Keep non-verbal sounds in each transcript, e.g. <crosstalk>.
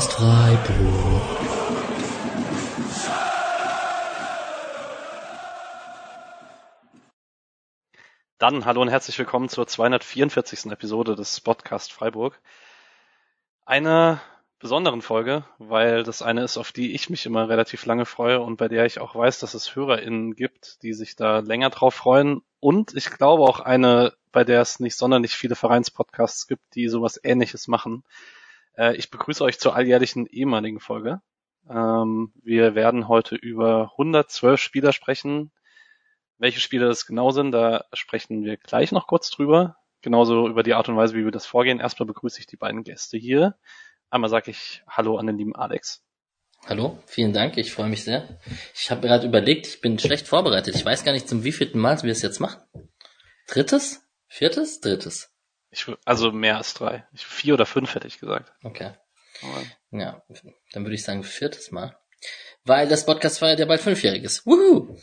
Podcast Freiburg. Dann hallo und herzlich willkommen zur 244. Episode des Podcast Freiburg. Eine besonderen Folge, weil das eine ist, auf die ich mich immer relativ lange freue und bei der ich auch weiß, dass es HörerInnen gibt, die sich da länger drauf freuen. Und ich glaube auch eine, bei der es nicht sonderlich viele Vereinspodcasts gibt, die sowas ähnliches machen. Äh, ich begrüße euch zur alljährlichen ehemaligen Folge. Ähm, wir werden heute über 112 Spieler sprechen. Welche Spieler das genau sind, da sprechen wir gleich noch kurz drüber. Genauso über die Art und Weise, wie wir das vorgehen. Erstmal begrüße ich die beiden Gäste hier. Einmal sage ich Hallo an den lieben Alex. Hallo, vielen Dank, ich freue mich sehr. Ich habe gerade überlegt, ich bin schlecht vorbereitet. Ich weiß gar nicht, zum wievielten Mal wir es jetzt machen. Drittes? Viertes? Drittes? Ich, also mehr als drei. Ich, vier oder fünf hätte ich gesagt. Okay. Ja, dann würde ich sagen viertes Mal. Weil das Podcast feiert ja bald fünfjähriges. Woohoo!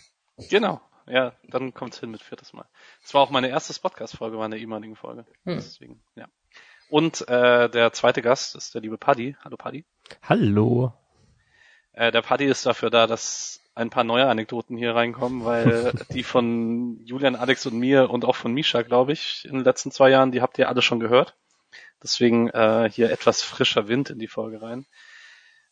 Genau. Ja, dann kommt's hin mit viertes Mal. Das war auch meine erste Podcast-Folge, war eine ehemaligen Folge. Hm. Deswegen, ja. Und äh, der zweite Gast ist der liebe Paddy. Hallo Paddy. Hallo. Äh, der Paddy ist dafür da, dass ein paar neue Anekdoten hier reinkommen, weil <laughs> die von Julian, Alex und mir und auch von Misha, glaube ich, in den letzten zwei Jahren, die habt ihr alle schon gehört. Deswegen äh, hier etwas frischer Wind in die Folge rein.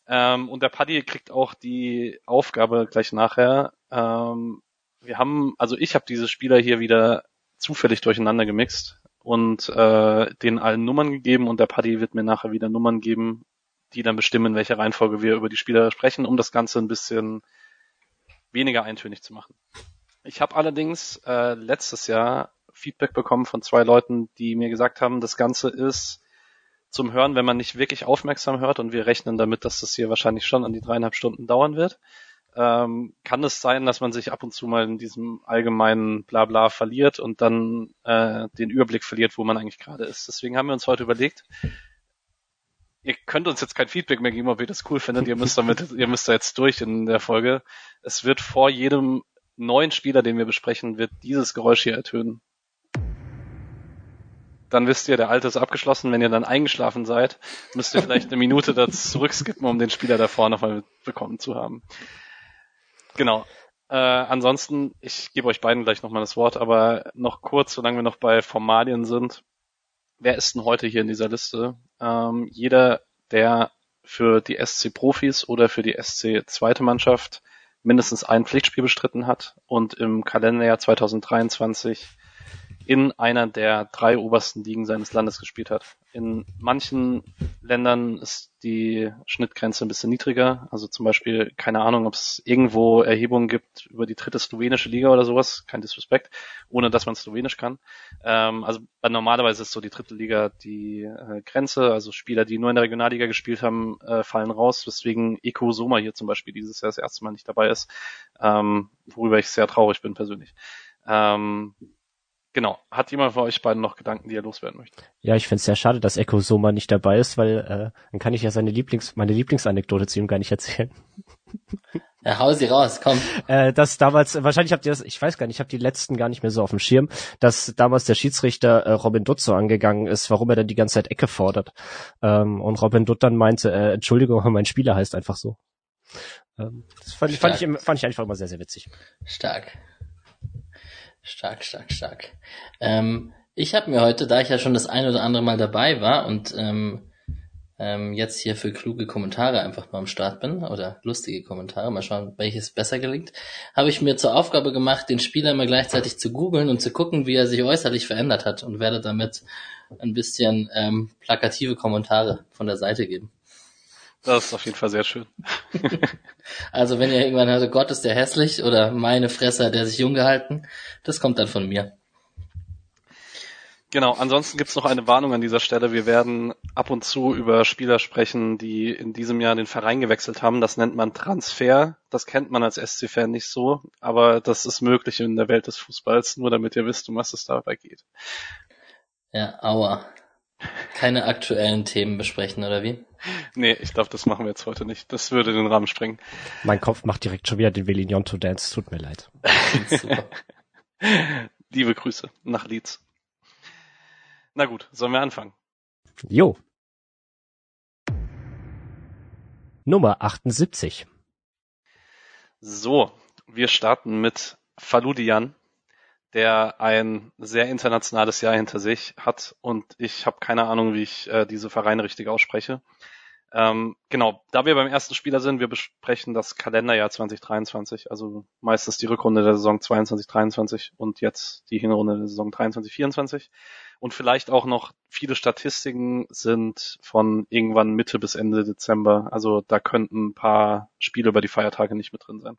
Ähm, und der Paddy kriegt auch die Aufgabe gleich nachher. Ähm, wir haben, also ich habe diese Spieler hier wieder zufällig durcheinander gemixt und äh, denen allen Nummern gegeben und der Paddy wird mir nachher wieder Nummern geben, die dann bestimmen, in welcher Reihenfolge wir über die Spieler sprechen, um das Ganze ein bisschen weniger eintönig zu machen. Ich habe allerdings äh, letztes Jahr Feedback bekommen von zwei Leuten, die mir gesagt haben, das Ganze ist zum Hören, wenn man nicht wirklich aufmerksam hört und wir rechnen damit, dass das hier wahrscheinlich schon an die dreieinhalb Stunden dauern wird ähm, kann es sein, dass man sich ab und zu mal in diesem allgemeinen Blabla verliert und dann äh, den Überblick verliert, wo man eigentlich gerade ist. Deswegen haben wir uns heute überlegt, ihr könnt uns jetzt kein Feedback mehr geben, ob ihr das cool findet. Ihr müsst <laughs> damit, ihr müsst da jetzt durch in der Folge. Es wird vor jedem neuen Spieler, den wir besprechen, wird dieses Geräusch hier ertönen. Dann wisst ihr, der alte ist abgeschlossen. Wenn ihr dann eingeschlafen seid, müsst ihr vielleicht eine Minute da zurückskippen, um den Spieler davor nochmal bekommen zu haben. Genau. Äh, ansonsten, ich gebe euch beiden gleich nochmal das Wort, aber noch kurz, solange wir noch bei Formalien sind. Wer ist denn heute hier in dieser Liste? Ähm, jeder, der für die SC Profis oder für die SC zweite Mannschaft mindestens ein Pflichtspiel bestritten hat und im Kalenderjahr 2023 in einer der drei obersten Ligen seines Landes gespielt hat. In manchen Ländern ist die Schnittgrenze ein bisschen niedriger. Also zum Beispiel, keine Ahnung, ob es irgendwo Erhebungen gibt über die dritte slowenische Liga oder sowas, kein Disrespect, ohne dass man Slowenisch kann. Ähm, also normalerweise ist so die dritte Liga die äh, Grenze. Also Spieler, die nur in der Regionalliga gespielt haben, äh, fallen raus, weswegen Eko Soma hier zum Beispiel dieses Jahr das erste Mal nicht dabei ist, ähm, worüber ich sehr traurig bin persönlich. Ähm, Genau. Hat jemand von euch beiden noch Gedanken, die er loswerden möchte? Ja, ich finde es sehr schade, dass Echo Soma nicht dabei ist, weil äh, dann kann ich ja seine Lieblings, meine Lieblingsanekdote zu ihm gar nicht erzählen. <laughs> Ja, hau sie raus, komm. Äh, dass damals, wahrscheinlich habt ihr das, ich weiß gar nicht, ich habe die letzten gar nicht mehr so auf dem Schirm, dass damals der Schiedsrichter äh, Robin Dutt so angegangen ist, warum er dann die ganze Zeit Ecke fordert. Ähm, und Robin Dutt dann meinte, äh, Entschuldigung, mein Spieler heißt einfach so. Ähm, das fand, fand, ich, fand ich einfach immer sehr, sehr witzig. Stark. Stark, stark, stark. Ähm, ich habe mir heute, da ich ja schon das ein oder andere Mal dabei war und ähm, ähm, jetzt hier für kluge Kommentare einfach mal am Start bin oder lustige Kommentare, mal schauen, welches besser gelingt, habe ich mir zur Aufgabe gemacht, den Spieler mal gleichzeitig zu googeln und zu gucken, wie er sich äußerlich verändert hat und werde damit ein bisschen ähm, plakative Kommentare von der Seite geben. Das ist auf jeden Fall sehr schön. <laughs> also wenn ihr irgendwann hört, Gott ist der hässlich oder meine Fresse hat der sich jung gehalten, das kommt dann von mir. Genau, ansonsten gibt's noch eine Warnung an dieser Stelle. Wir werden ab und zu über Spieler sprechen, die in diesem Jahr den Verein gewechselt haben. Das nennt man Transfer. Das kennt man als SC-Fan nicht so, aber das ist möglich in der Welt des Fußballs, nur damit ihr wisst, um was es dabei geht. Ja, aua. Keine aktuellen Themen besprechen, oder wie? Nee, ich glaube, das machen wir jetzt heute nicht. Das würde den Rahmen sprengen. Mein Kopf macht direkt schon wieder den Velinonto Dance. Tut mir leid. <laughs> <laughs> Liebe Grüße nach Leeds. Na gut, sollen wir anfangen? Jo. Nummer 78. So, wir starten mit Faludian, der ein sehr internationales Jahr hinter sich hat und ich habe keine Ahnung, wie ich äh, diese Vereine richtig ausspreche. Ähm, genau, da wir beim ersten Spieler sind, wir besprechen das Kalenderjahr 2023, also meistens die Rückrunde der Saison 22-23 und jetzt die Hinrunde der Saison 23-24. Und vielleicht auch noch viele Statistiken sind von irgendwann Mitte bis Ende Dezember. Also da könnten ein paar Spiele über die Feiertage nicht mit drin sein.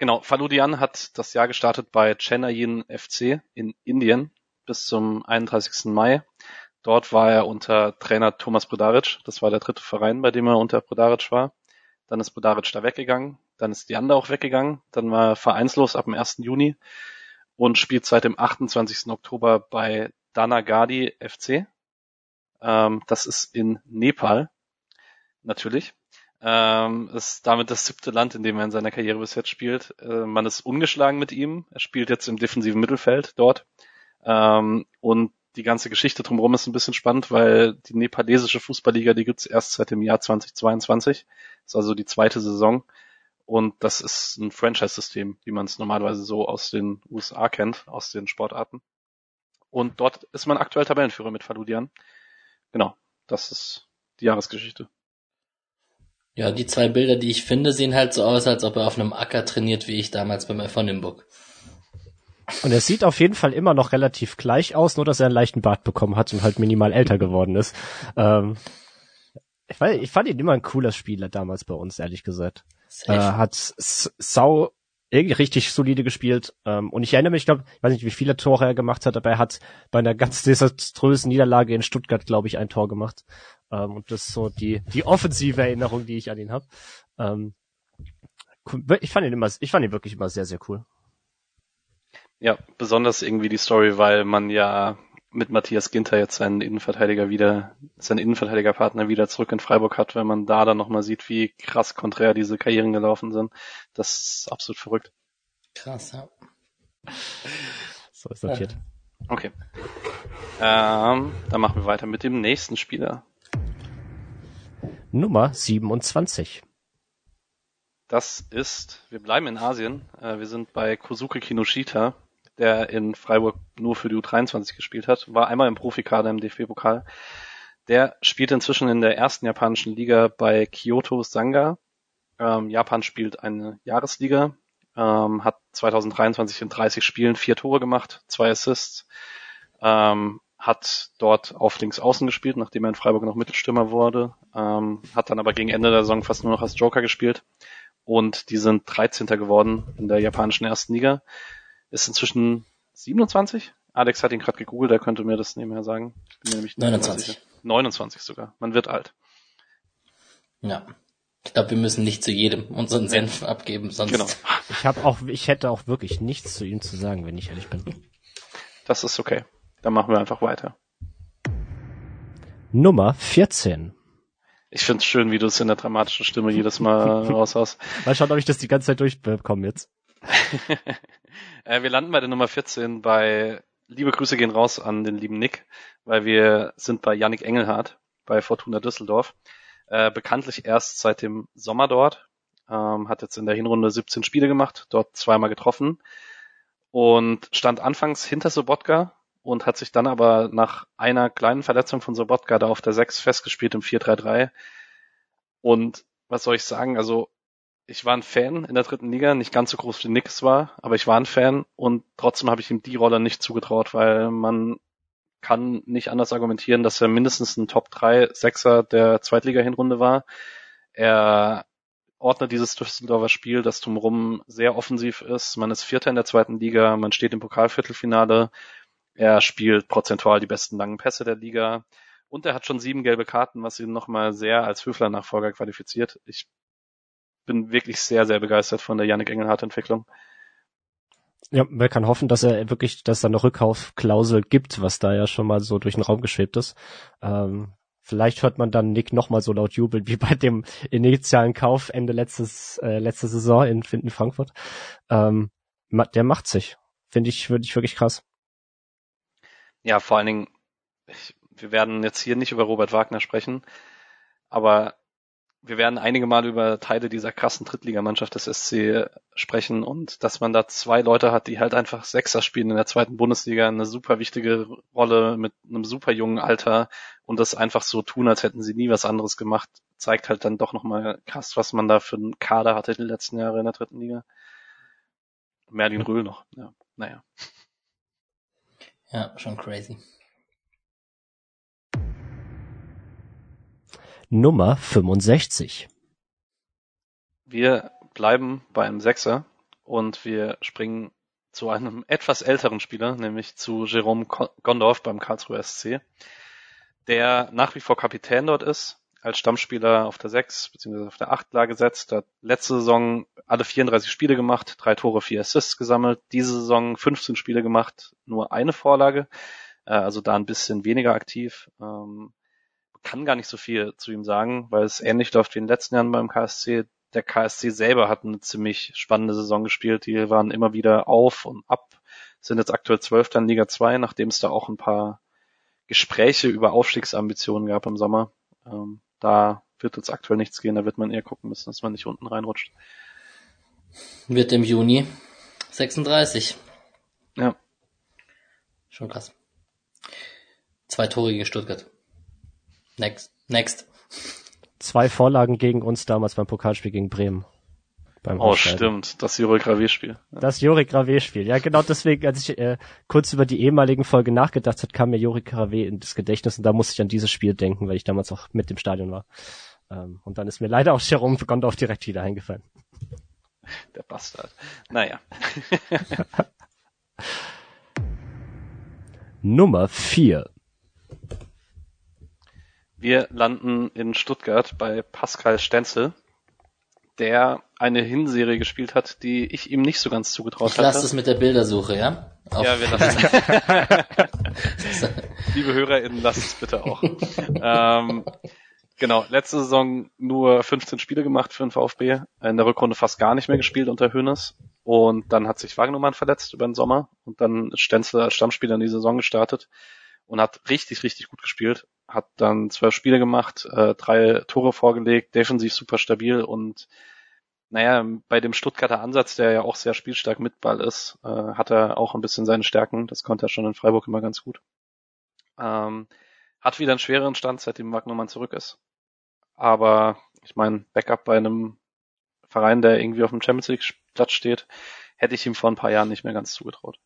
Genau, Faludian hat das Jahr gestartet bei Chennaiyin FC in Indien bis zum 31. Mai. Dort war er unter Trainer Thomas Brodaric. Das war der dritte Verein, bei dem er unter Brodaric war. Dann ist Brodaric da weggegangen. Dann ist Dianda auch weggegangen. Dann war er vereinslos ab dem 1. Juni und spielt seit dem 28. Oktober bei Danagadi FC. Ähm, das ist in Nepal. Natürlich. Ähm, ist damit das siebte Land, in dem er in seiner Karriere bis jetzt spielt. Äh, man ist ungeschlagen mit ihm. Er spielt jetzt im defensiven Mittelfeld dort. Ähm, und die ganze Geschichte drumherum ist ein bisschen spannend, weil die nepalesische Fußballliga, die gibt's erst seit dem Jahr 2022. ist also die zweite Saison. Und das ist ein Franchise-System, wie man es normalerweise so aus den USA kennt, aus den Sportarten. Und dort ist man aktuell Tabellenführer mit Faludian. Genau, das ist die Jahresgeschichte. Ja, die zwei Bilder, die ich finde, sehen halt so aus, als ob er auf einem Acker trainiert, wie ich damals beim FV Nimburg. Und er sieht auf jeden Fall immer noch relativ gleich aus, nur dass er einen leichten Bart bekommen hat und halt minimal älter geworden ist. Ähm, ich, weiß, ich fand ihn immer ein cooler Spieler damals bei uns, ehrlich gesagt. Äh, hat sau richtig solide gespielt. Ähm, und ich erinnere mich, ich glaube, ich weiß nicht, wie viele Tore er gemacht hat, aber er hat bei einer ganz <laughs> desaströsen Niederlage in Stuttgart, glaube ich, ein Tor gemacht. Ähm, und das ist so die, die offensive Erinnerung, die ich an ihn habe. Ähm, ich fand ihn immer, ich fand ihn wirklich immer sehr, sehr cool. Ja, besonders irgendwie die Story, weil man ja mit Matthias Ginter jetzt seinen Innenverteidiger wieder, seinen Innenverteidigerpartner wieder zurück in Freiburg hat, wenn man da dann nochmal sieht, wie krass konträr diese Karrieren gelaufen sind. Das ist absolut verrückt. Krass, ja. So ist notiert. Okay. Ähm, dann machen wir weiter mit dem nächsten Spieler. Nummer 27. Das ist, wir bleiben in Asien. Äh, wir sind bei Kosuke Kinoshita der in Freiburg nur für die U23 gespielt hat, war einmal im Profikader im DFB-Pokal. Der spielt inzwischen in der ersten japanischen Liga bei Kyoto Sanga. Ähm, Japan spielt eine Jahresliga, ähm, hat 2023 in 30 Spielen vier Tore gemacht, zwei Assists, ähm, hat dort auf links außen gespielt, nachdem er in Freiburg noch Mittelstürmer wurde, ähm, hat dann aber gegen Ende der Saison fast nur noch als Joker gespielt und die sind 13. geworden in der japanischen ersten Liga ist inzwischen 27. Alex hat ihn gerade gegoogelt, er könnte mir das nebenher sagen. Ich bin nämlich 29. 29 sogar. Man wird alt. Ja. Ich glaube, wir müssen nicht zu jedem unseren Senf abgeben, sonst. Genau. <laughs> Ich habe auch, ich hätte auch wirklich nichts zu ihm zu sagen, wenn ich ehrlich bin. Das ist okay. Dann machen wir einfach weiter. Nummer 14. Ich find's schön, wie du es in der dramatischen Stimme jedes Mal <laughs> raushaust. Mal schauen, ob ich das die ganze Zeit durchbekomme jetzt. <laughs> äh, wir landen bei der Nummer 14 bei Liebe Grüße gehen raus an den lieben Nick, weil wir sind bei Yannick Engelhardt bei Fortuna Düsseldorf. Äh, bekanntlich erst seit dem Sommer dort. Ähm, hat jetzt in der Hinrunde 17 Spiele gemacht, dort zweimal getroffen und stand anfangs hinter Sobotka und hat sich dann aber nach einer kleinen Verletzung von Sobotka da auf der 6 festgespielt im 4-3-3. Und was soll ich sagen? Also ich war ein Fan in der dritten Liga, nicht ganz so groß wie Nix war, aber ich war ein Fan und trotzdem habe ich ihm die Rolle nicht zugetraut, weil man kann nicht anders argumentieren, dass er mindestens ein Top 3 Sechser der Zweitliga-Hinrunde war. Er ordnet dieses Düsseldorfer Spiel, das drumherum sehr offensiv ist. Man ist Vierter in der zweiten Liga, man steht im Pokalviertelfinale. Er spielt prozentual die besten langen Pässe der Liga. Und er hat schon sieben gelbe Karten, was ihn nochmal sehr als Höfler-Nachfolger qualifiziert. Ich bin wirklich sehr, sehr begeistert von der Yannick Engelhardt-Entwicklung. Ja, man kann hoffen, dass er wirklich, dass da eine Rückkaufklausel gibt, was da ja schon mal so durch den Raum geschwebt ist. Ähm, vielleicht hört man dann Nick nochmal so laut jubeln wie bei dem initialen Kauf Ende letztes, äh, letzte Saison in, in Frankfurt. Ähm, der macht sich. Finde ich, finde ich wirklich krass. Ja, vor allen Dingen, ich, wir werden jetzt hier nicht über Robert Wagner sprechen, aber wir werden einige Mal über Teile dieser krassen Drittligamannschaft des SC sprechen und dass man da zwei Leute hat, die halt einfach Sechser spielen in der zweiten Bundesliga, eine super wichtige Rolle mit einem super jungen Alter und das einfach so tun, als hätten sie nie was anderes gemacht, zeigt halt dann doch nochmal krass, was man da für einen Kader hatte die letzten Jahre in der dritten Liga. Merlin Röhl noch, ja, naja. Ja, schon crazy. Nummer 65. Wir bleiben beim Sechser und wir springen zu einem etwas älteren Spieler, nämlich zu Jerome Gondorf beim Karlsruher SC, der nach wie vor Kapitän dort ist, als Stammspieler auf der 6 bzw. auf der 8 Lage setzt, hat letzte Saison alle 34 Spiele gemacht, drei Tore, vier Assists gesammelt, diese Saison 15 Spiele gemacht, nur eine Vorlage, äh, also da ein bisschen weniger aktiv. Ähm, kann gar nicht so viel zu ihm sagen, weil es ähnlich läuft wie in den letzten Jahren beim KSC. Der KSC selber hat eine ziemlich spannende Saison gespielt. Die waren immer wieder auf und ab, sind jetzt aktuell Zwölfter in Liga 2, nachdem es da auch ein paar Gespräche über Aufstiegsambitionen gab im Sommer. Ähm, da wird jetzt aktuell nichts gehen, da wird man eher gucken müssen, dass man nicht unten reinrutscht. Wird im Juni 36. Ja. Schon krass. Zwei Tore gegen Stuttgart. Next. Next. Zwei Vorlagen gegen uns damals beim Pokalspiel gegen Bremen. oh, stimmt. Das Juri Gravé-Spiel. Ja. Das Juri Gravé-Spiel. Ja, genau deswegen, als ich äh, kurz über die ehemaligen Folge nachgedacht hat, kam mir Juri Gravé ins Gedächtnis und da musste ich an dieses Spiel denken, weil ich damals auch mit dem Stadion war. Ähm, und dann ist mir leider auch Jerome Gondorf direkt wieder eingefallen. Der Bastard. Naja. <laughs> Nummer vier. Wir landen in Stuttgart bei Pascal Stenzel, der eine Hinserie gespielt hat, die ich ihm nicht so ganz zugetraut ich hatte. Ich lasse es mit der Bildersuche, ja? Auf ja, wir lassen es. <laughs> <laughs> Liebe HörerInnen, lasst es bitte auch. ähm, genau, letzte Saison nur 15 Spiele gemacht für den VfB, in der Rückrunde fast gar nicht mehr gespielt unter Hönes. Und dann hat sich Wagnumann verletzt über den Sommer und dann ist Stenzel als Stammspieler in die Saison gestartet und hat richtig, richtig gut gespielt hat dann zwölf Spiele gemacht, äh, drei Tore vorgelegt, defensiv super stabil und naja, bei dem Stuttgarter Ansatz, der ja auch sehr spielstark mit Ball ist, äh, hat er auch ein bisschen seine Stärken. Das konnte er schon in Freiburg immer ganz gut. Ähm, hat wieder einen schwereren Stand, seitdem Wagnermann zurück ist. Aber ich meine, Backup bei einem Verein, der irgendwie auf dem Champions League Platz steht, hätte ich ihm vor ein paar Jahren nicht mehr ganz zugetraut.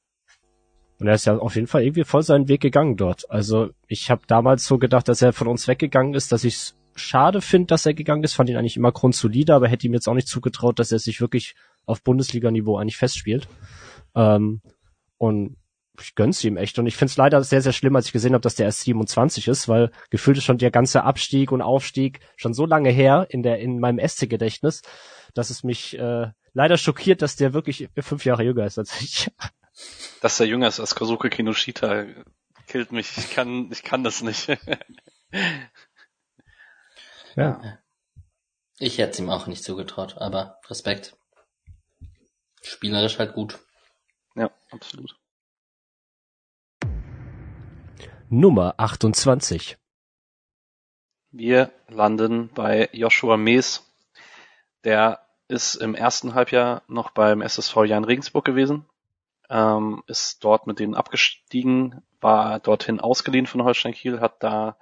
Und er ist ja auf jeden Fall irgendwie voll seinen Weg gegangen dort. Also ich habe damals so gedacht, dass er von uns weggegangen ist, dass ich es schade finde, dass er gegangen ist. Fand ihn eigentlich immer grundsolide, aber hätte ihm jetzt auch nicht zugetraut, dass er sich wirklich auf Bundesliga-Niveau eigentlich festspielt. Ähm, und ich gönn's ihm echt. Und ich find's leider sehr, sehr schlimm, als ich gesehen habe, dass der erst 27 ist, weil gefühlt ist schon der ganze Abstieg und Aufstieg schon so lange her in der in meinem SC-Gedächtnis, dass es mich äh, leider schockiert, dass der wirklich fünf Jahre jünger ist als ich. <laughs> Dass er jünger ist als Kosuke Kinoshita killt mich. Ich kann, ich kann das nicht. <laughs> ja. Ich hätte es ihm auch nicht zugetraut, aber Respekt. Spielerisch halt gut. Ja, absolut. Nummer 28. Wir landen bei Joshua Mees. Der ist im ersten Halbjahr noch beim SSV Jan Regensburg gewesen, ähm, ist dort mit denen abgestiegen, war dorthin ausgeliehen von Holstein Kiel, hat da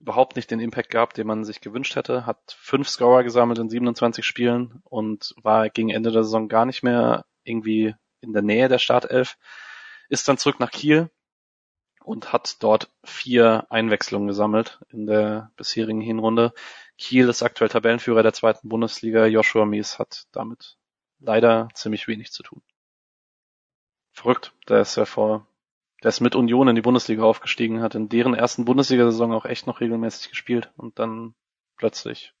überhaupt nicht den Impact gehabt, den man sich gewünscht hätte, hat fünf Scorer gesammelt in 27 Spielen und war gegen Ende der Saison gar nicht mehr irgendwie in der Nähe der Startelf, ist dann zurück nach Kiel und hat dort vier Einwechslungen gesammelt in der bisherigen Hinrunde. Kiel ist aktuell Tabellenführer der zweiten Bundesliga. Joshua Mies hat damit leider ziemlich wenig zu tun verrückt. Der ist ja vor, der ist mit Union in die Bundesliga aufgestiegen, hat in deren ersten Bundesliga-Saison auch echt noch regelmäßig gespielt und dann plötzlich.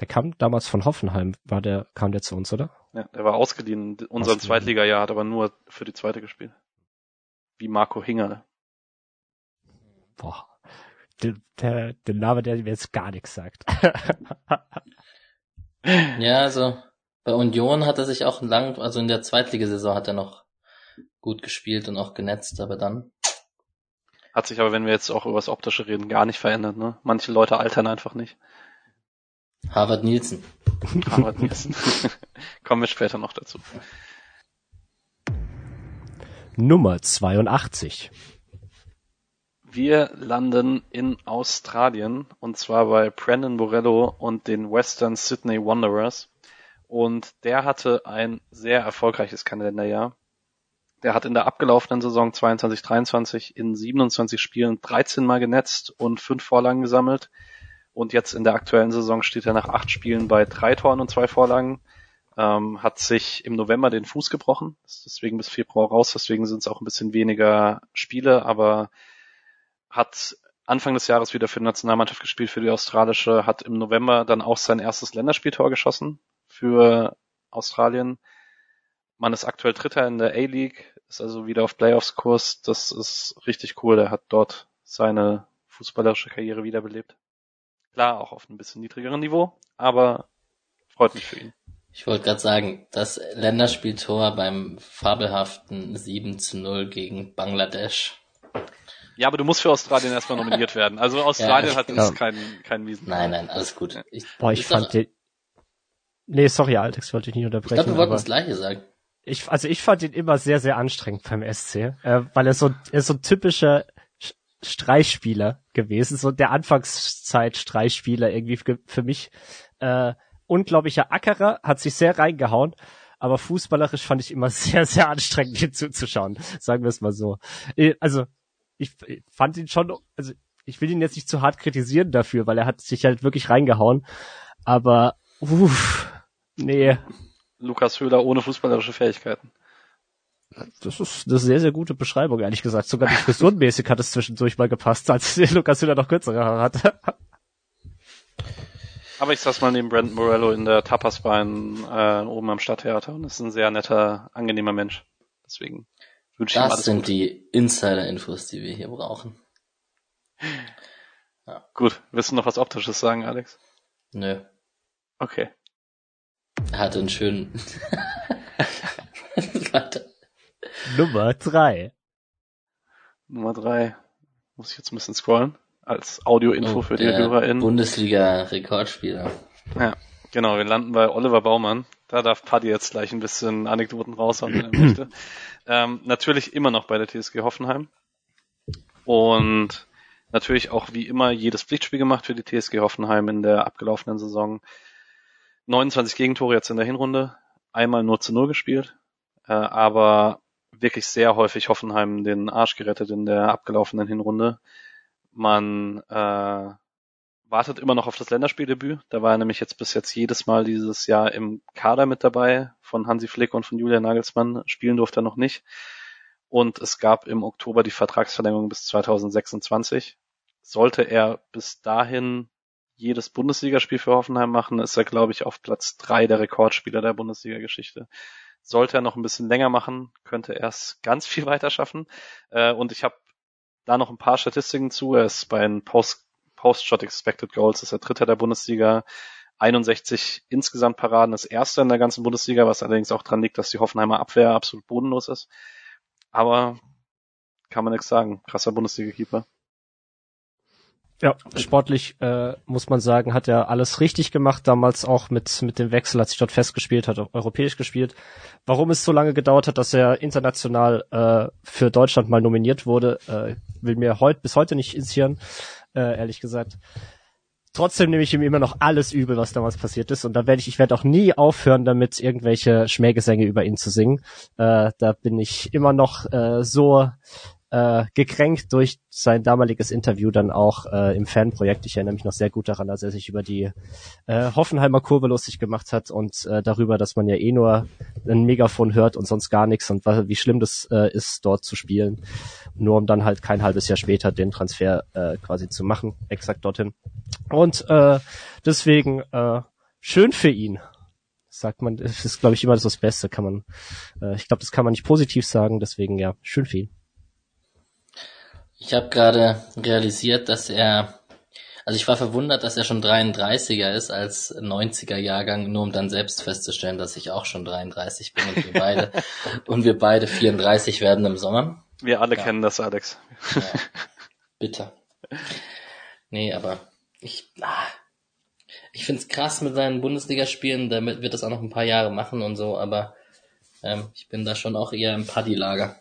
Der kam damals von Hoffenheim, war der, kam der zu uns, oder? Ja, der war ausgeliehen in unserem Zweitliga-Jahr, hat aber nur für die zweite gespielt. Wie Marco Hinger. Boah. Der, der, der Name, der mir jetzt gar nichts sagt. <laughs> ja, also bei Union hat er sich auch lang, also in der Zweitligasaison hat er noch gut gespielt und auch genetzt, aber dann. Hat sich aber, wenn wir jetzt auch über das Optische reden, gar nicht verändert, ne? Manche Leute altern einfach nicht. Harvard Nielsen. Harvard Nielsen. <laughs> Kommen wir später noch dazu. Nummer 82. Wir landen in Australien und zwar bei Brandon Borello und den Western Sydney Wanderers. Und der hatte ein sehr erfolgreiches Kalenderjahr. Der hat in der abgelaufenen Saison 22-23 in 27 Spielen 13 Mal genetzt und 5 Vorlagen gesammelt. Und jetzt in der aktuellen Saison steht er nach 8 Spielen bei 3 Toren und 2 Vorlagen. Ähm, hat sich im November den Fuß gebrochen, ist deswegen bis Februar raus, deswegen sind es auch ein bisschen weniger Spiele, aber hat Anfang des Jahres wieder für die Nationalmannschaft gespielt, für die australische, hat im November dann auch sein erstes Länderspieltor geschossen für Australien. Man ist aktuell Dritter in der A-League, ist also wieder auf Playoffs-Kurs. Das ist richtig cool. Er hat dort seine fußballerische Karriere wiederbelebt. Klar, auch auf einem bisschen niedrigeren Niveau, aber freut mich für ihn. Ich wollte gerade sagen, das Länderspieltor beim fabelhaften 7 zu 0 gegen Bangladesch. Ja, aber du musst für Australien erstmal nominiert werden. Also <laughs> Australien Ja, hat jetzt keinen, keinen miesen. Nein, nein, alles gut. Ich, Boah, ich fand doch- den. Nee, sorry, Alex, wollte ich nicht Ich unterbrechen. glaube, wir wollten aber das Gleiche sagen. Ich, also ich fand ihn immer sehr, sehr anstrengend beim SC, äh, weil er so, er ist so ein typischer Sch- Streichspieler gewesen, so der Anfangszeit-Streichspieler irgendwie für, mich. Äh, unglaublicher Ackerer, hat sich sehr reingehauen, aber fußballerisch fand ich immer <laughs> sehr, sehr anstrengend, ihm zuzuschauen, sagen wir es mal so. Äh, Also, ich, ich fand ihn schon, also ich will ihn jetzt nicht zu hart kritisieren dafür, weil er hat sich halt wirklich reingehauen, aber uff, nee, Lukas Höhler ohne fußballerische Fähigkeiten. Das ist eine sehr, sehr gute Beschreibung, ehrlich gesagt. Sogar die frisurenmäßig hat es zwischendurch mal gepasst, als <laughs> Lukas Hüller noch kürzere Haare hatte. Aber ich saß mal neben Brandon Morello in der Tapas-Bar in, äh, oben am Stadttheater und ist ein sehr netter, angenehmer Mensch. Deswegen wünsche ich ihm Das alles sind Gute. die Insider-Infos, die wir hier brauchen. Gut, willst du noch was Optisches sagen, Alex? Nö. Okay. Hatte einen schönen. <laughs> Nummer drei. Nummer drei. Muss ich jetzt ein bisschen scrollen. Als Audioinfo Oh, für die HörerInnen. Bundesliga-Rekordspieler. Ja, genau. Wir landen bei Oliver Baumann. Da darf Paddy jetzt gleich ein bisschen Anekdoten raushauen, wenn er <clears throat> möchte. Ähm, natürlich immer noch bei der TSG Hoffenheim. Und natürlich auch wie immer jedes Pflichtspiel gemacht für die TSG Hoffenheim in der abgelaufenen Saison. 29 Gegentore jetzt in der Hinrunde. Einmal nur zu Null gespielt. Äh, aber wirklich sehr häufig Hoffenheim den Arsch gerettet in der abgelaufenen Hinrunde. Man äh, wartet immer noch auf das Länderspieldebüt. Da war er nämlich jetzt bis jetzt jedes Mal dieses Jahr im Kader mit dabei von Hansi Flick und von Julian Nagelsmann. Spielen durfte er noch nicht. Und es gab im Oktober die Vertragsverlängerung bis 2026. Sollte er bis dahin jedes Bundesligaspiel für Hoffenheim machen, ist er, glaube ich, auf Platz drei der Rekordspieler der Bundesliga-Geschichte. Sollte er noch ein bisschen länger machen, könnte er es ganz viel weiter schaffen. Äh, Und ich habe da noch ein paar Statistiken zu. Er ist bei den Post Post-Shot Expected Goals ist er Dritter der Bundesliga. 61 insgesamt Paraden ist Erster in der ganzen Bundesliga, was allerdings auch dran liegt, dass die Hoffenheimer Abwehr absolut bodenlos ist. Aber kann man nichts sagen. Krasser Bundesliga-Keeper. Ja, sportlich äh, muss man sagen, hat er alles richtig gemacht, damals auch mit, mit dem Wechsel, als sich dort festgespielt hat, europäisch gespielt. Warum es so lange gedauert hat, dass er international äh, für Deutschland mal nominiert wurde, äh, will mir heut, bis heute nicht ins Hirn, äh, ehrlich gesagt. Trotzdem nehme ich ihm immer noch alles übel, was damals passiert ist. Und da werde ich, ich werde auch nie aufhören, damit irgendwelche Schmähgesänge über ihn zu singen. Äh, da bin ich immer noch äh, so äh, gekränkt durch sein damaliges Interview dann auch äh, im Fanprojekt. Ich erinnere mich noch sehr gut daran, als er sich über die äh, Hoffenheimer Kurve lustig gemacht hat und äh, darüber, dass man ja eh nur ein Megafon hört und sonst gar nichts und wie schlimm das äh, ist, dort zu spielen. Nur um dann halt kein halbes Jahr später den Transfer äh, quasi zu machen, exakt dorthin. Und äh, deswegen äh, schön für ihn sagt man, das ist glaube ich immer das Beste, kann man, äh, ich glaube, das kann man nicht positiv sagen, deswegen ja, schön für ihn. Ich habe gerade realisiert, dass er, also ich war verwundert, dass er schon 33er ist als 90er Jahrgang, nur um dann selbst festzustellen, dass ich auch schon 33 bin und wir beide <laughs> und wir beide 34 werden im Sommer. Wir alle Ja. kennen das, Alex. Ja, bitter. Nee, aber ich, ah, ich find's krass mit seinen Bundesligaspielen, damit wird das auch noch ein paar Jahre machen und so, aber ähm, ich bin da schon auch eher im Paddy-Lager.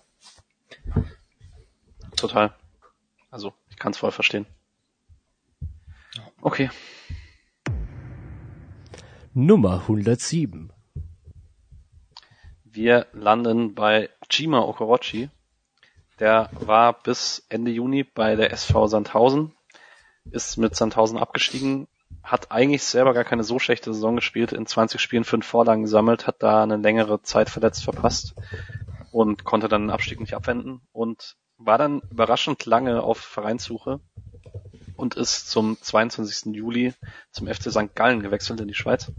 Total. Also, ich kann es voll verstehen. Okay. Nummer 107. Wir landen bei Chima Okorochi. Der war bis Ende Juni bei der SV Sandhausen, ist mit Sandhausen abgestiegen, hat eigentlich selber gar keine so schlechte Saison gespielt, in 20 Spielen fünf Vorlagen gesammelt, hat da eine längere Zeit verletzt verpasst und konnte dann den Abstieg nicht abwenden und war dann überraschend lange auf Vereinssuche und ist zum 22. Juli zum FC St. Gallen gewechselt in die Schweiz.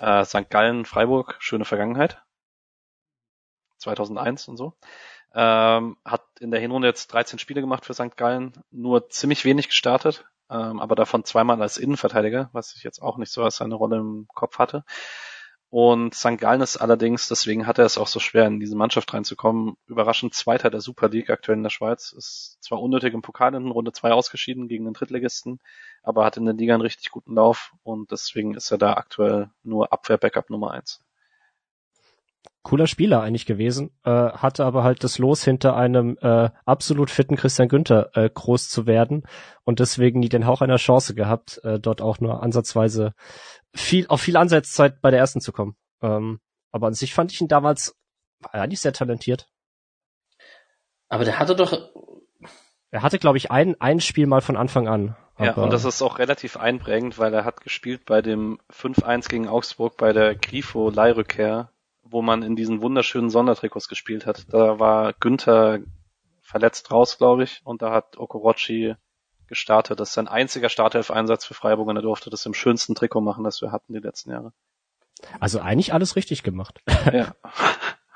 Äh, St. Gallen, Freiburg, schöne Vergangenheit. 2001 und so. Ähm, hat in der Hinrunde jetzt 13 Spiele gemacht für St. Gallen, nur ziemlich wenig gestartet, ähm, aber davon zweimal als Innenverteidiger, was ich jetzt auch nicht so als seine Rolle im Kopf hatte. Und St. Gallen ist allerdings, deswegen hat er es auch so schwer, in diese Mannschaft reinzukommen, überraschend Zweiter der Super League aktuell in der Schweiz. Ist zwar unnötig im Pokal in Runde 2 ausgeschieden gegen den Drittligisten, aber hat in der Liga einen richtig guten Lauf und deswegen ist er da aktuell nur Abwehr-Backup Nummer 1 cooler Spieler eigentlich gewesen, äh, hatte aber halt das Los hinter einem äh, absolut fitten Christian Günther äh, groß zu werden und deswegen nie den Hauch einer Chance gehabt, äh, dort auch nur ansatzweise viel auf viel Ansatzzeit bei der ersten zu kommen. Ähm, aber an sich fand ich ihn damals eigentlich sehr talentiert. Aber der hatte doch er hatte, glaube ich, ein, ein Spiel mal von Anfang an. Ja, und das ist auch relativ einprägend, weil er hat gespielt bei dem 5-1 gegen Augsburg bei der Grifo Leihrückkehr wo man in diesen wunderschönen Sondertrikots gespielt hat. Da war Günther verletzt raus, glaube ich, und da hat Okorochi gestartet. Das ist sein einziger Startelf-Einsatz für Freiburg und er durfte das im schönsten Trikot machen, das wir hatten die letzten Jahre. Also eigentlich alles richtig gemacht. Ja.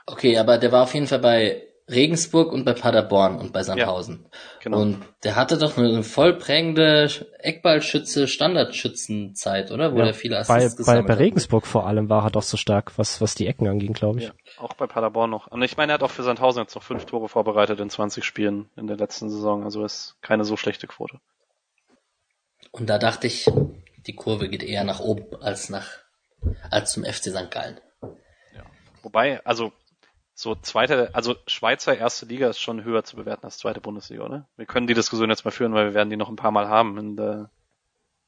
okay, aber der war auf jeden Fall bei Regensburg und bei Paderborn und bei Sandhausen. Ja, genau. Und der hatte doch eine voll prägende Eckballschütze, Standardschützenzeit, oder? Wo ja, er viele Assists bei, bei, bei Regensburg hat. vor allem war er doch so stark, was, was die Ecken anging, glaube ich. Ja, auch bei Paderborn noch. Und ich meine, er hat auch für Sandhausen jetzt noch fünf Tore vorbereitet in 20 Spielen in der letzten Saison. Also ist keine so schlechte Quote. Und da dachte ich, die Kurve geht eher nach oben als nach, als zum FC St. Gallen. Ja. Wobei, also so zweite, also Schweizer erste Liga ist schon höher zu bewerten als zweite Bundesliga, oder? Wir können die Diskussion jetzt mal führen, weil wir werden die noch ein paar Mal haben in der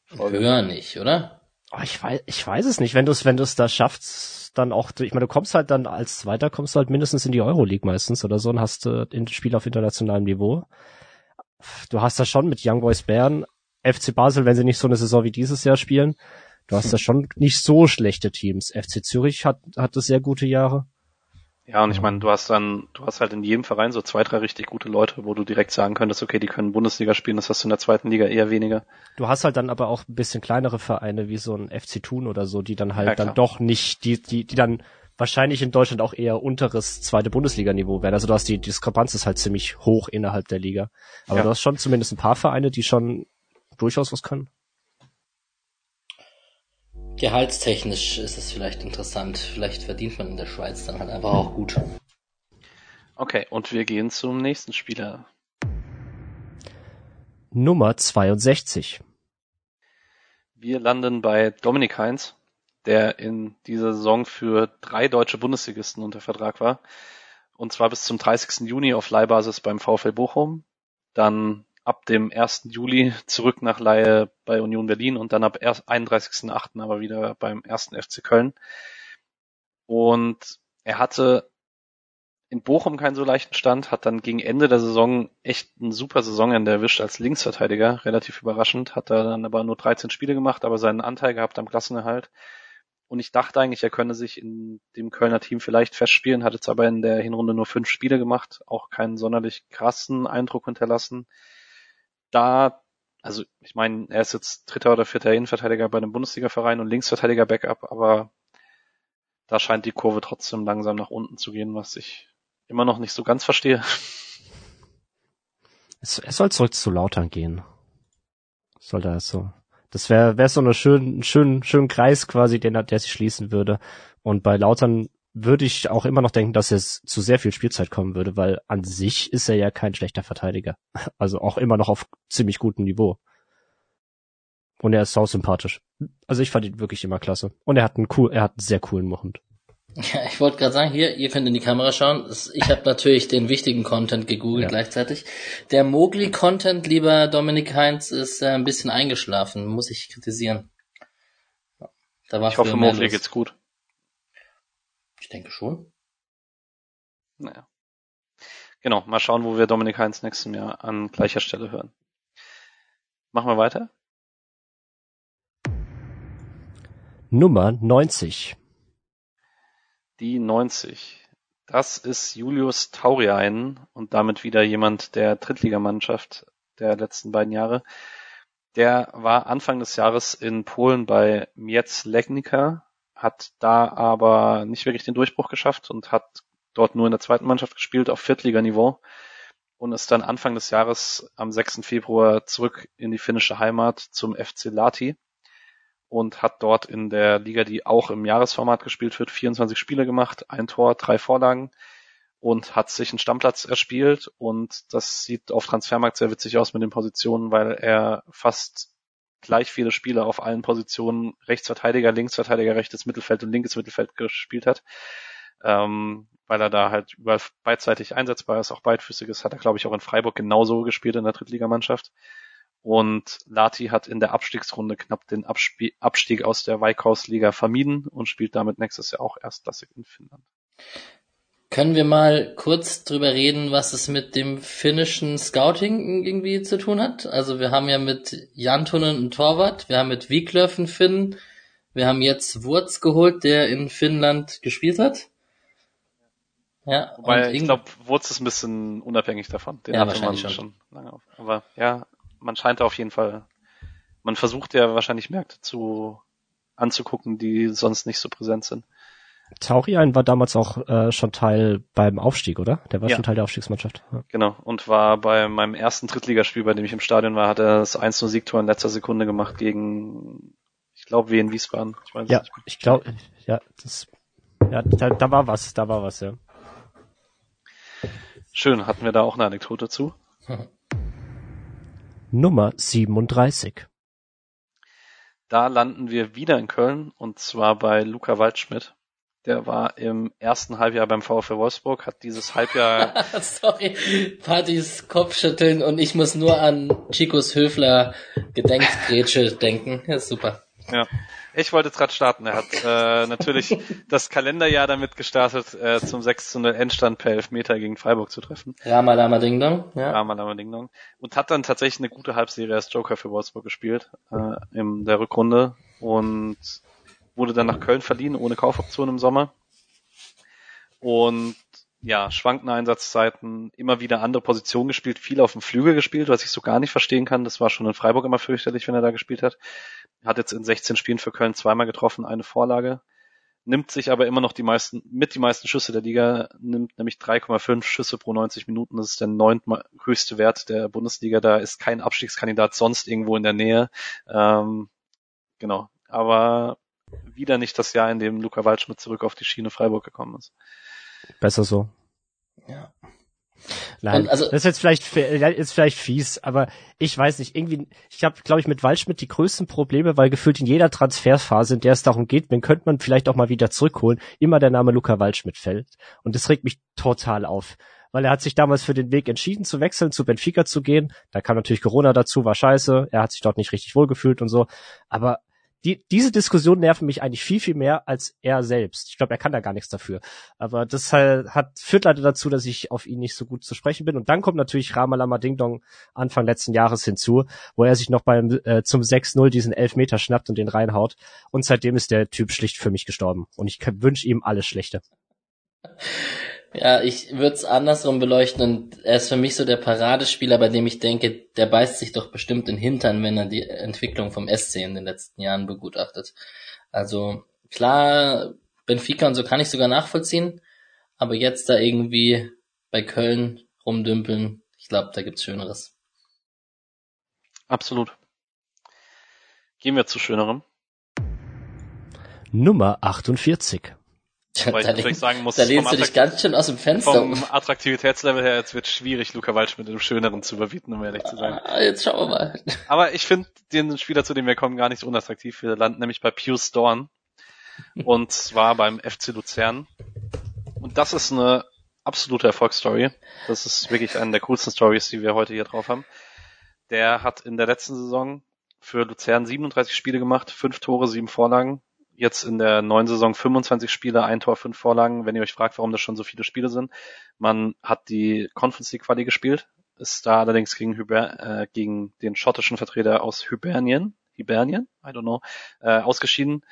Folge. Höher nicht, oder? Oh, ich weiß, ich weiß es nicht. Wenn du es, wenn du es da schaffst, dann auch, ich meine, du kommst halt dann als Zweiter, kommst du halt mindestens in die Euroleague meistens oder so und hast äh, ein Spiel auf internationalem Niveau. Du hast da schon mit Young Boys Bern, FC Basel, wenn sie nicht so eine Saison wie dieses Jahr spielen, du hast da schon nicht so schlechte Teams. FC Zürich hat, hatte sehr gute Jahre. Ja, und ich meine, du hast dann, du hast halt in jedem Verein so zwei, drei richtig gute Leute, wo du direkt sagen könntest, okay, die können Bundesliga spielen, das hast du in der zweiten Liga eher weniger. Du hast halt dann aber auch ein bisschen kleinere Vereine wie so ein FC Thun oder so, die dann halt ja, dann doch nicht, die, die, die dann wahrscheinlich in Deutschland auch eher unteres zweite Bundesliga-Niveau werden. Also du hast die Diskrepanz ist halt ziemlich hoch innerhalb der Liga. Aber ja. du hast schon zumindest ein paar Vereine, die schon durchaus was können. Gehaltstechnisch ist es vielleicht interessant. Vielleicht verdient man in der Schweiz dann halt einfach auch gut. Okay, und wir gehen zum nächsten Spieler. Nummer 62. Wir landen bei Dominik Heinz, der in dieser Saison für drei deutsche Bundesligisten unter Vertrag war. Und zwar bis zum 30. Juni auf Leihbasis beim VfL Bochum, dann ab dem 1. Juli zurück nach Laie bei Union Berlin und dann ab 31.8. aber wieder beim ersten FC Köln. Und er hatte in Bochum keinen so leichten Stand, hat dann gegen Ende der Saison echt ein super Saisonende erwischt als Linksverteidiger, relativ überraschend, hat er dann aber nur 13 Spiele gemacht, aber seinen Anteil gehabt am Klassenerhalt. Und ich dachte eigentlich, er könne sich in dem Kölner Team vielleicht festspielen, hat jetzt aber in der Hinrunde nur fünf Spiele gemacht, auch keinen sonderlich krassen Eindruck hinterlassen da, also ich meine, er ist jetzt dritter oder vierter Innenverteidiger bei einem Bundesliga-Verein und Linksverteidiger Backup, aber da scheint die Kurve trotzdem langsam nach unten zu gehen, was ich immer noch nicht so ganz verstehe. Es, es soll zurück zu Lautern gehen. Soll da so. Das wäre wär so eine schön, schön, schön Kreis quasi, den der sich schließen würde. Und bei Lautern würde ich auch immer noch denken, dass es zu sehr viel Spielzeit kommen würde, weil an sich ist er ja kein schlechter Verteidiger. <laughs> Also auch immer noch auf ziemlich gutem Niveau. Und er ist sau sympathisch. also ich fand ihn wirklich immer klasse. Und er hat einen cool, er hat einen sehr coolen Mund. Ja, ich wollte gerade sagen, hier, ihr könnt in die Kamera schauen. Ich habe natürlich den wichtigen Content gegoogelt ja. gleichzeitig. Der Mogli-Content, lieber Dominik Heinz, ist äh, ein bisschen eingeschlafen, muss ich kritisieren. Da war ich hoffe, Mogli geht's gut. Ich denke schon. Naja. Genau, mal schauen, wo wir Dominik Heinz nächstes Jahr an gleicher Stelle hören. Machen wir weiter? Nummer 90. Die 90. Das ist Julius Tauriainen und damit wieder jemand der Drittligamannschaft der letzten beiden Jahre. Der war Anfang des Jahres in Polen bei Miec Legnica, hat da aber nicht wirklich den Durchbruch geschafft und hat dort nur in der zweiten Mannschaft gespielt auf Viertliganiveau und ist dann Anfang des Jahres am 6. Februar zurück in die finnische Heimat zum FC Lati und hat dort in der Liga, die auch im Jahresformat gespielt wird, 24 Spiele gemacht, ein Tor, drei Vorlagen und hat sich einen Stammplatz erspielt und das sieht auf Transfermarkt sehr witzig aus mit den Positionen, weil er fast gleich viele Spiele auf allen Positionen Rechtsverteidiger, Linksverteidiger, rechtes Mittelfeld und linkes Mittelfeld gespielt hat. Ähm, weil er da halt überall beidseitig einsetzbar ist, auch beidfüßig ist, hat er, glaube ich, auch in Freiburg genauso gespielt in der Drittligamannschaft. Und Lati hat in der Abstiegsrunde knapp den Abspie Abstieg aus der Weikhausliga vermieden und spielt damit nächstes Jahr auch erstklassig in Finnland. Können wir mal kurz drüber reden, was es mit dem finnischen Scouting irgendwie zu tun hat? Also wir haben ja mit Jantunen einen Torwart, wir haben mit Wieglöf einen Finn, wir haben jetzt Wurz geholt, der in Finnland gespielt hat. Ja, Wobei, ich glaube, Wurz ist ein bisschen unabhängig davon. Den ja, hatte man schon. schon lange auf. Aber ja, man scheint auf jeden Fall, man versucht ja wahrscheinlich Märkte zu anzugucken, die sonst nicht so präsent sind. Taurian war damals auch äh, schon Teil beim Aufstieg, oder? Der war ja. schon Teil der Aufstiegsmannschaft. Ja. Genau, und war bei meinem ersten Drittligaspiel, bei dem ich im Stadion war, hat er das 1-0-Siegtor in letzter Sekunde gemacht gegen, ich glaube, wie in Wiesbaden. Ich weiß ja, ich glaube, ja, das, ja, da, da war was, da war was, ja. Schön, hatten wir da auch eine Anekdote zu? <laughs> Nummer 37. Da landen wir wieder in Köln und zwar bei Luca Waldschmidt. Der war im ersten Halbjahr beim VfL Wolfsburg, hat dieses Halbjahr. <laughs> Sorry, Partys Kopfschütteln und ich muss nur an Chicos Höfler Gedenkgrätsche denken. Ja, super. Ja. Ich wollte gerade starten. Er hat äh, natürlich <laughs> das Kalenderjahr damit gestartet, äh, zum 6 zu 0 Endstand per Elfmeter gegen Freiburg zu treffen. Ramalama Ding Dong. Ja. Ramalama Ding Dong. Und hat dann tatsächlich eine gute Halbserie als Joker für Wolfsburg gespielt äh, in der Rückrunde und wurde dann nach Köln verliehen ohne Kaufoption im Sommer. Und ja, schwankende Einsatzzeiten, immer wieder andere Positionen gespielt, viel auf dem Flügel gespielt, was ich so gar nicht verstehen kann. Das war schon in Freiburg immer fürchterlich, wenn er da gespielt hat. Hat jetzt in 16 Spielen für Köln zweimal getroffen, eine Vorlage. Nimmt sich aber immer noch die meisten, mit die meisten Schüsse der Liga, nimmt nämlich 3,5 Schüsse pro 90 Minuten. Das ist der neunt Wert der Bundesliga. Da ist kein Abstiegskandidat sonst irgendwo in der Nähe. Ähm, genau. Aber wieder nicht das Jahr, in dem Luca Waldschmidt zurück auf die Schiene Freiburg gekommen ist. Besser so. Ja. Nein, also, das ist jetzt vielleicht ist vielleicht fies, aber ich weiß nicht, irgendwie, ich habe, glaube ich, mit Waldschmidt die größten Probleme, weil gefühlt in jeder Transferphase, in der es darum geht, wen könnte man vielleicht auch mal wieder zurückholen, immer der Name Luca Waldschmidt fällt. Und das regt mich total auf. Weil er hat sich damals für den Weg entschieden zu wechseln, zu Benfica zu gehen. Da kam natürlich Corona dazu, war scheiße. Er hat sich dort nicht richtig wohlgefühlt und so. Aber die, diese Diskussion nerven mich eigentlich viel, viel mehr als er selbst. Ich glaube, er kann da gar nichts dafür. Aber das halt, hat, führt leider dazu, dass ich auf ihn nicht so gut zu sprechen bin. Und dann kommt natürlich Ramalama Ding Dong Anfang letzten Jahres hinzu, wo er sich noch beim äh, zum 6-0 diesen Elfmeter schnappt und den reinhaut. Und seitdem ist der Typ schlicht für mich gestorben. Und ich wünsche ihm alles Schlechte. Ja, ich würde es andersrum beleuchten und er ist für mich so der Paradespieler, bei dem ich denke, der beißt sich doch bestimmt in den Hintern, wenn er die Entwicklung vom SC in den letzten Jahren begutachtet. Also klar, Benfica und so kann ich sogar nachvollziehen, aber jetzt da irgendwie bei Köln rumdümpeln, ich glaube, da gibt's Schöneres. Absolut. Gehen wir zu Schönerem. Nummer 48. <laughs> Weil ich da natürlich lehnst, sagen muss, da lehnst du dich ganz schön aus dem Fenster. vom Attraktivitätslevel her, jetzt wird schwierig, Luca Waldschmidt mit dem Schöneren zu überbieten, um ehrlich zu sein. Ah, jetzt schauen wir mal. <laughs> Aber ich finde den Spieler, zu dem wir kommen, gar nicht so unattraktiv. Wir landen nämlich bei Pius Dorn. Und zwar beim FC Luzern. Und das ist eine absolute Erfolgsstory. Das ist wirklich eine der coolsten Stories, die wir heute hier drauf haben. Der hat in der letzten Saison für Luzern 37 Spiele gemacht, fünf Tore, sieben Vorlagen. Jetzt in der neuen Saison 25 Spiele, ein Tor, fünf Vorlagen. Wenn ihr euch fragt, warum das schon so viele Spiele sind, man hat die Conference League Quali gespielt, ist da allerdings gegen, Hyber, äh, gegen den schottischen Vertreter aus Hibernien, Hibernien, I don't know, äh, ausgeschieden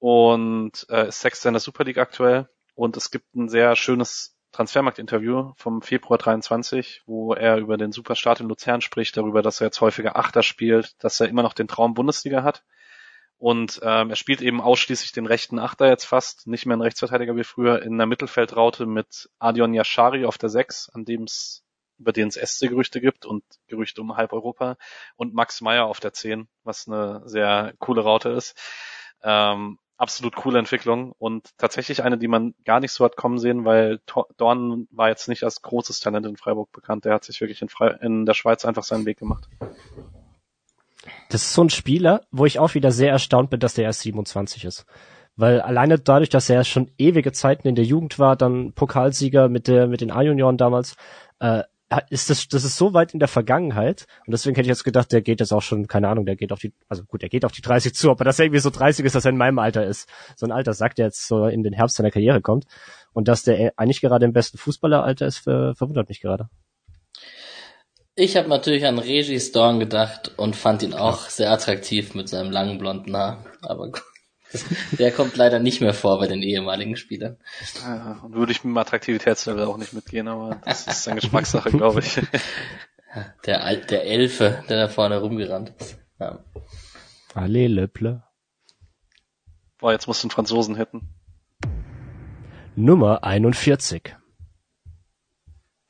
und äh, ist Sechster in der Super League aktuell. Und es gibt ein sehr schönes Transfermarkt-Interview vom Februar 23, wo er über den Superstart in Luzern spricht, darüber, dass er jetzt häufiger Achter spielt, dass er immer noch den Traum Bundesliga hat. Und ähm, er spielt eben ausschließlich den rechten Achter jetzt fast, nicht mehr ein Rechtsverteidiger wie früher, in der Mittelfeldraute mit Adion Yashari auf der 6, an dem es über den es SC-Gerüchte gibt und Gerüchte um halb Europa und Max Meyer auf der 10, was eine sehr coole Raute ist. Ähm, absolut coole Entwicklung und tatsächlich eine, die man gar nicht so hat kommen sehen, weil Dorn war jetzt nicht als großes Talent in Freiburg bekannt. Der hat sich wirklich in, Fre in der Schweiz einfach seinen Weg gemacht. Das ist so ein Spieler, wo ich auch wieder sehr erstaunt bin, dass der erst 27 ist. Weil alleine dadurch, dass er schon ewige Zeiten in der Jugend war, dann Pokalsieger mit der, mit den A-Junioren damals, äh, ist das, das ist so weit in der Vergangenheit. Und deswegen hätte ich jetzt gedacht, der geht jetzt auch schon, keine Ahnung, der geht auf die, also gut, der geht auf die 30 zu, aber dass er irgendwie so 30 ist, dass er in meinem Alter ist. So ein Alter sagt, der jetzt so in den Herbst seiner Karriere kommt. Und dass der eigentlich gerade im besten Fußballeralter ist, ver verwundert mich gerade. Ich habe natürlich an Regis Dorn gedacht und fand ihn auch sehr attraktiv mit seinem langen blonden Haar. Aber gut. <laughs> Der kommt leider nicht mehr vor bei den ehemaligen Spielern. Ja, und würde ich mit dem Attraktivitätslevel auch nicht mitgehen, aber das ist eine Geschmackssache, glaube ich. <laughs> Der, Al der Elfe, der da vorne rumgerannt ist. Ja. Allez, Löpple. Boah, jetzt musst du einen Franzosen hätten. Nummer 41.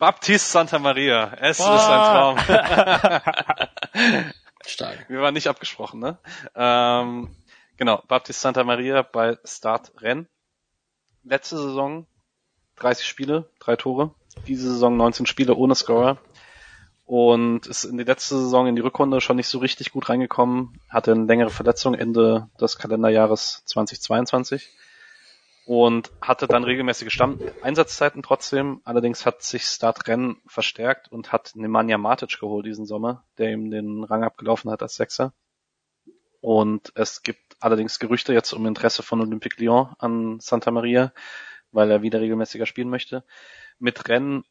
Baptiste Santa Maria. Es Boah. ist ein Traum. <laughs> Stark. Wir waren nicht abgesprochen, ne? Ähm, genau, Baptiste Santa Maria bei Start Rennes. Letzte Saison 30 Spiele, drei Tore. Diese Saison 19 Spiele ohne Scorer. Und ist in die letzte Saison in die Rückrunde schon nicht so richtig gut reingekommen. Hatte eine längere Verletzung Ende des Kalenderjahres 2022 und hatte dann regelmäßige Stamm Einsatzzeiten trotzdem. Allerdings hat sich Start Rennen verstärkt und hat Nemanja Matic geholt diesen Sommer, der ihm den Rang abgelaufen hat als Sechser. Und es gibt allerdings Gerüchte jetzt um Interesse von Olympique Lyon an Santa Maria, weil er wieder regelmäßiger spielen möchte. Mit Rennen,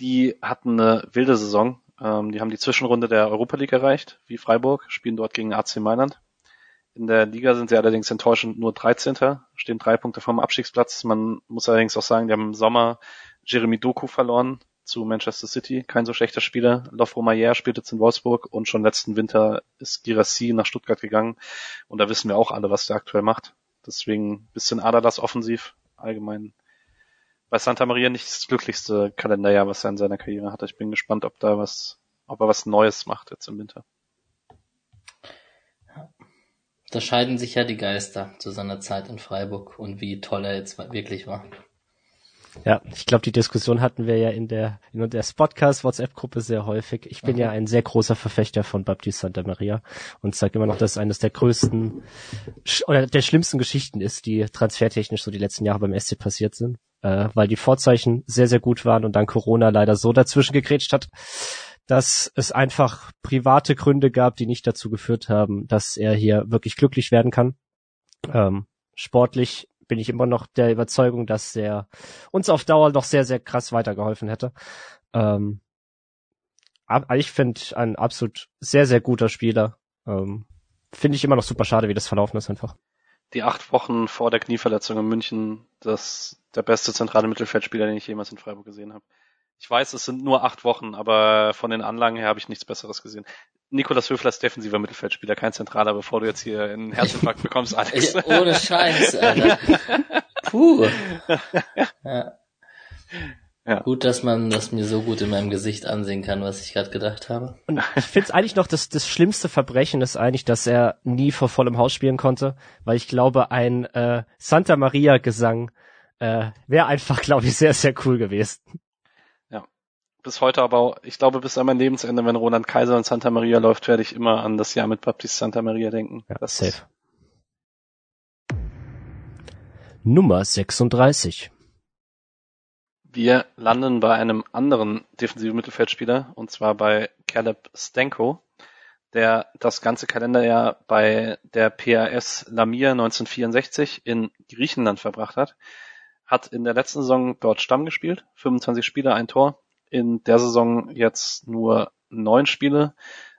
die hatten eine wilde Saison. Ähm, die haben die Zwischenrunde der Europa League erreicht, wie Freiburg, spielen dort gegen AC Mailand. In der Liga sind sie allerdings enttäuschend nur 13. stehen drei Punkte vom Abstiegsplatz. Man muss allerdings auch sagen, die haben im Sommer Jeremy Doku verloren zu Manchester City. Kein so schlechter Spieler. Lofro Mayer spielt jetzt in Wolfsburg und schon letzten Winter ist Girassi nach Stuttgart gegangen. Und da wissen wir auch alle, was der aktuell macht. Deswegen bisschen Adalas offensiv allgemein. Bei Santa Maria nicht das glücklichste Kalenderjahr, was er in seiner Karriere hatte. Ich bin gespannt, ob da was, ob er was Neues macht jetzt im Winter. Da scheiden sich ja die Geister zu seiner Zeit in Freiburg und wie toll er jetzt wirklich war. Ja, ich glaube, die Diskussion hatten wir ja in der in der Podcast WhatsApp-Gruppe sehr häufig. Ich bin okay. ja ein sehr großer Verfechter von Baptiste Santa Maria und sage immer noch, dass es eines der größten oder der schlimmsten Geschichten ist, die transfertechnisch so die letzten Jahre beim SC passiert sind, äh, weil die Vorzeichen sehr sehr gut waren und dann Corona leider so dazwischen gegrätscht hat, dass es einfach private Gründe gab, die nicht dazu geführt haben, dass er hier wirklich glücklich werden kann. Ähm, sportlich bin ich immer noch der Überzeugung, dass er uns auf Dauer noch sehr, sehr krass weitergeholfen hätte. Ähm, ich finde ein absolut sehr, sehr guter Spieler. Ähm, finde ich immer noch super schade, wie das verlaufen ist einfach. Die acht Wochen vor der Knieverletzung in München, das der beste zentrale Mittelfeldspieler, den ich jemals in Freiburg gesehen habe. Ich weiß, es sind nur acht Wochen, aber von den Anlagen her habe ich nichts Besseres gesehen. Nikolas Höfler ist defensiver Mittelfeldspieler, kein Zentraler, bevor du jetzt hier einen Herzinfarkt bekommst, <laughs> Alex. Ich, ohne Scheiß, Alter. <laughs> Puh. Ja. Ja. Gut, dass man das mir so gut in meinem Gesicht ansehen kann, was ich gerade gedacht habe. Und ich finde es eigentlich noch, das, das schlimmste Verbrechen ist eigentlich, dass er nie vor vollem Haus spielen konnte, weil ich glaube, ein äh, Santa Maria Gesang äh, wäre einfach, glaube ich, sehr, sehr cool gewesen. Bis heute aber, ich glaube, bis an mein Lebensende, wenn Roland Kaiser und Santa Maria läuft, werde ich immer an das Jahr mit Baptiste Santa Maria denken. Ja, das safe. Nummer 36. Wir landen bei einem anderen defensiven Mittelfeldspieler, und zwar bei Caleb Stenko, der das ganze Kalenderjahr bei der PAS Lamia 1964 in Griechenland verbracht hat, hat in der letzten Saison dort Stamm gespielt, 25 Spiele, ein Tor, in der Saison jetzt nur neun Spiele,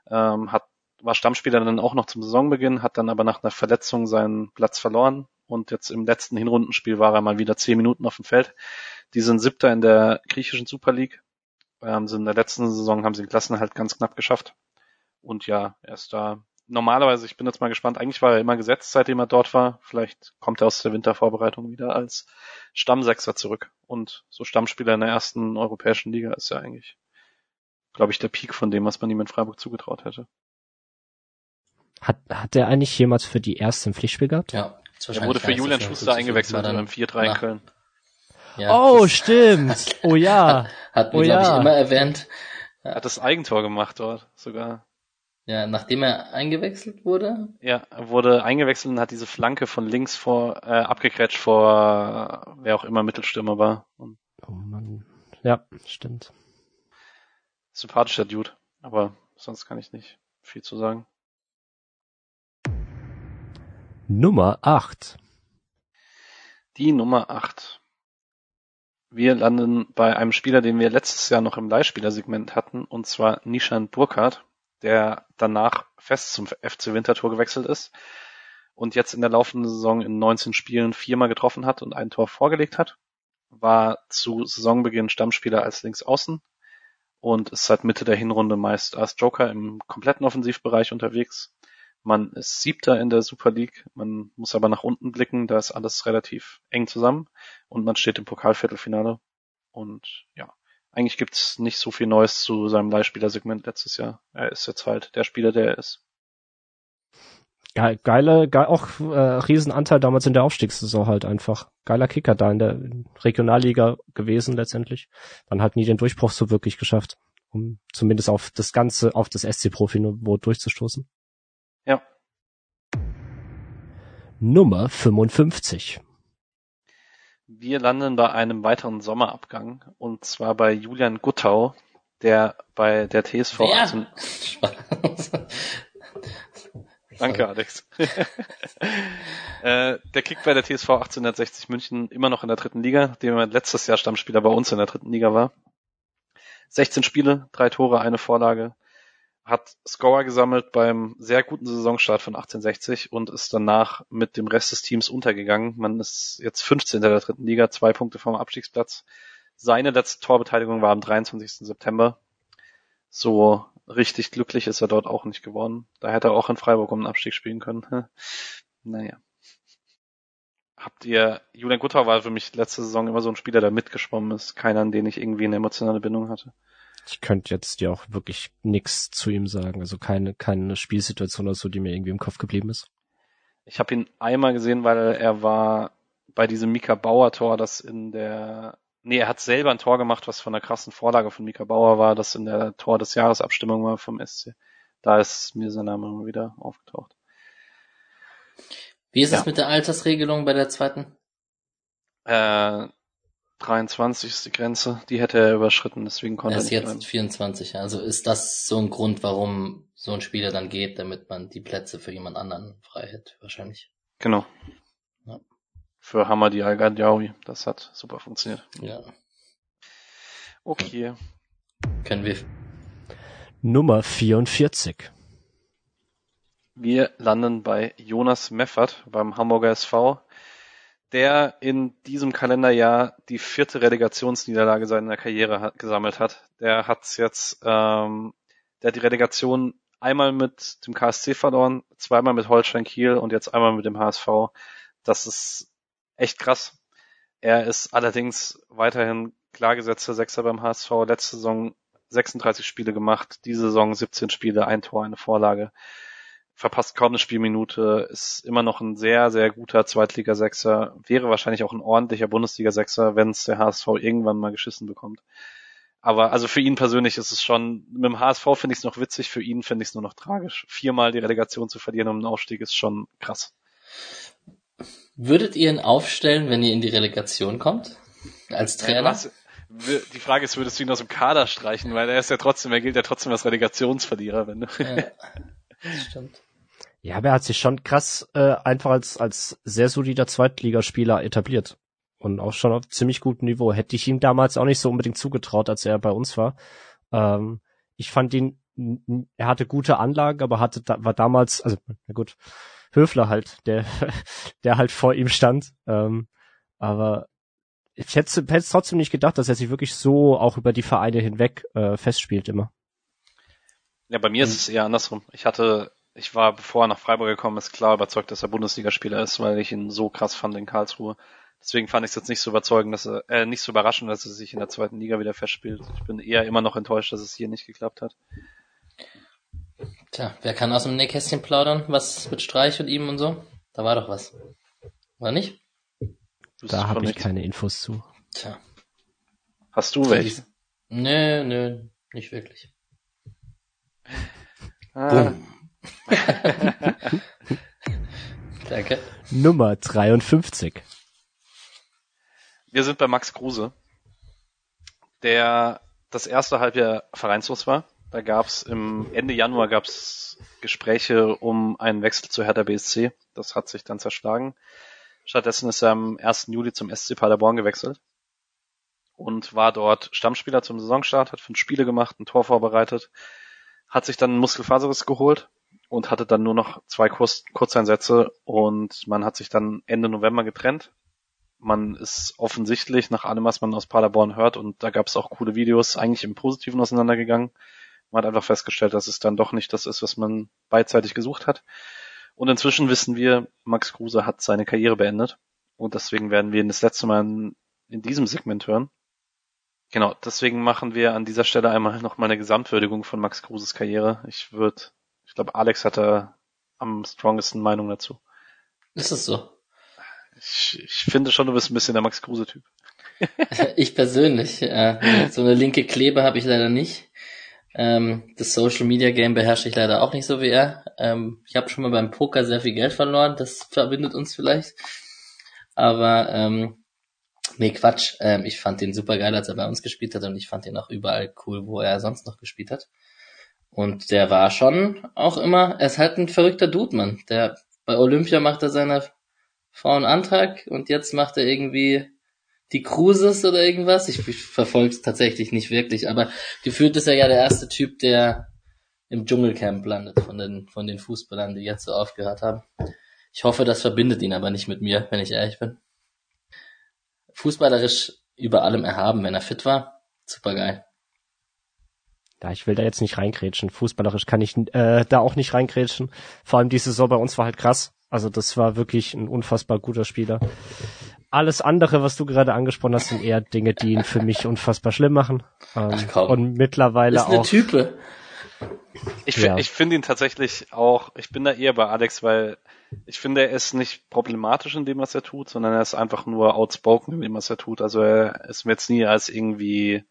ähm, hat, war Stammspieler dann auch noch zum Saisonbeginn, hat dann aber nach einer Verletzung seinen Platz verloren und jetzt im letzten Hinrundenspiel war er mal wieder zehn Minuten auf dem Feld. Die sind Siebter in der griechischen Super League. Ähm, sind in der letzten Saison haben sie den Klassenerhalt ganz knapp geschafft. Und ja, er ist da normalerweise, ich bin jetzt mal gespannt, eigentlich war er immer gesetzt, seitdem er dort war. Vielleicht kommt er aus der Wintervorbereitung wieder als Stammsechser zurück. Und so Stammspieler in der ersten europäischen Liga ist ja eigentlich, glaube ich, der Peak von dem, was man ihm in Freiburg zugetraut hätte. Hat, hat er eigentlich jemals für die erste ein Pflichtspiel gehabt? Ja. Er wurde für Julian Schuster eingewechselt beim 4-3 in Köln. Ja, oh, stimmt. <laughs> Oh ja. Hat, hat oh, ja. ich, immer erwähnt. Er hat das Eigentor gemacht dort sogar. Ja, nachdem er eingewechselt wurde? Ja, er wurde eingewechselt und hat diese Flanke von links vor äh, abgekrätscht vor wer auch immer Mittelstürmer war. Und oh Mann. Ja, stimmt. Sympathischer Dude, aber sonst kann ich nicht viel zu sagen. Nummer 8. Die Nummer 8. Wir landen bei einem Spieler, den wir letztes Jahr noch im Leihspielersegment hatten, und zwar Nishan Burkhardt, der danach fest zum FC Winterthur gewechselt ist und jetzt in der laufenden Saison in 19 Spielen viermal getroffen hat und ein Tor vorgelegt hat, war zu Saisonbeginn Stammspieler als Linksaußen und ist seit Mitte der Hinrunde meist als Joker im kompletten Offensivbereich unterwegs. Man ist Siebter in der Super League, man muss aber nach unten blicken, da ist alles relativ eng zusammen und man steht im Pokalviertelfinale. Und ja, eigentlich gibt's nicht so viel Neues zu seinem Leihspielersegment letztes Jahr. Er ist jetzt halt der Spieler, der er ist. Geil, geile, geil, auch äh, Riesenanteil damals in der Aufstiegssaison halt einfach. Geiler Kicker da in der Regionalliga gewesen letztendlich. Dann hat nie den Durchbruch so wirklich geschafft, um zumindest auf das Ganze, auf das SC-Profi-Niveau durchzustoßen. Ja. Nummer 55. Wir landen bei einem weiteren Sommerabgang und zwar bei Julian Guttau, der bei der TSV ja. 18 Danke, Alex. <laughs> äh, der kickt bei der TSV 1860 München immer noch in der dritten Liga, dem er letztes Jahr Stammspieler bei uns in der dritten Liga war. 16 Spiele, drei Tore, eine Vorlage, hat Scorer gesammelt beim sehr guten Saisonstart von 1860 und ist danach mit dem Rest des Teams untergegangen. Man ist jetzt 15. der dritten Liga, zwei Punkte vom Abstiegsplatz. Seine letzte Torbeteiligung war am 23. September. So richtig glücklich ist er dort auch nicht geworden. Da hätte er auch in Freiburg um den Abstieg spielen können. <laughs> naja. Habt ihr, Julian Guttau war für mich letzte Saison immer so ein Spieler, der mitgeschwommen ist. Keiner, an den ich irgendwie eine emotionale Bindung hatte. Ich könnte jetzt ja auch wirklich nichts zu ihm sagen. Also keine, keine Spielsituation oder so, die mir irgendwie im Kopf geblieben ist. Ich habe ihn einmal gesehen, weil er war bei diesem Mika Bauer Tor, das in der Nee, er hat selber ein Tor gemacht, was von der krassen Vorlage von Mika Bauer war, das in der Tor des Jahresabstimmung war vom SC. Da ist mir sein Name immer wieder aufgetaucht. Wie ist ja. es mit der Altersregelung bei der zweiten? Äh, 23 ist die Grenze, die hätte er überschritten, deswegen konnte er. Er ist jetzt bleiben. 24, also ist das so ein Grund, warum so ein Spieler dann geht, damit man die Plätze für jemand anderen frei hält, wahrscheinlich. Genau. Ja. Für Hamadi Al-Gadjawi, das hat super funktioniert. Ja. Okay. Können wir. Nummer 44. Wir landen bei Jonas Meffert beim Hamburger SV der in diesem Kalenderjahr die vierte Relegationsniederlage seiner Karriere hat, gesammelt hat. Der hat jetzt, ähm, der hat die Relegation einmal mit dem KSC verloren, zweimal mit Holstein Kiel und jetzt einmal mit dem HSV. Das ist echt krass. Er ist allerdings weiterhin klar gesetzter Sechser beim HSV, letzte Saison 36 Spiele gemacht, diese Saison 17 Spiele, ein Tor, eine Vorlage. Verpasst kaum eine Spielminute, ist immer noch ein sehr, sehr guter Zweitliga-Sechser, wäre wahrscheinlich auch ein ordentlicher Bundesliga-Sechser, wenn es der HSV irgendwann mal geschissen bekommt. Aber also für ihn persönlich ist es schon, mit dem HSV finde ich es noch witzig, für ihn finde ich es nur noch tragisch. Viermal die Relegation zu verlieren um einen Aufstieg ist schon krass. Würdet ihr ihn aufstellen, wenn ihr in die Relegation kommt? Als Trainer? Was, die Frage ist, würdest du ihn aus dem Kader streichen, weil er ist ja trotzdem, er gilt ja trotzdem als Relegationsverlierer, wenn du. Ja, das stimmt. Ja, aber er hat sich schon krass äh, einfach als, als sehr solider Zweitligaspieler etabliert. Und auch schon auf ziemlich gutem Niveau. Hätte ich ihm damals auch nicht so unbedingt zugetraut, als er bei uns war. Ähm, ich fand ihn, er hatte gute Anlagen, aber hatte, war damals, also, na gut, Höfler halt, der, <laughs> der halt vor ihm stand. Ähm, aber ich hätte, hätte trotzdem nicht gedacht, dass er sich wirklich so auch über die Vereine hinweg äh, festspielt immer. Ja, bei mir ist es eher andersrum. Ich hatte, ich war, bevor er nach Freiburg gekommen ist, klar überzeugt, dass er Bundesligaspieler ist, weil ich ihn so krass fand in Karlsruhe. Deswegen fand ich es jetzt nicht so überzeugend, dass er, äh, nicht so überraschend, dass er sich in der zweiten Liga wieder festspielt. Ich bin eher immer noch enttäuscht, dass es hier nicht geklappt hat. Tja, wer kann aus dem Nähkästchen plaudern? Was mit Streich und ihm und so? Da war doch was. War nicht? Da habe ich keine Infos zu. Tja. Hast du welche? Nö, nö, nicht wirklich. Ah. <laughs> Danke. Nummer 53. Wir sind bei Max Kruse, der das erste Halbjahr vereinslos war da gab es im Ende Januar gab's Gespräche um einen Wechsel zu Hertha BSC. Das hat sich dann zerschlagen. Stattdessen ist er am 1. Juli zum SC Paderborn gewechselt und war dort Stammspieler zum Saisonstart, hat fünf Spiele gemacht, ein Tor vorbereitet, hat sich dann einen Muskelfaserriss geholt und hatte dann nur noch zwei Kurz Kurzeinsätze und man hat sich dann Ende November getrennt. Man ist offensichtlich nach allem, was man aus Paderborn hört und da gab es auch coole Videos, eigentlich im Positiven auseinandergegangen. Man hat einfach festgestellt, dass es dann doch nicht das ist, was man beidseitig gesucht hat. Und inzwischen wissen wir, Max Kruse hat seine Karriere beendet. Und deswegen werden wir ihn das letzte Mal in, in diesem Segment hören. Genau, deswegen machen wir an dieser Stelle einmal nochmal eine Gesamtwürdigung von Max Kruses Karriere. Ich würde, glaube, Alex hat da am strongesten Meinung dazu. Ist es so? Ich, ich finde schon, du bist ein bisschen der Max Kruse-Typ. <laughs> ich persönlich, äh, so eine linke Klebe habe ich leider nicht. Ähm, das Social Media Game beherrsche ich leider auch nicht so wie er. Ähm, ich habe schon mal beim Poker sehr viel Geld verloren, das verbindet uns vielleicht. Aber ähm, nee, Quatsch. Ähm, ich fand den super geil, als er bei uns gespielt hat und ich fand ihn auch überall cool, wo er sonst noch gespielt hat. Und der war schon auch immer, er ist halt ein verrückter Dude, Mann. Der bei Olympia macht er seiner Frau einen Antrag und jetzt macht er irgendwie die Cruises oder irgendwas. Ich, ich verfolge es tatsächlich nicht wirklich, aber gefühlt ist er ja der erste Typ, der im Dschungelcamp landet von den, von den Fußballern, die jetzt so aufgehört haben. Ich hoffe, das verbindet ihn aber nicht mit mir, wenn ich ehrlich bin. Fußballerisch über allem erhaben, wenn er fit war. Super geil. Ja, ich will da jetzt nicht reinkrätschen. Fußballerisch kann ich äh, da auch nicht reinkrätschen. Vor allem diese Saison bei uns war halt krass. Also das war wirklich ein unfassbar guter Spieler alles andere, was du gerade angesprochen hast, sind eher Dinge, die ihn für mich unfassbar schlimm machen. Ähm, Ach komm. Und mittlerweile ist eine auch. Type. Ich, ja. ich finde ihn tatsächlich auch, ich bin da eher bei Alex, weil ich finde, er ist nicht problematisch in dem, was er tut, sondern er ist einfach nur outspoken in dem, was er tut. Also er ist mir jetzt nie als irgendwie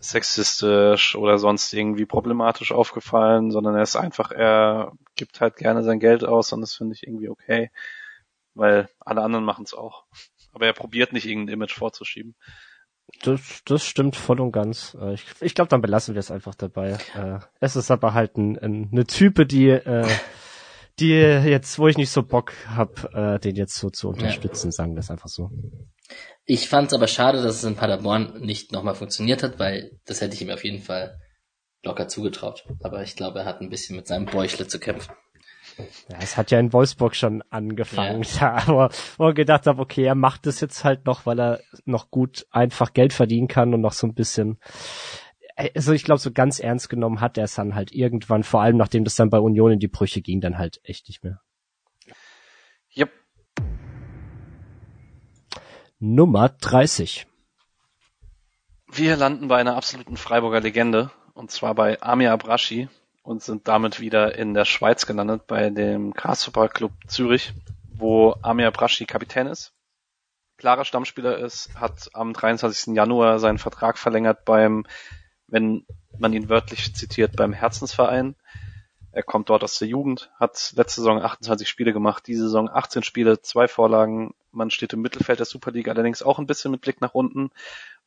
sexistisch oder sonst irgendwie problematisch aufgefallen, sondern er ist einfach, er gibt halt gerne sein Geld aus und das finde ich irgendwie okay weil alle anderen machen es auch. Aber er probiert nicht irgendein Image vorzuschieben. Das, das stimmt voll und ganz. Äh, ich, ich glaube, dann belassen wir es einfach dabei. Äh, es ist aber halt ein, ein, eine Type, die, äh, die jetzt, wo ich nicht so Bock hab, äh, den jetzt so zu unterstützen, ja. sagen wir es einfach so. Ich fand es aber schade, dass es in Paderborn nicht nochmal funktioniert hat, weil das hätte ich ihm auf jeden Fall locker zugetraut. Aber ich glaube, er hat ein bisschen mit seinem Bäuchle zu kämpfen. Ja, es hat ja in Wolfsburg schon angefangen, ja. <laughs> aber wo er gedacht habe, okay, er macht das jetzt halt noch, weil er noch gut einfach Geld verdienen kann und noch so ein bisschen also ich glaube, so ganz ernst genommen hat er es dann halt irgendwann, vor allem nachdem das dann bei Union in die Brüche ging, dann halt echt nicht mehr. Yep. Nummer 30. Wir landen bei einer absoluten Freiburger Legende und zwar bei Amir Abrashi und sind damit wieder in der Schweiz gelandet bei dem Grasshopper Club Zürich, wo Amir Abrashi Kapitän ist. Klarer Stammspieler ist, hat am 23. Januar seinen Vertrag verlängert beim, wenn man ihn wörtlich zitiert, beim Herzensverein. Er kommt dort aus der Jugend, hat letzte Saison 28 Spiele gemacht, diese Saison 18 Spiele, zwei Vorlagen. Man steht im Mittelfeld der Super League, allerdings auch ein bisschen mit Blick nach unten.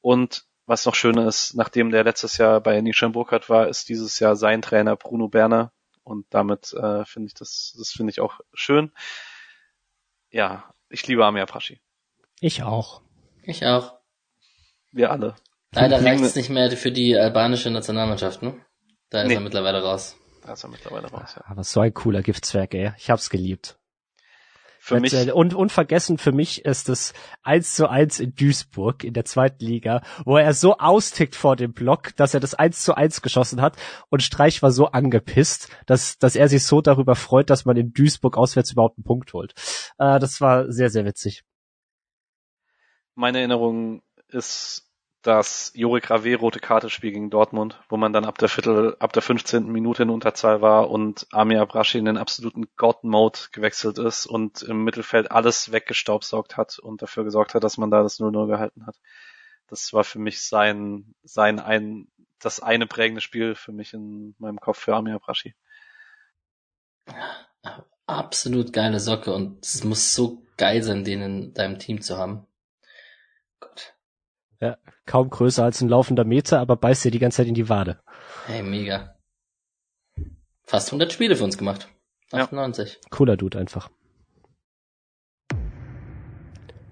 Und was noch schöner ist, nachdem der letztes Jahr bei Nishan Burkhardt war, ist dieses Jahr sein Trainer Bruno Berner. Und damit äh, finde ich das, das finde ich auch schön. Ja, ich liebe Amir Praschi. Ich auch. Ich auch. Wir alle. Leider reicht es nicht mehr für die albanische Nationalmannschaft, ne? Da ist Nee. er mittlerweile raus. Er mittlerweile raus, ja. Aber so ein cooler Giftzwerg, ey. Ich hab's geliebt. Für mich, Erzähl- Und unvergessen für mich ist es 1 zu 1 in Duisburg in der zweiten Liga, wo er so austickt vor dem Block, dass er das 1 zu 1 geschossen hat und Streich war so angepisst, dass, dass er sich so darüber freut, dass man in Duisburg auswärts überhaupt einen Punkt holt. Äh, das war sehr, sehr witzig. meine Erinnerung ist das Jorik Rave rote Karte Spiel gegen Dortmund, wo man dann ab der Viertel, ab der 15. Minute in Unterzahl war und Amir Abrashi in den absoluten God-Mode gewechselt ist und im Mittelfeld alles weggestaubsaugt hat und dafür gesorgt hat, dass man da das 0-0 gehalten hat. Das war für mich sein, sein ein, das eine prägende Spiel für mich in meinem Kopf für Amir Abrashi. Absolut geile Socke und es muss so geil sein, den in deinem Team zu haben. Gott. Kaum größer als ein laufender Meter, aber beißt dir die ganze Zeit in die Wade. Hey, mega. Fast 100 Spiele für uns gemacht. Ja. 98. Cooler Dude einfach.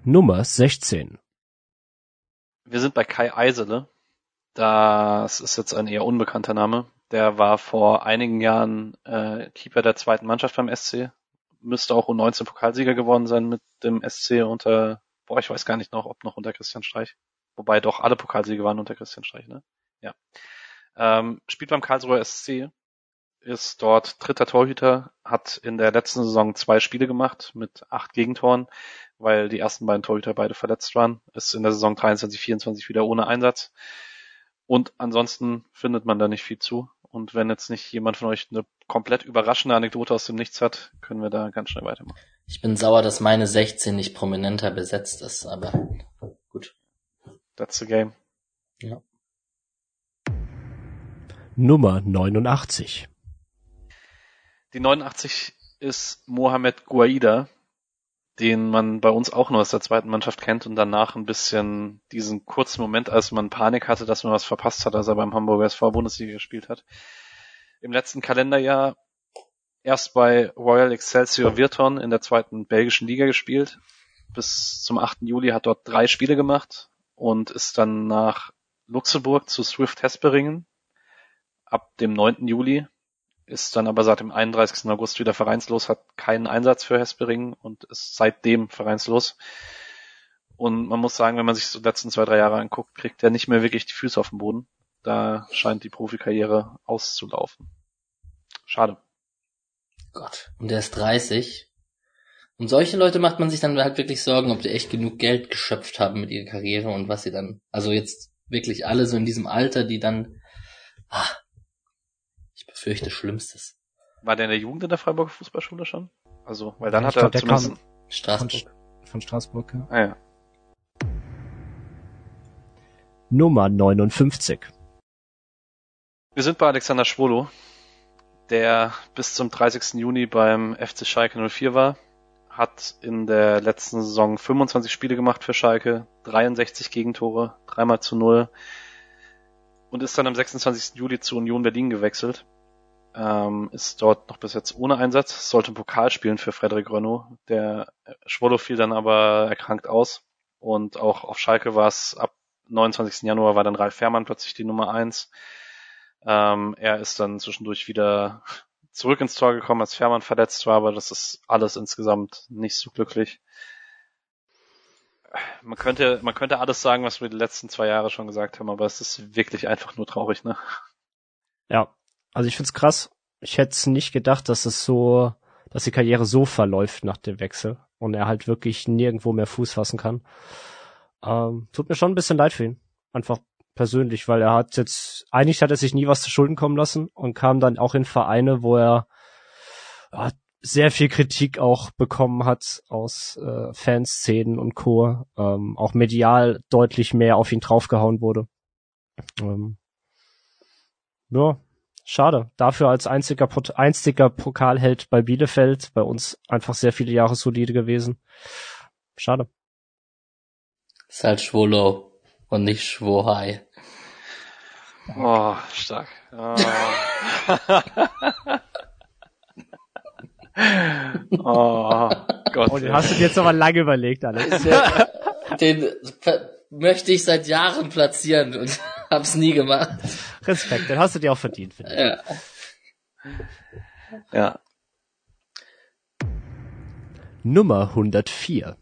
Nummer 16. Wir sind bei Kai Eisele. Das ist jetzt ein eher unbekannter Name. Der war vor einigen Jahren äh, Keeper der zweiten Mannschaft beim SC. Müsste auch U19 Pokalsieger geworden sein mit dem SC unter, boah, ich weiß gar nicht noch, ob noch unter Christian Streich. Wobei doch alle Pokalsiege waren unter Christian Streich, ne? Ja. Ähm, spielt beim Karlsruher SC, ist dort dritter Torhüter, hat in der letzten Saison zwei Spiele gemacht mit acht Gegentoren, weil die ersten beiden Torhüter beide verletzt waren, ist in der Saison 23, 24 wieder ohne Einsatz. Und ansonsten findet man da nicht viel zu. Und wenn jetzt nicht jemand von euch eine komplett überraschende Anekdote aus dem Nichts hat, können wir da ganz schnell weitermachen. Ich bin sauer, dass meine 16 nicht prominenter besetzt ist, aber the game. Ja. Nummer 89. Die 89 ist Mohamed Guaida, den man bei uns auch nur aus der zweiten Mannschaft kennt und danach ein bisschen diesen kurzen Moment, als man Panik hatte, dass man was verpasst hat, als er beim Hamburger SV Bundesliga gespielt hat. Im letzten Kalenderjahr erst bei Royal Excelsior Virton in der zweiten belgischen Liga gespielt. Bis zum 8. Juli hat dort drei Spiele gemacht und ist dann nach Luxemburg zu Swift Hesperingen ab dem 9. Juli ist dann aber seit dem 31. August wieder vereinslos, hat keinen Einsatz für Hesperingen und ist seitdem vereinslos. Und man muss sagen, wenn man sich so die letzten zwei, drei Jahre anguckt, kriegt er nicht mehr wirklich die Füße auf den Boden. Da scheint die Profikarriere auszulaufen. Schade. Gott. Und der ist 30. Um solche Leute macht man sich dann halt wirklich Sorgen, ob die echt genug Geld geschöpft haben mit ihrer Karriere und was sie dann, also jetzt wirklich alle so in diesem Alter, die dann, ah, ich befürchte Schlimmstes. War der in der Jugend in der Freiburger Fußballschule schon? Also, weil dann Ja, hat ich glaub, er der zumindest... Von, Straßburg. von Straßburg. Ja. Ah, ja. Nummer 59. Wir sind bei Alexander Schwolo, der bis zum 30. Juni beim FC Schalke 04 war, hat in der letzten Saison 25 Spiele gemacht für Schalke, 63 Gegentore, dreimal zu null und ist dann am 26. Juli zu Union Berlin gewechselt. Ähm, ist dort noch bis jetzt ohne Einsatz, sollte ein Pokal spielen für Frederik Renault. Der Schwolo fiel dann aber erkrankt aus und auch auf Schalke war es ab 29. Januar war dann Ralf Fährmann plötzlich die Nummer eins. Ähm, er ist dann zwischendurch wieder zurück ins Tor gekommen, als Fährmann verletzt war, aber das ist alles insgesamt nicht so glücklich. Man könnte, man könnte alles sagen, was wir die letzten zwei Jahre schon gesagt haben, aber es ist wirklich einfach nur traurig, ne? Ja, also ich find's krass. Ich hätte nicht gedacht, dass es so, dass die Karriere so verläuft nach dem Wechsel und er halt wirklich nirgendwo mehr Fuß fassen kann. Ähm, tut mir schon ein bisschen leid für ihn. Einfach persönlich, weil er hat jetzt, eigentlich hat er sich nie was zu Schulden kommen lassen und kam dann auch in Vereine, wo er ja, sehr viel Kritik auch bekommen hat aus äh, Fanszenen und Co. Ähm, auch medial deutlich mehr auf ihn draufgehauen wurde. Ähm, ja, schade. Dafür als einziger, einziger Pokalheld bei Bielefeld, bei uns einfach sehr viele Jahre solide gewesen. Schade. Ist halt und nicht Schwohai. Oh, stark. Oh. <laughs> oh Gott. Und den hast du dir jetzt aber lange überlegt, Alex. Den möchte ich seit Jahren platzieren und <laughs> hab's nie gemacht. Respekt, den hast du dir auch verdient, finde ich. Ja. ja. Nummer 104.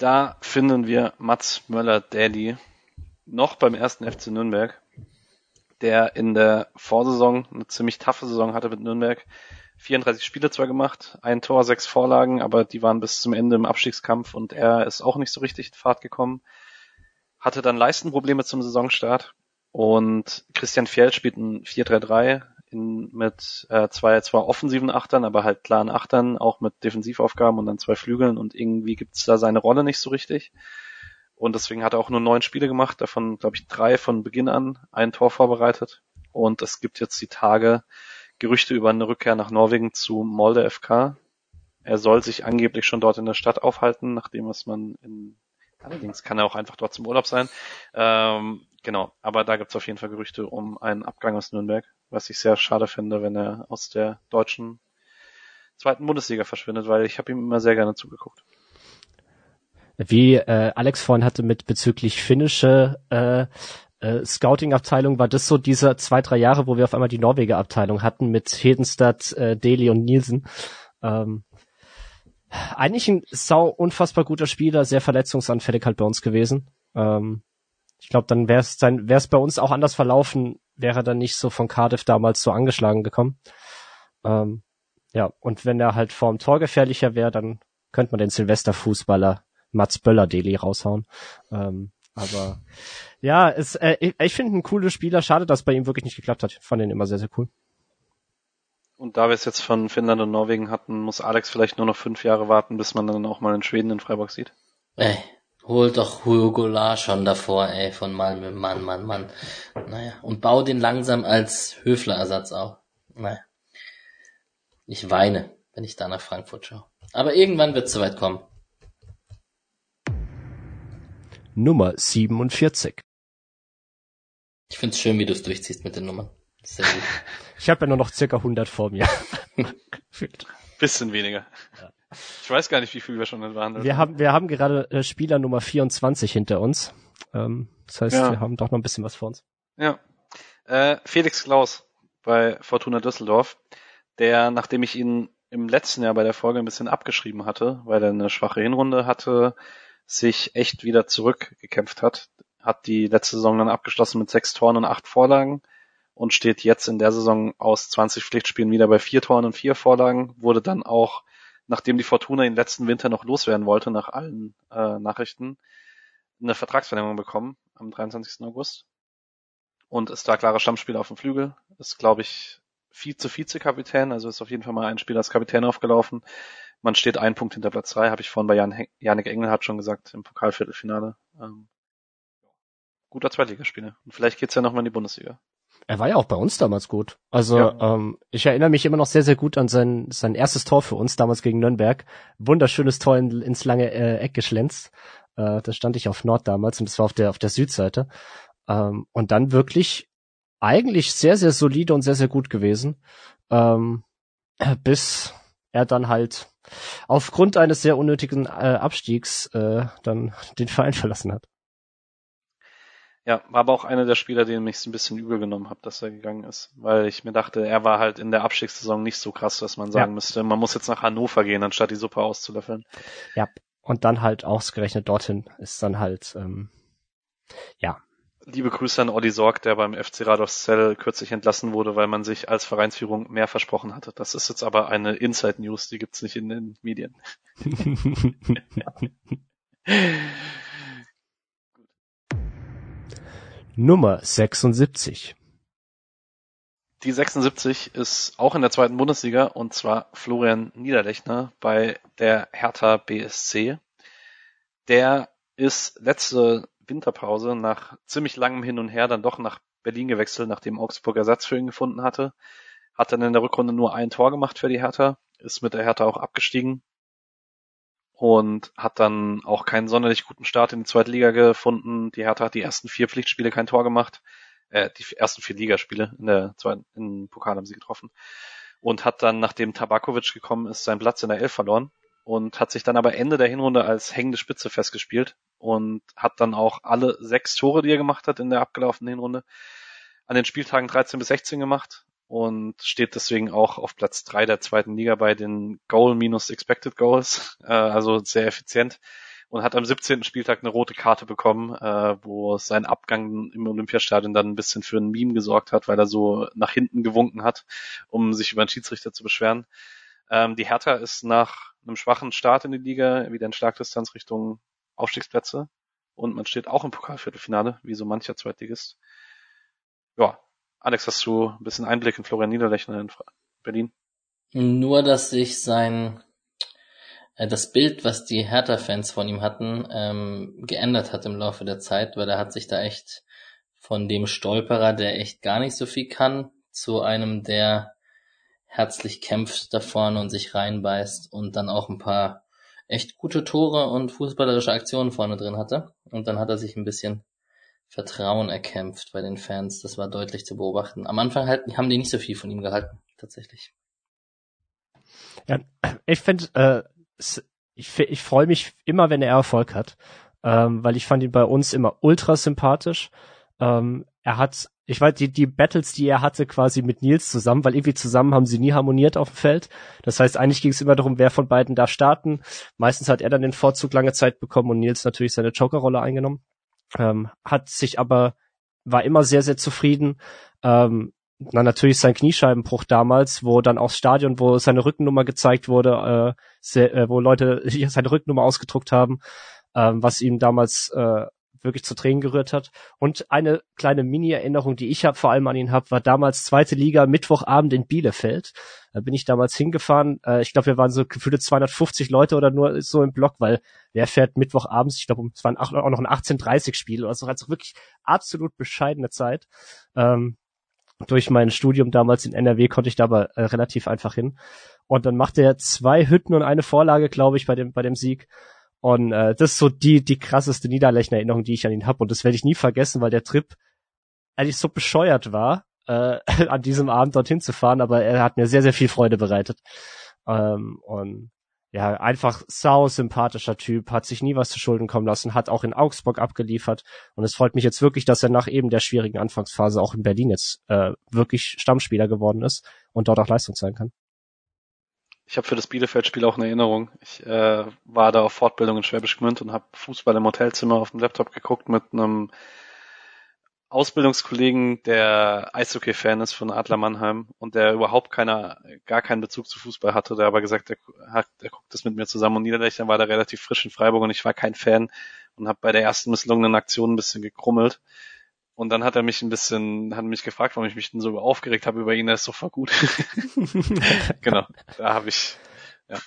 Da finden wir Mats Möller-Daly noch beim ersten FC Nürnberg, der in der Vorsaison eine ziemlich taffe Saison hatte mit Nürnberg. 34 Spiele zwar gemacht, ein Tor, sechs Vorlagen, aber die waren bis zum Ende im Abstiegskampf und er ist auch nicht so richtig in Fahrt gekommen. Hatte dann Leistenprobleme zum Saisonstart und Christian Fjell spielt ein 4-3-3 mit äh, zwei zwar offensiven Achtern, aber halt klaren Achtern, auch mit Defensivaufgaben und dann zwei Flügeln und irgendwie gibt's da seine Rolle nicht so richtig. Und deswegen hat er auch nur neun Spiele gemacht, davon glaube ich drei von Beginn an, ein Tor vorbereitet. Und es gibt jetzt die Tage Gerüchte über eine Rückkehr nach Norwegen zu Molde FK. Er soll sich angeblich schon dort in der Stadt aufhalten, nachdem was man in Allerdings kann er auch einfach dort zum Urlaub sein. Ähm, genau, aber da gibt es auf jeden Fall Gerüchte um einen Abgang aus Nürnberg, was ich sehr schade finde, wenn er aus der deutschen zweiten Bundesliga verschwindet, weil ich habe ihm immer sehr gerne zugeguckt. Wie äh, Alex vorhin hatte mit bezüglich finnische äh, äh, Scouting-Abteilung, war das so diese zwei, drei Jahre, wo wir auf einmal die Norweger-Abteilung hatten mit Hedenstadt, äh, Deli und Nielsen. Ähm, eigentlich ein sau unfassbar guter Spieler, sehr verletzungsanfällig halt bei uns gewesen. Ähm, ich glaube, dann wäre es dann wäre es bei uns auch anders verlaufen, wäre er dann nicht so von Cardiff damals so angeschlagen gekommen. Ähm, ja, und wenn er halt vorm Tor gefährlicher wäre, dann könnte man den Silvester-Fußballer Mats Böller-Deli raushauen. Ähm, aber ja, es, äh, ich, ich finde ein cooler Spieler. Schade, dass bei ihm wirklich nicht geklappt hat. Ich fand ihn immer sehr, sehr cool. Und da wir es jetzt von Finnland und Norwegen hatten, muss Alex vielleicht nur noch fünf Jahre warten, bis man dann auch mal in Schweden in Freiburg sieht. Ey, hol doch Hugo schon davor, ey, von Malmö. Mann, Mann, Mann. Naja, und bau den langsam als Höfler-Ersatz auf. Naja. Ich weine, wenn ich da nach Frankfurt schaue. Aber irgendwann wird es soweit kommen. Nummer 47. Ich find's schön, wie du es durchziehst mit den Nummern. Sehr gut. <laughs> ich habe ja nur noch circa 100 vor mir. <laughs> Bisschen weniger. Ja. Ich weiß gar nicht, wie viel wir schon behandelt wir haben. Wir haben gerade äh, Spieler Nummer 24 hinter uns. Ähm, das heißt, ja. wir haben doch noch ein bisschen was vor uns. Ja. Äh, Felix Klaus bei Fortuna Düsseldorf, der, nachdem ich ihn im letzten Jahr bei der Folge ein bisschen abgeschrieben hatte, weil er eine schwache Hinrunde hatte, sich echt wieder zurückgekämpft hat. Hat die letzte Saison dann abgeschlossen mit sechs Toren und acht Vorlagen und steht jetzt in der Saison aus 20 Pflichtspielen wieder bei vier Toren und vier Vorlagen. Wurde dann auch, nachdem die Fortuna den letzten Winter noch loswerden wollte, nach allen äh, Nachrichten, eine Vertragsverlängerung bekommen am 23. August. Und ist da klarer Stammspieler auf dem Flügel. Ist, glaube ich, Vize-Vize-Kapitän, also ist auf jeden Fall mal ein Spieler als Kapitän aufgelaufen. Man steht einen Punkt hinter Platz drei, habe ich vorhin bei Jan, Janik Engelhardt schon gesagt, im Pokalviertelfinale. Ähm, guter Zweitligaspieler. Und vielleicht geht's ja nochmal in die Bundesliga. Er war ja auch bei uns damals gut. Also ja. ähm, ich erinnere mich immer noch sehr, sehr gut an sein, sein erstes Tor für uns, damals gegen Nürnberg. Wunderschönes Tor in, ins lange äh, Eck geschlänzt. Äh, da stand ich auf Nord damals und das war auf der, auf der Südseite. Ähm, und dann wirklich eigentlich sehr, sehr solide und sehr, sehr gut gewesen. Ähm, <clears throat> bis er dann halt aufgrund eines sehr unnötigen äh, Abstiegs äh, dann den Verein <laughs> verlassen hat. Ja, war aber auch einer der Spieler, den ich ein bisschen übel genommen habe, dass er gegangen ist. Weil ich mir dachte, er war halt in der Abstiegssaison nicht so krass, dass man sagen ja. müsste, man muss jetzt nach Hannover gehen, anstatt die Suppe auszulöffeln. Ja, und dann halt ausgerechnet dorthin ist dann halt, ähm, ja, Liebe Grüße an Olli Sorg, der beim FC Radolfzell kürzlich entlassen wurde, weil man sich als Vereinsführung mehr versprochen hatte. Das ist jetzt aber eine Inside News, die gibt's nicht in den Medien. <laughs> <laughs> Nummer 76. Die 76 ist auch in der zweiten Bundesliga und zwar Florian Niederlechner bei der Hertha BSC. Der ist letzte Winterpause nach ziemlich langem Hin und Her dann doch nach Berlin gewechselt, nachdem Augsburg Ersatz für ihn gefunden hatte. Hat dann in der Rückrunde nur ein Tor gemacht für die Hertha, ist mit der Hertha auch abgestiegen und hat dann auch keinen sonderlich guten Start in die zweite Liga gefunden. Die Hertha hat die ersten vier Pflichtspiele kein Tor gemacht, äh, die ersten vier Ligaspiele in der zweiten, in Pokal haben sie getroffen und hat dann, nachdem Tabakovic gekommen ist, seinen Platz in der Elf verloren und hat sich dann aber Ende der Hinrunde als hängende Spitze festgespielt und hat dann auch alle sechs Tore, die er gemacht hat in der abgelaufenen Hinrunde, an den Spieltagen 13 bis 16 gemacht und steht deswegen auch auf Platz drei der zweiten Liga bei den Goal minus Expected Goals, <laughs> äh, also sehr effizient und hat am 17. Spieltag eine rote Karte bekommen, äh, wo sein Abgang im Olympiastadion dann ein bisschen für ein Meme gesorgt hat, weil er so nach hinten gewunken hat, um sich über den Schiedsrichter zu beschweren. Ähm, die Hertha ist nach einem schwachen Start in die Liga wieder in Schlagdistanz Richtung Aufstiegsplätze und man steht auch im Pokalviertelfinale, wie so mancher Zweitligist. Ja, Alex, hast du ein bisschen Einblick in Florian Niederlechner in Berlin? Nur, dass sich sein äh, das Bild, was die Hertha-Fans von ihm hatten, ähm, geändert hat im Laufe der Zeit, weil er hat sich da echt von dem Stolperer, der echt gar nicht so viel kann, zu einem, der herzlich kämpft da vorne und sich reinbeißt und dann auch ein paar echt gute Tore und fußballerische Aktionen vorne drin hatte. Und dann hat er sich ein bisschen Vertrauen erkämpft bei den Fans. Das war deutlich zu beobachten. Am Anfang halt, haben die nicht so viel von ihm gehalten, tatsächlich. Ja, ich finde, äh, ich, ich freue mich immer, wenn er Erfolg hat, ähm, weil ich fand ihn bei uns immer ultra sympathisch. Ähm, er hat, ich weiß, die, die Battles, die er hatte quasi mit Nils zusammen, weil irgendwie zusammen haben sie nie harmoniert auf dem Feld. Das heißt, eigentlich ging es immer darum, wer von beiden da starten. Meistens hat er dann den Vorzug lange Zeit bekommen und Nils natürlich seine Jokerrolle eingenommen ähm, hat sich aber, war immer sehr, sehr zufrieden. Ähm, na, natürlich sein Kniescheibenbruch damals, wo dann auch Stadion, wo seine Rückennummer gezeigt wurde, äh, sehr, äh, wo Leute <laughs> seine Rückennummer ausgedruckt haben, ähm, was ihm damals äh, wirklich zu Tränen gerührt hat. Und eine kleine Mini-Erinnerung, die ich hab, vor allem an ihn habe, war damals zweite Liga, Mittwochabend in Bielefeld. Da bin ich damals hingefahren. Äh, ich glaube, wir waren so gefühlte 250 Leute oder nur so im Block, weil wer fährt Mittwochabends? Ich glaube, es war auch noch ein 18.30 oder so. Also wirklich absolut bescheidene Zeit. Ähm, durch mein Studium damals in NRW konnte ich da aber äh, relativ einfach hin. Und dann machte er zwei Hütten und eine Vorlage, glaube ich, bei dem, bei dem Sieg. Und äh, das ist so die, die krasseste Niederlechner-Erinnerung, die ich an ihn habe. Und das werde ich nie vergessen, weil der Trip eigentlich so bescheuert war, äh, <laughs> an diesem Abend dorthin zu fahren, aber er hat mir sehr, sehr viel Freude bereitet. Ähm, und ja, einfach sau sympathischer Typ, hat sich nie was zu Schulden kommen lassen, hat auch in Augsburg abgeliefert. Und es freut mich jetzt wirklich, dass er nach eben der schwierigen Anfangsphase auch in Berlin jetzt äh, wirklich Stammspieler geworden ist und dort auch Leistung zeigen kann. Ich habe für das Bielefeld-Spiel auch eine Erinnerung. Ich äh, war da auf Fortbildung in Schwäbisch Gmünd und habe Fußball im Hotelzimmer auf dem Laptop geguckt mit einem Ausbildungskollegen, der Eishockey-Fan ist von Adler Mannheim und der überhaupt keine, gar keinen Bezug zu Fußball hatte, der aber gesagt, er, hat, er guckt das mit mir zusammen und Niederlechner war da relativ frisch in Freiburg und ich war kein Fan und habe bei der ersten misslungenen Aktion ein bisschen gekrummelt. Und dann hat er mich ein bisschen, hat mich gefragt, warum ich mich denn so aufgeregt habe über ihn, er ist so voll gut. <laughs> genau, da habe ich, ja.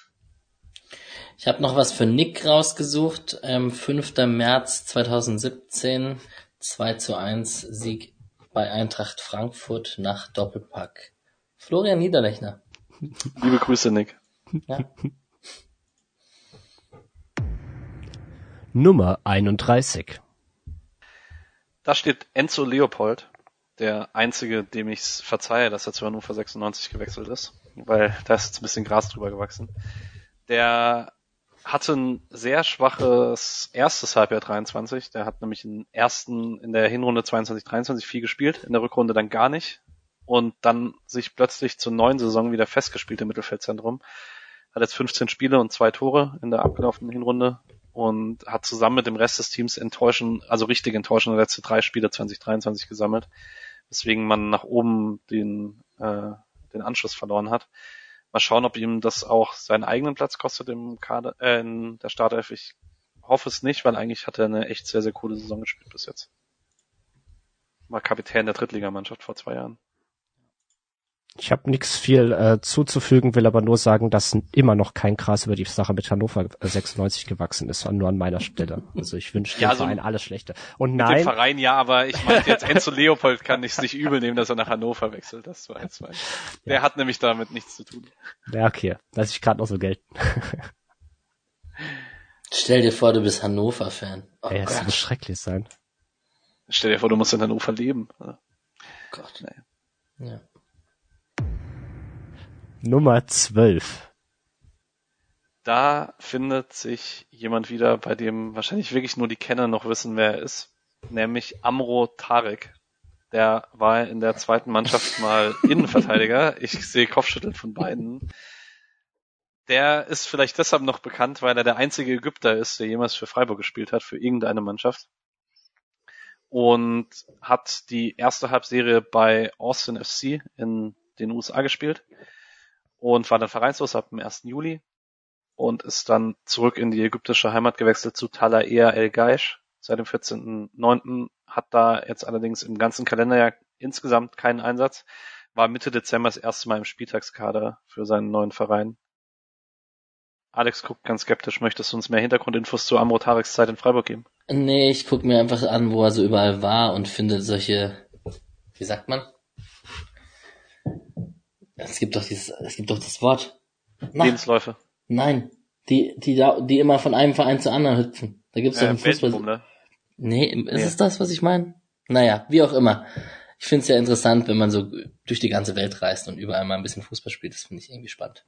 Ich habe noch was für Nick rausgesucht. Ähm, 5. März 2017, 2 zu 1 Sieg bei Eintracht Frankfurt nach Doppelpack. Florian Niederlechner. Liebe Grüße, Nick. Ja. Nummer 31. Da steht Enzo Leopold, der einzige, dem ich verzeihe, dass er zu Hannover 96 gewechselt ist, weil da ist jetzt ein bisschen Gras drüber gewachsen. Der hatte ein sehr schwaches erstes Halbjahr 23. Der hat nämlich im ersten, in der Hinrunde 22, 23 viel gespielt, in der Rückrunde dann gar nicht und dann sich plötzlich zur neuen Saison wieder festgespielt im Mittelfeldzentrum. Hat jetzt 15 Spiele und zwei Tore in der abgelaufenen Hinrunde und hat zusammen mit dem Rest des Teams enttäuschend, also richtig enttäuschende letzte drei Spiele 2023 gesammelt, weswegen man nach oben den, äh, den Anschluss verloren hat. Mal schauen, ob ihm das auch seinen eigenen Platz kostet im Kader, äh, in der Startelf. Ich hoffe es nicht, weil eigentlich hat er eine echt sehr, sehr coole Saison gespielt bis jetzt. war Kapitän der Drittligamannschaft vor zwei Jahren. Ich habe nichts viel äh, zuzufügen, will aber nur sagen, dass immer noch kein Gras über die Sache mit Hannover 96 gewachsen ist, nur an meiner Stelle. Also ich wünsche Ja, dem so Verein alles Schlechte. Und Mit dem nein, Verein ja, aber ich meinte jetzt Enzo Leopold kann ich es nicht übel nehmen, dass er nach Hannover wechselt. Das war jetzt mein. Der hat nämlich damit nichts zu tun. ja okay, lass ich gerade noch so gelten. Stell dir vor, du bist Hannover-Fan. Oh Ey, das Gott. muss schrecklich sein. Stell dir vor, du musst in Hannover leben. Ja. Gott. Nee. Ja. Nummer 12. Da findet sich jemand wieder, bei dem wahrscheinlich wirklich nur die Kenner noch wissen, wer er ist. Nämlich Amro Tarek. Der war in der zweiten Mannschaft mal <laughs> Innenverteidiger. Ich sehe Kopfschütteln von beiden. Der ist vielleicht deshalb noch bekannt, weil er der einzige Ägypter ist, der jemals für Freiburg gespielt hat, für irgendeine Mannschaft. Und hat die erste Halbserie bei Austin FC in den USA gespielt und war dann vereinslos ab dem 1. Juli und ist dann zurück in die ägyptische Heimat gewechselt zu Talaea El Gaish seit dem 14.09. Hat da jetzt allerdings im ganzen Kalenderjahr insgesamt keinen Einsatz. War Mitte Dezember das erste Mal im Spieltagskader für seinen neuen Verein. Alex guckt ganz skeptisch. Möchtest du uns mehr Hintergrundinfos zu Amro Tareks Zeit in Freiburg geben? Nee, ich guck mir einfach an, wo er so überall war und finde solche, wie sagt man? Es gibt doch dieses, es gibt doch das Wort. Na, Lebensläufe. nein, die, die da, die immer von einem Verein zu anderen hüpfen. Da gibt's doch Äh, im Fußball. Nee, ist Nee. es das, was ich meine? Naja, wie auch immer. Ich finde es ja interessant, wenn man so durch die ganze Welt reist und überall mal ein bisschen Fußball spielt. Das finde ich irgendwie spannend.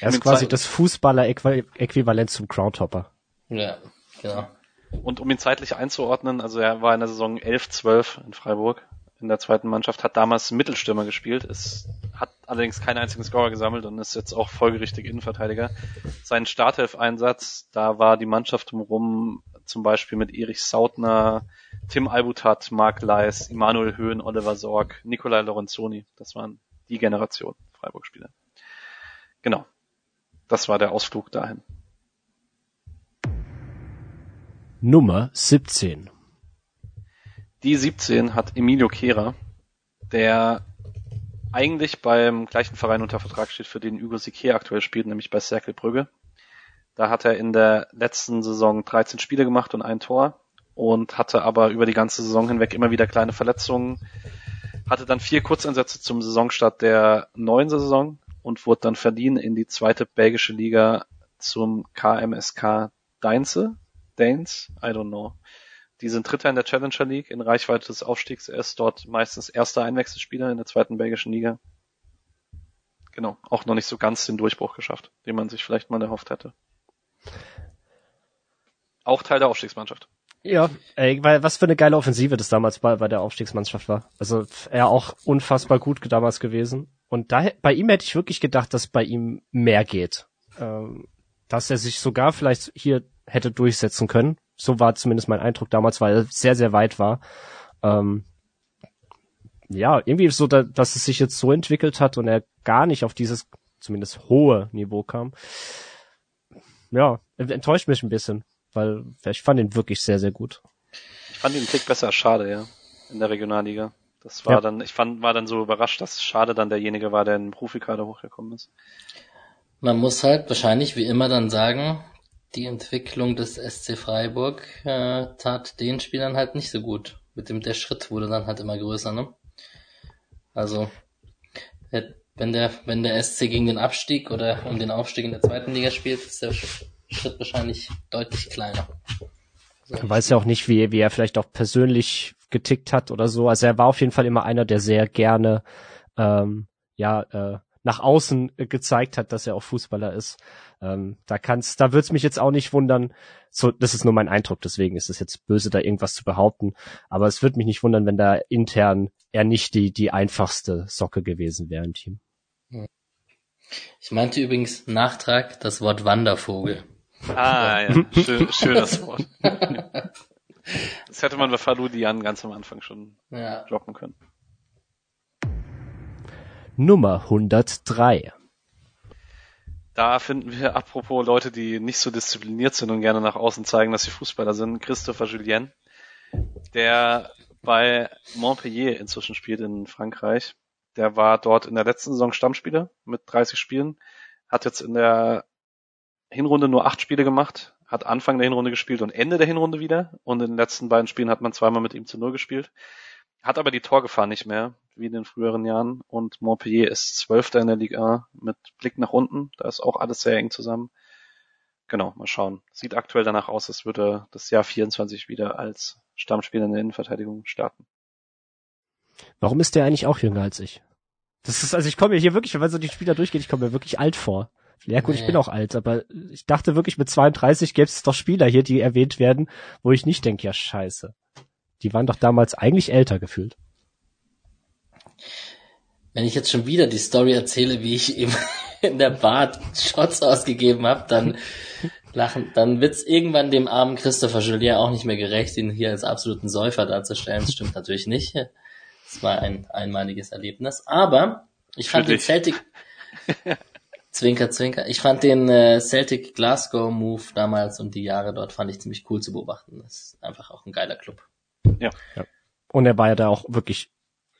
Er ist quasi das Fußballer-Äquivalent zum Groundhopper. Ja, genau. Und um ihn zeitlich einzuordnen, also er war in der Saison 11-12 in Freiburg in der zweiten Mannschaft, hat damals Mittelstürmer gespielt, ist, hat allerdings keinen einzigen Scorer gesammelt und ist jetzt auch folgerichtig Innenverteidiger. Sein Startelf-Einsatz, da war die Mannschaft drumherum zum Beispiel mit Erich Sautner, Tim Albutat, Marc Leis, Immanuel Höhn, Oliver Sorg, Nicolai Lorenzoni. Das waren die Generation Freiburg-Spieler. Genau. Das war der Ausflug dahin. Nummer 17. Die 17 hat Emilio Kehrer, der eigentlich beim gleichen Verein unter Vertrag steht, für den Hugo Sique aktuell spielt, nämlich bei Cercle Brügge. Da hat er in der letzten Saison 13 Spiele gemacht und ein Tor und hatte aber über die ganze Saison hinweg immer wieder kleine Verletzungen. Hatte dann vier Kurzeinsätze zum Saisonstart der neuen Saison und wurde dann verliehen in die zweite belgische Liga zum KMSK Deinze. Danes? I don't know. Die sind Dritter in der Challenger League in Reichweite des Aufstiegs. Er ist dort meistens erster Einwechselspieler in der zweiten belgischen Liga. Genau, auch noch nicht so ganz den Durchbruch geschafft, den man sich vielleicht mal erhofft hätte. Auch Teil der Aufstiegsmannschaft. Ja, ey, weil was für eine geile Offensive das damals bei, bei der Aufstiegsmannschaft war. Also er auch unfassbar gut damals gewesen. Und da, bei ihm hätte ich wirklich gedacht, dass bei ihm mehr geht. Ähm, dass er sich sogar vielleicht hier hätte durchsetzen können. So war zumindest mein Eindruck damals, weil er sehr, sehr weit war. Ähm, ja, irgendwie so, da, dass es sich jetzt so entwickelt hat und er gar nicht auf dieses zumindest hohe Niveau kam. Ja, enttäuscht mich ein bisschen, weil ich fand ihn wirklich sehr, sehr gut. Ich fand ihn einen Tick besser als Schade, ja, in der Regionalliga. Das war Ja. dann, ich fand, war dann so überrascht, dass Schade dann derjenige war, der in den Profikader hochgekommen ist. Man muss halt wahrscheinlich wie immer dann sagen, die Entwicklung des SC Freiburg äh, tat den Spielern halt nicht so gut. Mit dem der Schritt wurde dann halt immer größer, ne? Also äh, wenn der wenn der SC gegen den Abstieg oder um den Aufstieg in der zweiten Liga spielt, ist der Sch- Schritt wahrscheinlich deutlich kleiner. Man weiß ja auch nicht, wie, wie er vielleicht auch persönlich getickt hat oder so. Also er war auf jeden Fall immer einer, der sehr gerne ähm, ja äh, nach außen äh, gezeigt hat, dass er auch Fußballer ist. Ähm, da kann's, da wird's mich jetzt auch nicht wundern. So, das ist nur mein Eindruck, deswegen ist es jetzt böse, da irgendwas zu behaupten. Aber es würde mich nicht wundern, wenn da intern er nicht die die einfachste Socke gewesen wäre im Team. Ich meinte übrigens Nachtrag das Wort Wandervogel. Ah, ja, <laughs> schön, schönes Wort. <laughs> Das hätte man bei Falou Dian ganz am Anfang schon Ja. droppen können. Nummer 103. Da finden wir, apropos Leute, die nicht so diszipliniert sind und gerne nach außen zeigen, dass sie Fußballer sind, Christopher Julien. Der bei Montpellier inzwischen spielt in Frankreich. Der war dort in der letzten Saison Stammspieler mit 30 Spielen, hat jetzt in der Hinrunde nur acht Spiele gemacht, hat Anfang der Hinrunde gespielt und Ende der Hinrunde wieder. Und in den letzten beiden Spielen hat man zweimal mit ihm zu Null gespielt. Hat aber die Torgefahr nicht mehr, wie in den früheren Jahren. Und Montpellier ist Zwölfter in der Liga mit Blick nach unten. Da ist auch alles sehr eng zusammen. Genau, mal schauen. Sieht aktuell danach aus, als würde das Jahr 24 wieder als Stammspieler in der Innenverteidigung starten. Warum ist der eigentlich auch jünger als ich? Das ist, also ich komme mir hier wirklich, wenn man so die Spieler durchgeht, ich komme mir wirklich alt vor. Ja gut, nee. ich bin auch alt, aber ich dachte wirklich, mit 32 gäbe es doch Spieler hier, die erwähnt werden, wo ich nicht denke, ja scheiße. Die waren doch damals eigentlich älter gefühlt. Wenn ich jetzt schon wieder die Story erzähle, wie ich eben <laughs> in der Bar Shots ausgegeben habe, dann <laughs> lachen, dann wird's irgendwann dem armen Christopher Julien auch nicht mehr gerecht, ihn hier als absoluten Säufer darzustellen. Das stimmt natürlich nicht. Das war ein einmaliges Erlebnis. Aber ich fand den Celtic, <laughs> Zwinker, Zwinker. Ich fand den äh, Celtic Glasgow Move damals und die Jahre dort fand ich ziemlich cool zu beobachten. Das ist einfach auch ein geiler Club. Ja. ja. Und er war ja da auch wirklich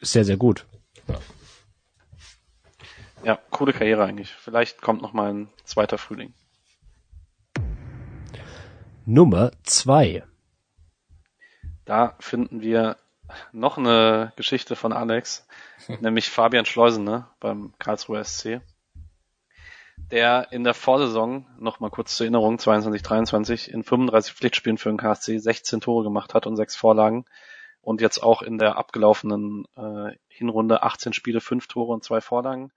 sehr, sehr gut. Ja. ja, coole Karriere eigentlich. Vielleicht kommt noch mal ein zweiter Frühling. Nummer zwei. Da finden wir noch eine Geschichte von Alex, <laughs> nämlich Fabian Schleusener beim Karlsruher SC der in der Vorsaison, noch mal kurz zur Erinnerung, 22, 23, in 35 Pflichtspielen für den KSC 16 Tore gemacht hat und sechs Vorlagen. Und jetzt auch in der abgelaufenen äh, Hinrunde 18 Spiele, fünf Tore und zwei Vorlagen.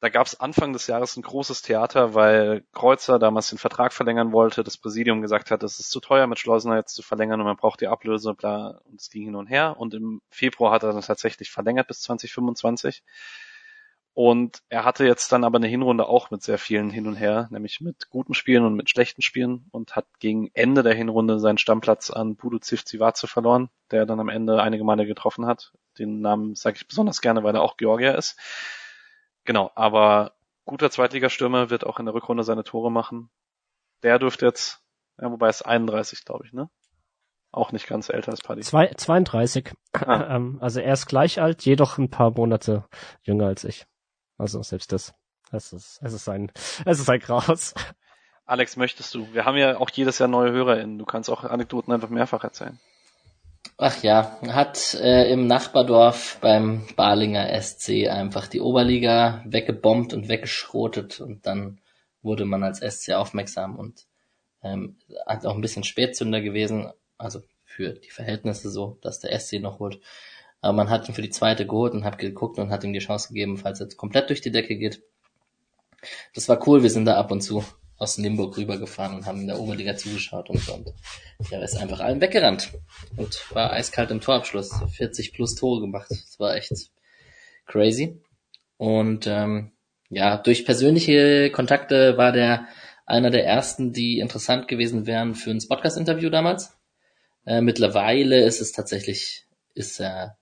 Da gab es Anfang des Jahres ein großes Theater, weil Kreuzer damals den Vertrag verlängern wollte, das Präsidium gesagt hat, es ist zu teuer mit Schleusener jetzt zu verlängern und man braucht die Ablöse, bla, und es ging hin und her. Und im Februar hat er dann tatsächlich verlängert bis 2025. Und er hatte jetzt dann aber eine Hinrunde auch mit sehr vielen hin und her, nämlich mit guten Spielen und mit schlechten Spielen und hat gegen Ende der Hinrunde seinen Stammplatz an Budu Zivcivace verloren, der dann am Ende einige Male getroffen hat. Den Namen sage ich besonders gerne, weil er auch Georgier ist. Genau, aber guter Zweitligastürmer wird auch in der Rückrunde seine Tore machen. Der dürfte jetzt, ja, wobei es 31, glaube ich, ne? Auch nicht ganz älter als Paddy. Zwei, 32. Ah. Ähm, also er ist gleich alt, jedoch ein paar Monate jünger als ich. Also selbst das. Es ist, es ist ein, es ist ein Graus. Alex, möchtest du? Wir haben ja auch jedes Jahr neue HörerInnen. Du kannst auch Anekdoten einfach mehrfach erzählen. Ach ja, hat äh, im Nachbardorf beim Balinger SC einfach die Oberliga weggebombt und weggeschrotet und dann wurde man als SC aufmerksam und ähm, hat auch ein bisschen Spätzünder gewesen, also für die Verhältnisse so, dass der SC noch holt. Aber man hat ihn für die zweite geholt und hat geguckt und hat ihm die Chance gegeben, falls er komplett durch die Decke geht. Das war cool, wir sind da ab und zu aus Limburg rübergefahren und haben in der Oberliga zugeschaut und so. Und er ist einfach allen weggerannt und war eiskalt im Torabschluss. 40 plus Tore gemacht. Das war echt crazy. Und ähm, ja, durch persönliche Kontakte war der einer der ersten, die interessant gewesen wären für ein Podcast-Interview damals. Äh, mittlerweile ist es tatsächlich, ist er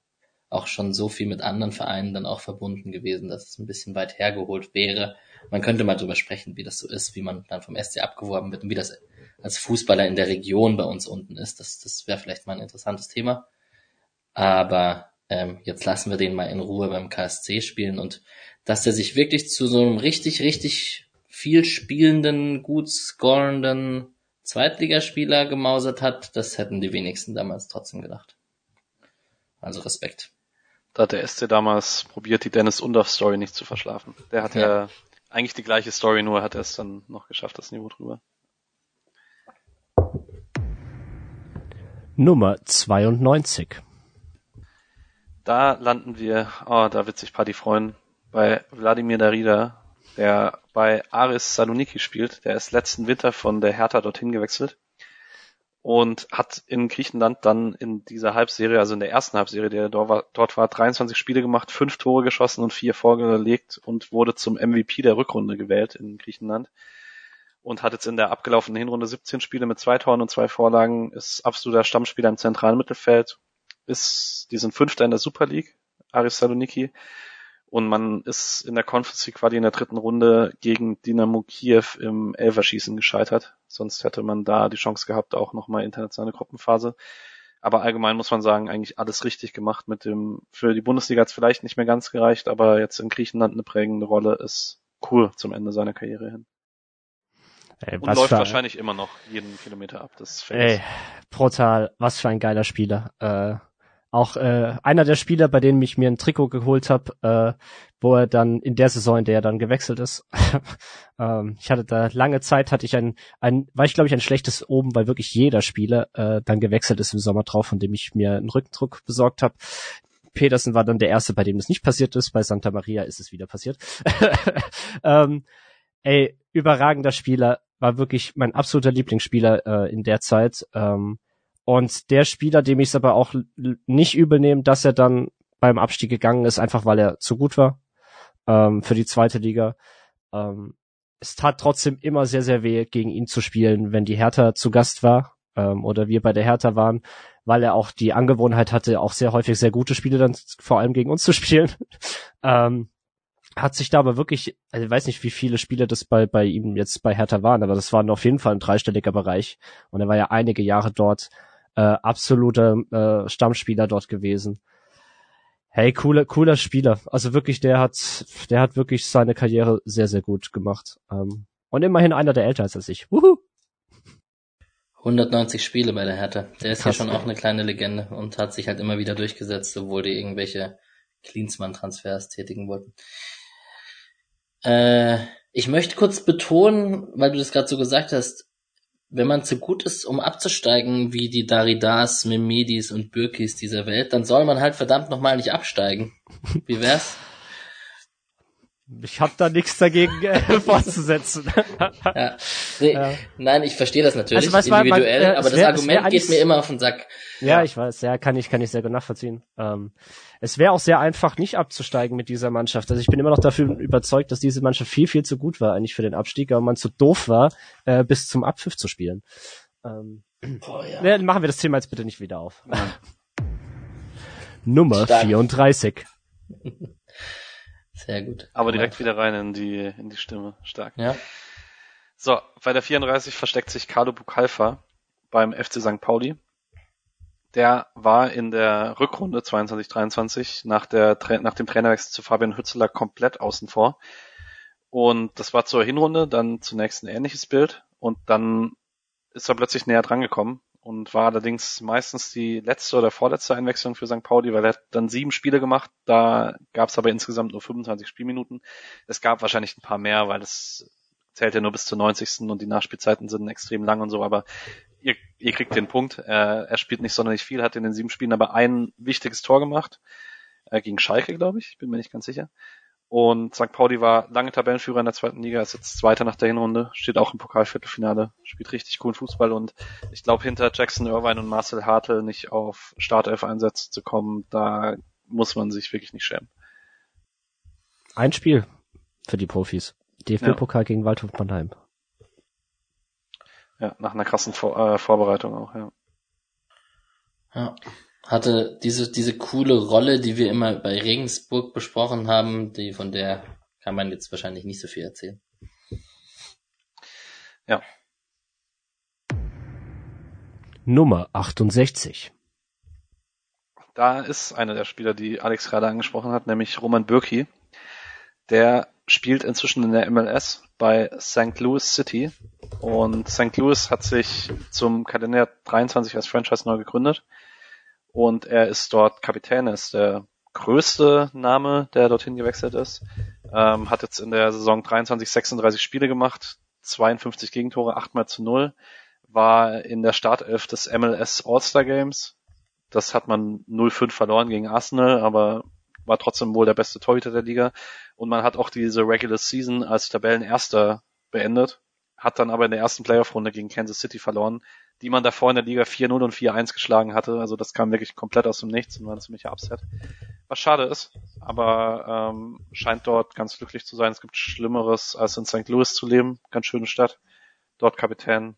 auch schon so viel mit anderen Vereinen dann auch verbunden gewesen, dass es ein bisschen weit hergeholt wäre. Man könnte mal drüber sprechen, wie das so ist, wie man dann vom SC abgeworben wird und wie das als Fußballer in der Region bei uns unten ist. Das, das wäre vielleicht mal ein interessantes Thema. Aber ähm, jetzt lassen wir den mal in Ruhe beim KSC spielen und dass er sich wirklich zu so einem richtig, richtig viel spielenden, gut scorenden Zweitligaspieler gemausert hat, das hätten die wenigsten damals trotzdem gedacht. Also Respekt. Da hat der SC damals probiert, die Dennis Undorf Story nicht zu verschlafen. Der hat ja, ja eigentlich die gleiche Story, nur hat er es dann noch geschafft, das Niveau drüber. Nummer 92. Da landen wir, oh, da wird sich Paddy freuen, bei Wladimir Darida, der bei Aris Saloniki spielt. Der ist letzten Winter von der Hertha dorthin gewechselt und hat in Griechenland dann in dieser Halbserie, also in der ersten Halbserie, dort war, dort war 23 Spiele gemacht, fünf Tore geschossen und vier vorgelegt und wurde zum MVP der Rückrunde gewählt in Griechenland und hat jetzt in der abgelaufenen Hinrunde 17 Spiele mit zwei Toren und zwei Vorlagen, ist absoluter Stammspieler im zentralen Mittelfeld, ist, die sind Fünfter in der Super League, Aris Saloniki, und man ist in der Conference League Quali in der dritten Runde gegen Dynamo Kiew im Elferschießen gescheitert. Sonst hätte man da die Chance gehabt, auch nochmal internationale Gruppenphase. Aber allgemein muss man sagen, eigentlich alles richtig gemacht mit dem, für die Bundesliga hat es vielleicht nicht mehr ganz gereicht, aber jetzt in Griechenland eine prägende Rolle ist cool zum Ende seiner Karriere hin. Ey, und läuft wahrscheinlich immer noch jeden Kilometer ab. Das Ey, brutal. Was für ein geiler Spieler. Äh, auch äh, einer der Spieler, bei denen ich mir ein Trikot geholt habe, äh, wo er dann in der Saison, in der er dann gewechselt ist. <laughs> ähm, ich hatte da lange Zeit, hatte ich ein, ein war ich glaube ich ein schlechtes oben, weil wirklich jeder Spieler äh, dann gewechselt ist im Sommer drauf, von dem ich mir einen Rückendruck besorgt habe. Peterson war dann der erste, bei dem das nicht passiert ist. Bei Santa Maria ist es wieder passiert. <laughs> ähm, ey, überragender Spieler, war wirklich mein absoluter Lieblingsspieler äh, in der Zeit. Ähm, und der Spieler, dem ich es aber auch nicht übel nehme, dass er dann beim Abstieg gegangen ist, einfach weil er zu gut war ähm, für die zweite Liga. Ähm, es tat trotzdem immer sehr, sehr weh, gegen ihn zu spielen, wenn die Hertha zu Gast war ähm, oder wir bei der Hertha waren, weil er auch die Angewohnheit hatte, auch sehr häufig sehr gute Spiele dann vor allem gegen uns zu <laughs> spielen. ähm, hat sich da aber wirklich, also ich weiß nicht, wie viele Spiele das bei, bei ihm jetzt bei Hertha waren, aber das war auf jeden Fall ein dreistelliger Bereich. Und er war ja einige Jahre dort äh, absoluter äh, Stammspieler dort gewesen. Hey, cooler, cooler Spieler. Also wirklich, der hat, der hat wirklich seine Karriere sehr, sehr gut gemacht. Ähm, und immerhin einer der älter als ich. Wuhu! 190 Spiele bei der Hertha. Der ist Krass, ja schon auch eine kleine Legende und hat sich halt immer wieder durchgesetzt, obwohl die irgendwelche Klinsmann-Transfers tätigen wollten. Äh, ich möchte kurz betonen, weil du das gerade so gesagt hast, wenn man zu gut ist, um abzusteigen, wie die Daridas, Memedis und Birkis dieser Welt, dann soll man halt verdammt nochmal nicht absteigen. Wie wär's? Ich hab da nichts dagegen <laughs> äh, vorzusetzen. <laughs> ja. Nee, ja. Nein, ich verstehe das natürlich also, individuell, man, äh, aber das wär, Argument geht mir immer auf den Sack. Ja, ja, ich weiß, ja, kann ich, kann ich sehr gut nachvollziehen. Ähm, es wäre auch sehr einfach, nicht abzusteigen mit dieser Mannschaft. Also ich bin immer noch dafür überzeugt, dass diese Mannschaft viel, viel zu gut war eigentlich für den Abstieg, aber man zu doof war, äh, bis zum Abpfiff zu spielen. Ähm, oh, ja. ne, machen wir das Thema jetzt bitte nicht wieder auf. <laughs> Nummer Stark. 34. Sehr gut. Aber direkt wieder rein in die, in die Stimme. Stark. Ja. So, bei der 34 versteckt sich Carlo Bucalfa beim FC St. Pauli. Der war in der Rückrunde 22-23 nach, der, nach dem Trainerwechsel zu Fabian Hützeler komplett außen vor. Und das war zur Hinrunde dann zunächst ein ähnliches Bild und dann ist er plötzlich näher drangekommen und war allerdings meistens die letzte oder vorletzte Einwechslung für St. Pauli, weil er hat dann sieben Spiele gemacht, da gab es aber insgesamt nur 25 Spielminuten. Es gab wahrscheinlich ein paar mehr, weil es zählt ja nur bis zur 90. und die Nachspielzeiten sind extrem lang und so, aber ihr, ihr kriegt den Punkt. Er, er spielt nicht sonderlich viel, hat in den sieben Spielen aber ein wichtiges Tor gemacht, äh, gegen Schalke, glaube ich, bin mir nicht ganz sicher. Und St. Pauli war lange Tabellenführer in der zweiten Liga, ist jetzt Zweiter nach der Hinrunde, steht auch im Pokalviertelfinale, spielt richtig coolen Fußball und ich glaube, hinter Jackson Irvine und Marcel Hartl nicht auf Startelf-Einsätze zu kommen, da muss man sich wirklich nicht schämen. Ein Spiel für die Profis. DFB-Pokal ja. gegen Waldhof Mannheim. Ja, nach einer krassen Vor äh, Vorbereitung auch, ja. Ja hatte diese, diese coole Rolle, die wir immer bei Regensburg besprochen haben, die von der kann man jetzt wahrscheinlich nicht so viel erzählen. Ja. Nummer 68. Da ist einer der Spieler, die Alex gerade angesprochen hat, nämlich Roman Bürki. Der spielt inzwischen in der MLS bei St. Louis City und St. Louis hat sich zum Kalender 23 als Franchise neu gegründet und er ist dort Kapitän, er ist der größte Name, der dorthin gewechselt ist. Ähm, hat jetzt in der Saison 23, 36 Spiele gemacht, 52 Gegentore, 8 mal zu 0, war in der Startelf des MLS All-Star Games. Das hat man 0-5 verloren gegen Arsenal, aber war trotzdem wohl der beste Torhüter der Liga. Und man hat auch diese Regular Season als Tabellenerster beendet, hat dann aber in der ersten Playoff-Runde gegen Kansas City verloren, die man davor in der Liga 4-0 und 4-1 geschlagen hatte. Also das kam wirklich komplett aus dem Nichts und war ein ziemlicher Upset. Was schade ist, aber ähm, scheint dort ganz glücklich zu sein. Es gibt Schlimmeres, als in St. Louis zu leben. Ganz schöne Stadt. Dort Kapitän.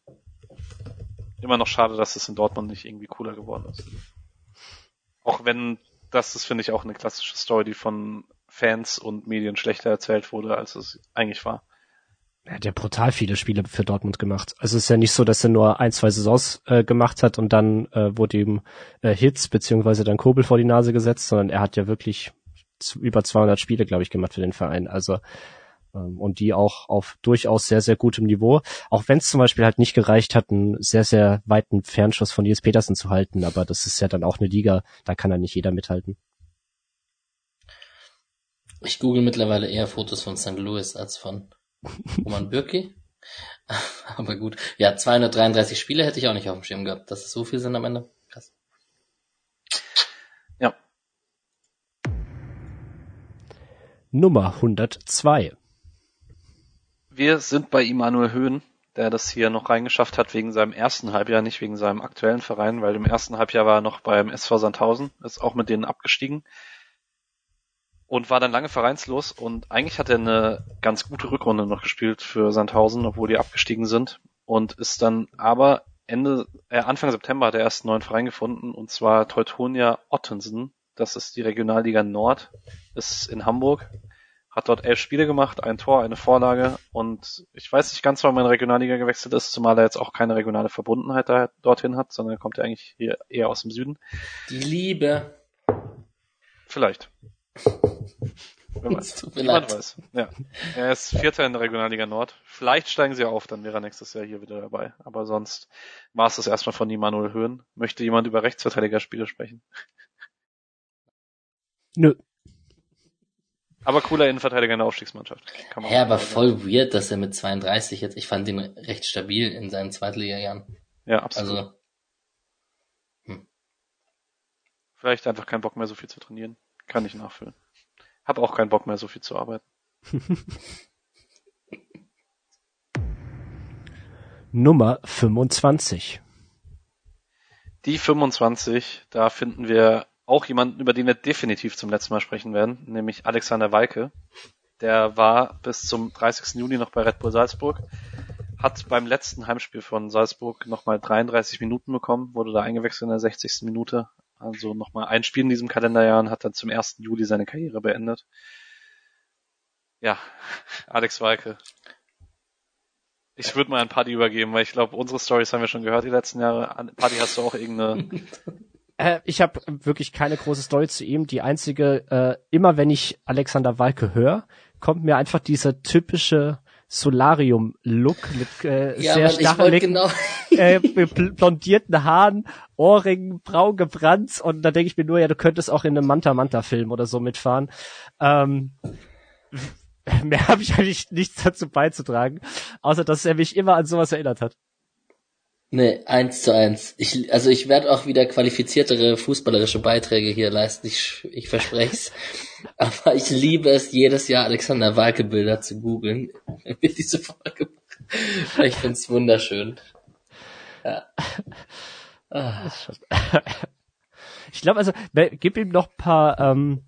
Immer noch schade, dass es in Dortmund nicht irgendwie cooler geworden ist. Auch wenn das ist, finde ich, auch eine klassische Story, die von Fans und Medien schlechter erzählt wurde, als es eigentlich war. Er hat ja brutal viele Spiele für Dortmund gemacht. Also es ist ja nicht so, dass er nur ein, zwei Saisons äh, gemacht hat und dann äh, wurde ihm äh, Hits beziehungsweise dann Kobel vor die Nase gesetzt, sondern er hat ja wirklich über 200 Spiele, glaube ich, gemacht für den Verein. Also ähm, und die auch auf durchaus sehr, sehr gutem Niveau. Auch wenn es zum Beispiel halt nicht gereicht hat, einen sehr, sehr weiten Fernschuss von Nils Petersen zu halten. Aber das ist ja dann auch eine Liga, da kann ja nicht jeder mithalten. Ich google mittlerweile eher Fotos von St. Louis als von Roman Bürki. <laughs> Aber gut. Ja, 233 Spiele hätte ich auch nicht auf dem Schirm gehabt. Dass es so viel sind am Ende. Krass. Ja. Nummer 102. Wir sind bei Immanuel Höhn, der das hier noch reingeschafft hat wegen seinem ersten Halbjahr, nicht wegen seinem aktuellen Verein, weil im ersten Halbjahr war er noch beim SV Sandhausen, ist auch mit denen abgestiegen und war dann lange vereinslos und eigentlich hat er eine ganz gute Rückrunde noch gespielt für Sandhausen, obwohl die abgestiegen sind und ist dann aber Ende, äh, Anfang September hat er erst einen neuen Verein gefunden und zwar Teutonia Ottensen. Das ist die Regionalliga Nord, ist in Hamburg hat dort elf Spiele gemacht, ein Tor, eine Vorlage und ich weiß nicht ganz, warum er in Regionalliga gewechselt ist, zumal er jetzt auch keine regionale Verbundenheit da, dorthin hat, sondern er kommt ja eigentlich hier eher aus dem Süden. Die Liebe. Vielleicht. Wenn man, niemand weiß. Ja. Er ist Vierter in der Regionalliga Nord. Vielleicht steigen sie auf, dann wäre er nächstes Jahr hier wieder dabei. Aber sonst war es das erstmal von Immanuel Höhen. Möchte jemand über Rechtsverteidigerspiele sprechen? Nö. Aber cooler Innenverteidiger in der Aufstiegsmannschaft. Kann man ja, aber voll weird, dass er mit 32 jetzt, ich fand ihn recht stabil in seinen Zweitliga-Jahren. Ja, absolut. Also, hm. Vielleicht einfach keinen Bock mehr so viel zu trainieren. Kann ich nachfüllen. Hab auch keinen Bock mehr so viel zu arbeiten. <laughs> Nummer 25. Die 25, da finden wir auch jemanden, über den wir definitiv zum letzten Mal sprechen werden, nämlich Alexander Walke. Der war bis zum 30. Juni noch bei Red Bull Salzburg, hat beim letzten Heimspiel von Salzburg nochmal 33 Minuten bekommen, wurde da eingewechselt in der 60. Minute. Also nochmal ein Spiel in diesem Kalenderjahr und hat dann zum 1. Juli seine Karriere beendet. Ja, Alex Walke. Ich würde mal an Paddy übergeben, weil ich glaube, unsere Stories haben wir schon gehört die letzten Jahre. Paddy, hast du auch irgendeine <laughs> Äh, ich habe wirklich keine große Story zu ihm. Die einzige, äh, immer wenn ich Alexander Walke höre, kommt mir einfach dieser typische Solarium-Look mit äh, ja, sehr stacheligen, genau. <laughs> äh, blondierten Haaren, Ohrringen, braun gebrannt und da denke ich mir nur, ja, du könntest auch in einem Manta-Manta-Film oder so mitfahren. Ähm, <laughs> mehr habe ich eigentlich nichts dazu beizutragen, außer dass er mich immer an sowas erinnert hat. Nee, eins zu eins. Ich, also ich werde auch wieder qualifiziertere fußballerische Beiträge hier leisten, ich, ich verspreche es. <laughs> Aber ich liebe es, jedes Jahr Alexander Walke Bilder zu googeln, wenn wir diese Folge machen. Ich finde es wunderschön. Ja. Ah. <laughs> Ich glaube, also gib ihm noch paar ähm,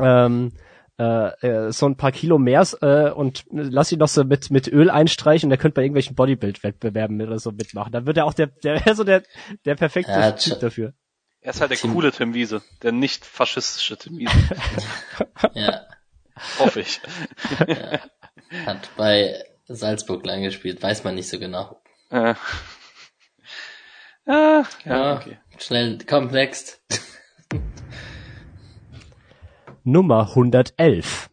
ähm, äh, äh, so ein paar Kilo mehr äh, und lass ihn noch so mit mit Öl einstreichen, der könnte bei irgendwelchen Bodybuild-Wettbewerben oder so mitmachen. Dann wird er auch der der wäre <laughs> so der der perfekte ja, Typ dafür. Er ist halt der coole Tim Wiese, der nicht faschistische Tim Wiese. <laughs> ja. Hoffe ich. ja. Hat bei Salzburg lang gespielt, weiß man nicht so genau. Äh. <laughs> Ah, ja, ja okay. Schnell, komm, next. Nummer 111.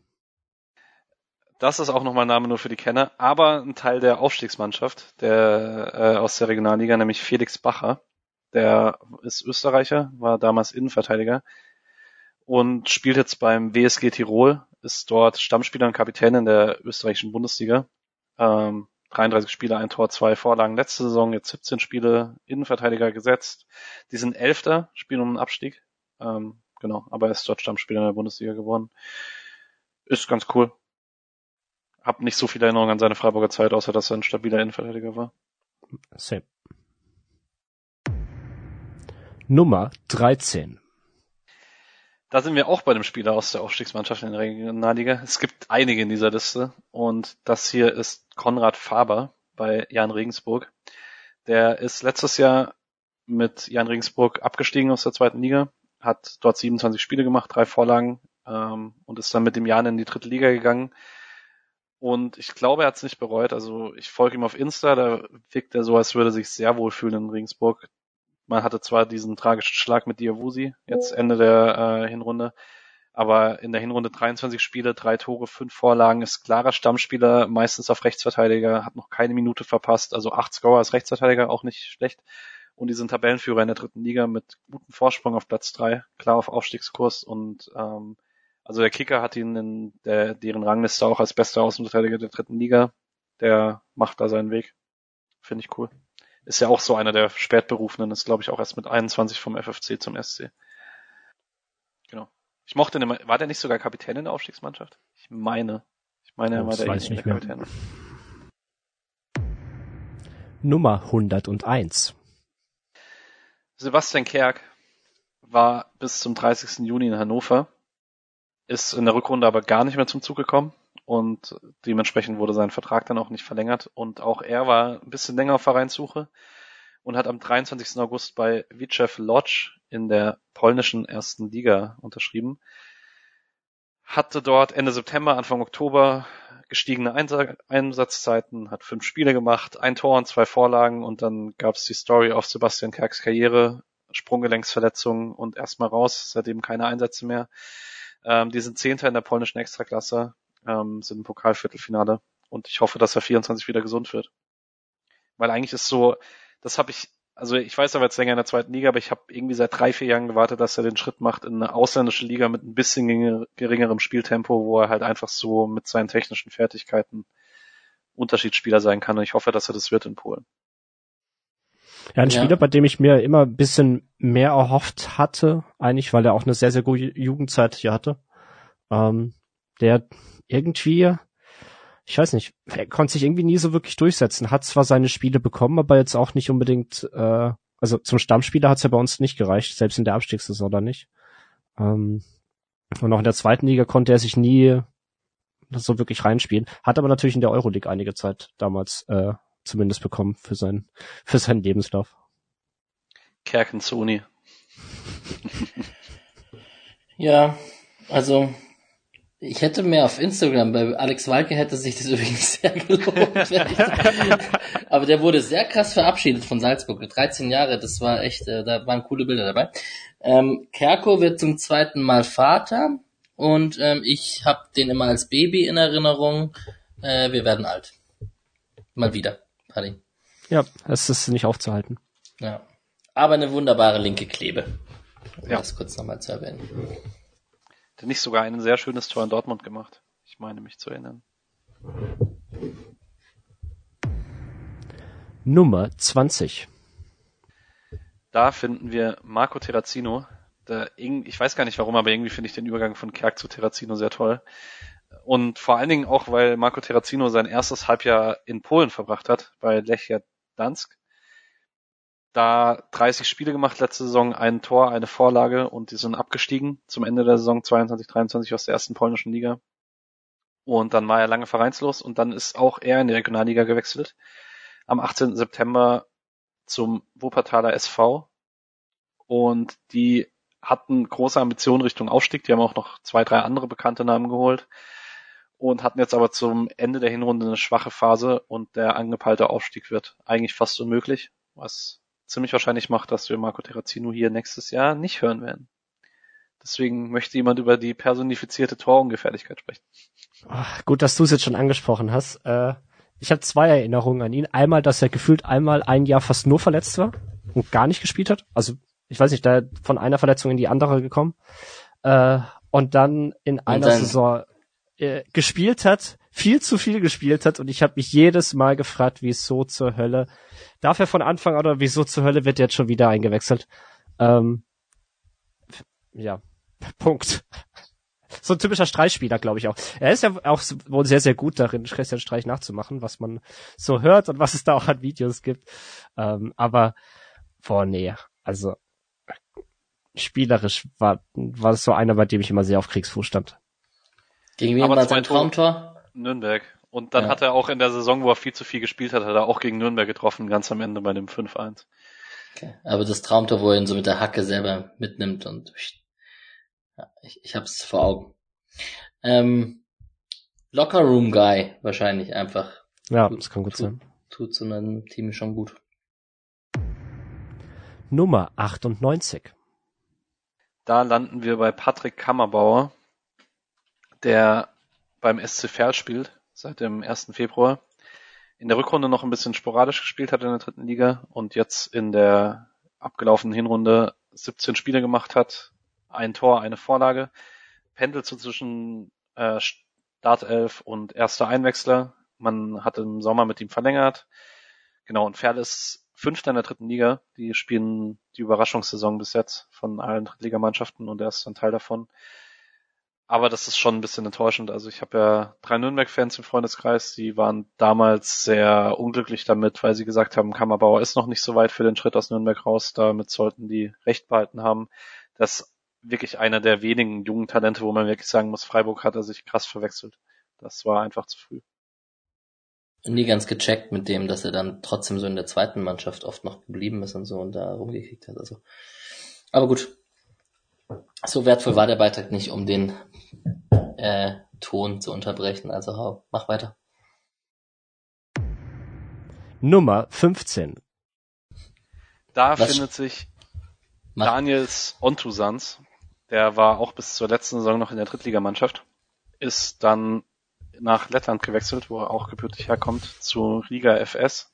Das ist auch nochmal ein Name nur für die Kenner, aber ein Teil der Aufstiegsmannschaft der äh, aus der Regionalliga, nämlich Felix Bacher. Der ist Österreicher, war damals Innenverteidiger und spielt jetzt beim WSG Tirol, ist dort Stammspieler und Kapitän in der österreichischen Bundesliga. Ähm, 33 Spiele, ein Tor, zwei Vorlagen letzte Saison, jetzt 17 Spiele, Innenverteidiger gesetzt. Die sind Elfter, spielen um den Abstieg. Ähm, genau. Aber er ist dort Stammspieler in der Bundesliga geworden. Ist ganz cool. Hab nicht so viel Erinnerung an seine Freiburger Zeit, außer dass er ein stabiler Innenverteidiger war. Same. Nummer 13. Da sind wir auch bei dem Spieler aus der Aufstiegsmannschaft in der Regionalliga. Es gibt einige in dieser Liste und das hier ist Konrad Faber bei Jan Regensburg. Der ist letztes Jahr mit Jan Regensburg abgestiegen aus der zweiten Liga, hat dort 27 Spiele gemacht, drei Vorlagen ähm, und ist dann mit dem Jan in die dritte Liga gegangen. Und ich glaube, er hat es nicht bereut. Also ich folge ihm auf Insta, da wirkt er so, als würde er sich sehr wohlfühlen in Regensburg. Man hatte zwar diesen tragischen Schlag mit Diawusi, jetzt Ende der äh, Hinrunde, aber in der Hinrunde 23 Spiele, drei Tore, fünf Vorlagen, ist klarer Stammspieler, meistens auf Rechtsverteidiger, hat noch keine Minute verpasst, also acht Scorer als Rechtsverteidiger, auch nicht schlecht. Und die sind Tabellenführer in der dritten Liga mit gutem Vorsprung auf Platz drei, klar auf Aufstiegskurs und ähm, also der Kicker hat ihn in der, deren Rangliste auch als bester Außenverteidiger der dritten Liga. Der macht da seinen Weg. Finde ich cool. Ist ja auch so einer der Spätberufenen, ist glaube ich auch erst mit 21 vom FFC zum SC. Genau. Ich mochte den war der nicht sogar Kapitän in der Aufstiegsmannschaft? Ich meine. Ich meine, er war der, ich der nicht mehr. Kapitän. Nummer 101. Sebastian Kerk war bis zum 30. Juni in Hannover, ist in der Rückrunde aber gar nicht mehr zum Zug gekommen und dementsprechend wurde sein Vertrag dann auch nicht verlängert und auch er war ein bisschen länger auf Vereinssuche und hat am 23. August bei Witschew Lodz in der polnischen ersten Liga unterschrieben. Hatte dort Ende September, Anfang Oktober gestiegene Einsa Einsatzzeiten, hat fünf Spiele gemacht, ein Tor und zwei Vorlagen und dann gab es die Story auf Sebastian Kerks Karriere, Sprunggelenksverletzung und erstmal raus, seitdem keine Einsätze mehr. Ähm, die sind Zehnter in der polnischen Extraklasse, ähm, sind im Pokalviertelfinale und ich hoffe, dass er 24 wieder gesund wird. Weil eigentlich ist so, das habe ich, also ich weiß aber jetzt länger in der zweiten Liga, aber ich habe irgendwie seit drei, vier Jahren gewartet, dass er den Schritt macht in eine ausländische Liga mit ein bisschen geringer- geringerem Spieltempo, wo er halt einfach so mit seinen technischen Fertigkeiten Unterschiedsspieler sein kann und ich hoffe, dass er das wird in Polen. Ja, ein Ja. Spieler, bei dem ich mir immer ein bisschen mehr erhofft hatte, eigentlich, weil er auch eine sehr, sehr gute Jugendzeit hier hatte. Ähm, der irgendwie, ich weiß nicht, er konnte sich irgendwie nie so wirklich durchsetzen. Hat zwar seine Spiele bekommen, aber jetzt auch nicht unbedingt, äh, also zum Stammspieler hat es ja bei uns nicht gereicht, selbst in der Abstiegssaison da nicht. Ähm, und auch in der zweiten Liga konnte er sich nie so wirklich reinspielen. Hat aber natürlich in der Euroleague einige Zeit damals äh, zumindest bekommen für seinen für seinen Lebenslauf. Kerkenzoni. Ja, also ich hätte mehr auf Instagram, bei Alex Walke hätte sich das <laughs> übrigens sehr gelohnt. <laughs> Aber der wurde sehr krass verabschiedet von Salzburg. 13 Jahre, das war echt, äh, da waren coole Bilder dabei. Ähm, Kerko wird zum zweiten Mal Vater und ähm, ich habe den immer als Baby in Erinnerung. Äh, wir werden alt. Mal wieder, Paddy. Ja, es ist nicht aufzuhalten. Ja. Aber eine wunderbare linke Klebe. Um Ja. das kurz nochmal zu erwähnen. Hat nicht sogar ein sehr schönes Tor in Dortmund gemacht. Ich meine mich zu erinnern. Nummer 20. Da finden wir Marco Terrazino. Der, ich weiß gar nicht warum, aber irgendwie finde ich den Übergang von Kerk zu Terrazino sehr toll. Und vor allen Dingen auch, weil Marco Terrazino sein erstes Halbjahr in Polen verbracht hat, bei Lechia Dansk. Da 30 Spiele gemacht letzte Saison, ein Tor, eine Vorlage und die sind abgestiegen zum Ende der Saison 22, 23 aus der ersten polnischen Liga. Und dann war er lange vereinslos und dann ist auch er in die Regionalliga gewechselt. Am 18. September zum Wuppertaler SV. Und die hatten große Ambitionen Richtung Aufstieg. Die haben auch noch zwei, drei andere bekannte Namen geholt. Und hatten jetzt aber zum Ende der Hinrunde eine schwache Phase und der angepeilte Aufstieg wird eigentlich fast unmöglich, was ziemlich wahrscheinlich macht, dass wir Marco Terrazino hier nächstes Jahr nicht hören werden. Deswegen möchte jemand über die personifizierte Torungefährlichkeit sprechen. Ach, gut, dass du es jetzt schon angesprochen hast. Äh, ich habe zwei Erinnerungen an ihn. Einmal, dass er gefühlt einmal ein Jahr fast nur verletzt war und gar nicht gespielt hat. Also ich weiß nicht, da von einer Verletzung in die andere gekommen. Äh, und dann in einer dann- Saison äh, gespielt hat, viel zu viel gespielt hat und ich habe mich jedes Mal gefragt, wieso zur Hölle darf er von Anfang an oder wieso zur Hölle wird er jetzt schon wieder eingewechselt. Ähm, ja, <laughs> Punkt. So ein typischer Streichspieler, glaube ich auch. Er ist ja auch wohl sehr, sehr gut darin, Christian Streich nachzumachen, was man so hört und was es da auch an Videos gibt. Ähm, aber, boah, nee, also spielerisch war, war es so einer, bei dem ich immer sehr auf Kriegsfuß stand. Gegen wen war sein. Traumtor? Nürnberg. Und dann Ja. hat er auch in der Saison, wo er viel zu viel gespielt hat, hat er auch gegen Nürnberg getroffen, ganz am Ende bei dem 5-1. Okay. Aber das Traumtor, wo er ihn so mit der Hacke selber mitnimmt und ja, ich, ich hab's vor Augen. Ähm, Locker Room Guy wahrscheinlich einfach. Ja, das kann gut sein. Tut so einem Team schon gut. Nummer 98. Da landen wir bei Patrick Kammerbauer, der beim SC Verl spielt seit dem 1. Februar. In der Rückrunde noch ein bisschen sporadisch gespielt hat in der dritten Liga und jetzt in der abgelaufenen Hinrunde 17 Spiele gemacht hat, ein Tor, eine Vorlage, pendelt so zwischen äh, Startelf und erster Einwechsler. Man hat im Sommer mit ihm verlängert. Genau, und Ferl ist Fünfter in der dritten Liga. Die spielen die Überraschungssaison bis jetzt von allen Drittligamannschaften und er ist ein Teil davon. Aber das ist schon ein bisschen enttäuschend. Also ich habe ja drei Nürnberg-Fans im Freundeskreis, die waren damals sehr unglücklich damit, weil sie gesagt haben, Kammerbauer ist noch nicht so weit für den Schritt aus Nürnberg raus. Damit sollten die Recht behalten haben. Das ist wirklich einer der wenigen jungen Talente, wo man wirklich sagen muss, Freiburg hat er sich krass verwechselt. Das war einfach zu früh. Nie ganz gecheckt mit dem, dass er dann trotzdem so in der zweiten Mannschaft oft noch geblieben ist und so und da rumgekickt hat. Also, aber gut, so wertvoll war der Beitrag nicht, um den äh, Ton zu unterbrechen. Also hau, mach weiter. Nummer 15. Da Was? findet sich mach. Daniels Ontusans. Der war auch bis zur letzten Saison noch in der Drittligamannschaft. Ist dann nach Lettland gewechselt, wo er auch gebürtig herkommt, zu Riga FS.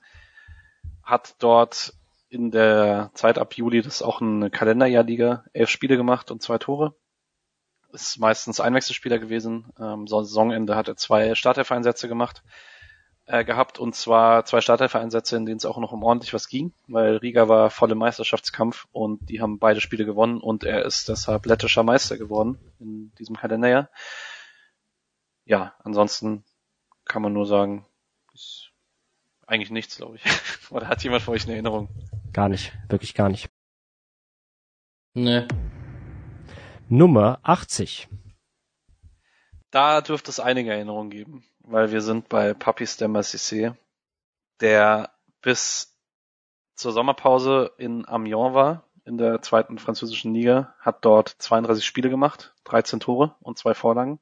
Hat dort in der Zeit ab Juli, das ist auch eine Kalenderjahrliga, elf Spiele gemacht und zwei Tore. Ist meistens Einwechselspieler gewesen. Ähm, Saisonende hat er zwei Startelf-Einsätze gemacht äh, gehabt und zwar zwei Startelf-Einsätze, in denen es auch noch um ordentlich was ging, weil Riga war voll im Meisterschaftskampf und die haben beide Spiele gewonnen und er ist deshalb lettischer Meister geworden in diesem Kalenderjahr. Ja, ansonsten kann man nur sagen, ist eigentlich nichts, glaube ich. <laughs> Oder hat jemand von euch eine Erinnerung? Gar nicht, wirklich gar nicht. Nö. Nummer 80. Da dürfte es einige Erinnerungen geben, weil wir sind bei Papis de Massissé, der bis zur Sommerpause in Amiens war, in der zweiten französischen Liga, hat dort 32 Spiele gemacht, 13 Tore und zwei Vorlagen,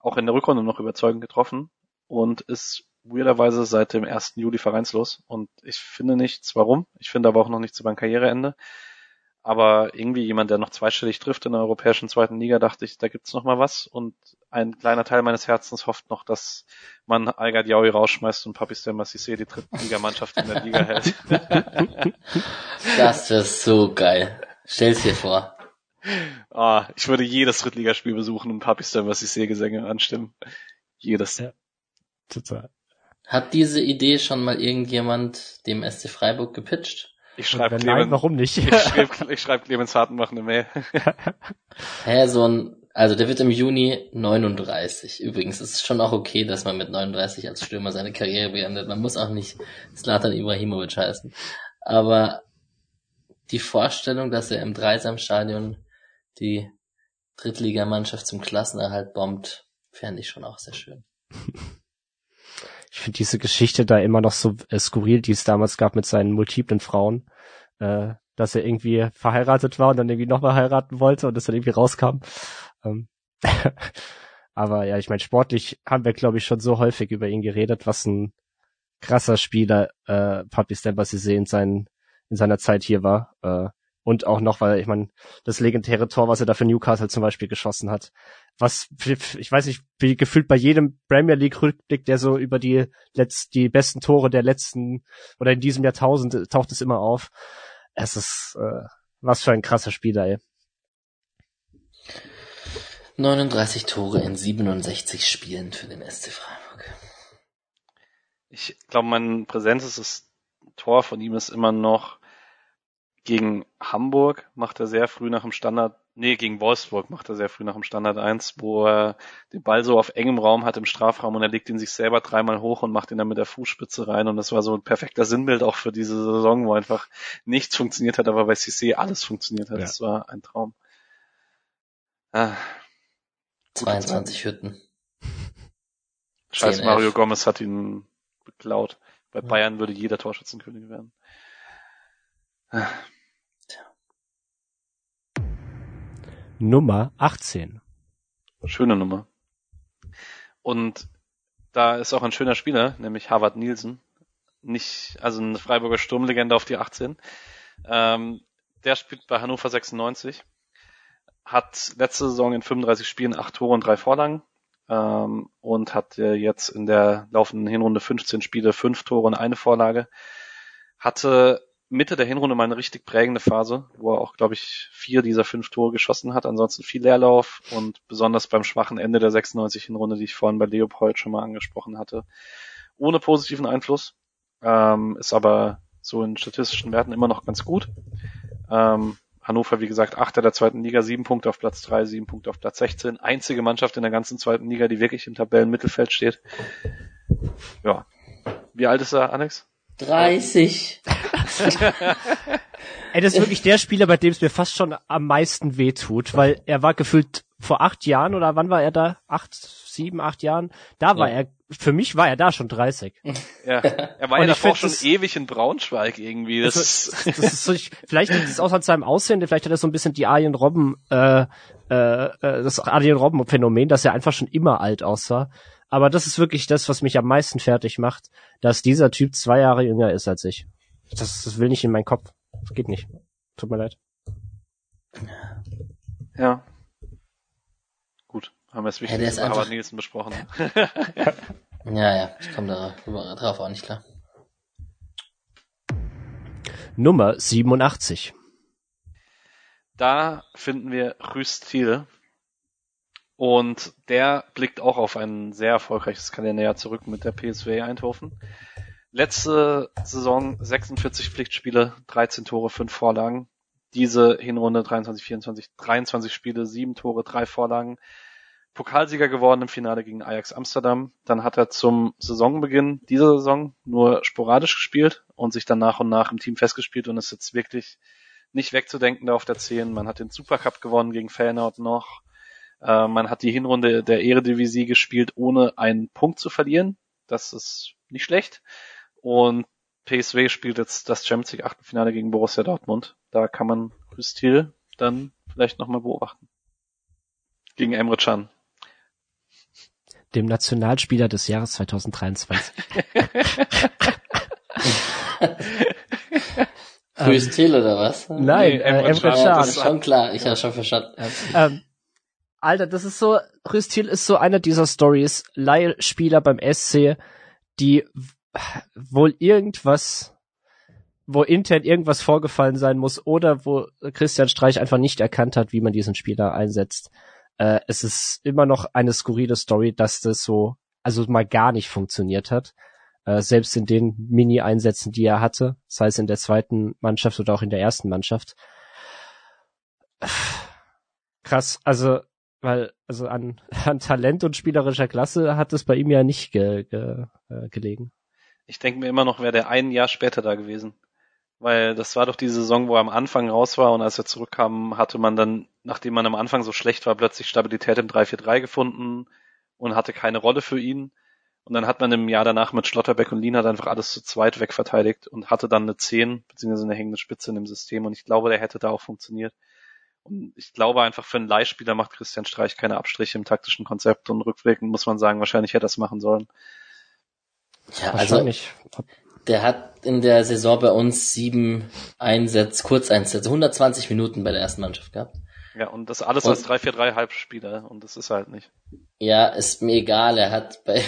auch in der Rückrunde noch überzeugend getroffen und ist weirderweise seit dem 1. Juli vereinslos und ich finde nichts, warum. Ich finde aber auch noch nichts über ein Karriereende. Aber irgendwie jemand, der noch zweistellig trifft in der europäischen zweiten Liga, dachte ich, da gibt's noch mal was. Und ein kleiner Teil meines Herzens hofft noch, dass man Alga Diaui rausschmeißt und Papis Del Massissé die dritte Ligamannschaft in der Liga hält. <laughs> das wäre so geil. Stell's dir vor. Ah, ich würde jedes Drittligaspiel besuchen und Papis Del Massissé Gesänge anstimmen. Jedes. Ja, total. Hat diese Idee schon mal irgendjemand dem SC Freiburg gepitcht? Ich schreibe Clemens, nein, warum nicht? <laughs> ich schreibe ich schreib Clemens Hartenbach eine Mail. <laughs> Hä, so ein, also der wird im Juni 39. Übrigens ist es schon auch okay, dass man mit 39 als Stürmer seine Karriere beendet. Man muss auch nicht Zlatan Ibrahimovic heißen. Aber die Vorstellung, dass er im Dreisamstadion die Drittligamannschaft zum Klassenerhalt bombt, fände ich schon auch sehr schön. <laughs> ich finde diese Geschichte da immer noch so äh, skurril, die es damals gab mit seinen multiplen Frauen, äh, dass er irgendwie verheiratet war und dann irgendwie nochmal heiraten wollte und das dann irgendwie rauskam. Ähm <laughs> Aber ja, ich meine, sportlich haben wir, glaube ich, schon so häufig über ihn geredet, was ein krasser Spieler äh, Papi Stemper-Cissé in, seinen, in seiner Zeit hier war. Äh, und auch noch, weil ich meine, das legendäre Tor, was er da für Newcastle zum Beispiel geschossen hat, was ich weiß nicht, wie gefühlt bei jedem Premier League Rückblick, der so über die letzt, die besten Tore der letzten oder in diesem Jahrtausend taucht es immer auf. Es ist äh, was für ein krasser Spieler, ey. 39 Tore in 67 Spielen für den SC Freiburg. Ich glaube, mein präsentestes Tor von ihm ist immer noch gegen Hamburg macht er sehr früh nach dem Standard, nee, gegen Wolfsburg macht er sehr früh nach dem Standard 1, wo er den Ball so auf engem Raum hat im Strafraum und er legt ihn sich selber dreimal hoch und macht ihn dann mit der Fußspitze rein und das war so ein perfekter Sinnbild auch für diese Saison, wo einfach nichts funktioniert hat, aber bei Cissé alles funktioniert hat. Ja. Das war ein Traum. Ah, 22 Hütten. <laughs> Scheiß Mario Gomez hat ihn beklaut. Bei. Bayern würde jeder Torschützenkönig werden. Ah. Nummer 18. Schöne Nummer. Und da ist auch ein schöner Spieler, nämlich Harvard Nielsen. Nicht, also eine Freiburger Sturmlegende auf die 18. Ähm, der spielt bei Hannover 96. Hat letzte Saison in 35 Spielen 8 Tore und 3 Vorlagen. Ähm, und hat jetzt in der laufenden Hinrunde 15 Spiele, 5 Tore und eine Vorlage. Hatte Mitte der Hinrunde mal eine richtig prägende Phase, wo er auch, glaube ich, vier dieser fünf Tore geschossen hat. Ansonsten viel Leerlauf und besonders beim schwachen Ende der 96 Hinrunde, die ich vorhin bei Leopold schon mal angesprochen hatte, ohne positiven Einfluss. Ähm, ist aber so in statistischen Werten immer noch ganz gut. Ähm, Hannover, wie gesagt, Achter der zweiten Liga, sieben Punkte auf Platz drei, sieben Punkte auf Platz 16. Einzige Mannschaft in der ganzen zweiten Liga, die wirklich im Tabellenmittelfeld steht. Ja. Wie alt ist er, Alex? 30. <laughs> Ey, das ist wirklich der Spieler, bei dem es mir fast schon am meisten wehtut, weil er war gefühlt vor acht Jahren oder wann war er da? Acht, sieben, acht Jahren? Da war Ja. er, für mich war er da schon 30. Ja, <laughs> er war ja davor schon das- ewig in Braunschweig irgendwie. Das Das, <laughs> ist, das ist so, ich, vielleicht liegt es auch an seinem Aussehen, vielleicht hat er so ein bisschen die Arjen Robben, äh, äh, äh, das Arjen Robben Phänomen, dass er einfach schon immer alt aussah. Aber das ist wirklich das, was mich am meisten fertig macht, dass dieser Typ zwei Jahre jünger ist als ich. Das, das will nicht in meinen Kopf. Das geht nicht. Tut mir leid. ja. Gut, haben wir das der Wichtigste ist bei einfach- Harvard Nielsen besprochen. <laughs> Ja, ja, ich komme da drauf auch nicht klar. Nummer 87. Da finden wir Rüst Thiel. Und der blickt auch auf ein sehr erfolgreiches Kalender zurück mit der PSW Eindhoven. Letzte Saison 46 Pflichtspiele, 13 Tore, 5 Vorlagen. Diese Hinrunde 23, 24, 23 Spiele, 7 Tore, 3 Vorlagen. Pokalsieger geworden im Finale gegen Ajax Amsterdam. Dann hat er zum Saisonbeginn dieser Saison nur sporadisch gespielt und sich dann nach und nach im Team festgespielt und ist jetzt wirklich nicht wegzudenken da auf der 10. Man hat den Supercup gewonnen gegen Feyenoord noch. Äh, man hat die Hinrunde der Eredivisie gespielt, ohne einen Punkt zu verlieren. Das ist nicht schlecht. Und PSW spielt jetzt das Champions League Achtelfinale gegen Borussia Dortmund. Da kann man Rüstil dann vielleicht nochmal beobachten. Gegen Emre Can. Dem Nationalspieler des Jahres 2023. Grüß Till oder was? Nein, Nee, äh, Emre Emre Can. Ja, Can. das ist schon klar. Ich habe schon verstanden. ähm, Alter, das ist so, Rüstil ist so einer dieser Stories, Leihspieler beim SC, die wohl irgendwas, wo intern irgendwas vorgefallen sein muss oder wo Christian Streich einfach nicht erkannt hat, wie man diesen Spieler einsetzt. Äh, es ist immer noch eine skurrile Story, dass das so, also mal gar nicht funktioniert hat. Äh, selbst in den Mini-Einsätzen, die er hatte, sei es in der zweiten Mannschaft oder auch in der ersten Mannschaft. Krass, also weil also an, <laughs> an Talent und spielerischer Klasse hat es bei ihm ja nicht ge, ge, äh, gelegen. Ich denke mir immer noch, wäre der ein Jahr später da gewesen. Weil das war doch die Saison, wo er am Anfang raus war und als er zurückkam, hatte man dann, nachdem man am Anfang so schlecht war, plötzlich Stabilität im 3-4-3 gefunden und hatte keine Rolle für ihn. Und dann hat man im Jahr danach mit Schlotterbeck und Lienhardt einfach alles zu zweit wegverteidigt und hatte dann eine 10, beziehungsweise eine hängende Spitze in dem System. Und ich glaube, der hätte da auch funktioniert. Und ich glaube einfach, für einen Leihspieler macht Christian Streich keine Abstriche im taktischen Konzept und rückwirkend muss man sagen, wahrscheinlich hätte er es machen sollen. Ja, also der hat in der Saison bei uns sieben Einsätze, Kurzeinsätze, 120 Minuten bei der ersten Mannschaft gehabt. Ja, und das alles Und- als 3-4-3 Halbspieler und das ist halt nicht. Ja, ist mir egal. Er hat bei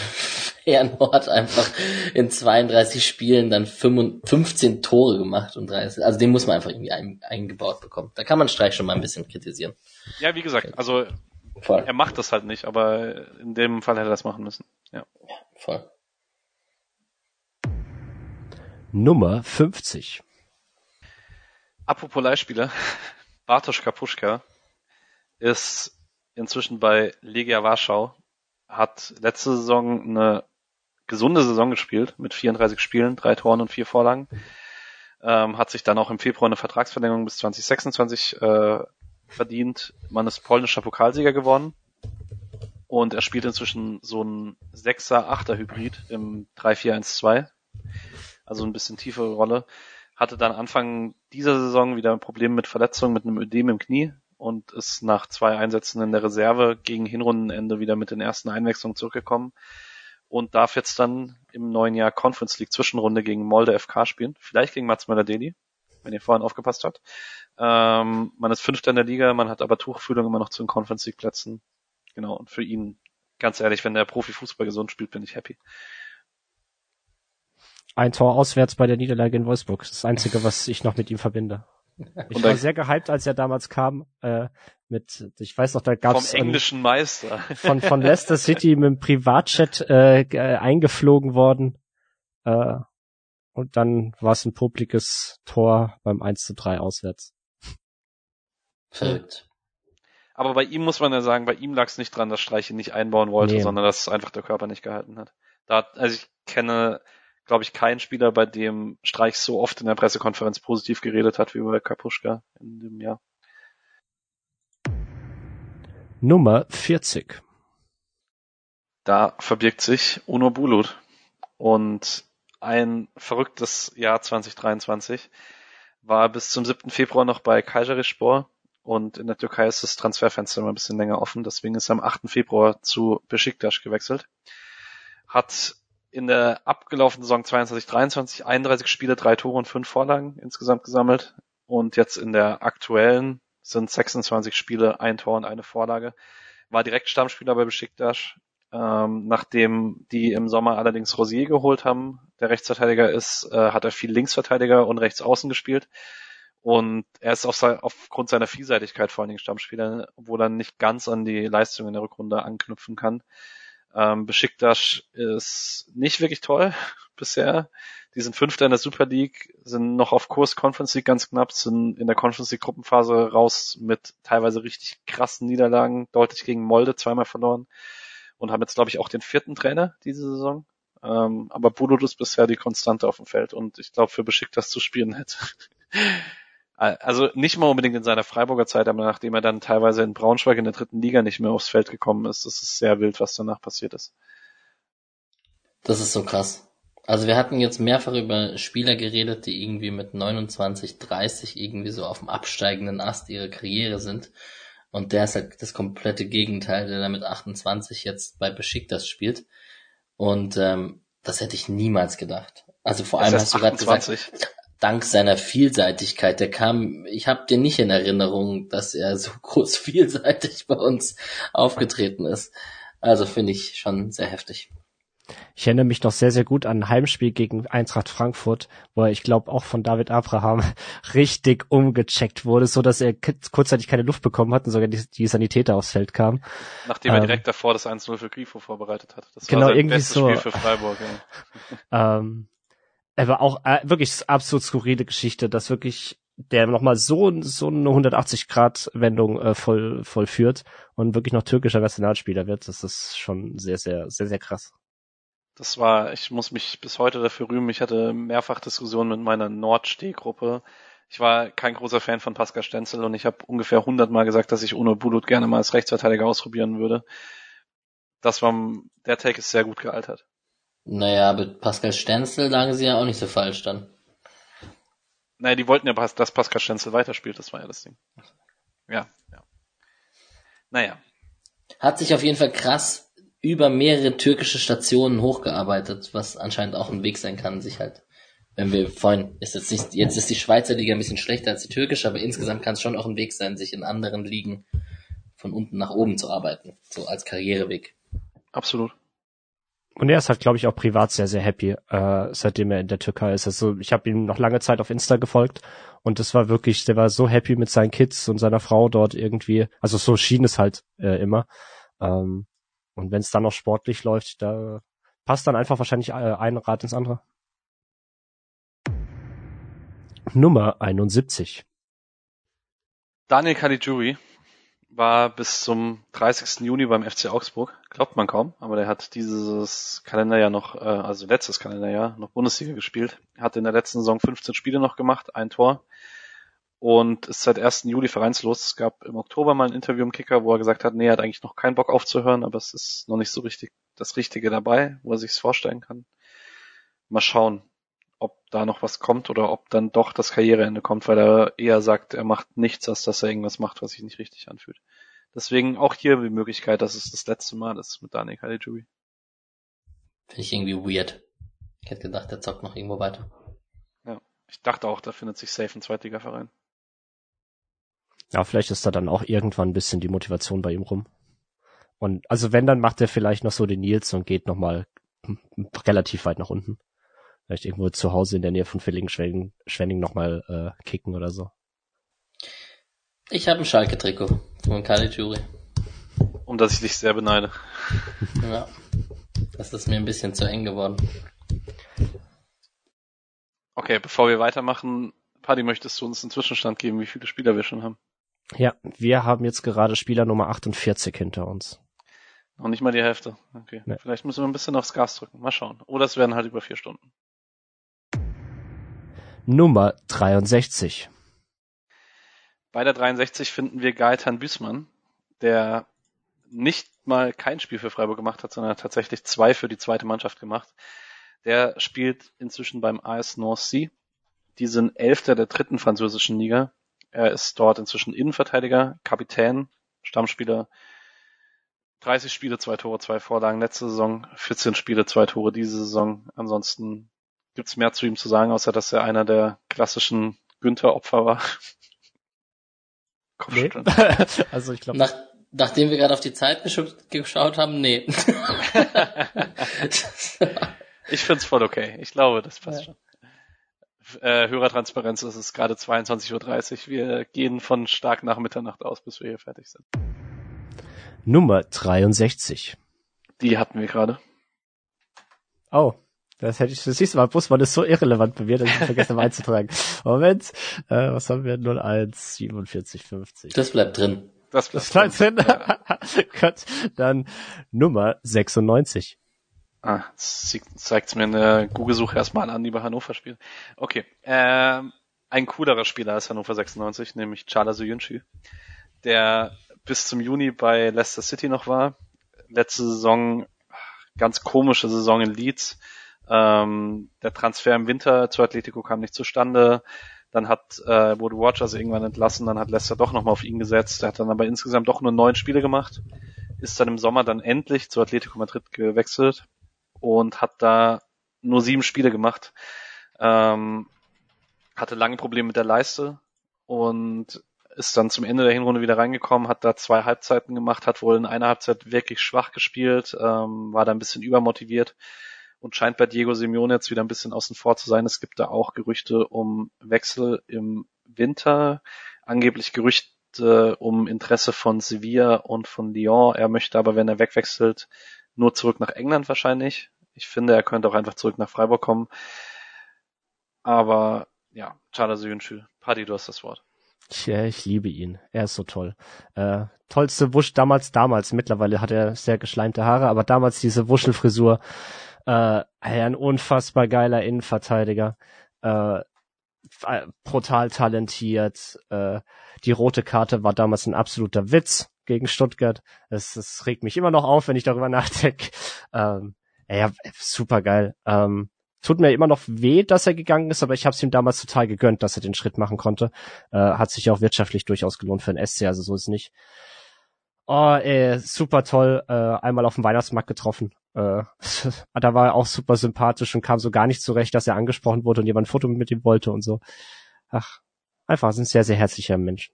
Feyenoord einfach in 32 Spielen dann 55 15 Tore gemacht und 30. Also den muss man einfach irgendwie ein, eingebaut bekommen. Da kann man Streich schon mal ein bisschen kritisieren. Ja, wie gesagt, also Voll. er macht das halt nicht, aber in dem Fall hätte er das machen müssen. Ja. Voll. Nummer 50. Apropos Leihspieler, <laughs> Bartosz Kapuschka ist inzwischen bei Legia Warschau, hat letzte Saison eine gesunde Saison gespielt mit 34 Spielen, drei Toren und vier Vorlagen. Ähm, hat sich dann auch im Februar eine Vertragsverlängerung bis 2026 äh, verdient. Man ist polnischer Pokalsieger geworden und er spielt inzwischen so ein 6er, 8er Hybrid im 3-4-1-2. Also ein bisschen tiefere Rolle hatte dann Anfang dieser Saison wieder ein Problem mit Verletzungen, mit einem Ödem im Knie und ist nach zwei Einsätzen in der Reserve gegen Hinrundenende wieder mit den ersten Einwechslungen zurückgekommen und darf jetzt dann im neuen Jahr Conference League Zwischenrunde gegen Molde FK spielen. Vielleicht gegen Mats Möller-Deli, wenn ihr vorhin aufgepasst habt. Ähm, man ist Fünfter in der Liga, man hat aber Tuchfühlung immer noch zu den Conference League Plätzen. Genau, und für ihn, ganz ehrlich, wenn der Profifußball gesund spielt, bin ich happy. Ein Tor auswärts bei der Niederlage in Wolfsburg. Das, ist das Einzige, was ich noch mit ihm verbinde. Ich war sehr gehypt, als er damals kam, äh, mit, ich weiß noch, da gab es vom englischen Meister von von <laughs> Leicester City mit dem Privatjet äh, eingeflogen worden. Äh, und dann war es ein publikes Tor beim 1 zu 3 auswärts. Verrückt. Aber bei ihm muss man ja sagen, bei ihm lag es nicht dran, dass Streich ihn nicht einbauen wollte, nee. sondern dass einfach der Körper nicht gehalten hat. Da, also ich kenne, glaube ich, keinen Spieler, bei dem Streich so oft in der Pressekonferenz positiv geredet hat wie bei Kapuschka in dem Jahr. Nummer 40. Da verbirgt sich Uno Bulut. Und ein verrücktes Jahr 2023 war bis zum 7. Februar noch bei Kayserispor und in der Türkei ist das Transferfenster immer ein bisschen länger offen, deswegen ist er am 8. Februar zu Besiktas gewechselt. Hat in der abgelaufenen Saison 22-23 31 Spiele, drei Tore und fünf Vorlagen insgesamt gesammelt und jetzt in der aktuellen sind 26 Spiele, ein Tor und eine Vorlage. War direkt Stammspieler bei Besiktas, ähm, nachdem die im Sommer allerdings Rosier geholt haben, der Rechtsverteidiger ist, äh, hat er viel Linksverteidiger und Rechtsaußen gespielt. Und er ist auf, aufgrund seiner Vielseitigkeit vor allen Dingen Stammspieler, obwohl er nicht ganz an die Leistung in der Rückrunde anknüpfen kann. Ähm, Besiktas ist nicht wirklich toll <laughs> bisher. Die sind Fünfter in der Super League, sind noch auf Kurs Conference League ganz knapp, sind in der Conference League Gruppenphase raus mit teilweise richtig krassen Niederlagen, deutlich gegen Molde zweimal verloren und haben jetzt, glaube ich, auch den vierten Trainer diese Saison. Ähm, aber Bulut ist bisher die Konstante auf dem Feld und ich glaube, für Besiktas zu spielen hätte. Also nicht mal unbedingt in seiner Freiburger Zeit, aber nachdem er dann teilweise in Braunschweig in der dritten Liga nicht mehr aufs Feld gekommen ist, das ist sehr wild, was danach passiert ist. Das ist so krass. Also wir hatten jetzt mehrfach über Spieler geredet, die irgendwie mit 29, 30 irgendwie so auf dem absteigenden Ast ihrer Karriere sind. Und der ist halt das komplette Gegenteil, der da mit 28 jetzt bei Besiktas spielt. Und ähm, das hätte ich niemals gedacht. Also vor allem hast du gerade gesagt, dank seiner Vielseitigkeit, der kam, ich habe dir nicht in Erinnerung, dass er so <laughs> groß vielseitig bei uns aufgetreten ist. Also finde ich schon sehr heftig. Ich erinnere mich noch sehr, sehr gut an ein Heimspiel gegen Eintracht Frankfurt, wo er, ich glaube, auch von David Abraham <laughs> richtig umgecheckt wurde, so dass er kurzzeitig keine Luft bekommen hat und sogar die, die Sanitäter aufs Feld kamen. Nachdem er ähm, direkt davor das 1-0 für Grifo vorbereitet hat. Das genau, war sein irgendwie bestes so. Spiel für Freiburg. Ja. <laughs> ähm, aber auch äh, wirklich absolut skurrile Geschichte, dass wirklich der nochmal so, so eine 180-Grad-Wendung äh, voll, vollführt und wirklich noch türkischer Nationalspieler wird. Das ist schon sehr, sehr, sehr, sehr krass. Das war, ich muss mich bis heute dafür rühmen. Ich hatte mehrfach Diskussionen mit meiner Nordsteh-Gruppe. Ich war kein großer Fan von Pascal Stenzel und ich habe ungefähr 100 Mal gesagt, dass ich Uno Bulut gerne mal als Rechtsverteidiger ausprobieren würde. Das war, der Take ist sehr gut gealtert. Naja, mit Pascal Stenzel lagen sie ja auch nicht so falsch dann. Naja, die wollten ja, dass Pascal Stenzel weiterspielt, das war ja das Ding. Ja, ja. Naja. Hat sich auf jeden Fall krass über mehrere türkische Stationen hochgearbeitet, was anscheinend auch ein Weg sein kann, sich halt, wenn wir vorhin, ist jetzt nicht, jetzt ist die Schweizer Liga ein bisschen schlechter als die türkische, aber insgesamt kann es schon auch ein Weg sein, sich in anderen Ligen von unten nach oben zu arbeiten, so als Karriereweg. Absolut. Und er ist halt, glaube ich, auch privat sehr, sehr happy, äh, seitdem er in der Türkei ist. Also ich habe ihm noch lange Zeit auf Insta gefolgt und das war wirklich, der war so happy mit seinen Kids und seiner Frau dort irgendwie. Also so schien es halt äh, immer. Ähm, und wenn es dann noch sportlich läuft, da passt dann einfach wahrscheinlich äh, ein Rad ins andere. Nummer 71. Daniel Caligiuri war bis zum 30. Juni beim FC Augsburg. Glaubt man kaum, aber der hat dieses Kalenderjahr noch, äh, also letztes Kalenderjahr noch Bundesliga gespielt. Hat in der letzten Saison 15 Spiele noch gemacht, ein Tor und ist seit 1. Juli vereinslos. Es gab im Oktober mal ein Interview im Kicker, wo er gesagt hat, nee, er hat eigentlich noch keinen Bock aufzuhören, aber es ist noch nicht so richtig das Richtige dabei, wo er sich's vorstellen kann. Mal schauen, ob da noch was kommt oder ob dann doch das Karriereende kommt, weil er eher sagt, er macht nichts, als dass er irgendwas macht, was sich nicht richtig anfühlt. Deswegen auch hier die Möglichkeit, dass es das letzte Mal ist mit Daniel Caligiuri. Finde ich irgendwie weird. Ich hätte gedacht, der zockt noch irgendwo weiter. Ja. Ich dachte auch, da findet sich safe ein Zweitligaverein. Ja, vielleicht ist da dann auch irgendwann ein bisschen die Motivation bei ihm rum. Und also wenn, dann macht er vielleicht noch so den Nils und geht nochmal <laughs> relativ weit nach unten. Vielleicht irgendwo zu Hause in der Nähe von Villingen-Schwenning Schwenning nochmal äh, kicken oder so. Ich habe ein Schalke-Trikot von Caligiuri. Um das ich dich sehr beneide. Ja. Das ist mir ein bisschen zu eng geworden. Okay, bevor wir weitermachen, Paddy, möchtest du uns einen Zwischenstand geben, wie viele Spieler wir schon haben? Ja, wir haben jetzt gerade Spieler Nummer 48 hinter uns. Noch nicht mal die Hälfte. Okay. Nee. Vielleicht müssen wir ein bisschen aufs Gas drücken. Mal schauen. Oder es werden halt über vier Stunden. Nummer 63. Bei der 63 finden wir Gaetan Büßmann, der nicht mal kein Spiel für Freiburg gemacht hat, sondern tatsächlich zwei für die zweite Mannschaft gemacht. Der spielt inzwischen beim AS Nancy. Die sind Elfter der dritten französischen Liga. Er ist dort inzwischen Innenverteidiger, Kapitän, Stammspieler. 30 Spiele, zwei Tore, zwei Vorlagen letzte Saison, 14 Spiele, zwei Tore diese Saison. Ansonsten gibt's mehr zu ihm zu sagen, außer dass er einer der klassischen Günther-Opfer war. Nee. Kopfschütteln. <laughs> also ich glaube, Nach, nachdem wir gerade auf die Zeit geschaut, geschaut haben, nee. <laughs> Ich find's voll okay. Ich glaube, das passt Ja. schon. Äh, Hörertransparenz, es ist gerade 22.30 Uhr. Wir gehen von stark nach Mitternacht aus, bis wir hier fertig sind. Nummer 63. Die hatten wir gerade. Oh, das hätte ich, das siehst du mal, Busmann ist so irrelevant bei mir, dass ich vergessen habe einzutragen. <laughs> Moment, äh, was haben wir? 01, 47, 50. das bleibt drin. Das, Das bleibt bleibt drin. hin. Gott, <laughs> dann Nummer 96. Ah, zeigt mir in der Google-Suche erstmal an, die bei Hannover spielt. Okay. Ähm, ein coolerer Spieler als Hannover 96, nämlich Chala Soyuncu, der bis zum Juni bei Leicester City noch war. Letzte Saison, ganz komische Saison in Leeds. Ähm, der Transfer im Winter zu Atletico kam nicht zustande. Dann hat, äh, wurde Rogers irgendwann entlassen, dann hat Leicester doch nochmal auf ihn gesetzt. Er hat dann aber insgesamt doch nur neun Spiele gemacht. Ist dann im Sommer dann endlich zu Atletico Madrid gewechselt und hat da nur sieben Spiele gemacht. Ähm, hatte lange Probleme mit der Leiste und ist dann zum Ende der Hinrunde wieder reingekommen, hat da zwei Halbzeiten gemacht, hat wohl in einer Halbzeit wirklich schwach gespielt, ähm, war da ein bisschen übermotiviert und scheint bei Diego Simeone jetzt wieder ein bisschen außen vor zu sein. Es gibt da auch Gerüchte um Wechsel im Winter, angeblich Gerüchte um Interesse von Sevilla und von Lyon. Er möchte aber, wenn er wegwechselt, nur zurück nach England wahrscheinlich. Ich finde, er könnte auch einfach zurück nach Freiburg kommen. Aber ja, Chala Soyuncu. Paddy, du hast das Wort. Ja, ich liebe ihn. Er ist so toll. Äh, tollste Wusch damals, damals. Mittlerweile hat er sehr geschleimte Haare, aber damals diese Wuschelfrisur. Äh, ein unfassbar geiler Innenverteidiger. Äh, brutal talentiert. Äh, die rote Karte war damals ein absoluter Witz gegen Stuttgart. Es, es regt mich immer noch auf, wenn ich darüber <laughs> nachdenke. Ähm, ja, super geil. Ähm, tut mir immer noch weh, dass er gegangen ist, aber ich habe es ihm damals total gegönnt, dass er den Schritt machen konnte. Äh, hat sich auch wirtschaftlich durchaus gelohnt für den SC, also so ist nicht. Oh, ey, super toll. Äh, einmal auf dem Weihnachtsmarkt getroffen. Äh, <laughs> da war er auch super sympathisch und kam so gar nicht zurecht, dass er angesprochen wurde und jemand ein Foto mit ihm wollte und so. Ach, einfach ein sehr, sehr herzlicher Mensch.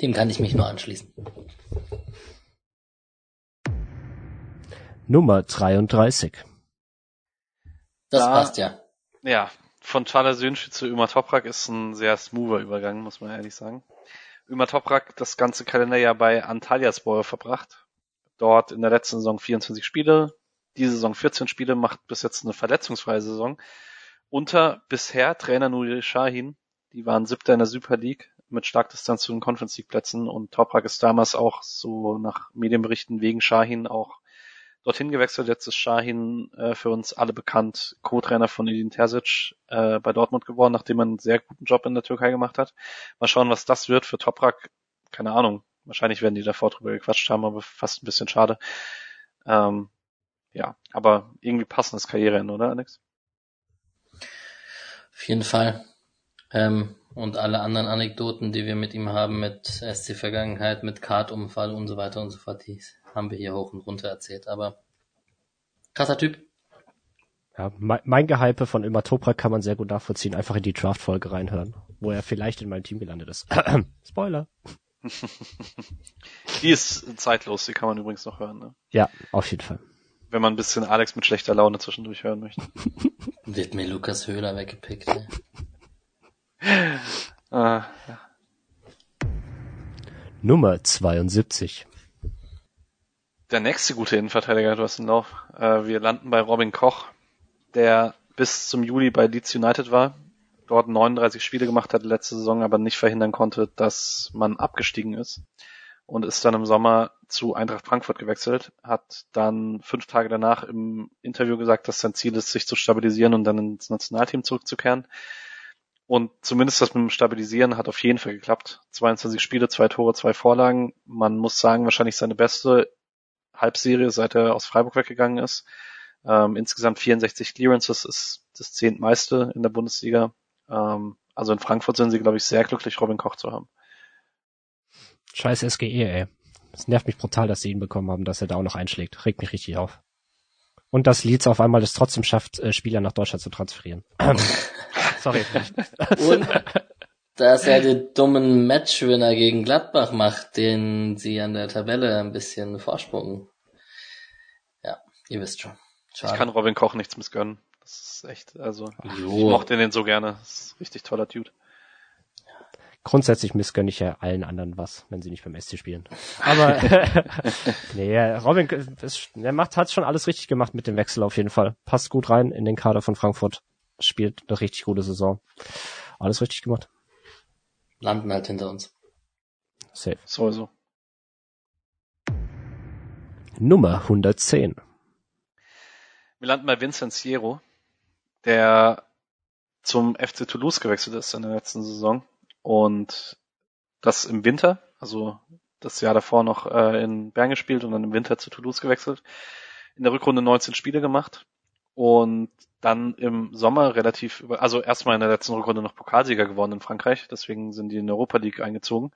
Dem kann ich mich nur anschließen. Nummer 33. Das Da- passt ja. Ja, von Chala Soyuncu zu Ömer Toprak ist ein sehr smoother Übergang, muss man ehrlich sagen. Ömer Toprak das ganze Kalenderjahr bei Antalyaspor verbracht. Dort in der letzten Saison 24 Spiele, diese Saison 14 Spiele, macht bis jetzt eine verletzungsfreie Saison. Unter bisher Trainer Nuri Shahin, die waren siebter in der Super League mit Starkdistanz zu den Conference League Plätzen und Toprak ist damals auch so nach Medienberichten wegen Shahin auch dorthin gewechselt. Jetzt ist Shahin äh, für uns alle bekannt, Co-Trainer von Edin Terzic äh, bei Dortmund geworden, nachdem er einen sehr guten Job in der Türkei gemacht hat. Mal schauen, was das wird für Toprak. Keine Ahnung. Wahrscheinlich werden die davor drüber gequatscht haben, aber fast ein bisschen schade. Ähm, ja, aber irgendwie passendes Karriereende, oder Alex? Auf jeden Fall. Ähm, und alle anderen Anekdoten, die wir mit ihm haben, mit SC-Vergangenheit, mit Kartunfall und so weiter und so fort, die haben wir hier hoch und runter erzählt. Aber Krasser Typ. Ja, mein, mein Gehype von Ilmar Toprak kann man sehr gut nachvollziehen. Einfach in die Draft-Folge reinhören, wo er vielleicht in meinem Team gelandet ist. <clears throat> Spoiler. <laughs> Die ist zeitlos, die kann man übrigens noch hören, ne? Ja, auf jeden Fall. Wenn man ein bisschen Alex mit schlechter Laune zwischendurch hören möchte. <laughs> Wird mir Lukas Höhler weggepickt. Ey. <laughs> Ah, ja. Nummer 72. Der nächste gute Innenverteidiger, du hast einen Lauf. Äh, wir landen bei Robin Koch, der bis zum Juli bei Leeds United war, dort 39 Spiele gemacht hat letzte Saison, aber nicht verhindern konnte, dass man abgestiegen ist und ist dann im Sommer zu Eintracht Frankfurt gewechselt, hat dann fünf Tage danach im Interview gesagt, dass sein Ziel ist, sich zu stabilisieren und dann ins Nationalteam zurückzukehren. Und zumindest das mit dem Stabilisieren hat auf jeden Fall geklappt. 22 Spiele, zwei Tore, zwei Vorlagen. Man muss sagen, wahrscheinlich seine beste Halbserie, seit er aus Freiburg weggegangen ist. Ähm, insgesamt 64 Clearances ist das zehntmeiste in der Bundesliga. Ähm, also in Frankfurt sind sie, glaube ich, sehr glücklich, Robin Koch zu haben. Scheiß SGE, ey. Es nervt mich brutal, dass sie ihn bekommen haben, dass er da auch noch einschlägt. Regt mich richtig auf. Und dass Leeds auf einmal es trotzdem schafft, äh, Spieler nach Deutschland zu transferieren. <laughs> Sorry. Und dass er den dummen Matchwinner gegen Gladbach macht, den sie an der Tabelle ein bisschen Vorsprung. Ja, ihr wisst schon. Schade. Ich kann Robin Koch nichts missgönnen. Das ist echt, also Jo. ich mochte den so gerne. Das ist ein richtig toller Dude. Grundsätzlich missgönne ich ja allen anderen was, wenn sie nicht beim SC spielen. Aber <laughs> <laughs> nee, Robin, ist, er macht, hat schon alles richtig gemacht mit dem Wechsel auf jeden Fall. Passt gut rein in den Kader von Frankfurt. Spielt eine richtig gute Saison. Alles richtig gemacht. Landen halt hinter uns. Safe. Sowieso. Nummer 110. Wir landen bei Vincent Siero, der zum FC Toulouse gewechselt ist in der letzten Saison und das im Winter, also das Jahr davor noch äh, in Bern gespielt und dann im Winter zu Toulouse gewechselt. In der Rückrunde 19 Spiele gemacht und dann im Sommer relativ, also erstmal in der letzten Rückrunde noch Pokalsieger geworden in Frankreich, deswegen sind die in Europa League eingezogen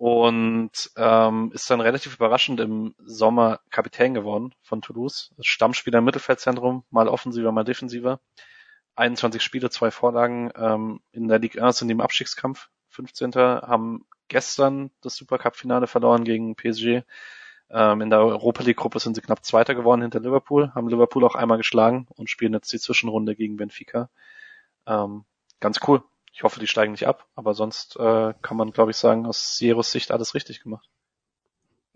und ähm, ist dann relativ überraschend im Sommer Kapitän geworden von Toulouse. Stammspieler im Mittelfeldzentrum, mal offensiver, mal defensiver. 21 Spiele, zwei Vorlagen. Ähm, in der Ligue 1 sind die im Abstiegskampf. 15. haben gestern das Supercup-Finale verloren gegen PSG. Ähm, in der Europa League-Gruppe sind sie knapp Zweiter geworden hinter Liverpool, haben Liverpool auch einmal geschlagen und spielen jetzt die Zwischenrunde gegen Benfica. Ähm, ganz cool. Ich hoffe, die steigen nicht ab, aber sonst äh, kann man, glaube ich, sagen, aus Sieros Sicht alles richtig gemacht.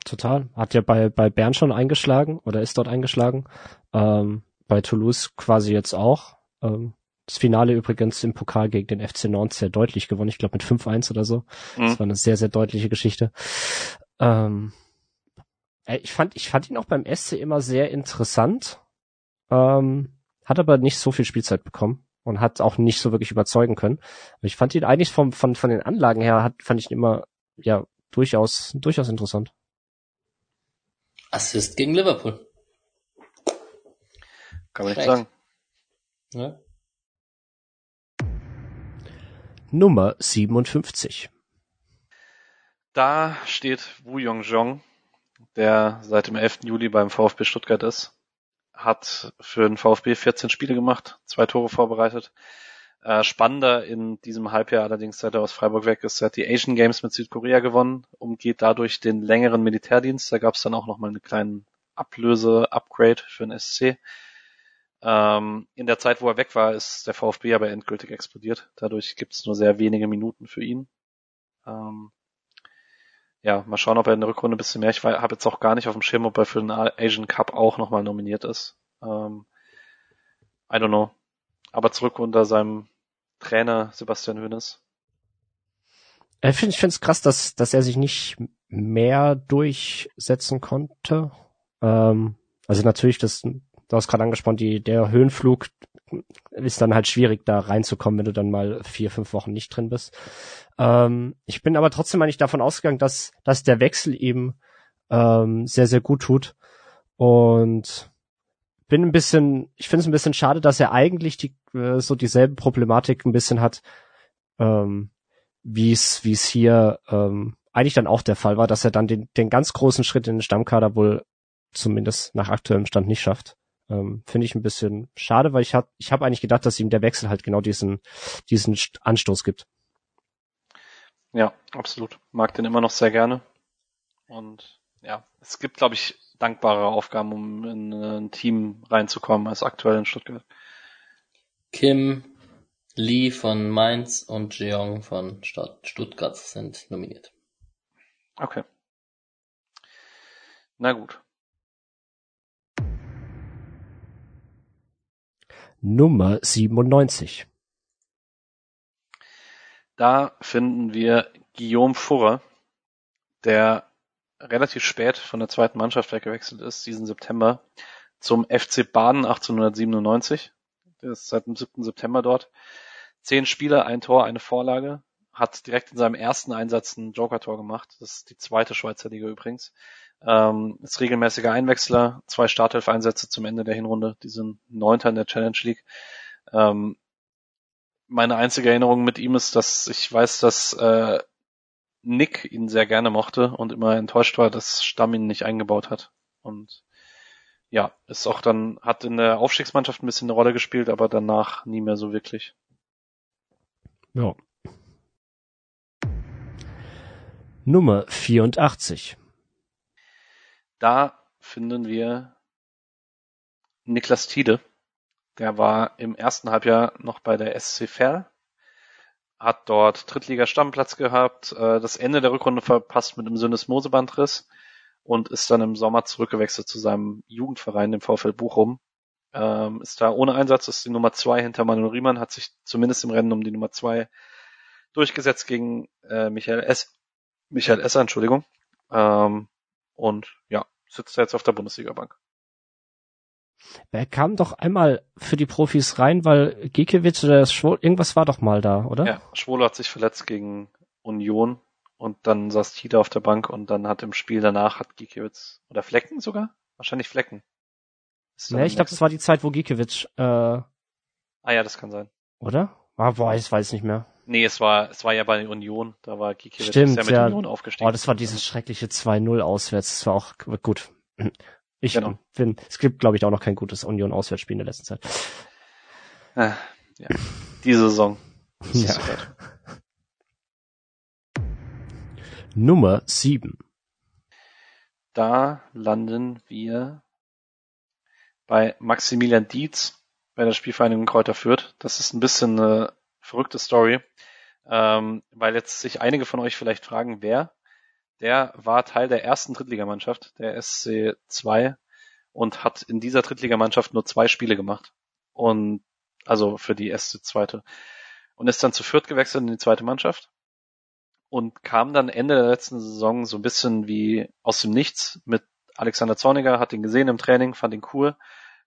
Total. Hat ja bei, bei Bern schon eingeschlagen oder ist dort eingeschlagen. Ähm, bei Toulouse quasi jetzt auch. Ähm, das Finale übrigens im Pokal gegen den FC Nantes sehr deutlich gewonnen. Ich glaube mit 5-1 oder so. Das Mhm. war eine sehr, sehr deutliche Geschichte. Ähm, äh, ich fand, ich fand ihn auch beim SC immer sehr interessant. Ähm, hat aber nicht so viel Spielzeit bekommen und hat auch nicht so wirklich überzeugen können. Aber ich fand ihn eigentlich vom, von, von den Anlagen her, hat, fand ich ihn immer, ja, durchaus, durchaus interessant. Assist gegen Liverpool. Kann man nicht sagen. Ja. Nummer 57. Da steht Wu Yongjong, der seit dem 11. Juli beim VfB Stuttgart ist. Hat für den VfB 14 Spiele gemacht, zwei Tore vorbereitet. Äh, spannender in diesem Halbjahr allerdings, seit er aus Freiburg weg ist, er hat die Asian Games mit Südkorea gewonnen, umgeht dadurch den längeren Militärdienst. Da gab es dann auch nochmal einen kleinen Ablöse-Upgrade für den SC. Ähm, in der Zeit, wo er weg war, ist der VfB aber endgültig explodiert. Dadurch gibt es nur sehr wenige Minuten für ihn. Ähm, ja, mal schauen, ob er in der Rückrunde ein bisschen mehr. Ich habe jetzt auch gar nicht auf dem Schirm, ob er für den Asian Cup auch nochmal nominiert ist. Ähm, I don't know. Aber zurück unter seinem Trainer Sebastian Hoeneß. Ich finde es krass, dass, dass er sich nicht mehr durchsetzen konnte. Ähm, also natürlich, das, du hast gerade angesprochen, die, der Höhenflug ist dann halt schwierig, da reinzukommen, wenn du dann mal vier, fünf Wochen nicht drin bist. Ähm, ich bin aber trotzdem eigentlich davon ausgegangen, dass, dass der Wechsel ihm ähm, sehr, sehr gut tut. Und bin ein bisschen, ich finde es ein bisschen schade, dass er eigentlich die, äh, so dieselbe Problematik ein bisschen hat, ähm, wie es wie es hier ähm, eigentlich dann auch der Fall war, dass er dann den, den ganz großen Schritt in den Stammkader wohl zumindest nach aktuellem Stand nicht schafft. Ähm, Finde ich ein bisschen schade, weil ich hab, ich hab eigentlich gedacht, dass ihm der Wechsel halt genau diesen, diesen Anstoß gibt. Ja, absolut. Mag den immer noch sehr gerne. Und ja, es gibt, glaube ich, dankbare Aufgaben, um in ein Team reinzukommen als aktuell in Stuttgart. Kim, Lee von Mainz und Jeong von Stuttgart sind nominiert. Okay. Na gut. Nummer 97. Da finden wir Guillaume Furrer, der relativ spät von der zweiten Mannschaft weggewechselt ist, diesen September, zum FC Baden 1897. Der ist seit dem 7. September dort. Zehn Spieler, ein Tor, eine Vorlage. Hat direkt in seinem ersten Einsatz ein Joker-Tor gemacht. Das ist die zweite Schweizer Liga übrigens. Ähm, ist regelmäßiger Einwechsler, zwei Startelf-Einsätze zum Ende der Hinrunde. Die sind Neunter in der Challenge League. Ähm, meine einzige Erinnerung mit ihm ist, dass ich weiß, dass äh, Nick ihn sehr gerne mochte und immer enttäuscht war, dass Stamm ihn nicht eingebaut hat. Und ja, ist auch dann, hat in der Aufstiegsmannschaft ein bisschen eine Rolle gespielt, aber danach nie mehr so wirklich. Ja. Nummer 84. Da finden wir Niklas Tiede. Der war im ersten Halbjahr noch bei der SC Verl hat dort Drittliga-Stammplatz gehabt, äh, das Ende der Rückrunde verpasst mit einem Syndesmosebandriss und ist dann im Sommer zurückgewechselt zu seinem Jugendverein, dem VfL Bochum. Ähm, ist da ohne Einsatz, ist die Nummer zwei hinter Manuel Riemann, hat sich zumindest im Rennen um die Nummer zwei durchgesetzt gegen äh, Michael S. Michael Esser, Entschuldigung. Ähm, und ja, sitzt jetzt auf der Bundesliga-Bank. Er kam doch einmal für die Profis rein, weil Gikiewicz oder Schwol irgendwas war doch mal da, oder? Ja, Schwolo hat sich verletzt gegen Union und dann saß Tita auf der Bank und dann hat im Spiel danach hat Gikiewicz oder Flecken sogar? Wahrscheinlich Flecken. Ja, ich glaube, das war die Zeit, wo Gikiewicz äh, Ah ja, das kann sein. Oder? Ah, boah, ich weiß nicht mehr. Nee, es war, es war ja bei Union, da war Gikiewicz Stimmt, ja mit ja. Union aufgestiegen. Oh, das war dieses schreckliche 2-0 auswärts. Das war auch gut. Ich Genau. finde, es gibt, glaube ich, auch noch kein gutes Union-Auswärtsspiel in der letzten Zeit. Ah, ja. Die Saison. Ja. Nummer 7. Da landen wir bei Maximilian Dietz bei der Spielvereinigung Kräuter Fürth. Das ist ein bisschen eine verrückte Story, ähm, weil jetzt sich einige von euch vielleicht fragen, wer. Der war Teil der ersten Drittligamannschaft, der SC 2, und hat in dieser Drittligamannschaft nur zwei Spiele gemacht. Und also für die SC zweite. Und ist dann zu Fürth gewechselt in die zweite Mannschaft und kam dann Ende der letzten Saison so ein bisschen wie aus dem Nichts mit Alexander Zorniger, hat ihn gesehen im Training, fand ihn cool,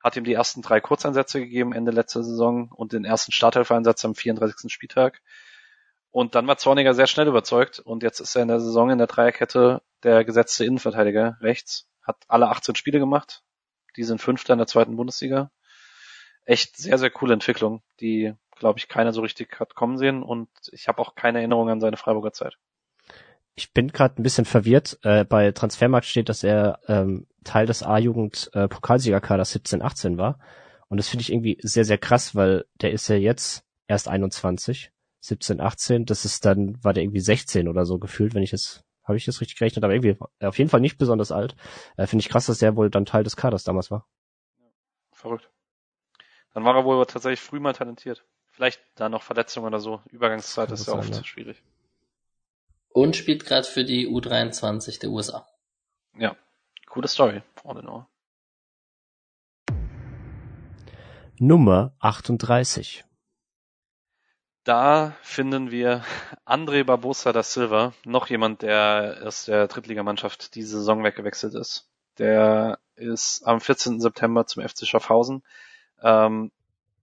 hat ihm die ersten drei Kurzeinsätze gegeben Ende letzter Saison und den ersten Starthelfereinsatz am 34. Spieltag. Und dann war Zorniger sehr schnell überzeugt und jetzt ist er in der Saison in der Dreierkette der gesetzte Innenverteidiger rechts, hat alle 18 Spiele gemacht. Die sind Fünfter in der zweiten Bundesliga. Echt sehr, sehr coole Entwicklung, die, glaube ich, keiner so richtig hat kommen sehen und ich habe auch keine Erinnerung an seine Freiburger Zeit. Ich bin gerade ein bisschen verwirrt. Äh, bei Transfermarkt steht, dass er ähm, Teil des A-Jugend äh, Pokalsiegerkaders 17-18 war. Und das finde ich irgendwie sehr, sehr krass, weil der ist ja jetzt erst 21, 17, 18. Das ist dann, war der irgendwie 16 oder so gefühlt, wenn ich es, habe ich das richtig gerechnet, aber irgendwie auf jeden Fall nicht besonders alt. Äh, finde ich krass, dass der wohl dann Teil des Kaders damals war. Verrückt. Dann war er wohl tatsächlich früh mal talentiert. Vielleicht da noch Verletzungen oder so. Übergangszeit ist ja oft schwierig. Und spielt gerade für die U23 der USA. Ja, coole Story, all in all. Nummer 38. Da finden wir André Barbosa da Silva, noch jemand, der aus der Drittligamannschaft diese Saison weggewechselt ist. Der ist am 14. September zum FC Schaffhausen. Ähm,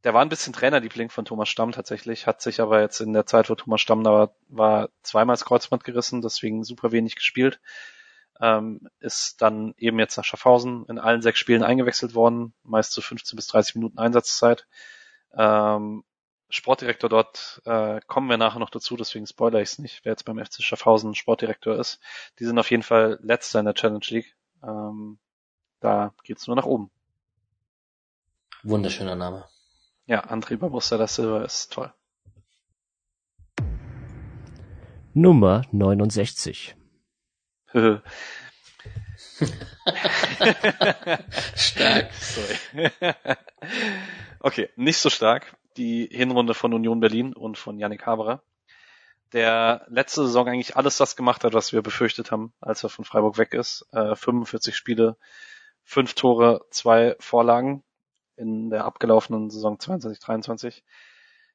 der war ein bisschen Trainerliebling von Thomas Stamm tatsächlich, hat sich aber jetzt in der Zeit, wo Thomas Stamm da war, war zweimal das Kreuzband gerissen, deswegen super wenig gespielt. Ähm, ist dann eben jetzt nach Schaffhausen in allen sechs Spielen eingewechselt worden, meist zu 15 bis 30 Minuten Einsatzzeit. Ähm, Sportdirektor dort äh, kommen wir nachher noch dazu, deswegen spoiler ich es nicht, wer jetzt beim FC Schaffhausen Sportdirektor ist. Die sind auf jeden Fall letzter in der Challenge League. Ähm, da geht's nur nach oben. Wunderschöner Name. Ja, André Barbusta da Silva ist toll. Nummer 69. Stark. <laughs> Sorry. okay, nicht so stark. Die Hinrunde von Union Berlin und von Yannick Haberer. Der letzte Saison eigentlich alles das gemacht hat, was wir befürchtet haben, als er von Freiburg weg ist. Äh, 45 Spiele, fünf Tore, zwei Vorlagen in der abgelaufenen Saison 22-23.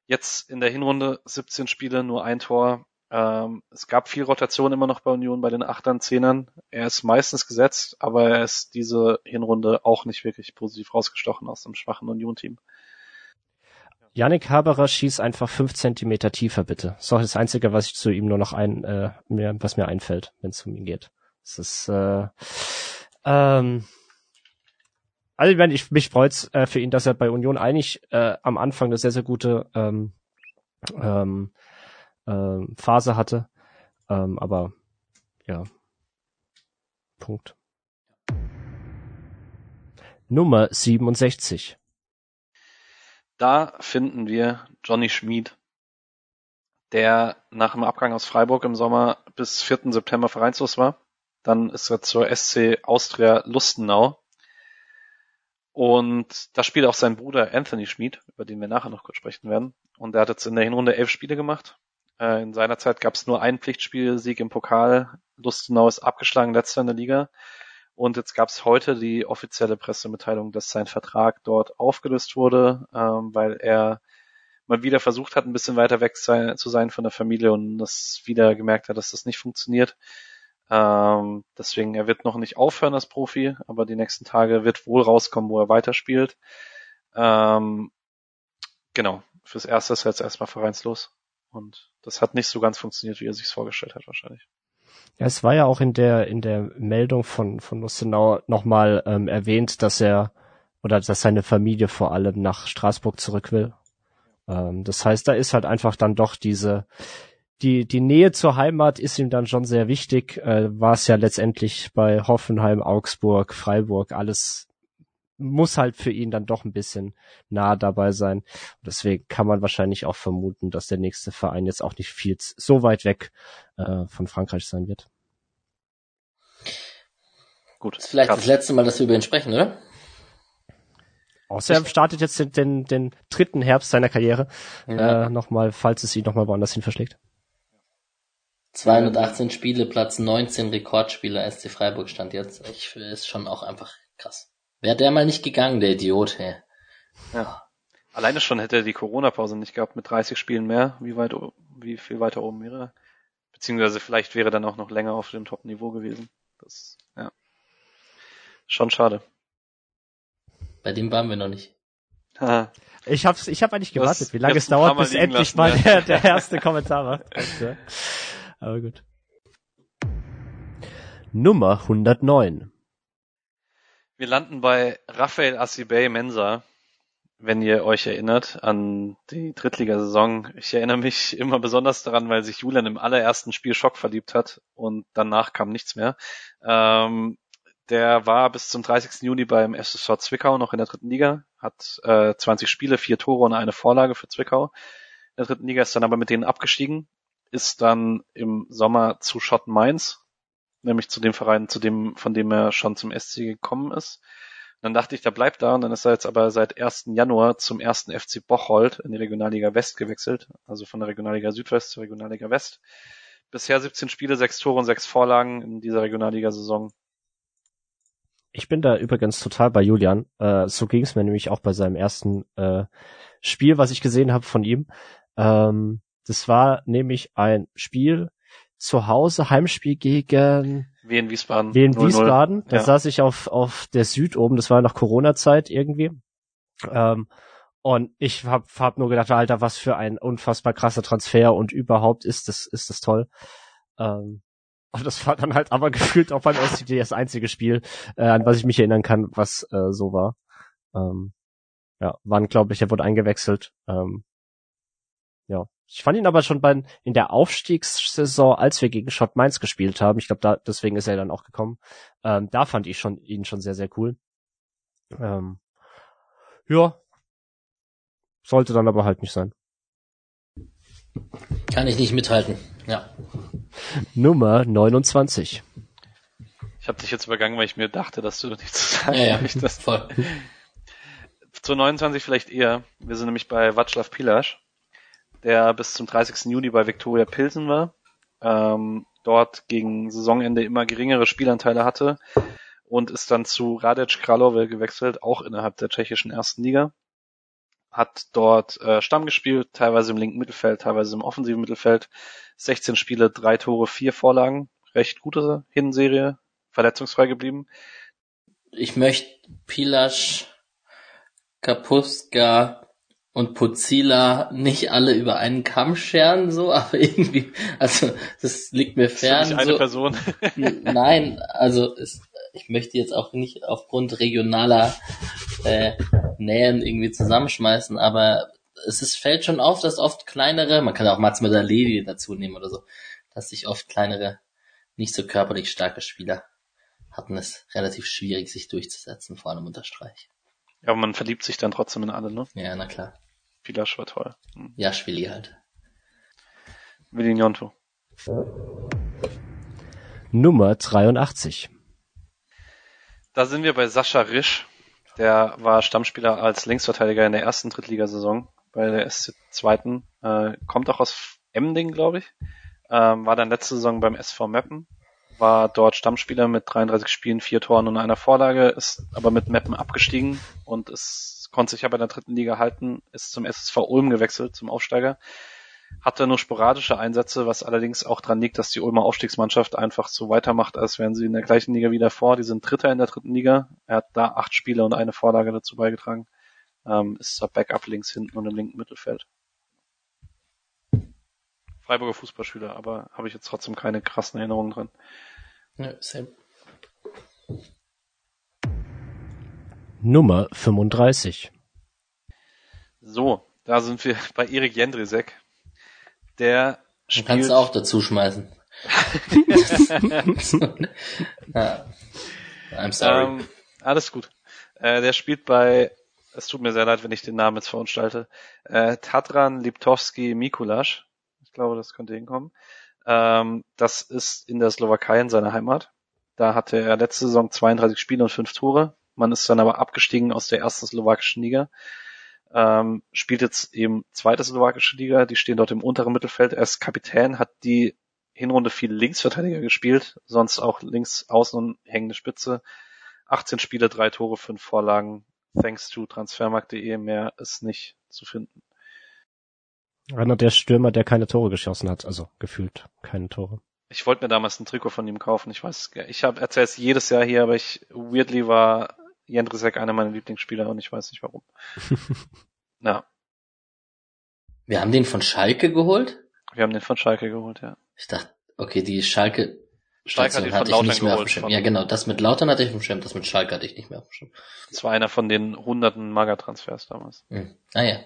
Jetzt in der Hinrunde 17 Spiele, nur ein Tor, ähm, es gab viel Rotation immer noch bei Union bei den Achtern, Zehnern. Er ist meistens gesetzt, aber er ist diese Hinrunde auch nicht wirklich positiv rausgestochen aus dem schwachen Union-Team. Yannick Haberer schießt einfach fünf Zentimeter tiefer, bitte. Das ist auch das Einzige, was ich zu ihm nur noch ein, äh, mir, was mir einfällt, wenn es um ihn geht. Das ist, äh, ähm, also meine, ich mich freut's äh, für ihn, dass er bei Union eigentlich äh, am Anfang eine sehr, sehr gute ähm, ähm, ähm, Phase hatte. Ähm, aber ja. Punkt. Nummer 67. Da finden wir Johnny Schmid, der nach dem Abgang aus Freiburg im Sommer bis 4. September vereinslos war. Dann ist er zur SC Austria Lustenau. Und da spielt auch sein Bruder Anthony Schmid, über den wir nachher noch kurz sprechen werden. Und er hat jetzt in der Hinrunde elf Spiele gemacht, äh, in seiner Zeit gab es nur einen Pflichtspielsieg im Pokal. Lustenau ist abgeschlagen, letzter in der Liga. Und jetzt gab es heute die offizielle Pressemitteilung, dass sein Vertrag dort aufgelöst wurde, ähm, weil er mal wieder versucht hat, ein bisschen weiter weg sein, zu sein von der Familie und das wieder gemerkt hat, dass das nicht funktioniert. Ähm, deswegen, er wird noch nicht aufhören als Profi, aber die nächsten Tage wird wohl rauskommen, wo er weiterspielt. Ähm, genau, fürs Erste ist er jetzt erstmal vereinslos. Und das hat nicht so ganz funktioniert, wie er sich vorgestellt hat, wahrscheinlich. Ja, es war ja auch in der in der Meldung von von Lustenau nochmal ähm, erwähnt, dass er oder dass seine Familie vor allem nach Straßburg zurück will. Ähm, das heißt, da ist halt einfach dann doch diese die die Nähe zur Heimat ist ihm dann schon sehr wichtig. Äh, war es ja letztendlich bei Hoffenheim, Augsburg, Freiburg alles muss halt für ihn dann doch ein bisschen nah dabei sein. Und deswegen kann man wahrscheinlich auch vermuten, dass der nächste Verein jetzt auch nicht viel so weit weg äh, von Frankreich sein wird. Gut. Das ist vielleicht das letzte Mal, dass wir über ihn sprechen, oder? Außer er startet jetzt den, den, den dritten Herbst seiner Karriere ja. äh, nochmal, falls es ihn nochmal woanders hin verschlägt. 218 Spiele, Platz 19 Rekordspieler SC Freiburg stand jetzt. Ich ist schon auch einfach krass. Wäre der mal nicht gegangen, der Idiot, hey. Ja. Alleine schon hätte er die Corona-Pause nicht gehabt mit 30 Spielen mehr, wie weit, wie viel weiter oben wäre er. Beziehungsweise vielleicht wäre er dann auch noch länger auf dem Top-Niveau gewesen. Das, ja. Schon schade. Bei dem waren wir noch nicht. Ich hab's, ich hab eigentlich gewartet, wie lange es dauert, bis endlich lassen, mal ja. der, der erste Kommentar war. <laughs> Aber gut. Nummer 109. Wir landen bei Raphael Assibay Mensa, wenn ihr euch erinnert an die Drittligasaison. Ich erinnere mich immer besonders daran, weil sich Julian im allerersten Spiel Schock verliebt hat und danach kam nichts mehr. Ähm, der war bis zum 30. Juni beim SSV Zwickau noch in der dritten Liga, hat äh, 20 Spiele, vier Tore und eine Vorlage für Zwickau. In der dritten Liga ist dann aber mit denen abgestiegen, ist dann im Sommer zu Schott Mainz nämlich zu dem Verein, zu dem, von dem er schon zum SC gekommen ist. Und dann dachte ich, der bleibt da und dann ist er jetzt aber seit 1. Januar zum ersten FC Bocholt in die Regionalliga West gewechselt, also von der Regionalliga Südwest zur Regionalliga West. Bisher 17 Spiele, 6 Tore und 6 Vorlagen in dieser Regionalliga-Saison. Ich bin da übrigens total bei Julian. Äh, so ging es mir nämlich auch bei seinem ersten äh, Spiel, was ich gesehen habe von ihm. Ähm, das war nämlich ein Spiel, zu Hause Heimspiel gegen Wien Wiesbaden. Wien Wiesbaden. Da ja. saß ich auf, auf der Süd oben, das war noch Corona-Zeit irgendwie. Ähm, und ich hab, hab nur gedacht, Alter, was für ein unfassbar krasser Transfer und überhaupt ist das, ist das toll. Ähm, und das war dann halt aber <laughs> gefühlt auch beim SCD das einzige Spiel, äh, an was ich mich erinnern kann, was äh, so war. Ähm, ja, waren, glaube ich, er wurde eingewechselt. Ähm, ja, ich fand ihn aber schon bei, in der Aufstiegssaison, als wir gegen Schott Mainz gespielt haben, ich glaube, da, deswegen ist er dann auch gekommen, ähm, da fand ich schon ihn schon sehr, sehr cool. Ähm, Ja. Sollte dann aber halt nicht sein. Kann ich nicht mithalten. Ja. Nummer 29. Ich habe dich jetzt übergangen, weil ich mir dachte, dass du nichts zu sagen Ja, ja. möchtest. Voll. Zu 29 vielleicht eher. Wir sind nämlich bei Václav Pilasch, der bis zum 30. Juni bei Viktoria Pilsen war, ähm, dort gegen Saisonende immer geringere Spielanteile hatte und ist dann zu Radec Kralove gewechselt, auch innerhalb der tschechischen ersten Liga. Hat dort äh, Stamm gespielt, teilweise im linken Mittelfeld, teilweise im offensiven Mittelfeld. 16 Spiele, drei Tore, vier Vorlagen. Recht gute Hinserie, verletzungsfrei geblieben. Ich möchte Pilasch, Kapuska und Puzila nicht alle über einen Kamm scheren, so, <laughs> aber irgendwie, also das liegt mir Das ist fern. nicht eine so. Person. Nein, also es, ich möchte jetzt auch nicht aufgrund regionaler äh, Nähen irgendwie zusammenschmeißen, aber es ist, fällt schon auf, dass oft kleinere, man kann auch Mats Medaledi dazu nehmen oder so, dass sich oft kleinere, nicht so körperlich starke Spieler hatten es relativ schwierig, sich durchzusetzen, vor allem unter Streich. Ja, aber man verliebt sich dann trotzdem in alle, ne? Ja, na klar. Pilasch war toll. Hm. Ja, Schwili halt. Willi Gnonto. Nummer 83. Da sind wir bei Sascha Risch. Der war Stammspieler als Linksverteidiger in der ersten Drittligasaison bei der SC zweiten. Äh, kommt auch aus Emding, glaube ich. Ähm, war dann letzte Saison beim SV Meppen. War dort Stammspieler mit 33 Spielen, vier Toren und einer Vorlage, ist aber mit Meppen abgestiegen und konnte sich aber in der dritten Liga halten, ist zum SSV Ulm gewechselt, zum Aufsteiger. Hatte nur sporadische Einsätze, was allerdings auch dran liegt, dass die Ulmer Aufstiegsmannschaft einfach so weitermacht, als wären sie in der gleichen Liga wie davor. Die sind Dritter in der dritten Liga. Er hat da acht Spiele und eine Vorlage dazu beigetragen. Ähm, ist da Backup links hinten und im linken Mittelfeld. Freiburger Fußballspieler, aber habe ich jetzt trotzdem keine krassen Erinnerungen dran. Ja, same. Nummer 35. So, da sind wir bei Erik Jendrisek. Der spielt, kannst du auch dazu schmeißen. <laughs> I'm sorry. Ähm, alles gut. Äh, der spielt bei, es tut mir sehr leid, wenn ich den Namen jetzt verunstalte, äh, Tatran Liptowski Mikulasch. Ich glaube, das könnte hinkommen. Ähm, das ist in der Slowakei in seiner Heimat. Da hatte er letzte Saison 32 Spiele und 5 Tore. Man ist dann aber abgestiegen aus der ersten slowakischen Liga. Ähm, spielt jetzt eben zweite slowakische Liga. Die stehen dort im unteren Mittelfeld. Er ist Kapitän, hat die Hinrunde viel Linksverteidiger gespielt, sonst auch links außen und hängende Spitze. 18 Spiele, drei Tore, fünf Vorlagen. Thanks to transfermarkt.de mehr ist nicht zu finden. Einer der Stürmer, der keine Tore geschossen hat, also gefühlt keine Tore. Ich wollte mir damals ein Trikot von ihm kaufen. Ich weiß, ich habe erzähle es jedes Jahr hier, aber ich weirdly war Jendrisek einer meiner Lieblingsspieler und ich weiß nicht warum. <laughs> ja, Wir haben den von Schalke geholt? wir haben den von Schalke geholt, ja. Ich dachte, okay, die Schalke Schalke hat ihn hatte von ich nicht mehr auf dem geholt. Schirm. Ja, genau, das mit Lautern hatte ich auf dem Schirm, das mit Schalke hatte ich nicht mehr auf dem Schirm. Das war einer von den hunderten Maga-Transfers damals. Hm. Ah ja.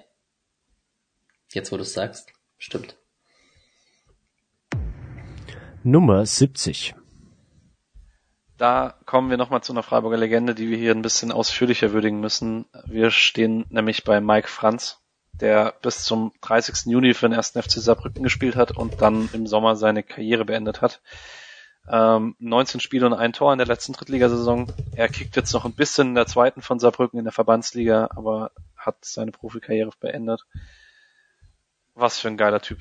Jetzt, wo du es sagst, stimmt. Nummer 70. Da kommen wir nochmal zu einer Freiburger Legende, die wir hier ein bisschen ausführlicher würdigen müssen. Wir stehen nämlich bei Mike Franz, der bis zum 30. Juni für den ersten FC Saarbrücken gespielt hat und dann im Sommer seine Karriere beendet hat. Ähm, 19 Spiele und ein Tor in der letzten Drittligasaison. Er kickt jetzt noch ein bisschen in der zweiten von Saarbrücken in der Verbandsliga, aber hat seine Profikarriere beendet. Was für ein geiler Typ.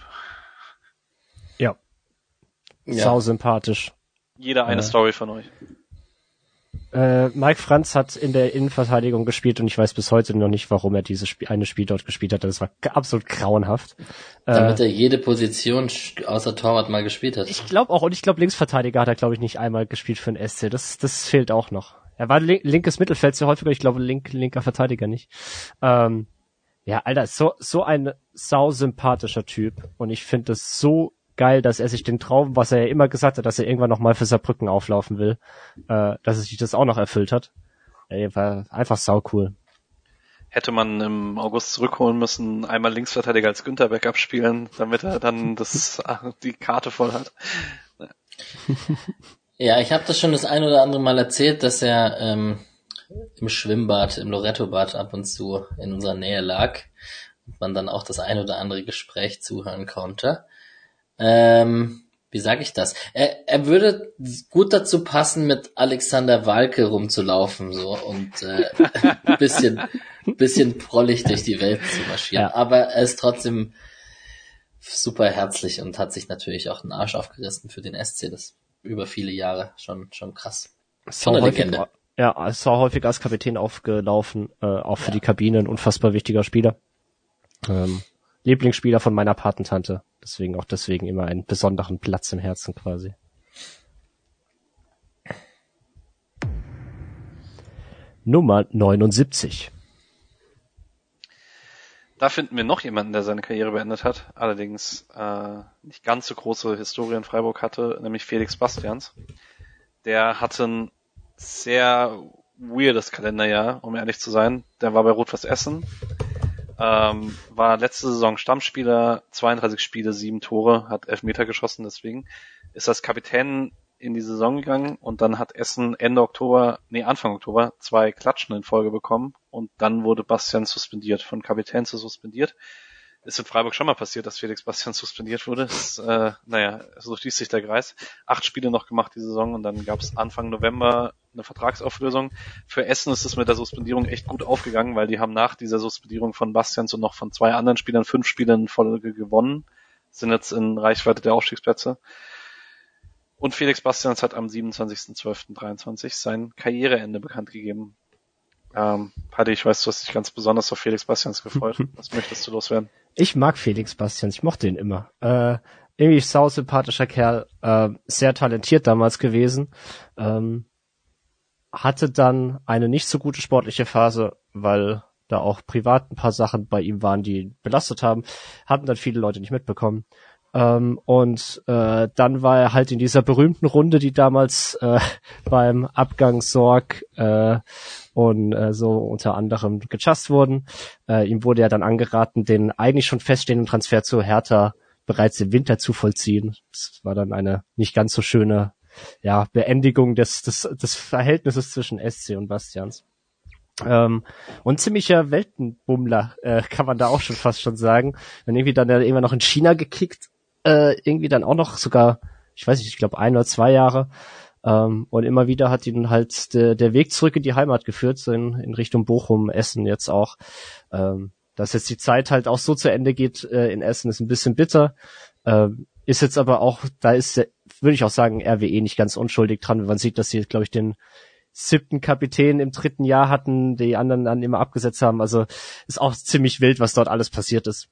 Ja. Ja. Sau sympathisch. Jeder eine Ja. Story von euch. Äh, Mike Franz hat in der Innenverteidigung gespielt und ich weiß bis heute noch nicht, warum er dieses Spiel, eine Spiel dort gespielt hat. Das war absolut grauenhaft. Damit Äh, er jede Position außer Torwart mal gespielt hat. ich glaube auch, und ich glaube, Linksverteidiger hat er, glaube ich, nicht einmal gespielt für den SC. Das, das fehlt auch noch. Er war link, linkes Mittelfeld sehr häufiger, ich glaube, link, linker Verteidiger nicht. Ähm, ja, Alter, so, so ein sau sympathischer Typ. Und ich finde es so geil, dass er sich den Traum, was er ja immer gesagt hat, dass er irgendwann nochmal für Saarbrücken auflaufen will, äh, dass er sich das auch noch erfüllt hat. Ey, war einfach sau cool. hätte man im August zurückholen müssen, einmal Linksverteidiger als Günther Backup spielen, damit er dann das, <laughs> die Karte voll hat. Ja, <laughs> ich habe das schon das ein oder andere Mal erzählt, dass er ähm, im Schwimmbad, im Loretto-Bad ab und zu in unserer Nähe lag und man dann auch das ein oder andere Gespräch zuhören konnte. Ähm, wie sage ich das? Er, er würde gut dazu passen, mit Alexander Walke rumzulaufen so und äh, <laughs> bisschen bisschen prollig durch die Welt zu marschieren. Ja. Aber er ist trotzdem super herzlich und hat sich natürlich auch den Arsch aufgerissen für den SC. Das über viele Jahre schon schon krass. Schon eine Legende. Ja, es war häufig als Kapitän aufgelaufen, äh, auch für ja. die Kabine ein unfassbar wichtiger Spieler. Ähm, Lieblingsspieler von meiner Patentante. Deswegen auch deswegen immer einen besonderen Platz im Herzen quasi. Nummer 79. Da finden wir noch jemanden, der seine Karriere beendet hat, allerdings äh, nicht ganz so große Historie in Freiburg hatte, nämlich Felix Bastians. Der hatte ein sehr weirdes Kalenderjahr, um ehrlich zu sein. Der war bei Rot-Weiß Essen, ähm, war letzte Saison Stammspieler, 32 Spiele, 7 Tore, hat 11 Meter geschossen, deswegen ist als Kapitän in die Saison gegangen und dann hat Essen Ende Oktober, nee, Anfang Oktober zwei Klatschen in Folge bekommen und dann wurde Bastian suspendiert, von Kapitän zu suspendiert ist in Freiburg schon mal passiert, dass Felix Bastian <laughs> suspendiert wurde. Das, äh, naja, so schließt sich der Kreis. Acht Spiele noch gemacht die Saison und dann gab es Anfang November eine Vertragsauflösung. Für Essen ist es mit der Suspendierung echt gut aufgegangen, weil die haben nach dieser Suspendierung von Bastians und noch von zwei anderen Spielern fünf Spiele in Folge gewonnen, sind jetzt in Reichweite der Aufstiegsplätze. Und Felix Bastians hat am 27.12.23 sein Karriereende bekannt gegeben. Ähm, Paddy, ich weiß, du hast dich ganz besonders auf Felix Bastians gefreut. <laughs> Was möchtest du loswerden? Ich mag Felix Bastians, ich mochte ihn immer. Äh, irgendwie sau sympathischer Kerl, äh, sehr talentiert damals gewesen. Ähm, hatte dann eine nicht so gute sportliche Phase, weil da auch privat ein paar Sachen bei ihm waren, die belastet haben, hatten dann viele Leute nicht mitbekommen. Ähm, und äh, dann war er halt in dieser berühmten Runde, die damals äh, <laughs> beim Abgang Sorg äh, und äh, so unter anderem gechast wurden. Äh, ihm wurde ja dann angeraten, den eigentlich schon feststehenden Transfer zu Hertha bereits im Winter zu vollziehen. Das war dann eine nicht ganz so schöne ja, Beendigung des, des, des Verhältnisses zwischen SC und Bastians. Ähm, und ziemlicher Weltenbummler, äh, kann man da auch schon fast schon sagen. Dann irgendwie dann immer noch in China gekickt äh, irgendwie dann auch noch sogar, ich weiß nicht, ich glaube ein oder zwei Jahre. Ähm, und immer wieder hat ihn halt de, der Weg zurück in die Heimat geführt, so in, in Richtung Bochum, Essen jetzt auch. Ähm, dass jetzt die Zeit halt auch so zu Ende geht äh, in Essen, ist ein bisschen bitter. Ähm, ist jetzt aber auch, da ist, würde ich auch sagen, RWE nicht ganz unschuldig dran, wenn man sieht, dass sie, glaube ich, den siebten Kapitän im dritten Jahr hatten, die anderen dann immer abgesetzt haben. Also ist auch ziemlich wild, was dort alles passiert ist.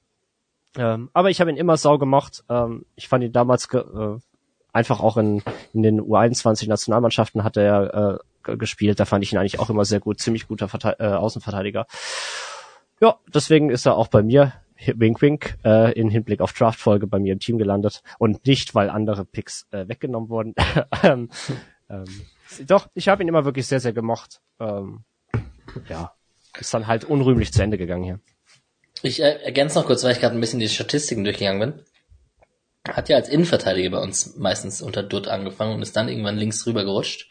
Ähm, aber ich habe ihn immer sau gemacht. Ähm, ich fand ihn damals äh, einfach auch in, in den U21 Nationalmannschaften hat er äh, gespielt. Da fand ich ihn eigentlich auch immer sehr gut, ziemlich guter Verte äh, Außenverteidiger. Ja, deswegen ist er auch bei mir, wink wink, äh, in Hinblick auf Draftfolge bei mir im Team gelandet und nicht, weil andere Picks äh, weggenommen wurden. <laughs> ähm, ähm, doch, ich habe ihn immer wirklich sehr, sehr gemocht. Ähm, ja, ist dann halt unrühmlich zu Ende gegangen hier. Ich ergänze noch kurz, weil ich gerade ein bisschen die Statistiken durchgegangen bin. Hat ja als Innenverteidiger bei uns meistens unter Dutt angefangen und ist dann irgendwann links rüber gerutscht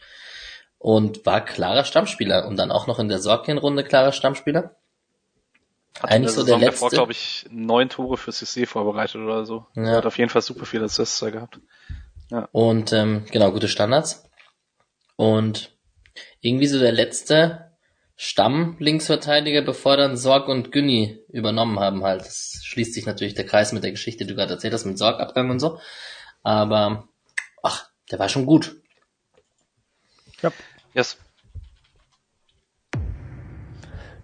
und war klarer Stammspieler und dann auch noch in der Sorgien-Runde klarer Stammspieler. Hat Eigentlich so der letzte. Davor, glaube ich, neun Tore für CC vorbereitet oder so. Ja. Hat auf jeden Fall super viele Assists gehabt. Ja. Und ähm, genau, gute Standards. Und irgendwie so der letzte Stamm-Linksverteidiger, bevor dann Sorg und Günni übernommen haben halt. Das schließt sich natürlich der Kreis mit der Geschichte, die du gerade erzählt hast, mit Sorg-Abgang und so. Aber, ach, der war schon gut. Ja. Yes.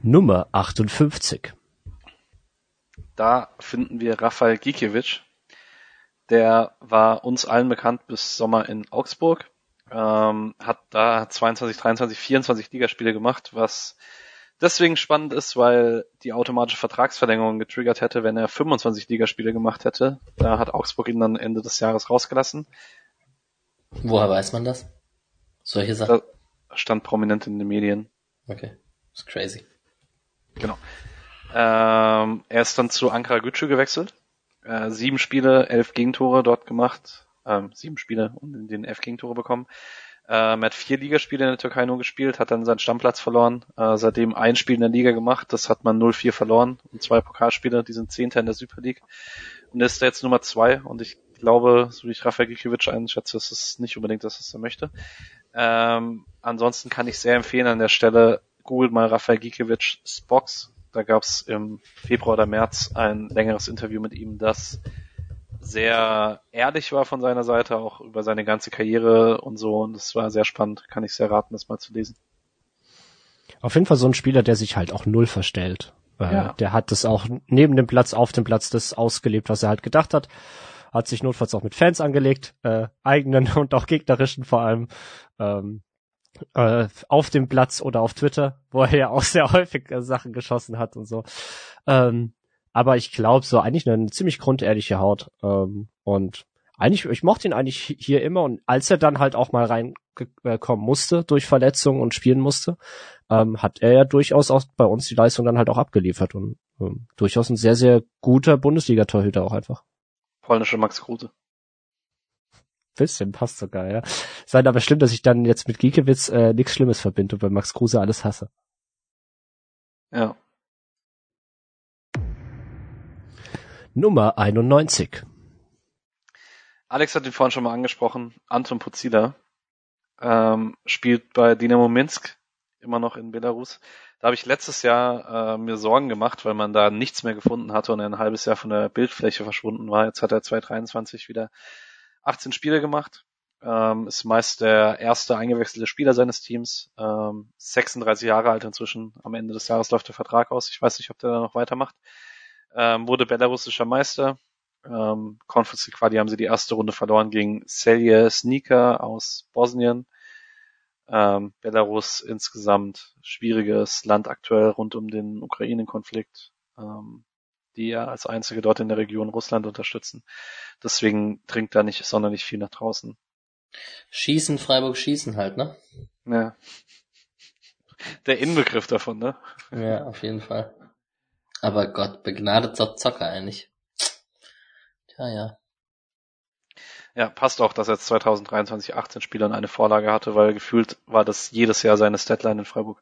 Nummer 58. Da finden wir Rafael Gikiewicz. Der war uns allen bekannt bis Sommer in Augsburg ähm, hat da 22, 23, 24 Ligaspiele gemacht, was deswegen spannend ist, weil die automatische Vertragsverlängerung getriggert hätte, wenn er 25 Ligaspiele gemacht hätte. Da hat Augsburg ihn dann Ende des Jahres rausgelassen. Woher weiß man das? Solche Sachen? Da stand prominent in den Medien. Okay. Das ist crazy. Genau. Ähm, er ist dann zu Ankara Gücü gewechselt. Äh, sieben Spiele, elf Gegentore dort gemacht ähm, sieben Spiele und den elf Gegentore bekommen. Ähm, er hat vier Ligaspiele in der Türkei nur gespielt, hat dann seinen Stammplatz verloren, äh, seitdem ein Spiel in der Liga gemacht, das hat man 0-4 verloren und zwei Pokalspiele, die sind Zehnter in der Super League. Und ist jetzt Nummer zwei. Und ich glaube, so wie ich Rafael Gikiewicz einschätze, ist es nicht unbedingt das, was er möchte. Ähm, ansonsten kann ich sehr empfehlen an der Stelle, googelt mal Rafael Gikiewicz Spox, da gab es im Februar oder März ein längeres Interview mit ihm, das sehr ehrlich war von seiner Seite, auch über seine ganze Karriere und so. Und das war sehr spannend. Kann ich sehr raten, das mal zu lesen. Auf jeden Fall so ein Spieler, der sich halt auch null verstellt. Ja. Der hat das auch neben dem Platz, auf dem Platz das ausgelebt, was er halt gedacht hat. Hat sich notfalls auch mit Fans angelegt, äh, eigenen <laughs> und auch gegnerischen vor allem. Ähm, äh, auf dem Platz oder auf Twitter, wo er ja auch sehr häufig äh, Sachen geschossen hat und so. Ähm, aber ich glaube, so eigentlich eine, eine ziemlich grundehrliche Haut. Ähm, und eigentlich, ich mochte ihn eigentlich hier immer und als er dann halt auch mal reinkommen musste durch Verletzungen und spielen musste, ähm, hat er ja durchaus auch bei uns die Leistung dann halt auch abgeliefert und ähm, durchaus ein sehr, sehr guter Bundesliga-Torhüter auch einfach. Polnische Max Kruse. Bisschen passt sogar, ja. Sei aber schlimm, dass ich dann jetzt mit Giekewitz äh, nichts Schlimmes verbinde und bei Max Kruse alles hasse. Ja. Nummer 91. Alex hat ihn vorhin schon mal angesprochen. Anton Pozila ähm, spielt bei Dynamo Minsk, immer noch in Belarus. Da habe ich letztes Jahr äh, mir Sorgen gemacht, weil man da nichts mehr gefunden hatte und er ein halbes Jahr von der Bildfläche verschwunden war. Jetzt hat er 2023 wieder 18 Spiele gemacht. Ähm, ist meist der erste eingewechselte Spieler seines Teams. Ähm, 36 Jahre alt inzwischen. Am Ende des Jahres läuft der Vertrag aus. Ich weiß nicht, ob der da noch weitermacht ähm, wurde belarussischer Meister. Ähm, Conference Quali haben sie die erste Runde verloren gegen Celje Sneaker aus Bosnien. Ähm, Belarus insgesamt schwieriges Land aktuell rund um den Ukraine-Konflikt, ähm, die ja als einzige dort in der Region Russland unterstützen. Deswegen dringt da nicht sonderlich viel nach draußen. Schießen, Freiburg schießen halt, ne? Ja. Der Inbegriff davon, ne? Ja, auf jeden Fall. Aber Gott, begnadeter Zocker eigentlich. Tja, ja. Ja, passt auch, dass er jetzt 2023 18 Spiele und eine Vorlage hatte, weil gefühlt war das jedes Jahr seine Statline in Freiburg.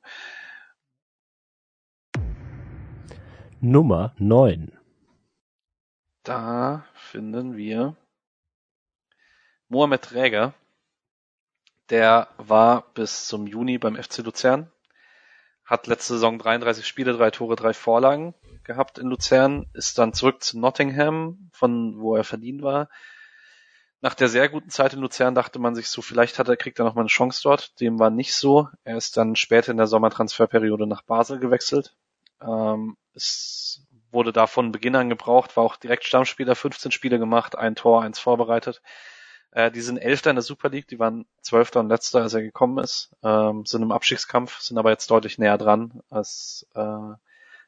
Nummer 9. Da finden wir Mohamed Träger. Der war bis zum Juni beim FC Luzern hat letzte Saison 33 Spiele, drei Tore, drei Vorlagen gehabt in Luzern, ist dann zurück zu Nottingham, von wo er verdient war. Nach der sehr guten Zeit in Luzern dachte man sich so, vielleicht hat er, kriegt er noch mal eine Chance dort. Dem war nicht so. Er ist dann später in der Sommertransferperiode nach Basel gewechselt. Ähm, es wurde da von Beginn an gebraucht, war auch direkt Stammspieler, 15 Spiele gemacht, ein Tor, eins vorbereitet. Äh, die sind Elfter in der Super League, die waren Zwölfter und Letzter, als er gekommen ist, ähm, sind im Abstiegskampf, sind aber jetzt deutlich näher dran als äh,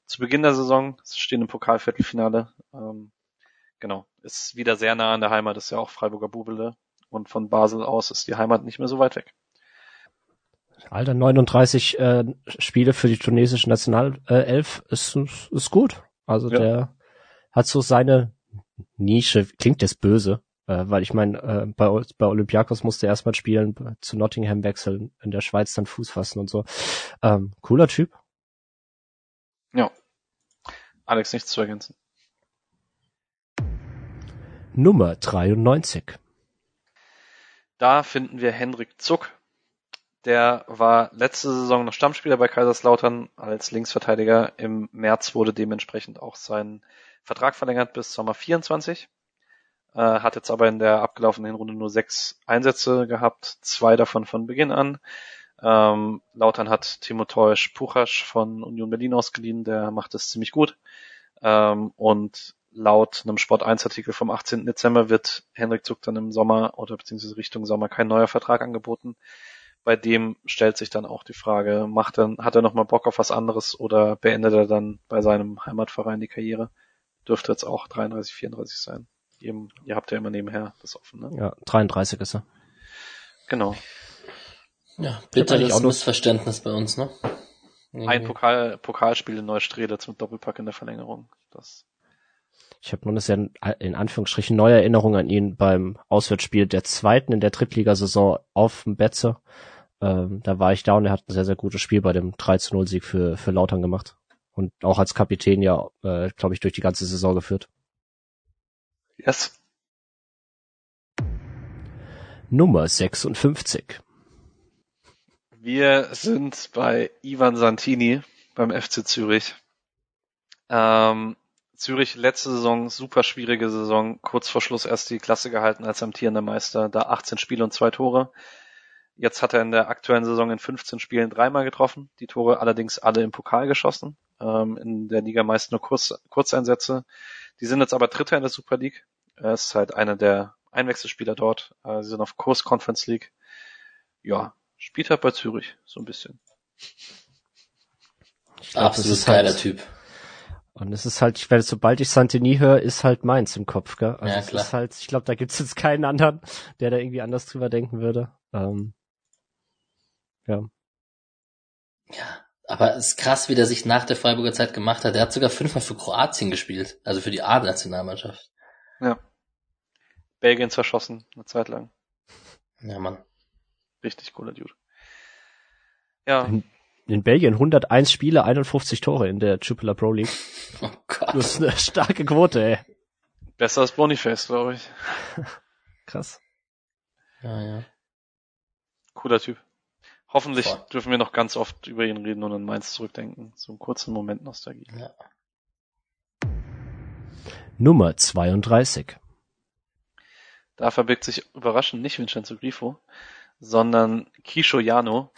zu Beginn der Saison. Sie stehen im Pokalviertelfinale. Ähm, genau, ist wieder sehr nah an der Heimat, ist ja auch Freiburger Bubele und von Basel aus ist die Heimat nicht mehr so weit weg. Alter, 39 äh, Spiele für die tunesische Nationalelf ist, ist gut. Also ja. der hat so seine Nische, klingt jetzt böse, äh, weil ich meine, äh, bei, bei Olympiakos musste er erstmal spielen, zu Nottingham wechseln, in der Schweiz dann Fuß fassen und so. Ähm, cooler Typ. Ja. Alex, nichts zu ergänzen. Nummer 93. Da finden wir Hendrik Zuck. Der war letzte Saison noch Stammspieler bei Kaiserslautern als Linksverteidiger. Im März wurde dementsprechend auch sein Vertrag verlängert bis Sommer 24 äh, hat jetzt aber in der abgelaufenen Runde nur sechs Einsätze gehabt, zwei davon von Beginn an. Ähm, Lautern hat Timotheus Puchasch von Union Berlin ausgeliehen, der macht es ziemlich gut. Ähm, und laut einem Sport 1 Artikel vom 18. Dezember wird Henrik Zuck dann im Sommer oder beziehungsweise Richtung Sommer kein neuer Vertrag angeboten. Bei dem stellt sich dann auch die Frage, macht er, hat er nochmal Bock auf was anderes oder beendet er dann bei seinem Heimatverein die Karriere? Dürfte jetzt auch 33, 34 sein. Ihr, ihr habt ja immer nebenher das offen, ne? Ja, 33 ist er. Genau. Ja, bitteres Missverständnis bei uns, ne? Ein Pokal, Pokalspiel in Neustrelitz mit Doppelpack in der Verlängerung. Das Ich habe nur eine sehr in Anführungsstrichen neue Erinnerung an ihn beim Auswärtsspiel der zweiten in der Drittligasaison auf dem Betze. Ähm, da war ich da und er hat ein sehr, sehr gutes Spiel bei dem 3-0-Sieg für, für Lautern gemacht. Und auch als Kapitän ja, äh, glaube ich, durch die ganze Saison geführt. Yes. Nummer 56. Wir sind bei Ivan Santini beim FC Zürich. Ähm, Zürich letzte Saison, super schwierige Saison, kurz vor Schluss erst die Klasse gehalten als amtierender Meister, da 18 Spiele und zwei Tore. Jetzt hat er in der aktuellen Saison in 15 Spielen dreimal getroffen, die Tore allerdings alle im Pokal geschossen, ähm, in der Liga meist nur Kurz, Kurzeinsätze. Die sind jetzt aber Dritter in der Super League. Er ist halt einer der Einwechselspieler dort. Äh, sie sind auf Kurs Conference League. Ja, spielt halt bei Zürich, so ein bisschen. Glaub, Absolut geiler halt, Typ. Und es ist halt, ich werde, sobald ich Santini höre, ist halt meins im Kopf, gell? Also ja, es ist halt, ich glaube, da gibt's jetzt keinen anderen, der da irgendwie anders drüber denken würde. Ähm, ja. Ja, aber es ist krass, wie der sich nach der Freiburger Zeit gemacht hat. Der hat sogar fünfmal für Kroatien gespielt, also für die A-Nationalmannschaft. Ja. Belgien zerschossen, eine Zeit lang. Ja, Mann. Richtig cooler Dude. Ja. In, in, Belgien 101 Spiele, 51 Tore in der Jupiler Pro League. <laughs> Oh Gott. Das ist eine starke Quote, ey. Besser als Boniface, glaube ich. <laughs> Krass. Ja, ja. Cooler Typ. Hoffentlich Voll. dürfen wir noch ganz oft über ihn reden und an Mainz zurückdenken. So einen kurzen Moment Nostalgie. Ja. Nummer 32. Da verbirgt sich überraschend nicht Vincenzo Grifo, sondern Kisho Yano.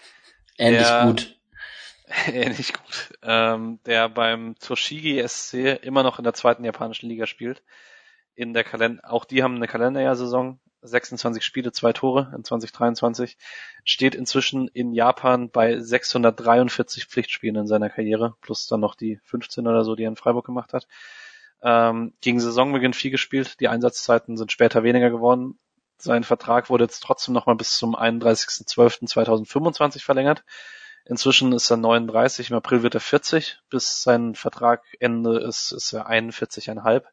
<laughs> Ähnlich der, gut. <laughs> Ähnlich gut. Ähm, der beim Toshigi SC immer noch in der zweiten japanischen Liga spielt. In der Kalender, auch die haben eine Kalenderjahrsaison, 26 Spiele, zwei Tore in 2023, steht inzwischen in Japan bei 643 Pflichtspielen in seiner Karriere, plus dann noch die 15 oder so, die er in Freiburg gemacht hat. Ähm, gegen Saisonbeginn viel gespielt, die Einsatzzeiten sind später weniger geworden. Sein Vertrag wurde jetzt trotzdem nochmal bis zum 31.12.2025 verlängert. Inzwischen ist er 39, im April wird er 40. Bis sein Vertragende ist, ist er 41,5.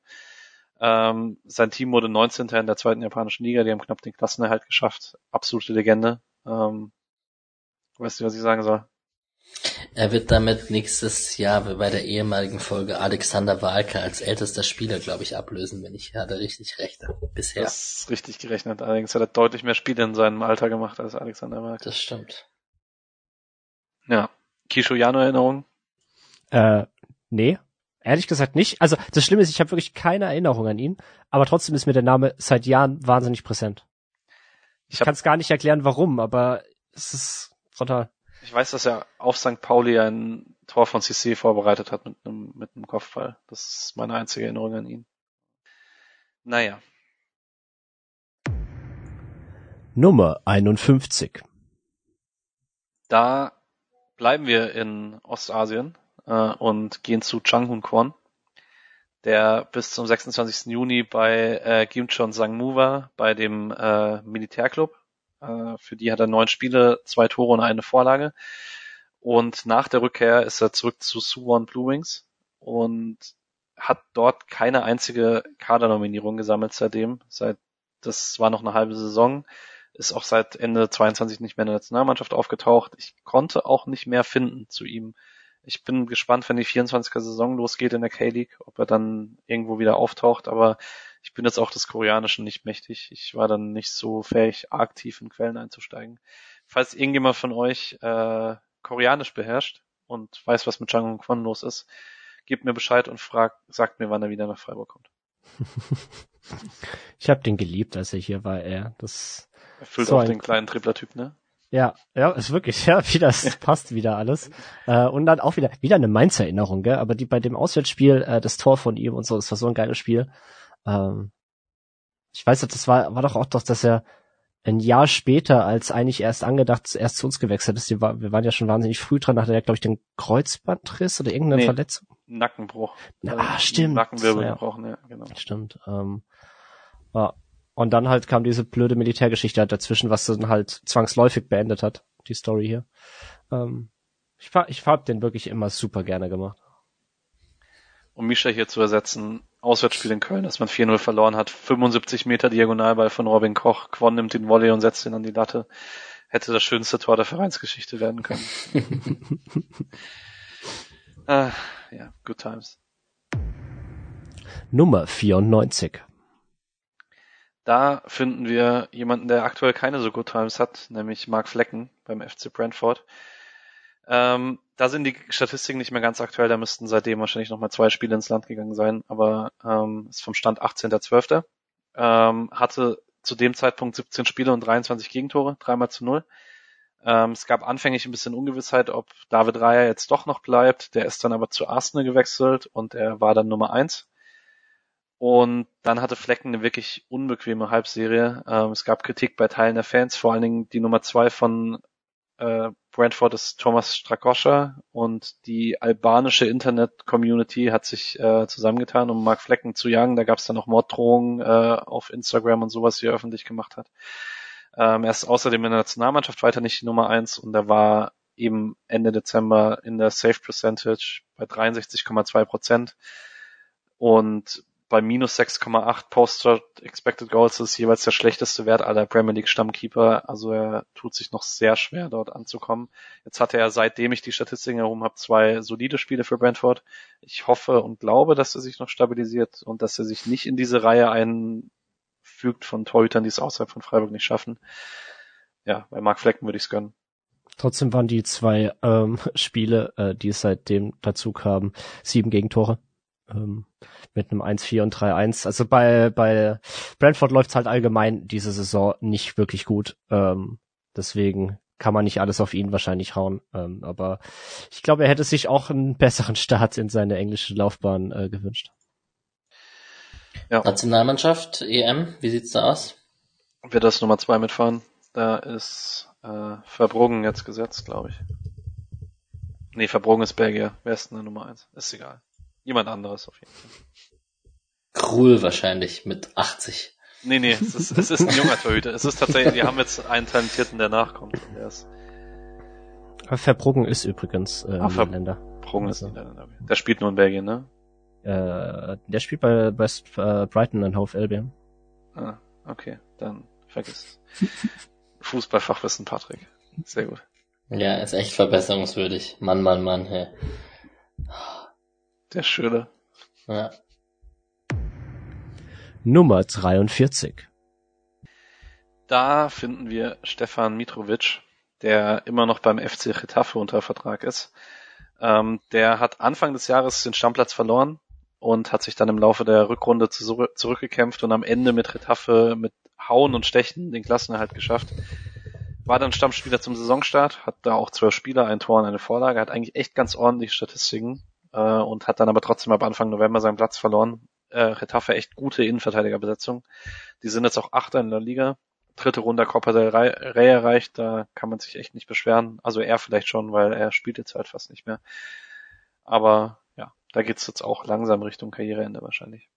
Ähm, sein Team wurde 19. in der zweiten japanischen Liga, die haben knapp den Klassenerhalt geschafft. Absolute Legende. Ähm, weißt du, was ich sagen soll? Er wird damit nächstes Jahr bei der ehemaligen Folge Alexander Walke als ältester Spieler, glaube ich, ablösen, wenn ich hatte richtig recht bisher. Das ist richtig gerechnet. Allerdings hat er deutlich mehr Spiele in seinem Alter gemacht als Alexander Walke. Das stimmt. Ja. Kisho Jano Erinnerung? Äh, nee. Ehrlich gesagt nicht. Also das Schlimme ist, ich habe wirklich keine Erinnerung an ihn, aber trotzdem ist mir der Name seit Jahren wahnsinnig präsent. Ich, ich kann es gar nicht erklären, warum, aber es ist total. Ich weiß, dass er auf St. Pauli ein Tor von CC vorbereitet hat mit einem, mit einem Kopfball. Das ist meine einzige Erinnerung an ihn. Naja. Nummer 51. Da bleiben wir in Ostasien äh, und gehen zu Changhun Kwon, der bis zum 26. Juni bei äh, Gimcheon Sangmu war, bei dem äh, Militärclub für die hat er neun Spiele, zwei Tore und eine Vorlage. Und nach der Rückkehr ist er zurück zu Suwon Blue Wings und hat dort keine einzige Kadernominierung gesammelt seitdem. Seit das war noch eine halbe Saison, ist auch seit Ende 22 nicht mehr in der Nationalmannschaft aufgetaucht. Ich konnte auch nicht mehr finden zu ihm. Ich bin gespannt, wenn die 24er Saison losgeht in der K-League, ob er dann irgendwo wieder auftaucht, aber ich bin jetzt auch des Koreanischen nicht mächtig. Ich war dann nicht so fähig, tief in Quellen einzusteigen. Falls irgendjemand von euch äh, Koreanisch beherrscht und weiß, was mit Jang Kwon los ist, gebt mir Bescheid und fragt, sagt mir, wann er wieder nach Freiburg kommt. <laughs> ich habe den geliebt, als er hier war, er. Das Erfüllt so auch den kleinen Tripler-Typ, ne? Ja, ja, ist wirklich, <laughs> ja, wie das <laughs> passt wieder alles. Äh, und dann auch wieder, wieder eine Mainz-Erinnerung, gell? Aber die bei dem Auswärtsspiel, äh, das Tor von ihm und so, das war so ein geiles Spiel. Ähm, ich weiß nicht, das war, war doch auch doch, dass er ein Jahr später, als eigentlich erst angedacht, erst zu uns gewechselt ist. Wir, waren ja schon wahnsinnig früh dran, hatte er, glaube ich, den Kreuzbandriss oder irgendeine nee, Verletzung. Nackenbruch. Na, ah, stimmt. Nackenwirbel ja. gebrochen, ja, genau. Stimmt. Ähm, ja. Und dann halt kam diese blöde Militärgeschichte halt dazwischen, was dann halt zwangsläufig beendet hat, die Story hier. Ähm, ich, ich hab den wirklich immer super gerne gemacht. um Misha hier zu ersetzen, Auswärtsspiel in Köln, dass man 4-0 verloren hat, 75 Meter Diagonalball von Robin Koch, Quon nimmt den Volley und setzt ihn an die Latte. Hätte das schönste Tor der Vereinsgeschichte werden können. <laughs> ah, ja, good times. Nummer 94. Da finden wir jemanden, der aktuell keine so good times hat, nämlich Mark Flecken beim FC Brentford. Ähm, da sind die Statistiken nicht mehr ganz aktuell, da müssten seitdem wahrscheinlich nochmal zwei Spiele ins Land gegangen sein, aber ähm, ist vom Stand 18.12. Ähm, hatte zu dem Zeitpunkt 17 Spiele und 23 Gegentore, dreimal zu null. Ähm, es gab anfänglich ein bisschen Ungewissheit, ob David Raya jetzt doch noch bleibt. Der ist dann aber zu Arsenal gewechselt und er war dann Nummer eins. Und dann hatte Flecken eine wirklich unbequeme Halbserie. Ähm, es gab Kritik bei Teilen der Fans, vor allen Dingen die Nummer zwei von äh, Brentford ist Thomas Strakoscha und die albanische Internet-Community hat sich äh, zusammengetan, um Mark Flecken zu jagen. Da gab es dann noch Morddrohungen äh, auf Instagram und sowas, die er öffentlich gemacht hat. Ähm, er ist außerdem in der Nationalmannschaft weiter nicht die Nummer eins und er war eben Ende Dezember in der Safe Percentage bei 63,2 Prozent. Und bei minus 6,8 Poster Expected Goals ist jeweils der schlechteste Wert aller Premier League Stammkeeper. Also er tut sich noch sehr schwer dort anzukommen. Jetzt hatte er, seitdem ich die Statistiken herum habe, zwei solide Spiele für Brentford. Ich hoffe und glaube, dass er sich noch stabilisiert und dass er sich nicht in diese Reihe einfügt von Torhütern, die es außerhalb von Freiburg nicht schaffen. Ja, bei Mark Flecken würde ich es gönnen. Trotzdem waren die zwei ähm, <laughs> Spiele, äh, die es seitdem dazu kamen, sieben Gegentore ähm, mit einem 1-4 und 3-1. Also bei, bei Brentford läuft's halt allgemein diese Saison nicht wirklich gut. Ähm, deswegen kann man nicht alles auf ihn wahrscheinlich hauen. Ähm, aber ich glaube, er hätte sich auch einen besseren Start in seine englische Laufbahn äh, gewünscht. Ja. Nationalmannschaft, EM, wie sieht's da aus? Wird das Nummer zwei mitfahren? Da ist äh, Verbruggen jetzt gesetzt, glaube ich. Nee, Verbruggen ist Belgier. Wer ist denn der Nummer eins? Ist egal. Jemand anderes auf jeden Fall. Krul wahrscheinlich mit 80. Nee, nee, es ist, es ist ein junger Torhüter. Es ist tatsächlich, wir haben jetzt einen Talentierten, der nachkommt. Der ist Verbruggen ist übrigens äh, Ach, Niederländer. Verbruggen ist also. Niederländer. Der spielt nur in Belgien, ne? Äh, der spielt bei West äh, Brighton und Hove Albion. Ah, okay, dann vergiss Fußballfachwissen, Patrick. Sehr gut. Ja, ist echt verbesserungswürdig. Mann, Mann, Mann, hey. Der Schöne. Ja. Nummer 43. Da finden wir Stefan Mitrovic, der immer noch beim FC Getafe unter Vertrag ist. Ähm, der hat Anfang des Jahres den Stammplatz verloren und hat sich dann im Laufe der Rückrunde zu, zurückgekämpft und am Ende mit Retafe mit Hauen und Stechen den Klassenerhalt geschafft. War dann Stammspieler zum Saisonstart, hat da auch zwölf Spieler, ein Tor und eine Vorlage, hat eigentlich echt ganz ordentlich Statistiken äh, und hat dann aber trotzdem ab Anfang November seinen Platz verloren. Äh, Retafe echt gute Innenverteidigerbesetzung. Die sind jetzt auch Achter in der Liga. Dritte Runde Copa del Rey erreicht, da kann man sich echt nicht beschweren. Also er vielleicht schon, weil er spielt jetzt halt fast nicht mehr. Aber ja, da geht's jetzt auch langsam Richtung Karriereende wahrscheinlich.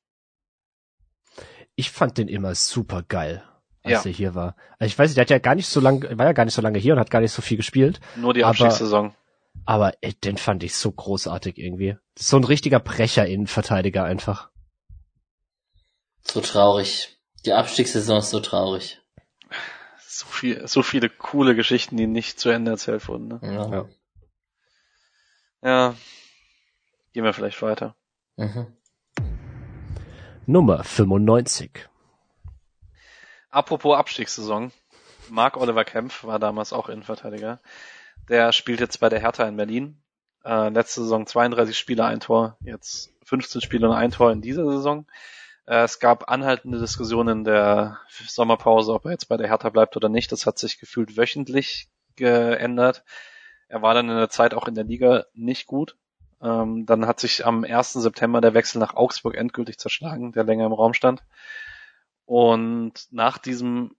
Ich fand den immer super geil, als ja. er hier war. Also ich weiß nicht, der hat ja gar nicht so lange, war ja gar nicht so lange hier und hat gar nicht so viel gespielt. Nur die Abstiegssaison. Aber ey, den fand ich so großartig irgendwie. So ein richtiger Brecher-Innenverteidiger einfach. So traurig. Die Abstiegssaison ist so traurig. So viel, so viele coole Geschichten, die nicht zu Ende erzählt wurden. Ne? Ja. ja. Ja. Gehen wir vielleicht weiter. Mhm. Nummer 95. Apropos Abstiegssaison. Marc Oliver Kempf war damals auch Innenverteidiger. Der spielt jetzt bei der Hertha in Berlin. Äh, letzte Saison 32 Spiele, ein Tor, jetzt 15 Spiele und ein Tor in dieser Saison. Äh, es gab anhaltende Diskussionen in der Sommerpause, ob er jetzt bei der Hertha bleibt oder nicht. Das hat sich gefühlt wöchentlich geändert. Er war dann in der Zeit auch in der Liga nicht gut. Ähm, dann hat sich am 1. September der Wechsel nach Augsburg endgültig zerschlagen, der länger im Raum stand. Und nach diesem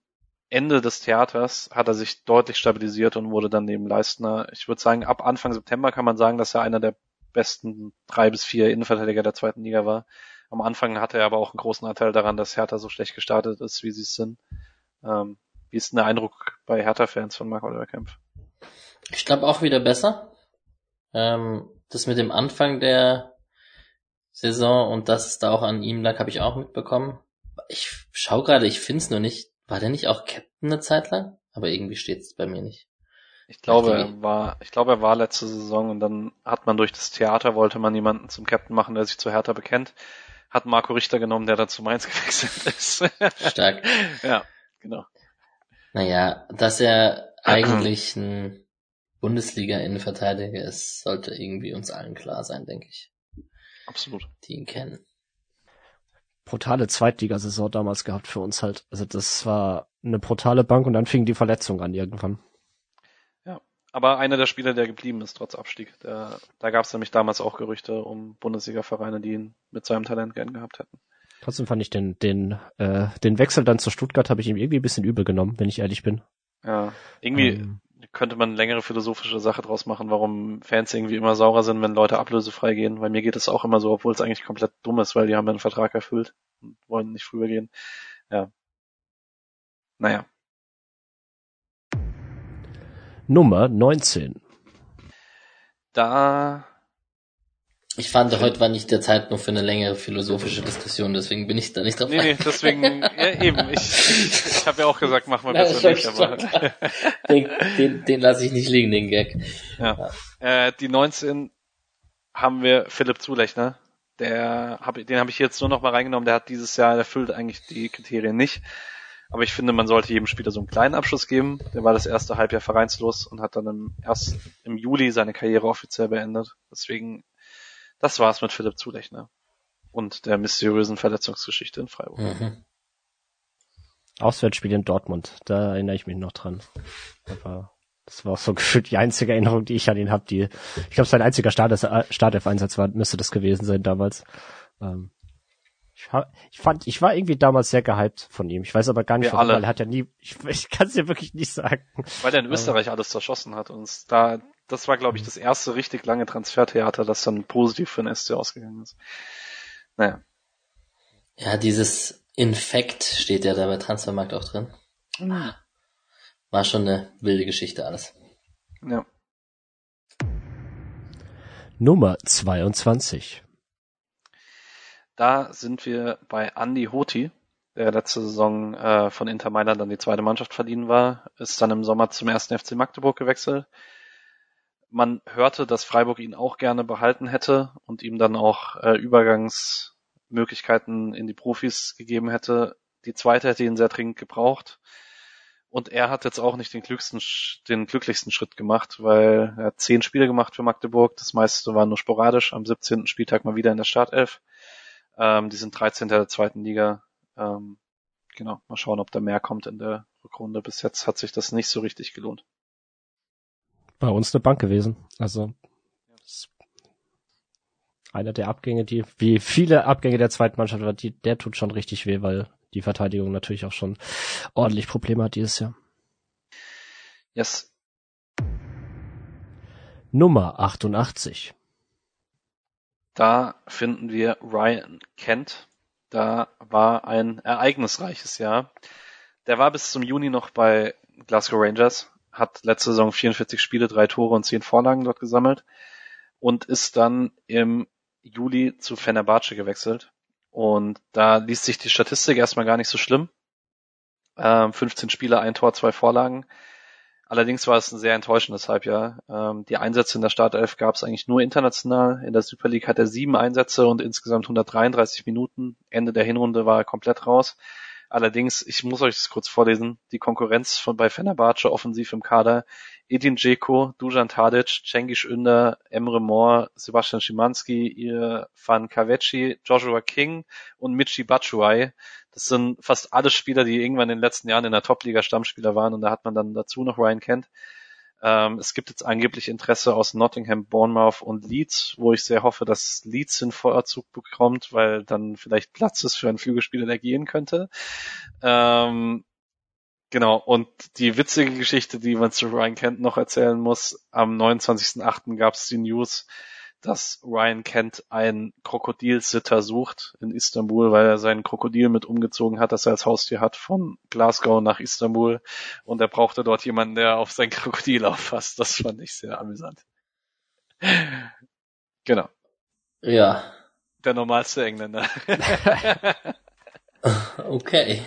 Ende des Theaters hat er sich deutlich stabilisiert und wurde dann neben Leistner, ich würde sagen, ab Anfang September kann man sagen, dass er einer der besten drei bis vier Innenverteidiger der zweiten Liga war. Am Anfang hatte er aber auch einen großen Anteil daran, dass Hertha so schlecht gestartet ist, wie sie es sind. Ähm, wie ist denn der Eindruck bei Hertha-Fans von Marc Oliver Kempf? Ich glaube auch wieder besser. Ähm, das mit dem Anfang der Saison und dass es da auch an ihm lag, habe ich auch mitbekommen. Ich schau gerade, ich find's nur nicht. War der nicht auch Captain eine Zeit lang? Aber irgendwie steht's bei mir nicht. Ich glaube, er war, ich glaube, er war letzte Saison und dann hat man durch das Theater wollte man jemanden zum Captain machen, der sich zu Hertha bekennt. Hat Marco Richter genommen, der dann zu Mainz <laughs> gewechselt ist. Stark. <laughs> ja, genau. Naja, dass er eigentlich ein Bundesliga-Innenverteidiger ist, sollte irgendwie uns allen klar sein, denke ich. Absolut. Die ihn kennen. Brutale Zweitligasaison damals gehabt für uns halt. Also das war eine brutale Bank und dann fing die Verletzung an irgendwann. Ja, aber einer der Spieler, der geblieben ist trotz Abstieg. Der, da gab es nämlich damals auch Gerüchte um Bundesliga-Vereine, die ihn mit seinem Talent gern gehabt hätten. Trotzdem fand ich den, den, äh, den Wechsel dann zu Stuttgart habe ich ihm irgendwie ein bisschen übel genommen, wenn ich ehrlich bin. Ja, irgendwie ähm, könnte man längere philosophische Sache draus machen, warum Fans irgendwie immer saurer sind, wenn Leute ablösefrei gehen, weil mir geht es auch immer so, obwohl es eigentlich komplett dumm ist, weil die haben einen Vertrag erfüllt und wollen nicht früher gehen. Ja. Naja. Nummer 19. Da ich fand, heute war nicht der Zeit noch für eine längere philosophische Diskussion, deswegen bin ich da nicht drauf. Nee, nee, deswegen, ja, eben, ich, ich, <laughs> ich habe ja auch gesagt, mach mal besser nicht, aber. den den, den lasse ich nicht liegen, den Gag. Ja. ja. Äh, die 19 haben wir Philipp Zulechner. Der hab, den habe ich jetzt nur noch mal reingenommen, der hat dieses Jahr erfüllt eigentlich die Kriterien nicht. Aber ich finde, man sollte jedem Spieler so einen kleinen Abschluss geben. Der war das erste Halbjahr vereinslos und hat dann im, erst im Juli seine Karriere offiziell beendet. Deswegen das war's mit Philipp Zulechner und der mysteriösen Verletzungsgeschichte in Freiburg. Mhm. Auswärtsspiel in Dortmund, da erinnere ich mich noch dran. Aber das war auch so <laughs> gefühlt die einzige Erinnerung, die ich an ihn habe. Die, ich glaube, sein einziger Startelf-Einsatz war, müsste das gewesen sein damals. Ähm, ich, ich, fand, ich war irgendwie damals sehr gehypt von ihm. Ich weiß aber gar nicht, warum, weil er hat ja nie, <laughs> ich, ich kann es dir wirklich nicht sagen. Weil er in Österreich alles zerschossen hat und da das war, glaube ich, das erste richtig lange Transfertheater, das dann positiv für den SC ausgegangen ist. Naja. Ja, dieses Infekt steht ja da bei Transfermarkt auch drin. Mhm. War schon eine wilde Geschichte alles. Ja. Nummer 22. Da sind wir bei Andy Hoti, der letzte Saison äh, von Inter Mailand dann die zweite Mannschaft verdienen war, ist dann im Sommer zum ersten FC Magdeburg gewechselt, man hörte, dass Freiburg ihn auch gerne behalten hätte und ihm dann auch äh, Übergangsmöglichkeiten in die Profis gegeben hätte. Die zweite hätte ihn sehr dringend gebraucht. Und er hat jetzt auch nicht den glücklichsten, den glücklichsten Schritt gemacht, weil er hat zehn Spiele gemacht für Magdeburg. Das meiste war nur sporadisch. Am 17. Spieltag mal wieder in der Startelf. Ähm, die sind 13. der zweiten Liga. Ähm, genau, mal schauen, ob da mehr kommt in der Rückrunde. Bis jetzt hat sich das nicht so richtig gelohnt bei uns eine Bank gewesen. Also einer der Abgänge, die wie viele Abgänge der zweiten Mannschaft war, die, der tut schon richtig weh, weil die Verteidigung natürlich auch schon ordentlich Probleme hat dieses Jahr. Yes. Nummer 88. Da finden wir Ryan Kent. Da war ein ereignisreiches Jahr. Der war bis zum Juni noch bei Glasgow Rangers, hat letzte Saison 44 Spiele, drei Tore und zehn Vorlagen dort gesammelt und ist dann im Juli zu Fenerbahce gewechselt. Und da liest sich die Statistik erstmal gar nicht so schlimm. Ähm, 15 Spiele, ein Tor, zwei Vorlagen. Allerdings war es ein sehr enttäuschendes Halbjahr. Ähm, die Einsätze in der Startelf gab es eigentlich nur international. In der Super League hat er sieben Einsätze und insgesamt 133 Minuten. Ende der Hinrunde war er komplett raus. Allerdings, ich muss euch das kurz vorlesen, die Konkurrenz von bei Fenerbahce offensiv im Kader, Edin Dzeko, Dujan Tadic, Cengiz Ünder, Emre Moore, Sebastian Schimanski, Van Kaveci, Joshua King und Michi Batshuayi. Das sind fast alle Spieler, die irgendwann in den letzten Jahren in der Top-Liga Stammspieler waren und da hat man dann dazu noch Ryan Kent. Ähm, es gibt jetzt angeblich Interesse aus Nottingham, Bournemouth und Leeds, wo ich sehr hoffe, dass Leeds den Vorzug bekommt, weil dann vielleicht Platz ist für einen Flügelspieler, der gehen könnte. Ähm, genau, und die witzige Geschichte, die man zu Ryan Kent noch erzählen muss, am 29.08. gab es die News, dass Ryan Kent einen Krokodilsitter sucht in Istanbul, weil er seinen Krokodil mit umgezogen hat, das er als Haustier hat, von Glasgow nach Istanbul. Und er brauchte dort jemanden, der auf sein Krokodil auffasst. Das fand ich sehr amüsant. genau. Ja. Der normalste Engländer. <laughs> okay.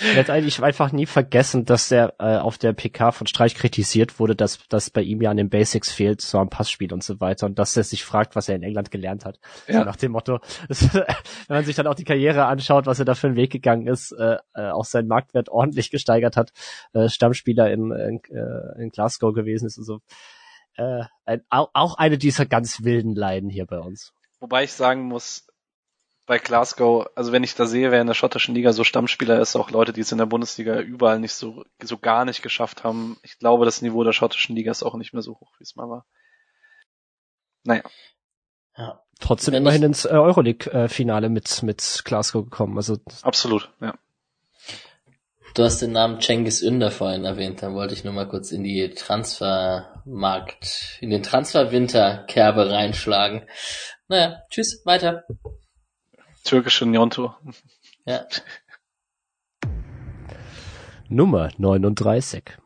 Ich werde eigentlich einfach nie vergessen, dass er äh, auf der PK von Streich kritisiert wurde, dass das bei ihm ja an den Basics fehlt, so am Passspiel und so weiter, und dass er sich fragt, was er in England gelernt hat. Ja. So nach dem Motto, <laughs> wenn man sich dann auch die Karriere anschaut, was er da für einen Weg gegangen ist, äh, äh, auch seinen Marktwert ordentlich gesteigert hat, äh, Stammspieler in, in, äh, in Glasgow gewesen ist und so. Äh, ein, auch eine dieser ganz wilden Leiden hier bei uns. Wobei ich sagen muss, bei Glasgow, also wenn ich da sehe, wer in der schottischen Liga so Stammspieler ist, auch Leute, die es in der Bundesliga überall nicht so, so gar nicht geschafft haben. Ich glaube, das Niveau der schottischen Liga ist auch nicht mehr so hoch, wie es mal war. Naja. Ja. Trotzdem wenn immerhin ins äh, Euroleague-Finale mit, mit Glasgow gekommen. Also Absolut, ja. Du hast den Namen Cengiz Ünder vorhin erwähnt, dann wollte ich nur mal kurz in die Transfermarkt, in den Transferwinterkerbe reinschlagen. Naja, tschüss, weiter türkische Nyonto. Ja. <laughs> Nummer 39.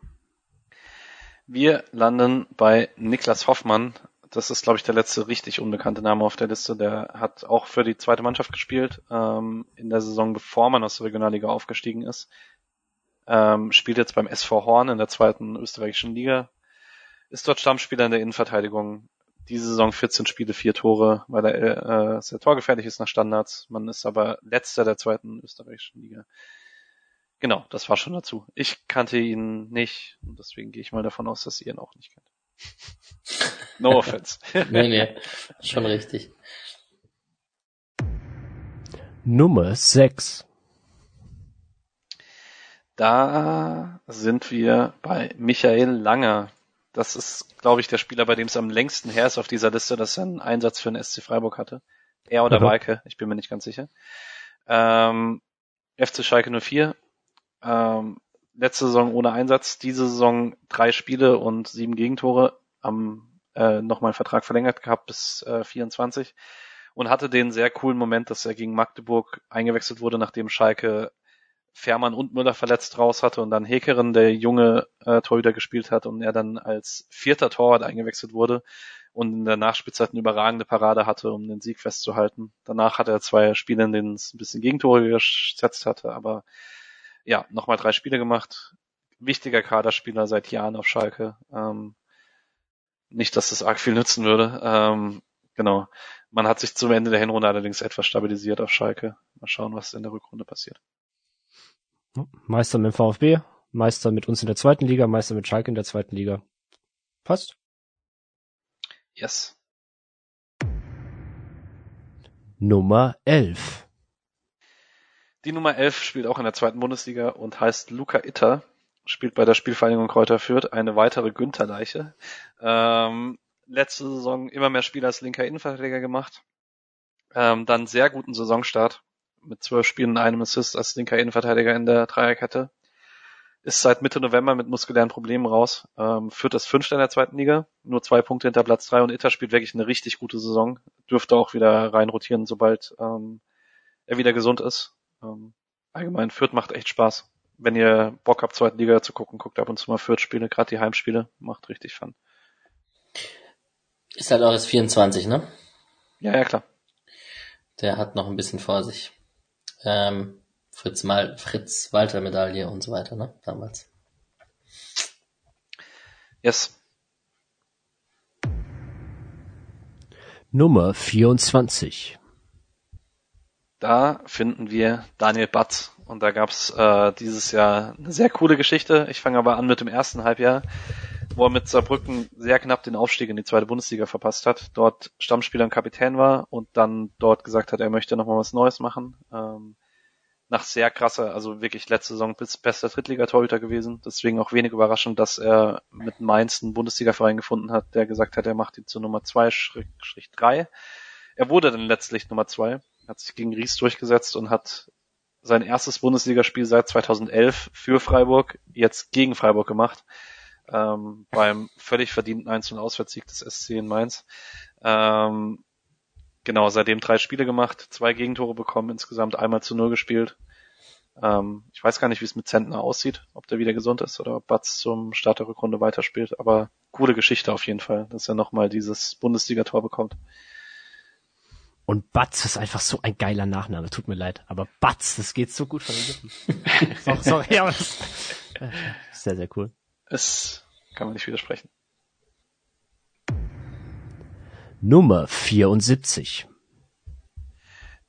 Wir landen bei Niklas Hoffmann. Das ist, glaube ich, der letzte richtig unbekannte Name auf der Liste. Der hat auch für die zweite Mannschaft gespielt, ähm, in der Saison, bevor man aus der Regionalliga aufgestiegen ist. Ähm, spielt jetzt beim SV Horn in der zweiten österreichischen Liga. Ist dort Stammspieler in der Innenverteidigung diese Saison 14 Spiele, vier Tore, weil er äh, sehr torgefährlich ist nach Standards. Man ist aber letzter der zweiten österreichischen Liga. Genau, das war schon dazu. Ich kannte ihn nicht und deswegen gehe ich mal davon aus, dass ihr ihn auch nicht kennt. No <laughs> offense. nee, nee, schon richtig. Nummer 6. Da sind wir bei Michael Langer. Das ist, glaube ich, der Spieler, bei dem es am längsten her ist auf dieser Liste, dass er einen Einsatz für den SC Freiburg hatte. Er oder mhm. Walke, ich bin mir nicht ganz sicher. Ähm, FC Schalke 04. Ähm, letzte Saison ohne Einsatz, diese Saison drei Spiele und sieben Gegentore, am äh, nochmal einen Vertrag verlängert gehabt bis äh, 24 und hatte den sehr coolen Moment, dass er gegen Magdeburg eingewechselt wurde, nachdem Schalke Fährmann und Müller verletzt raus hatte und dann Hekeren, der junge äh, Torhüter gespielt hat und er dann als vierter Torwart eingewechselt wurde und in der Nachspielzeit eine überragende Parade hatte, um den Sieg festzuhalten. Danach hat er zwei Spiele, in denen es ein bisschen Gegentore gesetzt hatte, aber ja, nochmal drei Spiele gemacht. Wichtiger Kaderspieler seit Jahren auf Schalke. Ähm, nicht, dass das arg viel nützen würde. Ähm, genau. Man hat sich zum Ende der Hinrunde allerdings etwas stabilisiert auf Schalke. Mal schauen, was in der Rückrunde passiert. Meister mit dem VfB, Meister mit uns in der zweiten Liga, Meister mit Schalke in der zweiten Liga. Passt? Yes. Nummer 11. Die Nummer 11 spielt auch in der zweiten Bundesliga und heißt Luca Itter, spielt bei der Spielvereinigung Kräuter Fürth eine weitere Günther-Leiche. Ähm, letzte Saison immer mehr Spiele als linker Innenverteidiger gemacht. Ähm, dann sehr guten Saisonstart mit zwölf Spielen und einem Assist als linker Innenverteidiger in der Dreierkette. Ist seit Mitte November mit muskulären Problemen raus, ähm, führt das Fünfte in der zweiten Liga, nur zwei Punkte hinter Platz drei und Itter spielt wirklich eine richtig gute Saison, dürfte auch wieder reinrotieren, sobald ähm, er wieder gesund ist. Ähm, allgemein, Fürth macht echt Spaß. Wenn ihr Bock habt, zweite Liga zu gucken, guckt ab und zu mal Fürth-Spiele, gerade die Heimspiele, macht richtig Fun. Ist halt auch das 24, ne? Ja, ja, klar. Der hat noch ein bisschen vor sich ähm, Fritz, Mal Fritz Walter Medaille und so weiter, ne? Damals. Yes. Nummer 24. Da finden wir Daniel Batz. Und da gab's äh, dieses Jahr eine sehr coole Geschichte. Ich fange aber an mit dem ersten Halbjahr, wo er mit Saarbrücken sehr knapp den Aufstieg in die zweite Bundesliga verpasst hat. Dort Stammspieler und Kapitän war und dann dort gesagt hat, er möchte nochmal was Neues machen. Ähm, nach sehr krasser, also wirklich letzte Saison bis bester Drittligatorhüter gewesen. Deswegen auch wenig überraschend, dass er mit Mainz einen Bundesliga-Verein gefunden hat, der gesagt hat, er macht ihn zu Nummer 2 3. Er wurde dann letztlich Nummer 2, hat sich gegen Ries durchgesetzt und hat sein erstes Bundesligaspiel seit 2011 für Freiburg, jetzt gegen Freiburg gemacht, ähm, beim völlig verdienten Einzel- und Auswärtssieg des SC in Mainz. Ähm, genau, seitdem drei Spiele gemacht, zwei Gegentore bekommen, insgesamt einmal zu null gespielt. Ähm, ich weiß gar nicht, wie es mit Zentner aussieht, ob der wieder gesund ist oder ob Batz zum Start der Rückrunde weiterspielt, aber coole Geschichte auf jeden Fall, dass er nochmal dieses Bundesliga-Tor bekommt. Und Batz ist einfach so ein geiler Nachname. Tut mir leid, aber Batz, das geht so gut von den Lippen. so, sorry, aber das, sehr, sehr cool. Es kann man nicht widersprechen. Nummer 74.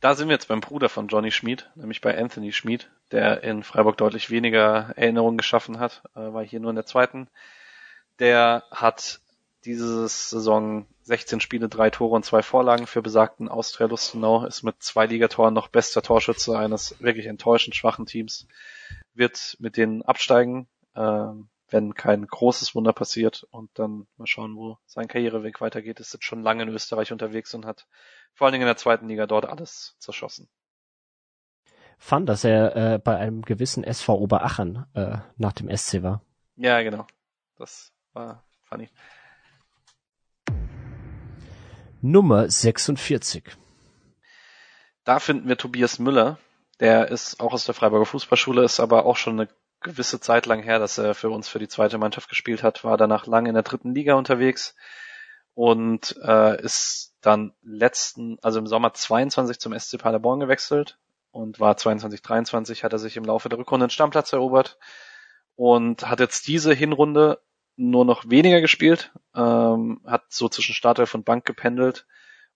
Da sind wir jetzt beim Bruder von Johnny Schmid, nämlich bei Anthony Schmid, der in Freiburg deutlich weniger Erinnerungen geschaffen hat, äh, war hier nur in der zweiten. Der hat diese Saison 16 Spiele, drei Tore und zwei Vorlagen für besagten Austria Lustenau, ist mit zwei Ligatoren noch bester Torschütze eines wirklich enttäuschend schwachen Teams, wird mit denen absteigen, äh, wenn kein großes Wunder passiert und dann mal schauen, wo sein Karriereweg weitergeht. Ist jetzt schon lange in Österreich unterwegs und hat vor allen Dingen in der zweiten Liga dort alles zerschossen. Fand, dass er äh, bei einem gewissen SV Oberachern äh, nach dem SC war. Ja, genau. Das war funny. Nummer 46. Da finden wir Tobias Müller. Der ist auch aus der Freiburger Fußballschule, ist aber auch schon eine gewisse Zeit lang her, dass er für uns für die zweite Mannschaft gespielt hat, war danach lang in der dritten Liga unterwegs und äh, ist dann letzten, also im Sommer 22 zum SC Paderborn gewechselt und war 22, 23, hat er sich im Laufe der Rückrunde einen Stammplatz erobert und hat jetzt diese Hinrunde nur noch weniger gespielt, ähm, hat so zwischen Startelf und Bank gependelt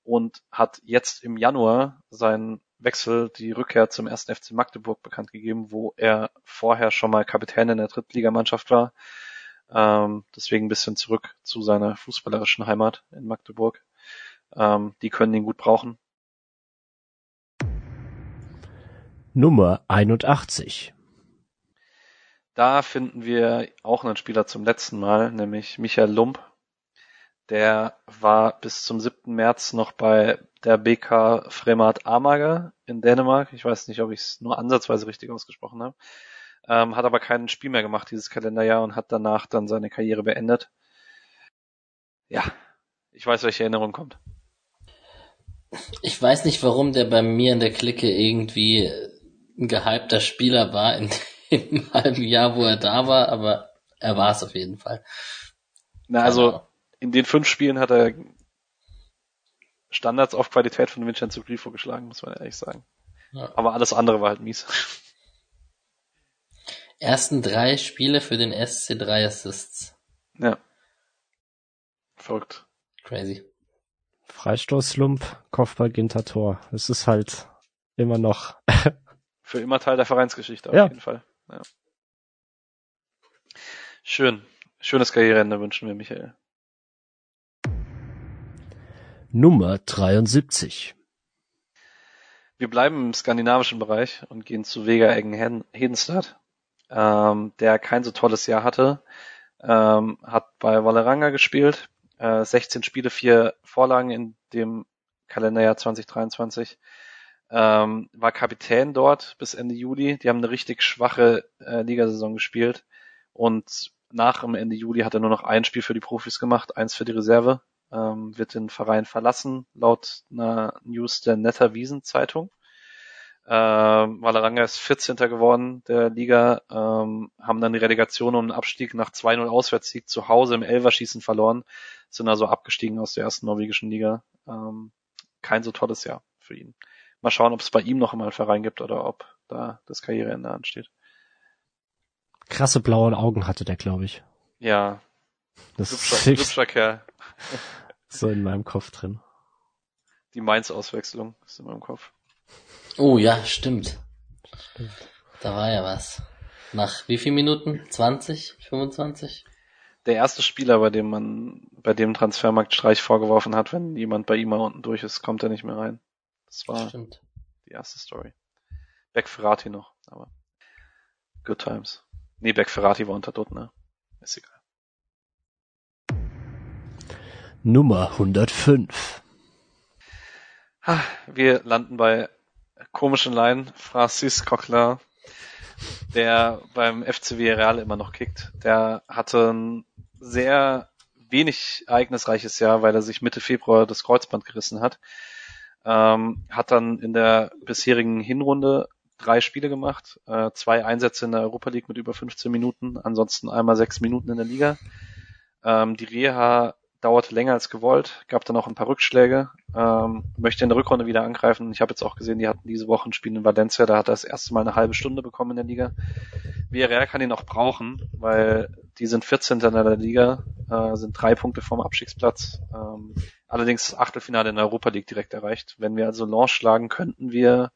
und hat jetzt im Januar seinen Wechsel, die Rückkehr zum ersten FC Magdeburg bekannt gegeben, wo er vorher schon mal Kapitän in der Drittligamannschaft war. Ähm, deswegen ein bisschen zurück zu seiner fußballerischen Heimat in Magdeburg. Ähm, die können ihn gut brauchen. Nummer 81. Da finden wir auch einen Spieler zum letzten Mal, nämlich Michael Lump. Der war bis zum 7. März noch bei der BK Fremad Amager in Dänemark. Ich weiß nicht, ob ich es nur ansatzweise richtig ausgesprochen habe. Ähm, hat aber kein Spiel mehr gemacht dieses Kalenderjahr und hat danach dann seine Karriere beendet. Ja, ich weiß, welche Erinnerung kommt. Ich weiß nicht, warum der bei mir in der Clique irgendwie ein gehypter Spieler war in <laughs> dem halben Jahr, wo er da war, aber er war es auf jeden Fall. Na, also in den fünf Spielen hat er Standards auf Qualität von Vincenzo Grifo geschlagen, muss man ehrlich sagen. Ja. Aber alles andere war halt mies. Ersten drei Spiele für den SC drei Assists. Ja. Verrückt. Crazy. Freistoßlump, Kopfball, Ginter, Tor. Es ist halt immer noch. <laughs> für immer Teil der Vereinsgeschichte auf ja. jeden Fall. Ja. Schön. Schönes Karriereende wünschen wir Michael. Nummer 73. Wir bleiben im skandinavischen Bereich und gehen zu Vega Eggen Hedenstad, ähm, der kein so tolles Jahr hatte, ähm, hat bei Valeranga gespielt, äh, 16 Spiele, vier Vorlagen in dem Kalenderjahr 2023, ähm, war Kapitän dort bis Ende Juli. Die haben eine richtig schwache äh, Ligasaison gespielt und nach dem Ende Juli hat er nur noch ein Spiel für die Profis gemacht, eins für die Reserve ähm, wird den Verein verlassen, laut einer News der Netter Wiesen Zeitung. Ähm, Valaranga ist 14. geworden der Liga, ähm, haben dann die Relegation und den Abstieg nach 2-0 Auswärtssieg zu Hause im Elverschießen verloren, sind also abgestiegen aus der ersten norwegischen Liga. Ähm, kein so tolles Jahr für ihn. Mal schauen, ob es bei ihm noch einmal einen Verein gibt oder ob da das Karriereende ansteht. Krasse blaue Augen hatte der, glaube ich. Ja. Das hübscher, ist hübscher Kerl. <laughs> so in meinem Kopf drin. Die Mainz-Auswechslung ist in meinem Kopf. Oh ja, stimmt. stimmt. Da war ja was. Nach wie viel Minuten? 20? 25? Der erste Spieler, bei dem man, bei dem Transfermarkt Streich vorgeworfen hat, wenn jemand bei ihm mal unten durch ist, kommt er nicht mehr rein. Das war stimmt. die erste Story. Beck Ferrati noch, aber good times. Nee, Beck Ferrati war unter dort, ne? Ist egal. Nummer 105. Wir landen bei komischen Laien. Francis Coquelin, der beim FCW Real immer noch kickt. Der hatte ein sehr wenig ereignisreiches Jahr, weil er sich Mitte Februar das Kreuzband gerissen hat. Ähm, hat dann in der bisherigen Hinrunde drei Spiele gemacht, äh, zwei Einsätze in der Europa League mit über 15 Minuten, ansonsten einmal sechs Minuten in der Liga. Ähm, die Reha dauerte länger als gewollt, gab dann auch ein paar Rückschläge, ähm, möchte in der Rückrunde wieder angreifen. Ich habe jetzt auch gesehen, die hatten diese Woche ein Spiel in Valencia, da hat er das erste Mal eine halbe Stunde bekommen in der Liga. Villarreal kann ihn auch brauchen, weil die sind 14. in der Liga, äh, sind drei Punkte vom Abstiegsplatz. Ähm, allerdings Achtelfinale in der Europa League direkt erreicht. Wenn wir also Lens schlagen, könnten wir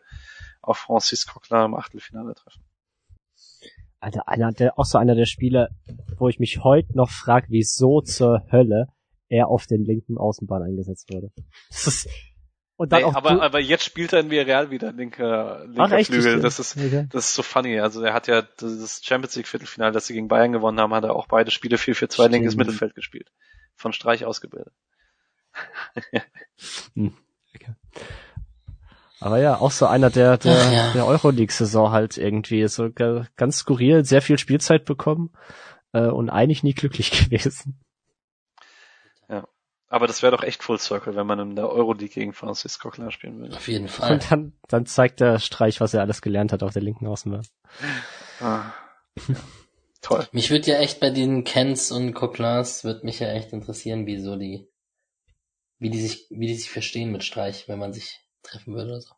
auf Francis Coquelin im Achtelfinale treffen. Alter, einer der, auch so einer der Spieler, wo ich mich heute noch frage, wieso zur Hölle er auf den linken Außenbahn eingesetzt wurde. Das ist, und dann auch aber, aber jetzt spielt er in Villarreal wieder linker, linker Ach, echt, Flügel. Das ist, okay. das ist so funny. Also er hat ja das Champions League Viertelfinale, das sie gegen Bayern gewonnen haben, hat er auch beide Spiele 4-4-2 linkes Mittelfeld gespielt. Von Streich ausgebildet. <laughs> hm. okay. Aber ja, auch so einer der, der, ja. der Euroleague-Saison halt irgendwie. So ganz skurril, sehr viel Spielzeit bekommen äh, und eigentlich nie glücklich <laughs> gewesen. Aber das wäre doch echt Full Circle, wenn man in der Euroleague gegen Francisco klar spielen würde. Auf jeden Fall. Und dann, dann zeigt der Streich, was er alles gelernt hat auf der linken Außenbahn. Ah. Ja. <laughs> Toll. Mich würde ja echt bei den Kens und Coquelins wird mich ja echt interessieren, wie so die, wie die sich, wie die sich verstehen mit Streich, wenn man sich treffen würde oder so.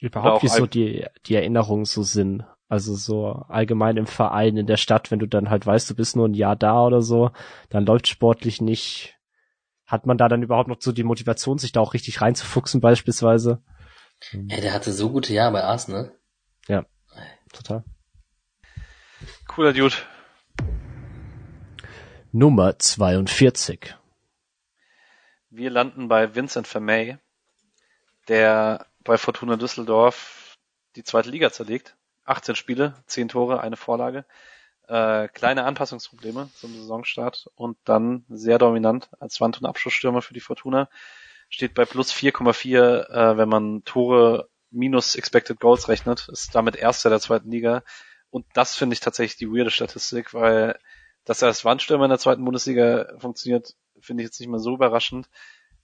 Überhaupt, wie so die, die Erinnerungen so sind. Also so allgemein im Verein, in der Stadt, wenn du dann halt weißt, du bist nur ein Jahr da oder so, dann läuft sportlich nicht. Hat man da dann überhaupt noch so die Motivation, sich da auch richtig reinzufuchsen beispielsweise? Ey, der hatte so gute Jahre bei Arsenal. Ja, total. Cooler Dude. Nummer 42. Wir landen bei Vincent Vermey der bei Fortuna Düsseldorf die zweite Liga zerlegt. 18 Spiele, 10 Tore, eine Vorlage. Äh, kleine Anpassungsprobleme zum Saisonstart und dann sehr dominant als Wand- und Abschlussstürmer für die Fortuna. Steht bei plus 4,4, äh, wenn man Tore minus Expected Goals rechnet, ist damit Erster der zweiten Liga. Und das finde ich tatsächlich die weirde Statistik, weil dass er als Wandstürmer in der zweiten Bundesliga funktioniert, finde ich jetzt nicht mehr so überraschend.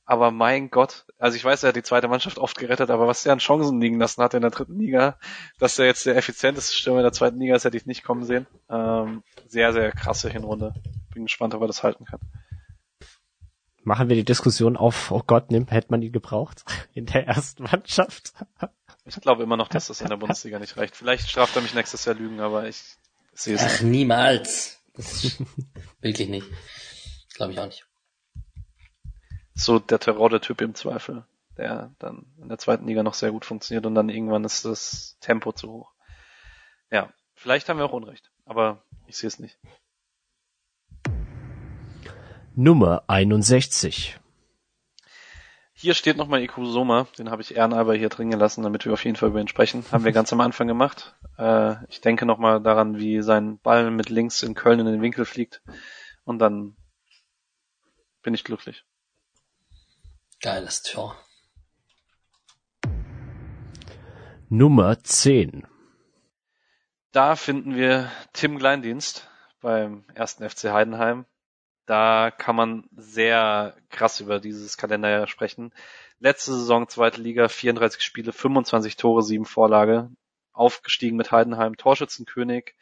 Aber mein Gott, also ich weiß, er hat die zweite Mannschaft oft gerettet, aber was der an Chancen liegen lassen hat in der dritten Liga, dass er jetzt der effizienteste Stürmer in der zweiten Liga ist, hätte ich nicht kommen sehen. Ähm, sehr, sehr krasse Hinrunde. Bin gespannt, ob er das halten kann. Machen wir die Diskussion auf, oh Gott, nimm, hätte man ihn gebraucht <laughs> in der ersten Mannschaft? Ich glaube immer noch, dass das in der Bundesliga nicht reicht. Vielleicht straft er mich nächstes Jahr Lügen, aber ich sehe es Ach, nicht. niemals. wirklich nicht. Glaube ich auch nicht so der Terodde-Typ im Zweifel, der dann in der zweiten Liga noch sehr gut funktioniert und dann irgendwann ist das Tempo zu hoch. Ja, vielleicht haben wir auch Unrecht, aber ich sehe es nicht. Nummer 61. Hier steht nochmal Ikusoma, den habe ich ehrenhalber hier drin gelassen, damit wir auf jeden Fall über ihn sprechen. Haben wir ganz am Anfang gemacht. Äh, ich denke nochmal daran, wie sein Ball mit links in Köln in den Winkel fliegt und dann bin ich glücklich. Geiles Tor. Nummer 10. Da finden wir Tim Kleindienst beim ersten FC Heidenheim. Da kann man sehr krass über dieses Kalenderjahr sprechen. Letzte Saison, zweite Liga, 34 Spiele, 25 Tore, 7 Vorlage. Aufgestiegen mit Heidenheim, Torschützenkönig.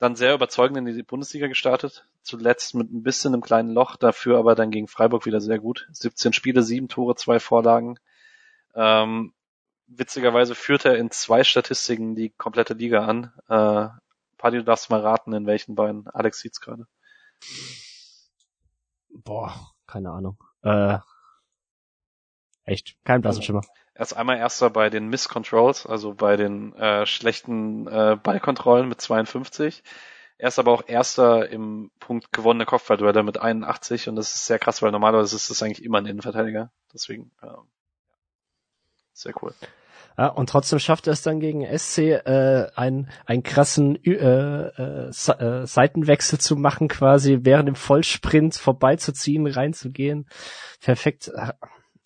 Dann sehr überzeugend in die Bundesliga gestartet zuletzt mit ein bisschen einem kleinen Loch, dafür aber dann gegen Freiburg wieder sehr gut. 17 Spiele, 7 Tore, 2 Vorlagen. Ähm, witzigerweise führt er in zwei Statistiken die komplette Liga an. Äh, Paddy, du darfst mal raten, in welchen beiden. Alex sieht's gerade. Boah, keine Ahnung. Äh, echt, kein Blasenschimmer. Er ist einmal erster bei den Misscontrols, also bei den äh, schlechten äh, Ballkontrollen mit 52. Er ist aber auch Erster im Punkt gewonnene Kopfballduelle mit 81 und das ist sehr krass, weil normalerweise ist das eigentlich immer ein Innenverteidiger. Deswegen ähm, sehr cool. Ja, und trotzdem schafft er es dann gegen SC äh, einen, einen krassen äh, äh, äh, Seitenwechsel zu machen, quasi während dem Vollsprint vorbeizuziehen, reinzugehen. Perfekt.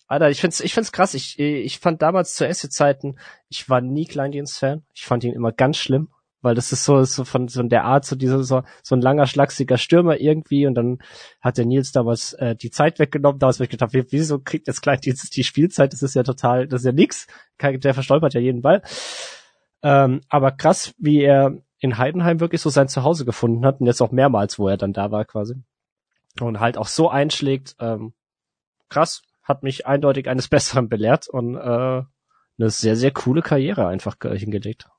Alter, ich find's, ich find's krass. Ich, ich fand damals zu SC-Zeiten, ich war nie Kleindienst-Fan. Ich fand ihn immer ganz schlimm weil das ist so, so von so der Art, so dieser so, so ein langer, schlachsiger Stürmer irgendwie und dann hat der Nils damals äh, die Zeit weggenommen, damals habe ich gedacht, wieso kriegt jetzt die, die Spielzeit, das ist ja total, das ist ja nix, der verstolpert ja jeden Ball. Ähm, aber krass, wie er in Heidenheim wirklich so sein Zuhause gefunden hat und jetzt auch mehrmals, wo er dann da war quasi. und halt auch so einschlägt, ähm, krass, hat mich eindeutig eines <laughs> Besseren belehrt und äh, eine sehr, sehr coole Karriere einfach hingelegt.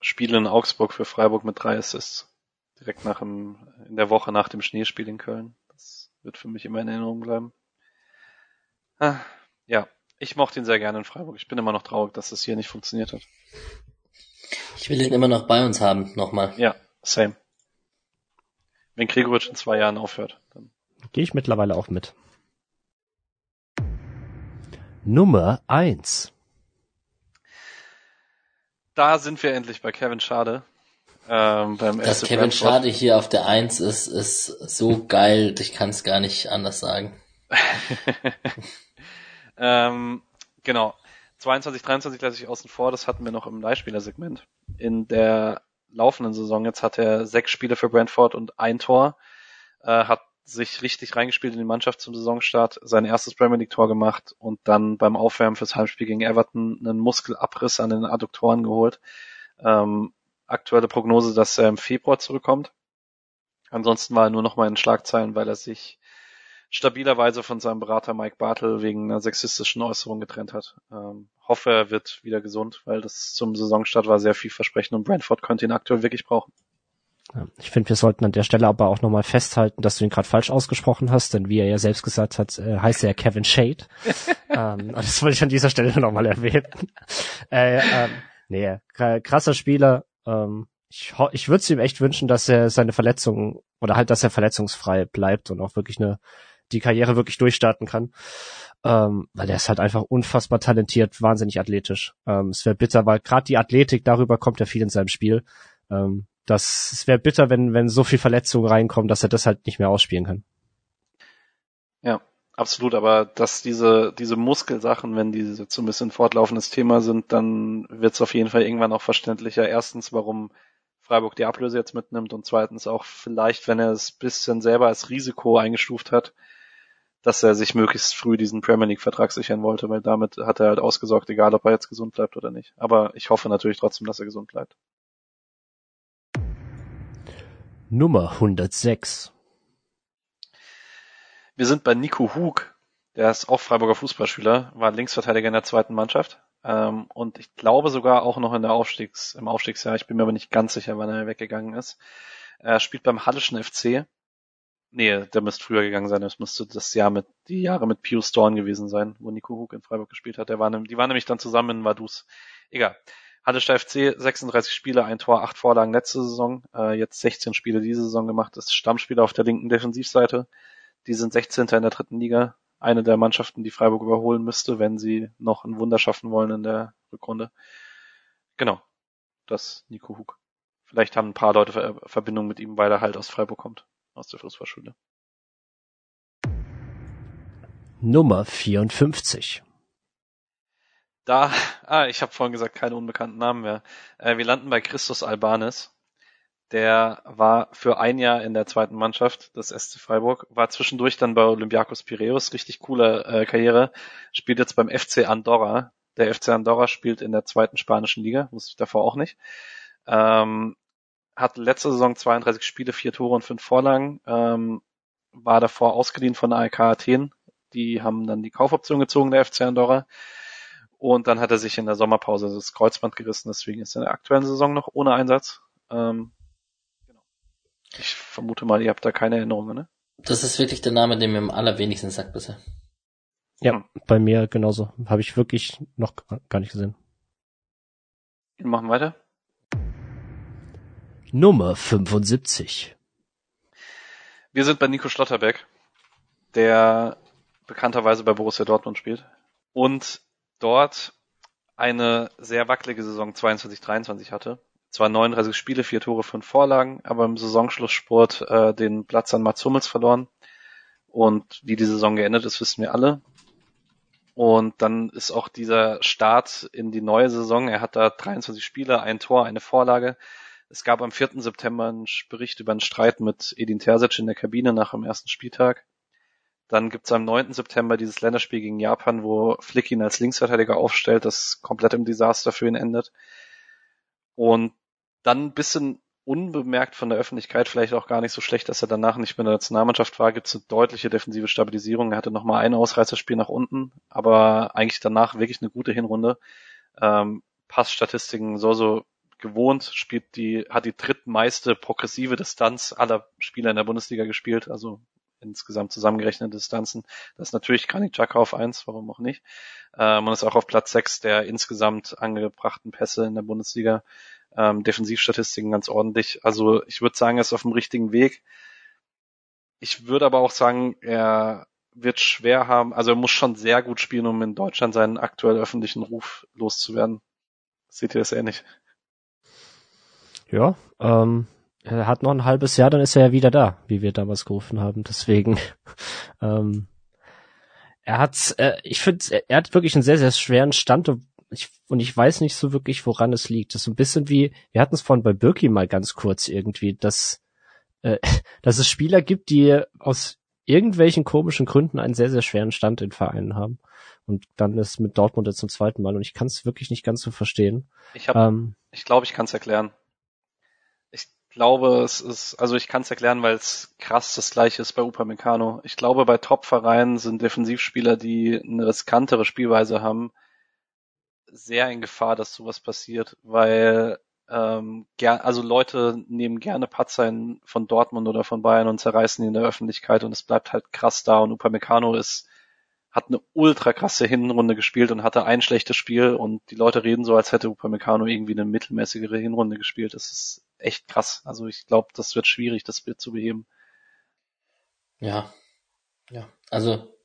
Spiele in Augsburg für Freiburg mit drei Assists. Direkt nach dem, in der Woche nach dem Schneespiel in Köln. Das wird für mich immer in Erinnerung bleiben. Ah, ja, ich mochte ihn sehr gerne in Freiburg. Ich bin immer noch traurig, dass das hier nicht funktioniert hat. Ich will ihn immer noch bei uns haben, nochmal. Ja, same. Wenn Gregoritsch in zwei Jahren aufhört, dann. Gehe ich mittlerweile auch mit. Nummer eins. Da sind wir endlich bei Kevin Schade. Ähm, beim Dass Kevin Brentford. Schade hier auf der Eins ist, ist so geil, ich kann es gar nicht anders sagen. <laughs> ähm, genau. 22, 23 lasse ich außen vor, das hatten wir noch im Leihspielersegment. In der laufenden Saison jetzt hat er sechs Spiele für Brentford und ein Tor, äh, hat sich richtig reingespielt in die Mannschaft zum Saisonstart, sein erstes Premier League Tor gemacht und dann beim Aufwärmen fürs Heimspiel gegen Everton einen Muskelabriss an den Adduktoren geholt. Ähm, aktuelle Prognose, dass er im Februar zurückkommt. Ansonsten war er nur noch mal in Schlagzeilen, weil er sich stabilerweise von seinem Berater Mike Bartel wegen einer sexistischen Äußerung getrennt hat. Ähm, hoffe, er wird wieder gesund, weil das zum Saisonstart war sehr vielversprechend und Brentford könnte ihn aktuell wirklich brauchen. Ich finde, wir sollten an der Stelle aber auch nochmal festhalten, dass du ihn gerade falsch ausgesprochen hast, denn wie er ja selbst gesagt hat, äh, heißt er Kevin Shade. <laughs> ähm, das wollte ich an dieser Stelle nochmal erwähnen. äh, ähm, nee, krasser Spieler. Ähm, ich ich würde es ihm echt wünschen, dass er seine Verletzungen oder halt, dass er verletzungsfrei bleibt und auch wirklich eine die Karriere wirklich durchstarten kann. Ähm, weil er ist halt einfach unfassbar talentiert, wahnsinnig athletisch. Ähm, es wäre bitter, weil gerade die Athletik, darüber kommt er viel in seinem Spiel. Ähm, das es wäre bitter, wenn, wenn so viel Verletzungen reinkommen, dass er das halt nicht mehr ausspielen kann. Ja, absolut, aber dass diese, diese Muskelsachen, wenn die so ein bisschen fortlaufendes Thema sind, dann wird es auf jeden Fall irgendwann auch verständlicher. Erstens, warum Freiburg die Ablöse jetzt mitnimmt und zweitens auch vielleicht, wenn er es bisschen selber als Risiko eingestuft hat, dass er sich möglichst früh diesen Premier League Vertrag sichern wollte, weil damit hat er halt ausgesorgt, egal ob er jetzt gesund bleibt oder nicht. Aber ich hoffe natürlich trotzdem, dass er gesund bleibt. Nummer 106. Wir sind bei Nico Hug. Der ist auch Freiburger Fußballspieler, war Linksverteidiger in der zweiten Mannschaft. Ähm, und ich glaube sogar auch noch in der Aufstiegs, im Aufstiegsjahr. Ich bin mir aber nicht ganz sicher, wann er weggegangen ist. Er spielt beim Hallischen FC. Nee, der müsste früher gegangen sein. Das müsste das Jahr mit, die Jahre mit Pius Dorn gewesen sein, wo Nico Hug in Freiburg gespielt hat. Der war, die waren nämlich dann zusammen in Vaduz. Egal. Hallechter FC 36 Spiele, ein Tor, acht Vorlagen letzte Saison, äh, jetzt 16 Spiele diese Saison gemacht, ist Stammspieler auf der linken Defensivseite. Die sind 16. in der dritten Liga, eine der Mannschaften, die Freiburg überholen müsste, wenn sie noch ein Wunder schaffen wollen in der Rückrunde. Genau, das Nico Hug. Vielleicht haben ein paar Leute Verbindung mit ihm, weil er halt aus Freiburg kommt, aus der Fußballschule. Nummer 54 da, <laughs> ah, ich habe vorhin gesagt, keine unbekannten Namen mehr. Äh, wir landen bei Christus Albanes. Der war für ein Jahr in der zweiten Mannschaft des SC Freiburg, war zwischendurch dann bei Olympiakos Piraeus, richtig coole äh, Karriere, spielt jetzt beim FC Andorra. Der FC Andorra spielt in der zweiten spanischen Liga, wusste ich davor auch nicht. Ähm, hat letzte Saison 32 Spiele, vier Tore und fünf Vorlagen, ähm, war davor ausgeliehen von AEK Athen. Die haben dann die Kaufoption gezogen, der FC Andorra und dann hat er sich in der Sommerpause das Kreuzband gerissen, deswegen ist er in der aktuellen Saison noch ohne Einsatz. Ähm, genau. Ich vermute mal, ihr habt da keine Erinnerungen, ne? Das ist wirklich der Name, der mir am allerwenigsten sagt bisher. Ja, hm. bei mir genauso. Habe ich wirklich noch gar nicht gesehen. Wir machen weiter. Nummer 75. Wir sind bei Nico Schlotterbeck, der bekannterweise bei Borussia Dortmund spielt. Und dort eine sehr wackelige Saison 22-23 hatte. Zwar 39 Spiele, vier Tore, fünf Vorlagen, aber im Saisonschlusssport äh, den Platz an Mats Hummels verloren. Und wie die Saison geendet ist, wissen wir alle. Und dann ist auch dieser Start in die neue Saison. Er hat da 23 Spiele, ein Tor, eine Vorlage. Es gab am 4. September einen Bericht über einen Streit mit Edin Terzic in der Kabine nach dem ersten Spieltag. Dann gibt's am 9. September dieses Länderspiel gegen Japan, wo Flick ihn als Linksverteidiger aufstellt, das komplett im Desaster für ihn endet. Und dann ein bisschen unbemerkt von der Öffentlichkeit vielleicht auch gar nicht so schlecht, dass er danach nicht mehr in der Nationalmannschaft war. Gibt es eine deutliche defensive Stabilisierung. Er hatte nochmal ein Ausreißerspiel nach unten, aber eigentlich danach wirklich eine gute Hinrunde. Ähm, Passstatistiken so so gewohnt, spielt die, hat die drittmeiste progressive Distanz aller Spieler in der Bundesliga gespielt, also insgesamt zusammengerechnete Distanzen. Das ist natürlich Kranik Xhaka auf eins, warum auch nicht. Ähm, und ist auch auf Platz sechs der insgesamt angebrachten Pässe in der Bundesliga ähm, Defensivstatistiken ganz ordentlich. Also ich würde sagen, er ist auf dem richtigen Weg. Ich würde aber auch sagen, er wird schwer haben, also er muss schon sehr gut spielen, um in Deutschland seinen aktuell öffentlichen Ruf loszuwerden. Seht ihr das ähnlich? Ja, ähm, er hat noch ein halbes Jahr, dann ist er ja wieder da, wie wir damals gerufen haben. Deswegen, <laughs> ähm, er hat, äh, ich finde, er hat wirklich einen sehr, sehr schweren Stand, ich, und ich weiß nicht so wirklich, woran es liegt. Das ist ein bisschen wie, wir hatten es vorhin bei Birki mal ganz kurz irgendwie, dass, äh, <laughs> dass es Spieler gibt, die aus irgendwelchen komischen Gründen einen sehr, sehr schweren Stand in Vereinen haben. Und dann ist mit Dortmund jetzt zum zweiten Mal und ich kann es wirklich nicht ganz so verstehen. Ich habe, ähm, ich glaube, ich kann es erklären. Ich glaube, es ist, also ich kann es erklären, weil es krass das gleiche ist bei Upamecano. Ich glaube, bei Top-Vereinen sind Defensivspieler, die eine riskantere Spielweise haben, sehr in Gefahr, dass sowas passiert, weil ähm, ger also Leute nehmen gerne Patzer von Dortmund oder von Bayern und zerreißen die in der Öffentlichkeit und es bleibt halt krass da und Upamecano ist hat eine ultra krasse Hinrunde gespielt und hatte ein schlechtes Spiel und die Leute reden so, als hätte Upamecano irgendwie eine mittelmäßigere Hinrunde gespielt. Das ist echt krass. Also ich glaube, das wird schwierig, das Bild zu beheben. Ja, ja. Also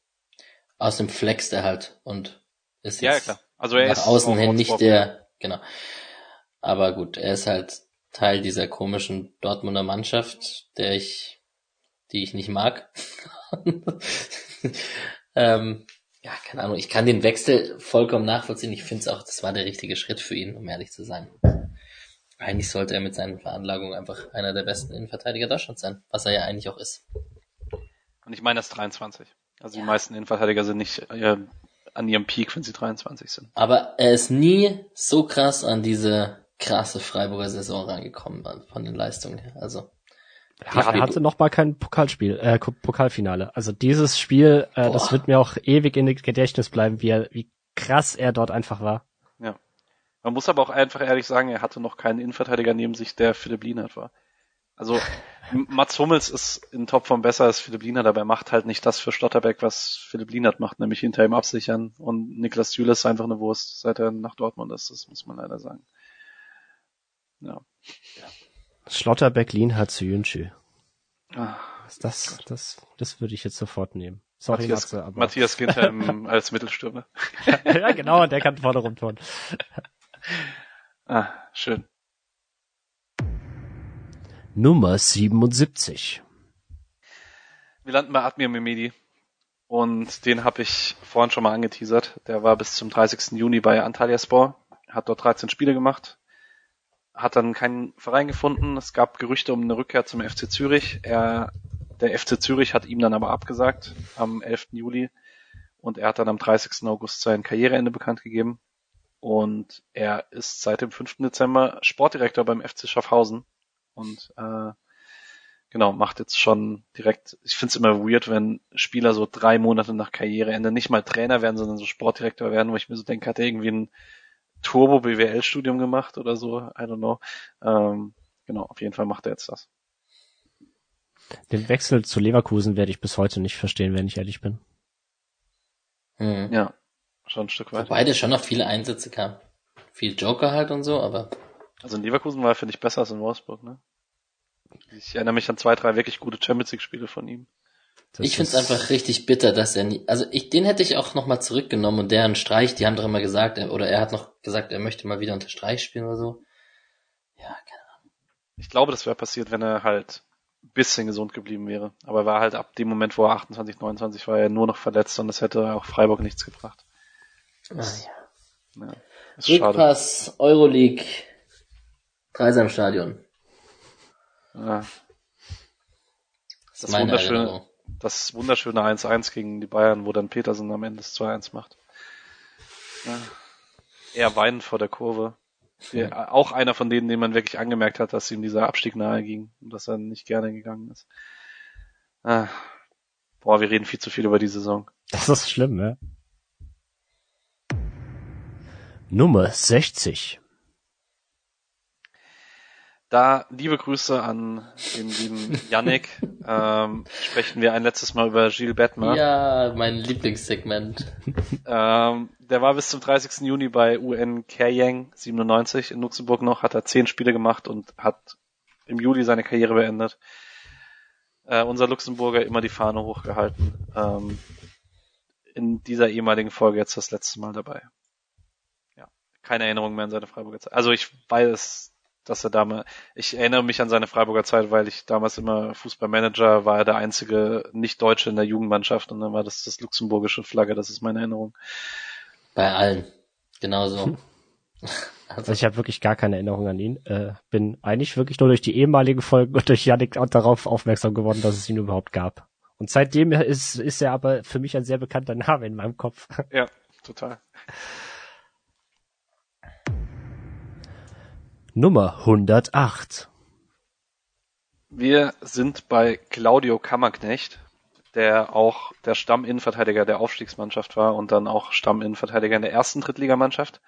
aus dem Flex der halt und ist jetzt ja, klar. Also er nach ist außen hin nicht der, genau. Aber gut, er ist halt Teil dieser komischen Dortmunder Mannschaft, der ich, die ich nicht mag. <laughs> ähm, ja, keine Ahnung, ich kann den Wechsel vollkommen nachvollziehen. Ich finde es auch, das war der richtige Schritt für ihn, um ehrlich zu sein. Eigentlich sollte er mit seinen Veranlagungen einfach einer der besten Innenverteidiger Deutschlands sein, was er ja eigentlich auch ist. Und ich meine, das 23. Also ja. die meisten Innenverteidiger sind nicht äh, an ihrem Peak, wenn sie 23 sind. Aber er ist nie so krass an diese krasse Freiburger Saison rangekommen von den Leistungen her. Also er hatte noch mal kein Pokalspiel, äh, Pokalfinale. Also dieses Spiel, äh, das wird mir auch ewig in Gedächtnis bleiben, wie er, wie krass er dort einfach war. Ja. Man muss aber auch einfach ehrlich sagen, er hatte noch keinen Innenverteidiger neben sich, der Philipp Lienert war. Also <laughs> Mats Hummels ist in Topform besser als Philipp Lienert, aber er macht halt nicht das für Stotterbeck, was Philipp Lienert macht, nämlich hinter ihm absichern. Und Niklas Süle ist einfach eine Wurst, seit er nach Dortmund ist, das muss man leider sagen. Ja. Schlotterbeck, Lienhardt, Züünschü. Ah, das, das, das würde ich jetzt sofort nehmen. Sorry, Matthias, Matze, aber... Matthias Ginter <laughs> als Mittelstürmer. ja, genau, der kann vorne rumtun. Ah, schön. Nummer 77. Wir landen bei Admir Mimedi. Und den habe ich vorhin schon mal angeteasert. Der war bis zum 30. Juni bei Antalyaspor, hat dort 13 Spiele gemacht, hat dann keinen Verein gefunden. Es gab Gerüchte um eine Rückkehr zum FC Zürich. Er, der FC Zürich hat ihm dann aber abgesagt am 11. Juli und er hat dann am 30. August sein Karriereende bekannt gegeben. Und er ist seit dem 5. Dezember Sportdirektor beim FC Schaffhausen und äh, genau, macht jetzt schon direkt, ich finde es immer weird, wenn Spieler so drei Monate nach Karriereende nicht mal Trainer werden, sondern so Sportdirektor werden, wo ich mir so denke, hat er irgendwie ein Turbo-BWL-Studium gemacht oder so, I don't know. Ähm, genau, auf jeden Fall macht er jetzt das. Den Wechsel zu Leverkusen werde ich bis heute nicht verstehen, wenn ich ehrlich bin. Hm. Ja, schon ein Stück weit. Wobei der schon noch viele Einsätze kam. Viel Joker halt und so, aber also in Leverkusen war er, finde ich, besser als in Wolfsburg, ne? Ich erinnere mich an zwei, drei wirklich gute Champions League Spiele von ihm. Das ich finde es einfach richtig bitter, dass er nie, also ich, den hätte ich auch nochmal zurückgenommen und deren Streich, die haben doch immer gesagt, oder er hat noch gesagt, er möchte mal wieder unter Streich spielen oder so. Ja, keine Ahnung. Ich glaube, das wäre passiert, wenn er halt ein bisschen gesund geblieben wäre. Aber er war halt ab dem Moment, wo er 28, 29 war, er nur noch verletzt und das hätte auch Freiburg nichts gebracht. Ah, ja. ja Rückpass, Euroleague, Kreisheim Stadion. Ja. Das, das wunderschöne, das wunderschöne 1-1 gegen die Bayern, wo dann Petersen am Ende das 2-1 macht. Ja. Eher weinend vor der Kurve. Der, auch einer von denen, den man wirklich angemerkt hat, dass ihm dieser Abstieg nahe ging und dass er nicht gerne gegangen ist. Ah. Boah, wir reden viel zu viel über die Saison. Das ist schlimm, ne? Nummer 60. Da liebe Grüße an den lieben Yannick. <laughs> ähm, sprechen wir ein letztes Mal über Gilles Bettmer. Ja, mein Lieblingssegment. <laughs> Ähm, der war bis zum 30. Juni bei UN Kayang 97 in Luxemburg noch, hat er zehn Spiele gemacht und hat im Juli seine Karriere beendet. Äh, unser Luxemburger immer die Fahne hochgehalten. Ähm, in dieser ehemaligen Folge jetzt das letzte Mal dabei. Keine Erinnerung mehr an seine Freiburger Zeit. Also ich weiß, dass er damals, ich erinnere mich an seine Freiburger Zeit, weil ich damals immer Fußballmanager war, er der einzige Nicht-Deutsche in der Jugendmannschaft und dann war das das luxemburgische Flagge, das ist meine Erinnerung. Bei allen. Genauso. <laughs> Also ich habe wirklich gar keine Erinnerung an ihn. Äh, bin eigentlich wirklich nur durch die ehemaligen Folgen und durch Yannick auch darauf aufmerksam geworden, dass es ihn überhaupt gab. Und seitdem ist, ist er aber für mich ein sehr bekannter Name in meinem Kopf. Ja, total. Nummer 108. Wir sind bei Claudio Kammerknecht, der auch der Stamminnenverteidiger der Aufstiegsmannschaft war und dann auch Stamminnenverteidiger in der ersten Drittligamannschaft.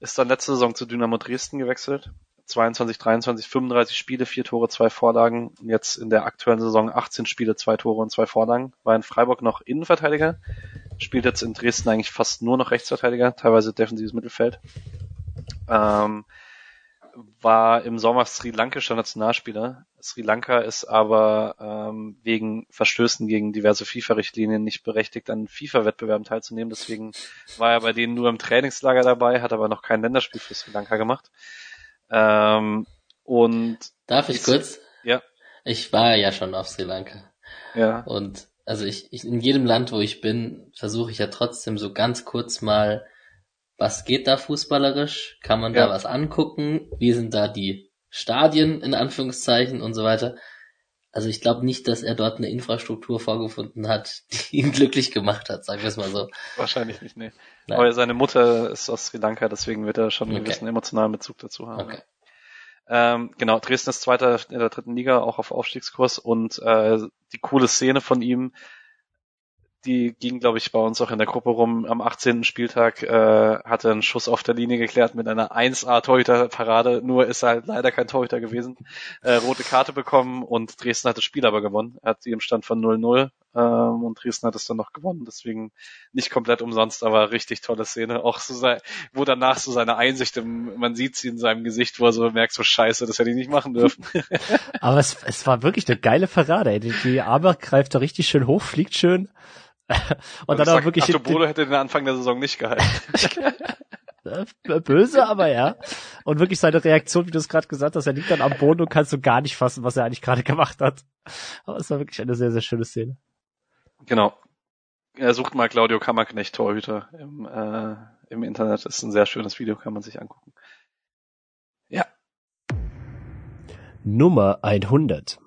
Ist dann letzte Saison zu Dynamo Dresden gewechselt. 22, 23, 35 Spiele, vier Tore, zwei Vorlagen. Jetzt in der aktuellen Saison 18 Spiele, zwei Tore und zwei Vorlagen. War in Freiburg noch Innenverteidiger. Spielt jetzt in Dresden eigentlich fast nur noch Rechtsverteidiger, teilweise defensives Mittelfeld. Ähm, war im Sommer Sri Lankischer Nationalspieler. Sri Lanka ist aber ähm, wegen Verstößen gegen diverse FIFA-Richtlinien nicht berechtigt, an FIFA-Wettbewerben teilzunehmen. Deswegen war er bei denen nur im Trainingslager dabei, hat aber noch kein Länderspiel für Sri Lanka gemacht. Ähm, und Darf ich kurz? Ja. Ich war ja schon auf Sri Lanka. Ja. Und also ich, ich in jedem Land, wo ich bin, versuche ich ja trotzdem so ganz kurz mal was geht da fußballerisch? Kann man Ja. da was angucken? Wie sind da die Stadien in Anführungszeichen und so weiter? Also ich glaube nicht, dass er dort eine Infrastruktur vorgefunden hat, <laughs> die ihn glücklich gemacht hat, sagen wir es mal so. Wahrscheinlich nicht, nee. Nein. Aber seine Mutter ist aus Sri Lanka, deswegen wird er schon einen Okay. gewissen emotionalen Bezug dazu haben. Okay. Ähm, genau, Dresden ist Zweiter in der dritten Liga, auch auf Aufstiegskurs und äh, die coole Szene von ihm, die ging, glaube ich, bei uns auch in der Gruppe rum. Am 18. Spieltag äh, hat er einen Schuss auf der Linie geklärt mit einer 1A Torhüter-Parade, nur ist er halt leider kein Torhüter gewesen. Äh, rote Karte bekommen und Dresden hat das Spiel aber gewonnen. Er hat sie im Stand von 0-0 ähm, und Dresden hat es dann noch gewonnen. Deswegen nicht komplett umsonst, aber richtig tolle Szene. Auch so sei, wo danach so seine Einsicht, im, man sieht sie in seinem Gesicht, wo er so merkt, so scheiße, das hätte ich nicht machen dürfen. <laughs> Aber es, es war wirklich eine geile Parade. Ey. Die, die Arme greift da richtig schön hoch, fliegt schön. <laughs> Und dann auch wirklich Artobolo hätte den Anfang der Saison nicht gehalten. böse, aber ja. Und wirklich seine Reaktion, wie du es gerade gesagt hast, er liegt dann am Boden und kannst so gar nicht fassen, was er eigentlich gerade gemacht hat. Aber es war wirklich eine sehr, sehr schöne Szene. Genau. Er sucht mal Claudio Kammerknecht Torhüter im, äh, im Internet. Ist ein sehr schönes Video, kann man sich angucken. Ja, Nummer 100.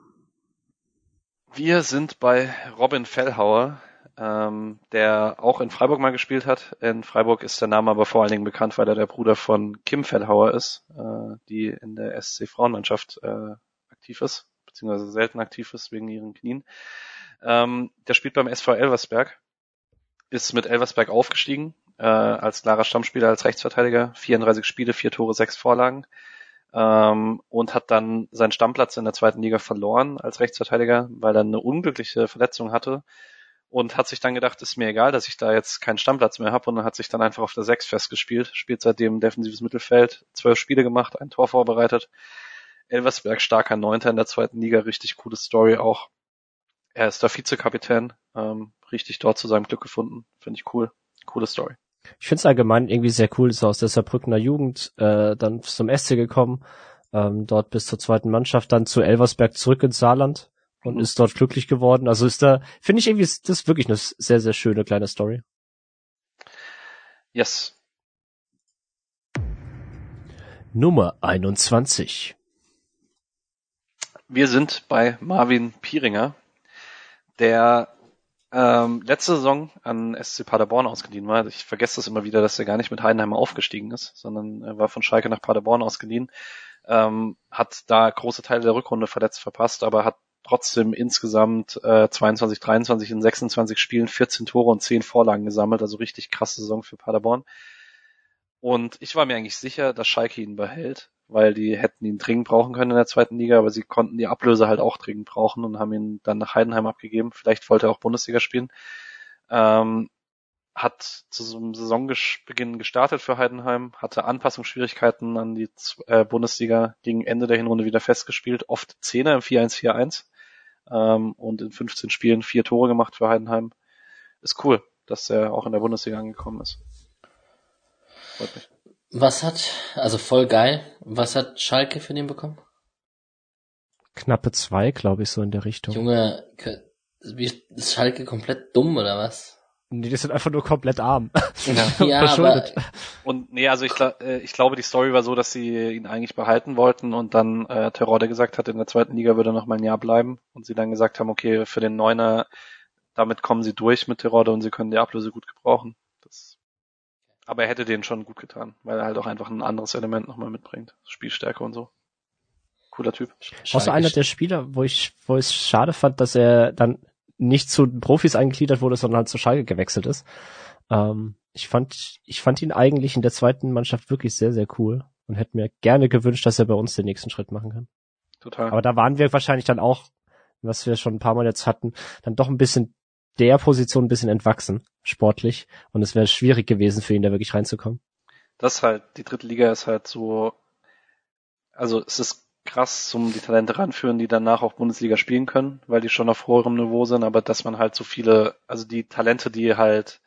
wir sind bei Robin Fellhauer, ähm, der auch in Freiburg mal gespielt hat. In Freiburg ist der Name aber vor allen Dingen bekannt, weil er der Bruder von Kim Fellhauer ist, äh, die in der SC Frauenmannschaft äh, aktiv ist, beziehungsweise selten aktiv ist wegen ihren Knien. Ähm, der spielt beim SV Elversberg, ist mit Elversberg aufgestiegen, äh, als klarer Stammspieler, als Rechtsverteidiger, 34 Spiele, vier Tore, sechs Vorlagen ähm, und hat dann seinen Stammplatz in der zweiten Liga verloren als Rechtsverteidiger, weil er eine unglückliche Verletzung hatte und hat sich dann gedacht, ist mir egal, dass ich da jetzt keinen Stammplatz mehr habe und hat sich dann einfach auf der Sechs festgespielt, spielt seitdem defensives Mittelfeld, zwölf Spiele gemacht, ein Tor vorbereitet. Elversberg starker Neunter in der zweiten Liga, richtig coole Story auch. Er ist der Vizekapitän, ähm, richtig dort zu seinem Glück gefunden, finde ich cool, coole Story. Ich finde es allgemein irgendwie sehr cool, ist aus der Saarbrückener Jugend äh, dann zum SC gekommen, ähm, dort bis zur zweiten Mannschaft, dann zu Elversberg zurück ins Saarland und ist dort glücklich geworden. Also ist da, finde ich irgendwie, ist das wirklich eine sehr, sehr schöne kleine Story. Yes, Nummer 21. Wir sind bei Marvin Pieringer, der ähm, letzte Saison an SC Paderborn ausgeliehen war. Ich vergesse das immer wieder, dass er gar nicht mit Heidenheim aufgestiegen ist, sondern er war von Schalke nach Paderborn ausgeliehen. Ähm, hat da große Teile der Rückrunde verletzt verpasst, aber hat trotzdem insgesamt äh, 22, 23 in 26 Spielen 14 Tore und 10 Vorlagen gesammelt, also richtig krasse Saison für Paderborn. Und ich war mir eigentlich sicher, dass Schalke ihn behält, weil die hätten ihn dringend brauchen können in der zweiten Liga, aber sie konnten die Ablöse halt auch dringend brauchen und haben ihn dann nach Heidenheim abgegeben. Vielleicht wollte er auch Bundesliga spielen. Ähm, hat zu so einem Saisonbeginn gestartet für Heidenheim, hatte Anpassungsschwierigkeiten an die äh, Bundesliga, gegen Ende der Hinrunde wieder festgespielt, oft Zehner im 4-1-4-1 ähm, und in 15 Spielen vier Tore gemacht für Heidenheim. Ist cool, dass er auch in der Bundesliga angekommen ist. Freut mich. Was hat, also voll geil, was hat Schalke für den bekommen? Knappe zwei, glaube ich, so in der Richtung. Junge, ist Schalke komplett dumm oder was? Nee, die sind einfach nur komplett arm. Ja, <laughs> ja aber, und nee, also ich, äh, ich glaube, die Story war so, dass sie ihn eigentlich behalten wollten und dann äh, Terrorde gesagt hat, in der zweiten Liga würde er noch mal ein Jahr bleiben und sie dann gesagt haben, okay, für den Neuner, damit kommen sie durch mit Terrorde und sie können die Ablöse gut gebrauchen. Das, aber er hätte den schon gut getan, weil er halt auch einfach ein anderes Element nochmal mitbringt. Spielstärke und so. Cooler Typ. Außer einer der Spieler, wo ich, wo ich es schade fand, dass er dann nicht zu Profis eingegliedert wurde, sondern halt zur Schalke gewechselt ist. Ähm, ich fand, ich fand ihn eigentlich in der zweiten Mannschaft wirklich sehr, sehr cool und hätte mir gerne gewünscht, dass er bei uns den nächsten Schritt machen kann. Total. Aber da waren wir wahrscheinlich dann auch, was wir schon ein paar Mal jetzt hatten, dann doch ein bisschen der Position ein bisschen entwachsen, sportlich. Und es wäre schwierig gewesen für ihn, da wirklich reinzukommen. Das halt, die dritte Liga ist halt so, also es ist krass zum die Talente ranführen, die danach auch Bundesliga spielen können, weil die schon auf hoherem Niveau sind, aber dass man halt so viele, also die Talente, die halt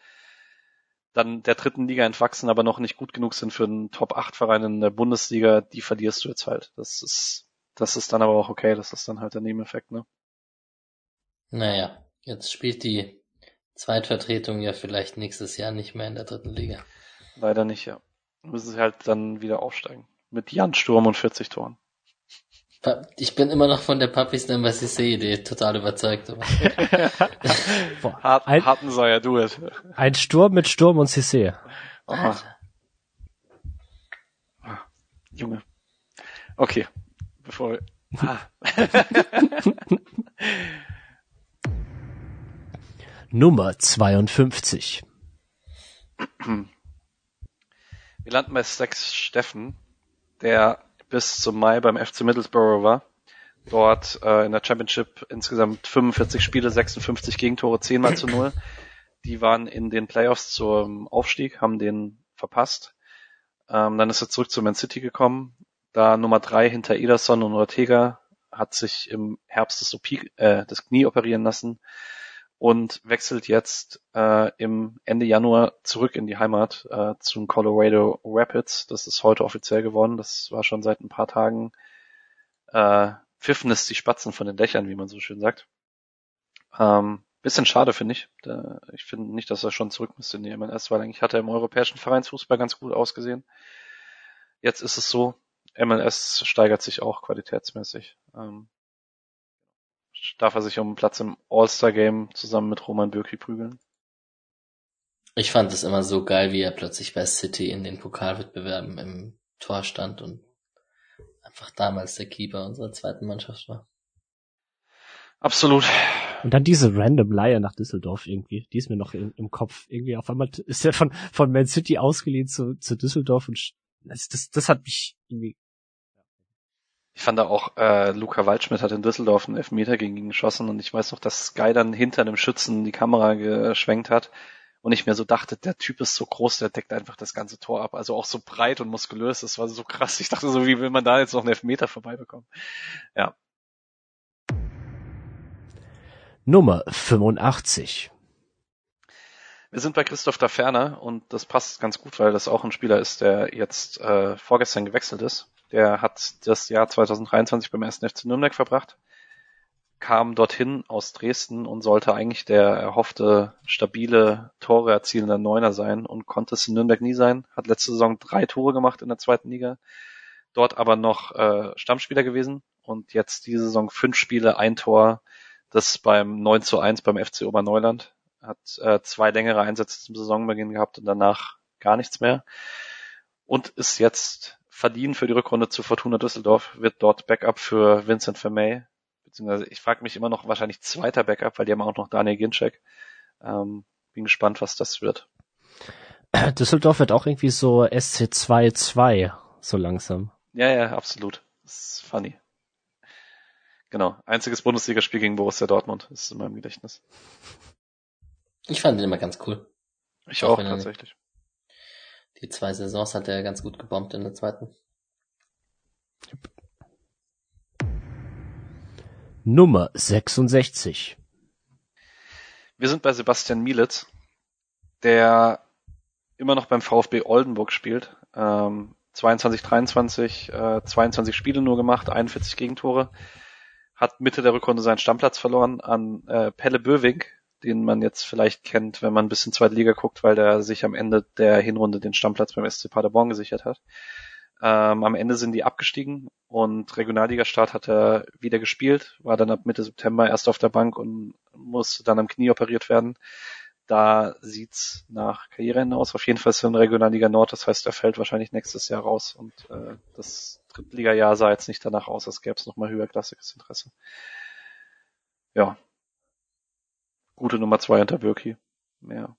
dann der dritten Liga entwachsen, aber noch nicht gut genug sind für einen Top 8 Verein in der Bundesliga, die verlierst du jetzt halt. Das ist, das ist dann aber auch okay, das ist dann halt der Nebeneffekt, ne? Naja, jetzt spielt die Zweitvertretung ja vielleicht nächstes Jahr nicht mehr in der dritten Liga. Leider nicht, ja. Müssen sie halt dann wieder aufsteigen. Mit Jan Sturm und 40 Toren. Ich bin immer noch von der Puppies Number CC-Idee total überzeugt. <laughs> Hart, ein, Hartenseuer, du es. Ein Sturm mit Sturm und CC. Oh. Ah, Junge. Okay. Bevor. <laughs> Ah. <laughs> Nummer 52. Wir landen bei Sex Steffen, der bis zum Mai beim FC Middlesbrough war. Dort äh, in der Championship insgesamt 45 Spiele, 56 Gegentore, 10 mal zu 0. Die waren in den Playoffs zum Aufstieg, haben den verpasst. Ähm, dann ist er zurück zu Man City gekommen. Da Nummer 3 hinter Ederson und Ortega hat sich im Herbst das, OP, äh, das Knie operieren lassen und wechselt jetzt äh, im Ende Januar zurück in die Heimat äh, zum Colorado Rapids. Das ist heute offiziell geworden. Das war schon seit ein paar Tagen äh, pfiffen es die Spatzen von den Dächern, wie man so schön sagt. Ähm, bisschen schade finde ich. Da, ich finde nicht, dass er schon zurück müsste in die MLS, weil eigentlich hat er im europäischen Vereinsfußball ganz gut ausgesehen. Jetzt ist es so, MLS steigert sich auch qualitätsmäßig. Ähm, darf er sich um Platz im All-Star-Game zusammen mit Roman Bürki prügeln. Ich fand es immer so geil, wie er plötzlich bei City in den Pokalwettbewerben im Tor stand und einfach damals der Keeper unserer zweiten Mannschaft war. Absolut. Und dann diese random Leier nach Düsseldorf irgendwie, die ist mir noch in, im Kopf. Irgendwie auf einmal ist er von, von Man City ausgeliehen zu, zu Düsseldorf und das, das, das hat mich irgendwie ich fand da auch, äh, Luca Waldschmidt hat in Düsseldorf einen Elfmeter gegen ihn geschossen und ich weiß noch, dass Sky dann hinter einem Schützen die Kamera geschwenkt hat und ich mir so dachte, der Typ ist so groß, der deckt einfach das ganze Tor ab. Also auch so breit und muskulös, das war so krass. Ich dachte so, wie will man da jetzt noch einen Elfmeter vorbeibekommen? Ja. Nummer 85. Wir sind bei Christoph da Ferner und das passt ganz gut, weil das auch ein Spieler ist, der jetzt äh, vorgestern gewechselt ist. Der hat das Jahr 2023 beim 1. FC Nürnberg verbracht, kam dorthin aus Dresden und sollte eigentlich der erhoffte stabile Tore erzielende Neuner sein und konnte es in Nürnberg nie sein. Hat letzte Saison drei Tore gemacht in der zweiten Liga, dort aber noch äh, Stammspieler gewesen und jetzt diese Saison fünf Spiele, ein Tor, Das beim 9 zu 1 beim FC Oberneuland. Hat äh, zwei längere Einsätze zum Saisonbeginn gehabt und danach gar nichts mehr. Und ist jetzt verdient für die Rückrunde zu Fortuna Düsseldorf, wird dort Backup für Vincent Vermey. Beziehungsweise ich frage mich immer noch wahrscheinlich zweiter Backup, weil die haben auch noch Daniel Ginczek. Ähm, bin gespannt, was das wird. <clears throat> Düsseldorf wird auch irgendwie so SC2-2, so langsam. Ja, ja, absolut. Das ist funny. Genau. Einziges Bundesligaspiel gegen Borussia Dortmund. Das ist in meinem Gedächtnis. Ich fand ihn immer ganz cool. Ich auch, auch tatsächlich. Die zwei Saisons hat er ganz gut gebombt in der zweiten. Nummer 66. Wir sind bei Sebastian Mielitz, der immer noch beim VfB Oldenburg spielt. Ähm, 22, 23, äh, 22 Spiele nur gemacht, 41 Gegentore. Hat Mitte der Rückrunde seinen Stammplatz verloren an äh, Pelle Böwing, den man jetzt vielleicht kennt, wenn man ein bisschen zweite Liga guckt, weil der sich am Ende der Hinrunde den Stammplatz beim SC Paderborn gesichert hat. Ähm, am Ende sind die abgestiegen und Regionalligastart hat er wieder gespielt, war dann ab Mitte September erst auf der Bank und musste dann am Knie operiert werden. Da sieht's nach Karriereende aus. Auf jeden Fall ist er in Regionalliga Nord, das heißt, er fällt wahrscheinlich nächstes Jahr raus und äh, das Drittliga-Jahr sah jetzt nicht danach aus, als gäbe es nochmal höherklassiges Interesse. Ja, gute Nummer zwei hinter Birki. Mehr.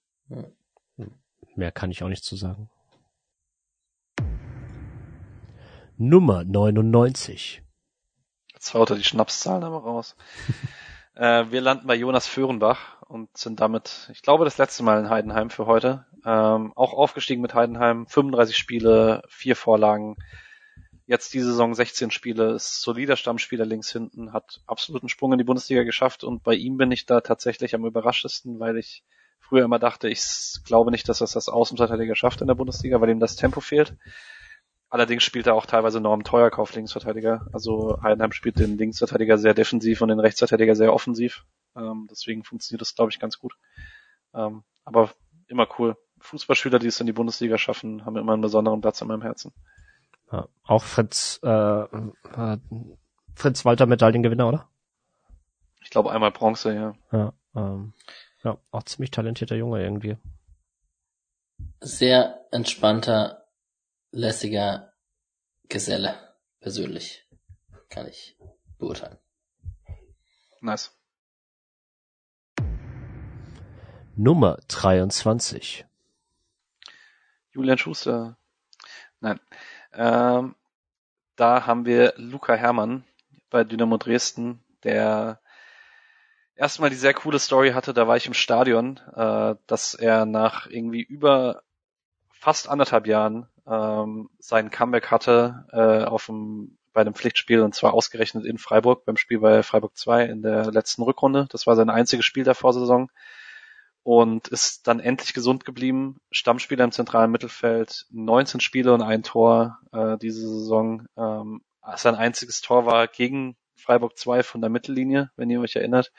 Mehr kann ich auch nicht zu sagen. Nummer 99. Jetzt haut er die Schnapszahlen aber raus. <laughs> äh, wir landen bei Jonas Föhrenbach und sind damit, ich glaube, das letzte Mal in Heidenheim für heute. Ähm, auch aufgestiegen mit Heidenheim, 35 Spiele, vier Vorlagen. Jetzt die Saison 16 Spiele, ist solider Stammspieler links hinten, hat absoluten Sprung in die Bundesliga geschafft und bei ihm bin ich da tatsächlich am überraschtesten, weil ich früher immer dachte, ich glaube nicht, dass er das Außenverteidiger schafft in der Bundesliga, weil ihm das Tempo fehlt. Allerdings spielt er auch teilweise Norm Teuerkauf Linksverteidiger. Also Heidenheim spielt den Linksverteidiger sehr defensiv und den Rechtsverteidiger sehr offensiv. Ähm, deswegen funktioniert das, glaube ich, ganz gut. Ähm, aber immer cool. Fußballspieler, die es in die Bundesliga schaffen, haben immer einen besonderen Platz in meinem Herzen. Ja, auch Fritz, äh, äh, Fritz Walter Medaillengewinner, oder? Ich glaube einmal Bronze, ja. Ja, ähm, ja, auch ziemlich talentierter Junge irgendwie. Sehr entspannter, lässiger Geselle, persönlich. Kann ich beurteilen. Nice. Nummer 23. Julian Schuster. Nein. Ähm, da haben wir Luca Hermann bei Dynamo Dresden, der erstmal die sehr coole Story hatte, da war ich im Stadion, äh, dass er nach irgendwie über fast anderthalb Jahren ähm, sein Comeback hatte äh, auf dem, bei einem Pflichtspiel und zwar ausgerechnet in Freiburg beim Spiel bei Freiburg 2 in der letzten Rückrunde. Das war sein einziges Spiel der Vorsaison und ist dann endlich gesund geblieben. Stammspieler im zentralen Mittelfeld, 19 Spiele und ein Tor äh, diese Saison. Ähm, sein einziges Tor war gegen Freiburg 2 von der Mittellinie, wenn ihr euch erinnert.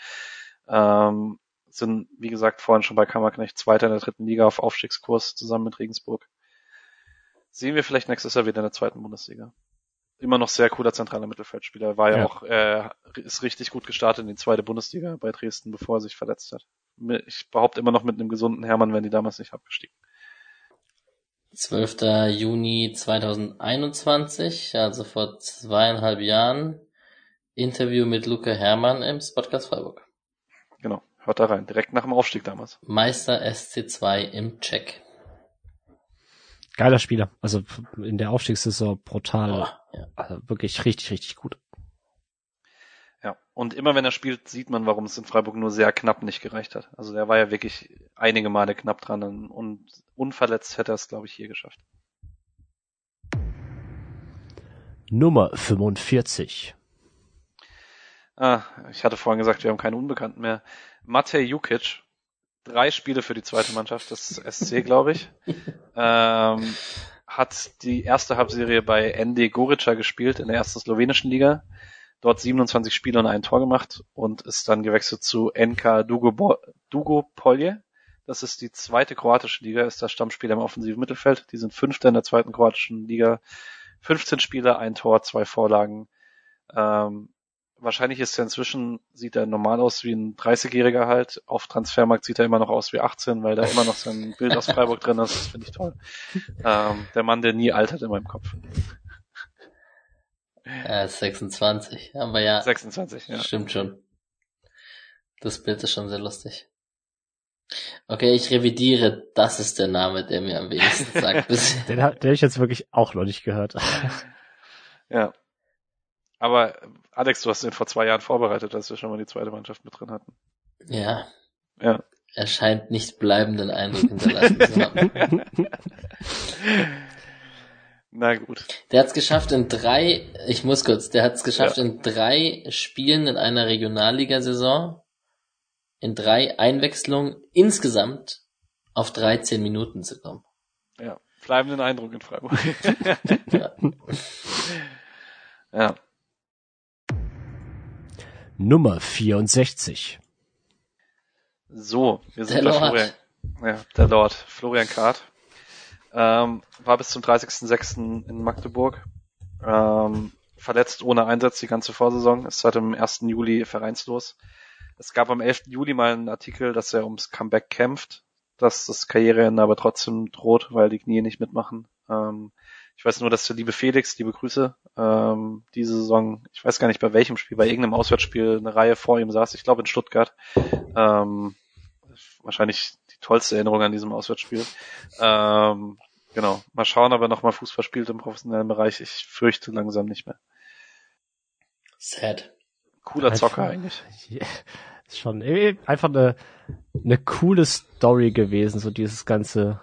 Ähm, sind, wie gesagt, vorhin schon bei Kammerknecht Zweiter in der dritten Liga auf Aufstiegskurs zusammen mit Regensburg. Sehen wir vielleicht nächstes Jahr wieder in der zweiten Bundesliga. Immer noch sehr cooler zentraler Mittelfeldspieler. War ja, ja. auch, äh, ist richtig gut gestartet in die zweite Bundesliga bei Dresden, bevor er sich verletzt hat. Ich behaupte immer noch mit einem gesunden Hermann, wenn die damals nicht abgestiegen. 12. Juni 2021, also vor zweieinhalb Jahren, Interview mit Luca Hermann im Podcast Freiburg. Genau, hört da rein, direkt nach dem Aufstieg damals. Meister SC2 im Check. Geiler Spieler, also in der Aufstiegssaison brutal, oh, ja. also wirklich richtig, richtig gut. Und immer wenn er spielt, sieht man, warum es in Freiburg nur sehr knapp nicht gereicht hat. Also der war ja wirklich einige Male knapp dran und unverletzt hätte er es, glaube ich, hier geschafft. Nummer 45. Ah, ich hatte vorhin gesagt, wir haben keine Unbekannten mehr. Matej Jukic, drei Spiele für die zweite Mannschaft des SC, glaube ich. <laughs> ähm, hat die erste Halbserie bei ND Gorica gespielt in der ersten slowenischen Liga dort 27 Spiele und ein Tor gemacht und ist dann gewechselt zu NK Dugo, Polje. Das ist die zweite kroatische Liga, ist das Stammspieler im offensiven Mittelfeld. Die sind Fünfter in der zweiten kroatischen Liga. 15 Spiele, ein Tor, zwei Vorlagen. Ähm, wahrscheinlich ist er inzwischen, sieht er normal aus wie ein 30-Jähriger halt. Auf Transfermarkt sieht er immer noch aus wie 18, weil da immer noch sein Bild aus Freiburg drin ist. Das finde ich toll. Ähm, der Mann, der nie altert in meinem Kopf. Er ist 26, aber ja. 26, ja. Stimmt schon. Das Bild ist schon sehr lustig. Okay, ich revidiere, das ist der Name, der mir am wenigsten <laughs> sagt. bisher. Den habe ich jetzt wirklich auch noch nicht gehört. <laughs> Ja. Aber Alex, du hast den vor zwei Jahren vorbereitet, als wir schon mal die zweite Mannschaft mit drin hatten. ja, Ja. er scheint nicht bleibenden Eindruck hinterlassen zu haben. <laughs> Na gut. Der hat es geschafft in drei, ich muss kurz, der hat es geschafft in drei Spielen in einer Regionalligasaison, in drei Einwechslungen insgesamt auf 13 Minuten zu kommen. Ja. Bleibenden Eindruck in Freiburg. <laughs> Ja. ja. Nummer 64. So, wir sind Der bei Lord. Florian. Ja, der Lord. Florian Kart. Ähm, war bis zum 30.06. in Magdeburg. Ähm, verletzt ohne Einsatz die ganze Vorsaison, ist seit dem 1. Juli vereinslos. Es gab am 11. Juli mal einen Artikel, dass er ums Comeback kämpft, dass das Karriereende aber trotzdem droht, weil die Knie nicht mitmachen. Ähm, ich weiß nur, dass der liebe Felix, liebe Grüße, ähm, diese Saison, ich weiß gar nicht bei welchem Spiel, bei irgendeinem Auswärtsspiel eine Reihe vor ihm saß, ich glaube in Stuttgart. Ähm, wahrscheinlich tollste Erinnerung an diesem Auswärtsspiel. Ähm, genau. Mal schauen, ob er nochmal Fußball spielt im professionellen Bereich. Ich fürchte langsam nicht mehr. Sad. Cooler Zocker Einfach- eigentlich. Ja, <laughs> ist schon einfach eine, eine coole Story gewesen, so dieses ganze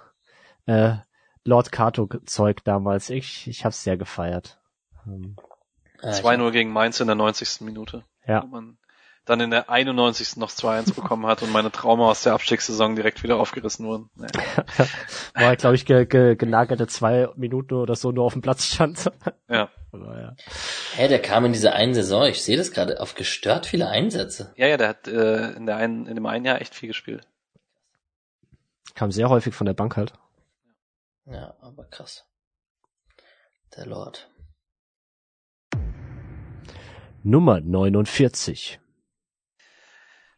äh, Lord Kato Zeug damals. Ich, ich hab's sehr gefeiert. Ähm, Ja, ich- 2-0 gegen Mainz in der 90. Minute. Ja. Wo man dann in der 91. noch 2-1 bekommen hat und meine Trauma aus der Abstiegssaison direkt wieder aufgerissen wurden. Nee. <laughs> war, glaube ich, ge, ge, genagelte zwei Minuten oder so nur auf dem Platz stand. <laughs> Ja. Aber ja. Hä, der kam in dieser einen Saison, ich sehe das gerade, auf gestört viele Einsätze. Ja, ja, der hat äh, in, der einen, in dem einen Jahr echt viel gespielt. Kam sehr häufig von der Bank halt. Ja, aber krass. Der Lord. Nummer 49.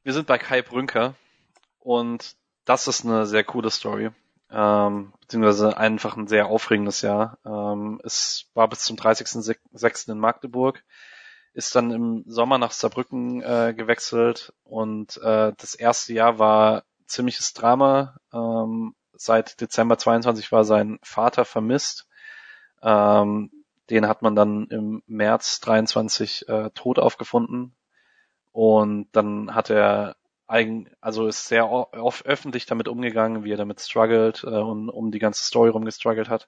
Wir sind bei Kai Brünker und das ist eine sehr coole Story. Ähm, beziehungsweise einfach ein sehr aufregendes Jahr. Ähm, es war bis zum 30.06. in Magdeburg, ist dann im Sommer nach Saarbrücken äh, gewechselt und äh, das erste Jahr war ziemliches Drama. Ähm, seit Dezember 22 war sein Vater vermisst. Ähm, den hat man dann im März 23 äh, tot aufgefunden. Und dann hat er eigen, also ist sehr oft öffentlich damit umgegangen, wie er damit struggelt äh, und um die ganze Story rum gestruggelt hat.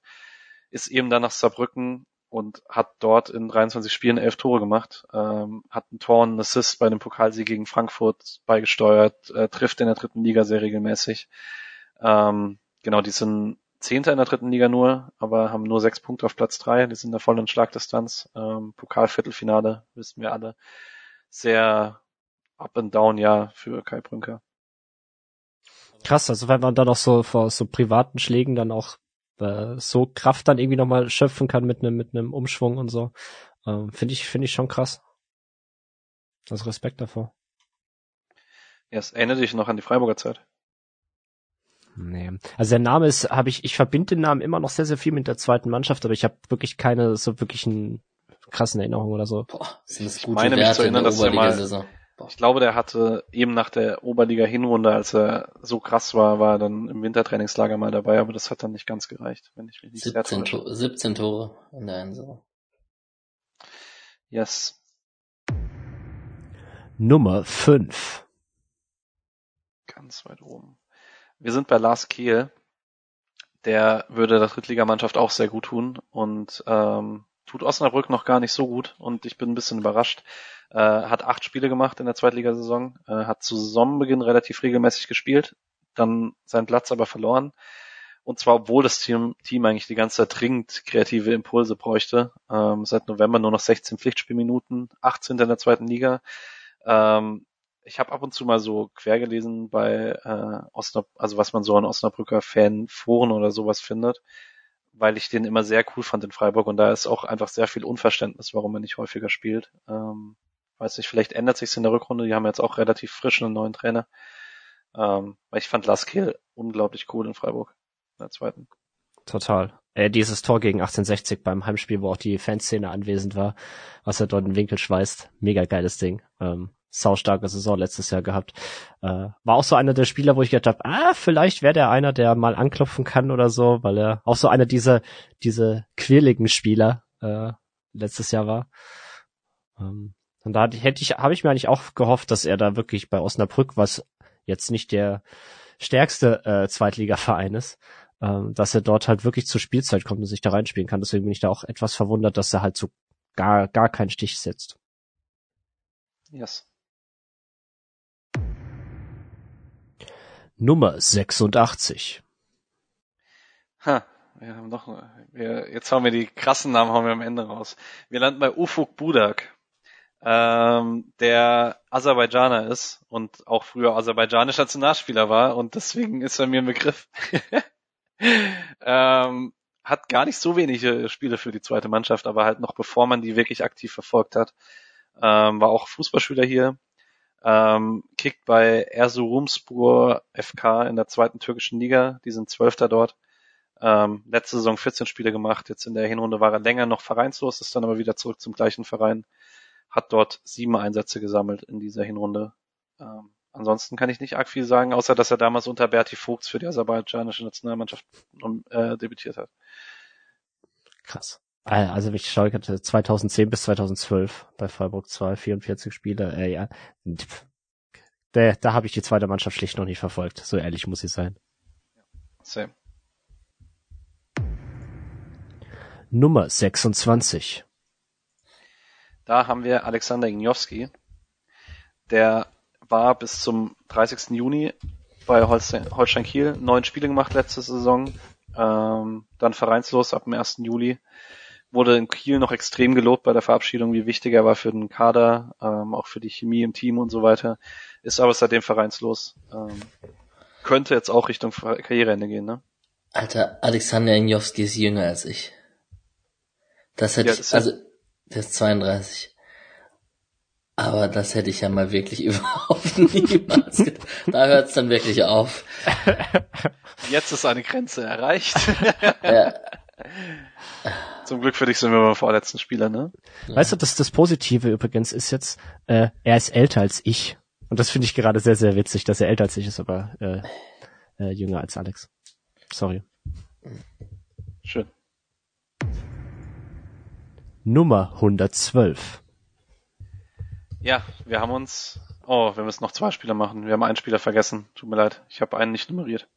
Ist eben dann nach Saarbrücken und hat dort in 23 Spielen elf Tore gemacht, ähm, hat ein Tor und einen Assist bei dem Pokalsieg gegen Frankfurt beigesteuert, äh, trifft in der dritten Liga sehr regelmäßig. Ähm, genau, die sind Zehnter in der dritten Liga nur, aber haben nur sechs Punkte auf Platz drei. Die sind da voll in Schlagdistanz. Ähm, Pokalviertelfinale, wissen wir alle. Sehr up and down Jahr für Kai Brünker. Krass, also wenn man dann auch so vor so privaten Schlägen dann auch äh, so Kraft dann irgendwie nochmal schöpfen kann mit einem mit einem Umschwung und so, ähm, finde ich finde ich schon krass. Also Respekt davor. Yes, erinnere dich noch an die Freiburger Zeit. Nee. Also der Name ist, habe ich, ich verbinde den Namen immer noch sehr, sehr viel mit der zweiten Mannschaft, aber ich habe wirklich keine so wirklichen krassen Erinnerungen oder so. Boah, sind das Ich gute meine, mich Werte zu erinnern, dass der mal-. Ich glaube, der hatte eben nach der Oberliga-Hinrunde, als er so krass war, war er dann im Wintertrainingslager mal dabei, aber das hat dann nicht ganz gereicht, wenn ich mich nicht sehr 17, täusche. to 17 Tore in der Saison. Yes. Nummer 5. Ganz weit oben. Wir sind bei Lars Kehl. Der würde der Drittligamannschaft auch sehr gut tun und ähm, tut Osnabrück noch gar nicht so gut und ich bin ein bisschen überrascht. Äh, hat acht Spiele gemacht in der Zweitligasaison, äh, hat zu Saisonbeginn relativ regelmäßig gespielt, dann seinen Platz aber verloren. Und zwar, obwohl das Team, Team eigentlich die ganze Zeit dringend kreative Impulse bräuchte. Ähm, seit November nur noch 16 Pflichtspielminuten, 18 in der zweiten Liga. Ähm, ich habe ab und zu mal so quer gelesen bei äh, Osnab also was man so an Osnabrücker Fanforen oder sowas findet, weil ich den immer sehr cool fand in Freiburg und da ist auch einfach sehr viel Unverständnis, warum er nicht häufiger spielt. Ähm, Weiß nicht, vielleicht ändert sich's in der Rückrunde. Die haben jetzt auch relativ frisch einen neuen Trainer. Ähm, ich fand Lars Kehl unglaublich cool in Freiburg. In der zweiten. Total. Äh, dieses Tor gegen 1860 beim Heimspiel, wo auch die Fanszene anwesend war, was er dort in den Winkel schweißt. Mega geiles Ding. Ähm, saustarke Saison letztes Jahr gehabt. Äh, war auch so einer der Spieler, wo ich gedacht habe, ah, vielleicht wäre der einer, der mal anklopfen kann oder so, weil er auch so einer dieser diese quirligen Spieler äh, letztes Jahr war. Ähm, und da hätte ich, habe ich mir eigentlich auch gehofft, dass er da wirklich bei Osnabrück, was jetzt nicht der stärkste äh, Zweitligaverein ist, ähm, dass er dort halt wirklich zur Spielzeit kommt und sich da reinspielen kann. Deswegen bin ich da auch etwas verwundert, dass er halt so gar, gar keinen Stich setzt. Yes. Nummer 86. Ha, wir haben noch, wir, jetzt haben wir die krassen Namen haben wir am Ende raus. Wir landen bei Ufuk Budak, ähm, der Aserbaidschaner ist und auch früher aserbaidschanischer Nationalspieler war und deswegen ist er mir ein Begriff. <laughs> ähm, hat gar nicht so wenige Spiele für die zweite Mannschaft, aber halt noch bevor man die wirklich aktiv verfolgt hat, ähm, war auch Fußballspieler hier, ähm, kickt bei Erzurumspor FK in der zweiten türkischen Liga, die sind Zwölfter dort. Ähm, letzte Saison 14 Spiele gemacht, jetzt in der Hinrunde war er länger noch vereinslos, ist dann aber wieder zurück zum gleichen Verein, hat dort sieben Einsätze gesammelt in dieser Hinrunde. Ähm, ansonsten kann ich nicht arg viel sagen, außer dass er damals unter Berti Vogts für die aserbaidschanische Nationalmannschaft äh, debütiert hat. Krass. Also ich schaue 2010 bis 2012 bei Freiburg 2, 44 Spiele. Äh, ja. Da, da habe ich die zweite Mannschaft schlicht noch nicht verfolgt. So ehrlich muss ich sein. Same. Nummer 26. Da haben wir Alexander Ignowski. Der war bis zum 30. Juni bei Holstein, Holstein Kiel neun Spiele gemacht letzte Saison. Ähm, dann vereinslos ab dem 1. Juli. Wurde in Kiel noch extrem gelobt bei der Verabschiedung, wie wichtig er war für den Kader, ähm, auch für die Chemie im Team und so weiter. Ist aber seitdem vereinslos. Ähm, könnte jetzt auch Richtung Karriereende gehen, ne? Alter, Alexander Ignowski ist jünger als ich. Das hätte ja, das ich, also, der ist 32. Aber das hätte ich ja mal wirklich <laughs> überhaupt niemals gedacht. Da hört es dann wirklich auf. <laughs> Jetzt ist eine Grenze erreicht. ja. <laughs> <laughs> Zum Glück für dich sind wir beim vorletzten Spieler, ne? Weißt du, das, das Positive übrigens ist jetzt, äh, er ist älter als ich. Und das finde ich gerade sehr, sehr witzig, dass er älter als ich ist, aber äh, äh, jünger als Alex. Sorry. Schön. Nummer 112. Ja, wir haben uns. Oh, wir müssen noch zwei Spieler machen. Wir haben einen Spieler vergessen. Tut mir leid. Ich habe einen nicht nummeriert.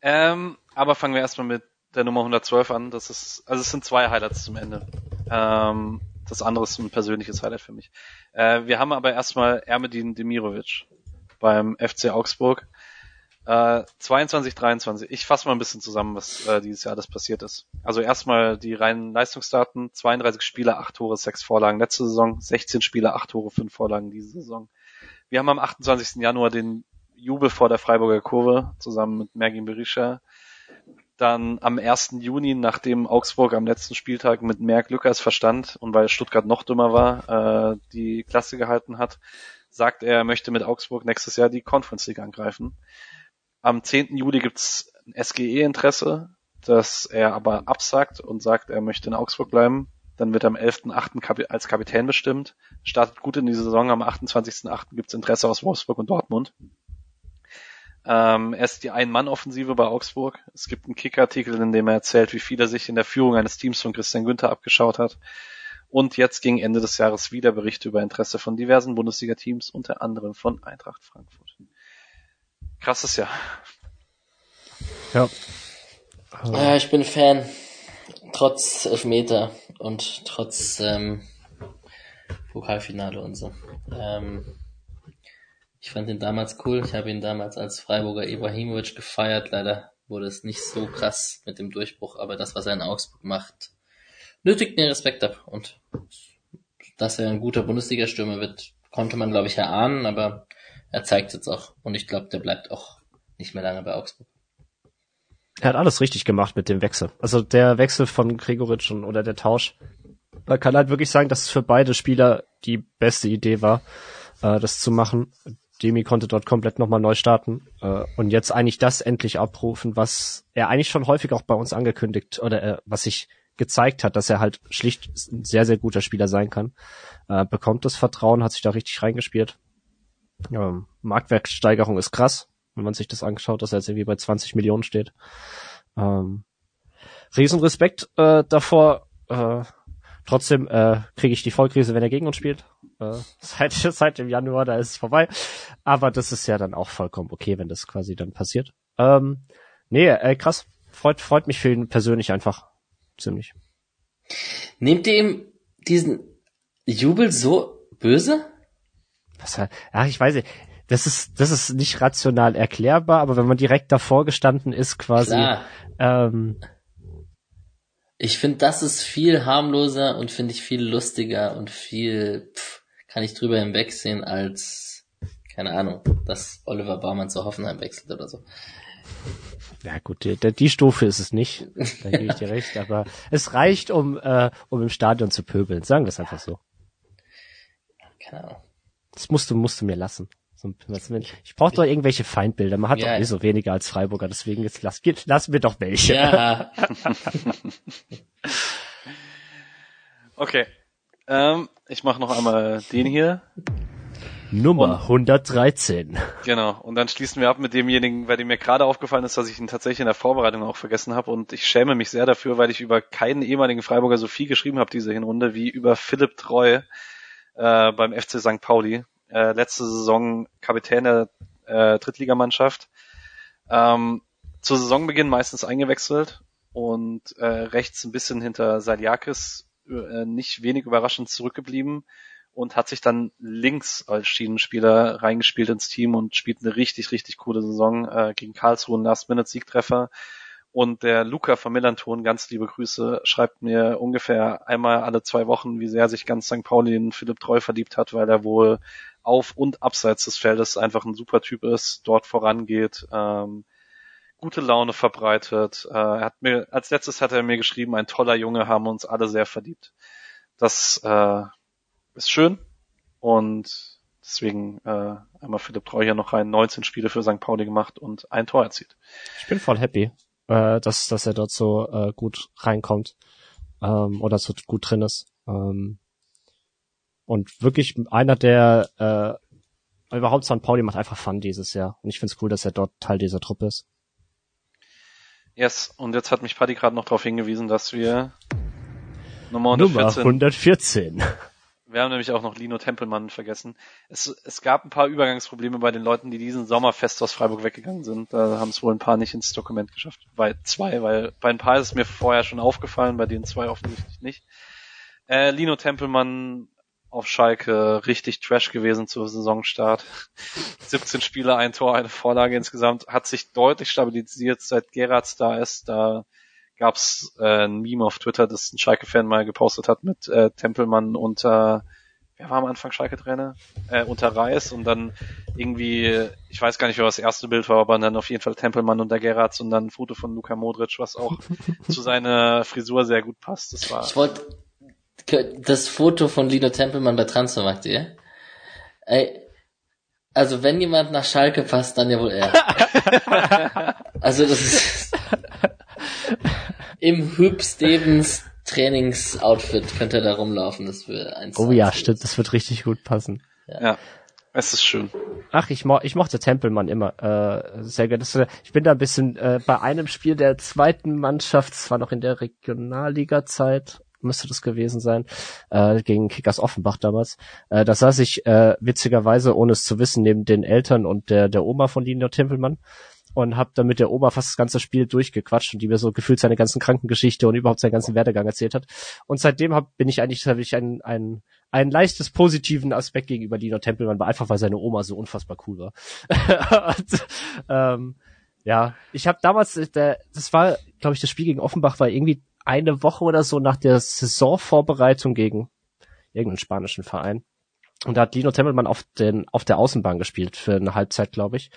Ähm, aber fangen wir erstmal mit der Nummer 112 an. Das ist, also es sind zwei Highlights zum Ende. Ähm, das andere ist ein persönliches Highlight für mich. Äh, wir haben aber erstmal Ermedin Demirovic beim FC Augsburg. Äh, 22, 23. Ich fasse mal ein bisschen zusammen, was äh, dieses Jahr alles passiert ist. Also erstmal die reinen Leistungsdaten. 32 Spiele, 8 Tore, 6 Vorlagen letzte Saison. 16 Spiele, 8 Tore, 5 Vorlagen diese Saison. Wir haben am 28. Januar den Jubel vor der Freiburger Kurve zusammen mit Mergin Berisha. Dann am 1. Juni, nachdem Augsburg am letzten Spieltag mit mehr Glück als Verstand und weil Stuttgart noch dümmer war, äh, die Klasse gehalten hat, sagt er, er möchte mit Augsburg nächstes Jahr die Conference League angreifen. Am 10. Juli gibt's ein SGE-Interesse, das er aber absagt und sagt, er möchte in Augsburg bleiben. Dann wird er am 11.8. als Kapitän bestimmt, startet gut in die Saison. Am 28.8. gibt's Interesse aus Wolfsburg und Dortmund. Ähm, er ist die Ein-Mann-Offensive bei Augsburg. Es gibt einen Kicker-Artikel, in dem er erzählt, wie viel er sich in der Führung eines Teams von Christian Günther abgeschaut hat. Und jetzt gegen Ende des Jahres wieder Berichte über Interesse von diversen Bundesliga-Teams, unter anderem von Eintracht Frankfurt krasses Jahr. Ja. Ja, ich bin Fan. Trotz Elfmeter und trotz ähm, Pokalfinale und so. Ähm, ich fand ihn damals cool. Ich habe ihn damals als Freiburger Ibrahimovic gefeiert. Leider wurde es nicht so krass mit dem Durchbruch, aber das, was er in Augsburg macht, nötigt mir Respekt ab. Und dass er ein guter Bundesliga-Stürmer wird, konnte man, glaube ich, erahnen, aber er zeigt jetzt auch. Und ich glaube, der bleibt auch nicht mehr lange bei Augsburg. Er hat alles richtig gemacht mit dem Wechsel. Also der Wechsel von Gregoritsch und, oder der Tausch man kann halt wirklich sagen, dass es für beide Spieler die beste Idee war, äh, das zu machen. Demi konnte dort komplett nochmal neu starten äh, und jetzt eigentlich das endlich abrufen, was er eigentlich schon häufig auch bei uns angekündigt oder äh, was sich gezeigt hat, dass er halt schlicht ein sehr, sehr guter Spieler sein kann. Äh, bekommt das Vertrauen, hat sich da richtig reingespielt. Ähm, Marktwertsteigerung ist krass, wenn man sich das angeschaut, dass er jetzt irgendwie bei 20 Millionen steht. Ähm, Riesenrespekt äh, davor. Äh, trotzdem äh, kriege ich die Vollkrise, wenn er gegen uns spielt. Äh, <laughs> seit, seit dem Januar, da ist es vorbei. Aber das ist ja dann auch vollkommen okay, wenn das quasi dann passiert. Ähm, nee, äh, krass. Freut, freut mich für ihn persönlich einfach ziemlich. Nehmt ihr ihm diesen Jubel so böse? Was, ja, ich weiß nicht. Das ist, das ist nicht rational erklärbar, aber wenn man direkt davor gestanden ist, quasi, Klar. ähm, Ich finde, das ist viel harmloser und finde ich viel lustiger und viel, pff, kann ich drüber hinwegsehen als, keine Ahnung, dass Oliver Baumann zu Hoffenheim wechselt oder so. ja gut, die, die, Stufe ist es nicht, <laughs> da gebe ich dir recht, aber es reicht, um, äh, um im Stadion zu pöbeln, sagen wir es einfach so. Keine Ahnung. Das musst du, musst du mir lassen. So, will- Ich brauche doch irgendwelche Feindbilder. Man hat Ja. doch eh so weniger als Freiburger, deswegen jetzt lass, lass mir doch welche. Ja, <laughs> <laughs> Okay. Ähm, ich mache noch einmal den hier. Nummer 113. Genau. Und dann schließen wir ab mit demjenigen, bei dem mir gerade aufgefallen ist, dass ich ihn tatsächlich in der Vorbereitung auch vergessen habe. Und ich schäme mich sehr dafür, weil ich über keinen ehemaligen Freiburger so viel geschrieben habe diese Hinrunde wie über Philipp Treu äh, beim FC St. Pauli. Äh, letzte Saison Kapitän der äh, Drittligamannschaft. Ähm, zu Saisonbeginn meistens eingewechselt und äh, rechts ein bisschen hinter Saliakis äh, nicht wenig überraschend zurückgeblieben und hat sich dann links als Schienenspieler reingespielt ins Team und spielt eine richtig, richtig coole Saison äh, gegen Karlsruhe, Last-Minute-Siegtreffer. Und der Luca von Millanton, ganz liebe Grüße, schreibt mir ungefähr einmal alle zwei Wochen, wie sehr sich ganz St. Pauli in Philipp Treu verliebt hat, weil er wohl auf und abseits des Feldes einfach ein super Typ ist, dort vorangeht, ähm, gute Laune verbreitet. Äh, er hat mir, als letztes hat er mir geschrieben, ein toller Junge, haben uns alle sehr verliebt. Das äh, ist schön und deswegen äh, einmal Philipp Treu hier noch rein, 19 Spiele für St. Pauli gemacht und ein Tor erzielt. Ich bin voll happy, äh, dass, dass er dort so äh, gut reinkommt ähm, oder so gut drin ist. Ähm, und wirklich einer, der äh, überhaupt St. Pauli macht einfach Fun dieses Jahr. Und ich find's cool, dass er dort Teil dieser Truppe ist. Yes, und jetzt hat mich Paddy gerade noch darauf hingewiesen, dass wir Nummer Nummer 114 114. Wir haben nämlich auch noch Lino Tempelmann vergessen. Es, es gab ein paar Übergangsprobleme bei den Leuten, die diesen Sommer fest aus Freiburg weggegangen sind. Da haben es wohl ein paar nicht ins Dokument geschafft. Bei zwei, weil bei ein paar ist es mir vorher schon aufgefallen, bei den zwei offensichtlich nicht. Äh, Lino Tempelmann auf Schalke richtig trash gewesen zu Saisonstart. <laughs> 17 Spiele, ein Tor, eine Vorlage insgesamt. Hat sich deutlich stabilisiert, seit Gerards da ist. Da gab's äh, ein Meme auf Twitter, das ein Schalke-Fan mal gepostet hat mit äh, Tempelmann unter, wer war am Anfang Schalke-Trainer? Äh, unter Reis und dann irgendwie, ich weiß gar nicht, wer das erste Bild war, aber dann auf jeden Fall Tempelmann unter Gerards und dann ein Foto von Luka Modric, was auch <laughs> zu seiner Frisur sehr gut passt. Das war ich wollte das Foto von Lino Tempelmann bei Transfermarkt.de. Ey, also wenn jemand nach Schalke passt, dann ja wohl er. <laughs> also das ist im Hüb Stevens Trainingsoutfit könnte er da rumlaufen. Das wäre eins. Oh ja, stimmt, das wird richtig gut passen. ja, es ist schön. Ach, ich, mo ich mochte Tempelmann immer äh, sehr gerne. Äh, ich bin da ein bisschen äh, bei einem Spiel der zweiten Mannschaft, es war noch in der Regionalliga-Zeit, müsste das gewesen sein, äh, gegen Kickers Offenbach damals. Äh, da saß ich äh, witzigerweise, ohne es zu wissen, neben den Eltern und der, der Oma von Lino Tempelmann und hab dann mit der Oma fast das ganze Spiel durchgequatscht und die mir so gefühlt seine ganzen Krankengeschichte und überhaupt seinen ganzen Werdegang erzählt hat. Und seitdem hab, bin ich eigentlich, hab ich ein, ein, ein leichtes positiven Aspekt gegenüber Lino Tempelmann, war einfach weil seine Oma so unfassbar cool war. <laughs> und, ähm, ja, ich habe damals, äh, der, das war, glaube ich, das Spiel gegen Offenbach war irgendwie eine Woche oder so nach der Saisonvorbereitung gegen irgendeinen spanischen Verein. Und da hat Lino Tempelmann auf, den, auf der Außenbahn gespielt für eine Halbzeit, glaube ich.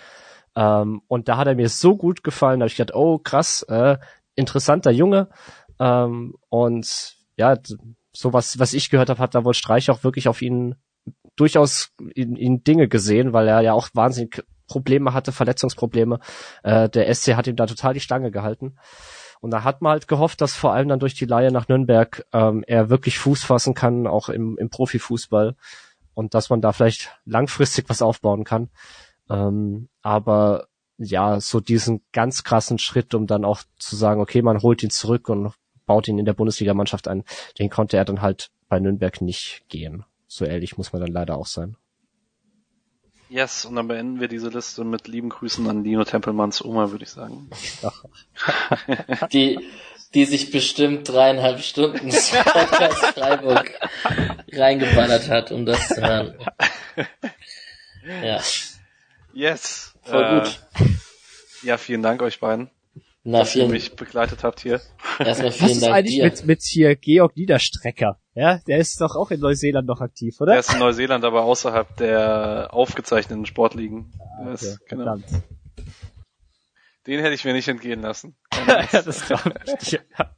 Ähm, und da hat er mir so gut gefallen, da habe ich gedacht, oh krass, äh, interessanter Junge. Ähm, und ja, so was, was ich gehört habe, hat da wohl Streich auch wirklich auf ihn durchaus in, in Dinge gesehen, weil er ja auch wahnsinnig Probleme hatte, Verletzungsprobleme. Äh, der SC hat ihm da total die Stange gehalten. Und da hat man halt gehofft, dass vor allem dann durch die Leihe nach Nürnberg ähm, er wirklich Fuß fassen kann, auch im, im Profifußball. Und dass man da vielleicht langfristig was aufbauen kann. Ähm, aber ja, so diesen ganz krassen Schritt, um dann auch zu sagen, okay, man holt ihn zurück und baut ihn in der Bundesligamannschaft ein, den konnte er dann halt bei Nürnberg nicht gehen. So ehrlich muss man dann leider auch sein. Yes, und dann beenden wir diese Liste mit lieben Grüßen an Dino Tempelmanns Oma, würde ich sagen. <laughs> die, die sich bestimmt dreieinhalb Stunden <laughs> Podcast Freiburg reingeballert hat, um das zu hören. Ja. Yes. Voll äh, gut. Ja, vielen Dank euch beiden, Na, dass ihr vielen, mich begleitet habt hier. erstmal Was vielen ist Dank eigentlich dir. mit, mit hier Georg Niederstrecker? Ja, der ist doch auch in Neuseeland noch aktiv, Der oder? ist in Neuseeland, aber außerhalb der aufgezeichneten Sportligen. Der Okay, ist, genau. Den hätte ich mir nicht entgehen lassen. <laughs> ja, das glaube ich. Ja. <laughs>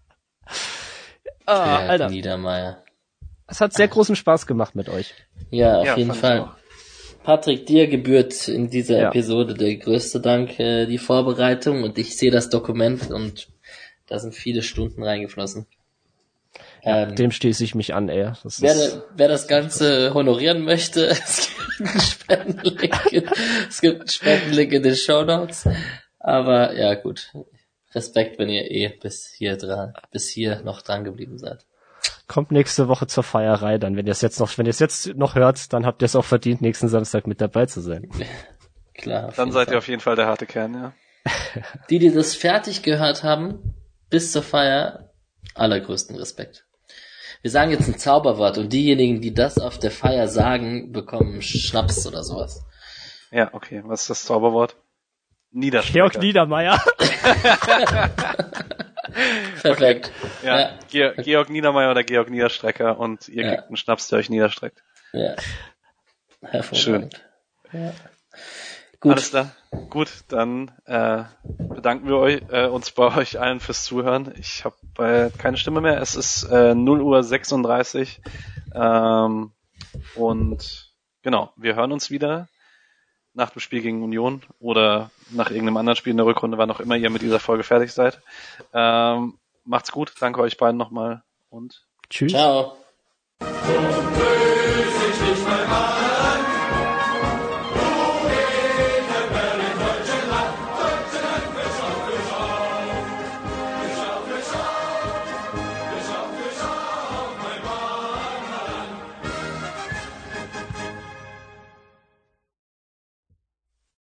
Ah, Ja, Alter, Niedermeier. Es hat sehr großen Spaß gemacht mit euch. Ja, auf Ja, jeden Fall. Patrick, dir gebührt in dieser Ja. Episode der größte Dank, äh, die Vorbereitung und ich sehe das Dokument und da sind viele Stunden reingeflossen. Ähm, Dem schließe ich mich an, ey. Das ist, wer, wer das Ganze honorieren möchte, <laughs> es gibt einen Spendenlink, in- es gibt einen Spendenlink in den Show Notes. Aber ja, gut. Respekt, wenn ihr eh bis hier dran, bis hier noch dran geblieben seid. kommt nächste Woche zur Feierei dann. Wenn ihr es jetzt noch, wenn ihr es jetzt noch hört, dann habt ihr es auch verdient, nächsten Samstag mit dabei zu sein. <laughs> Klar. Dann seid Fall. ihr auf jeden Fall der harte Kern, ja. Die, die das fertig gehört haben, bis zur Feier, allergrößten Respekt. Wir sagen jetzt ein Zauberwort und diejenigen, die das auf der Feier sagen, bekommen Schnaps oder sowas. Ja, okay. Was ist das Zauberwort? Niederstrecker. Georg Niedermeyer. <laughs> Perfekt. Ja, Ja. Ge Georg Niedermeyer oder Georg Niederstrecker und ihr Ja. kriegt einen Schnaps, der euch niederstreckt. Ja. Hervorragend. Ja. Gut. Alles klar. Gut, dann äh, bedanken wir euch, äh, uns bei euch allen fürs Zuhören. Ich habe äh, keine Stimme mehr. Es ist äh, 0 Uhr 36. Ähm, und genau, wir hören uns wieder nach dem Spiel gegen Union oder nach irgendeinem anderen Spiel in der Rückrunde, wann auch immer ihr mit dieser Folge fertig seid. Ähm, macht's gut, danke euch beiden nochmal und Tschüss. Ciao.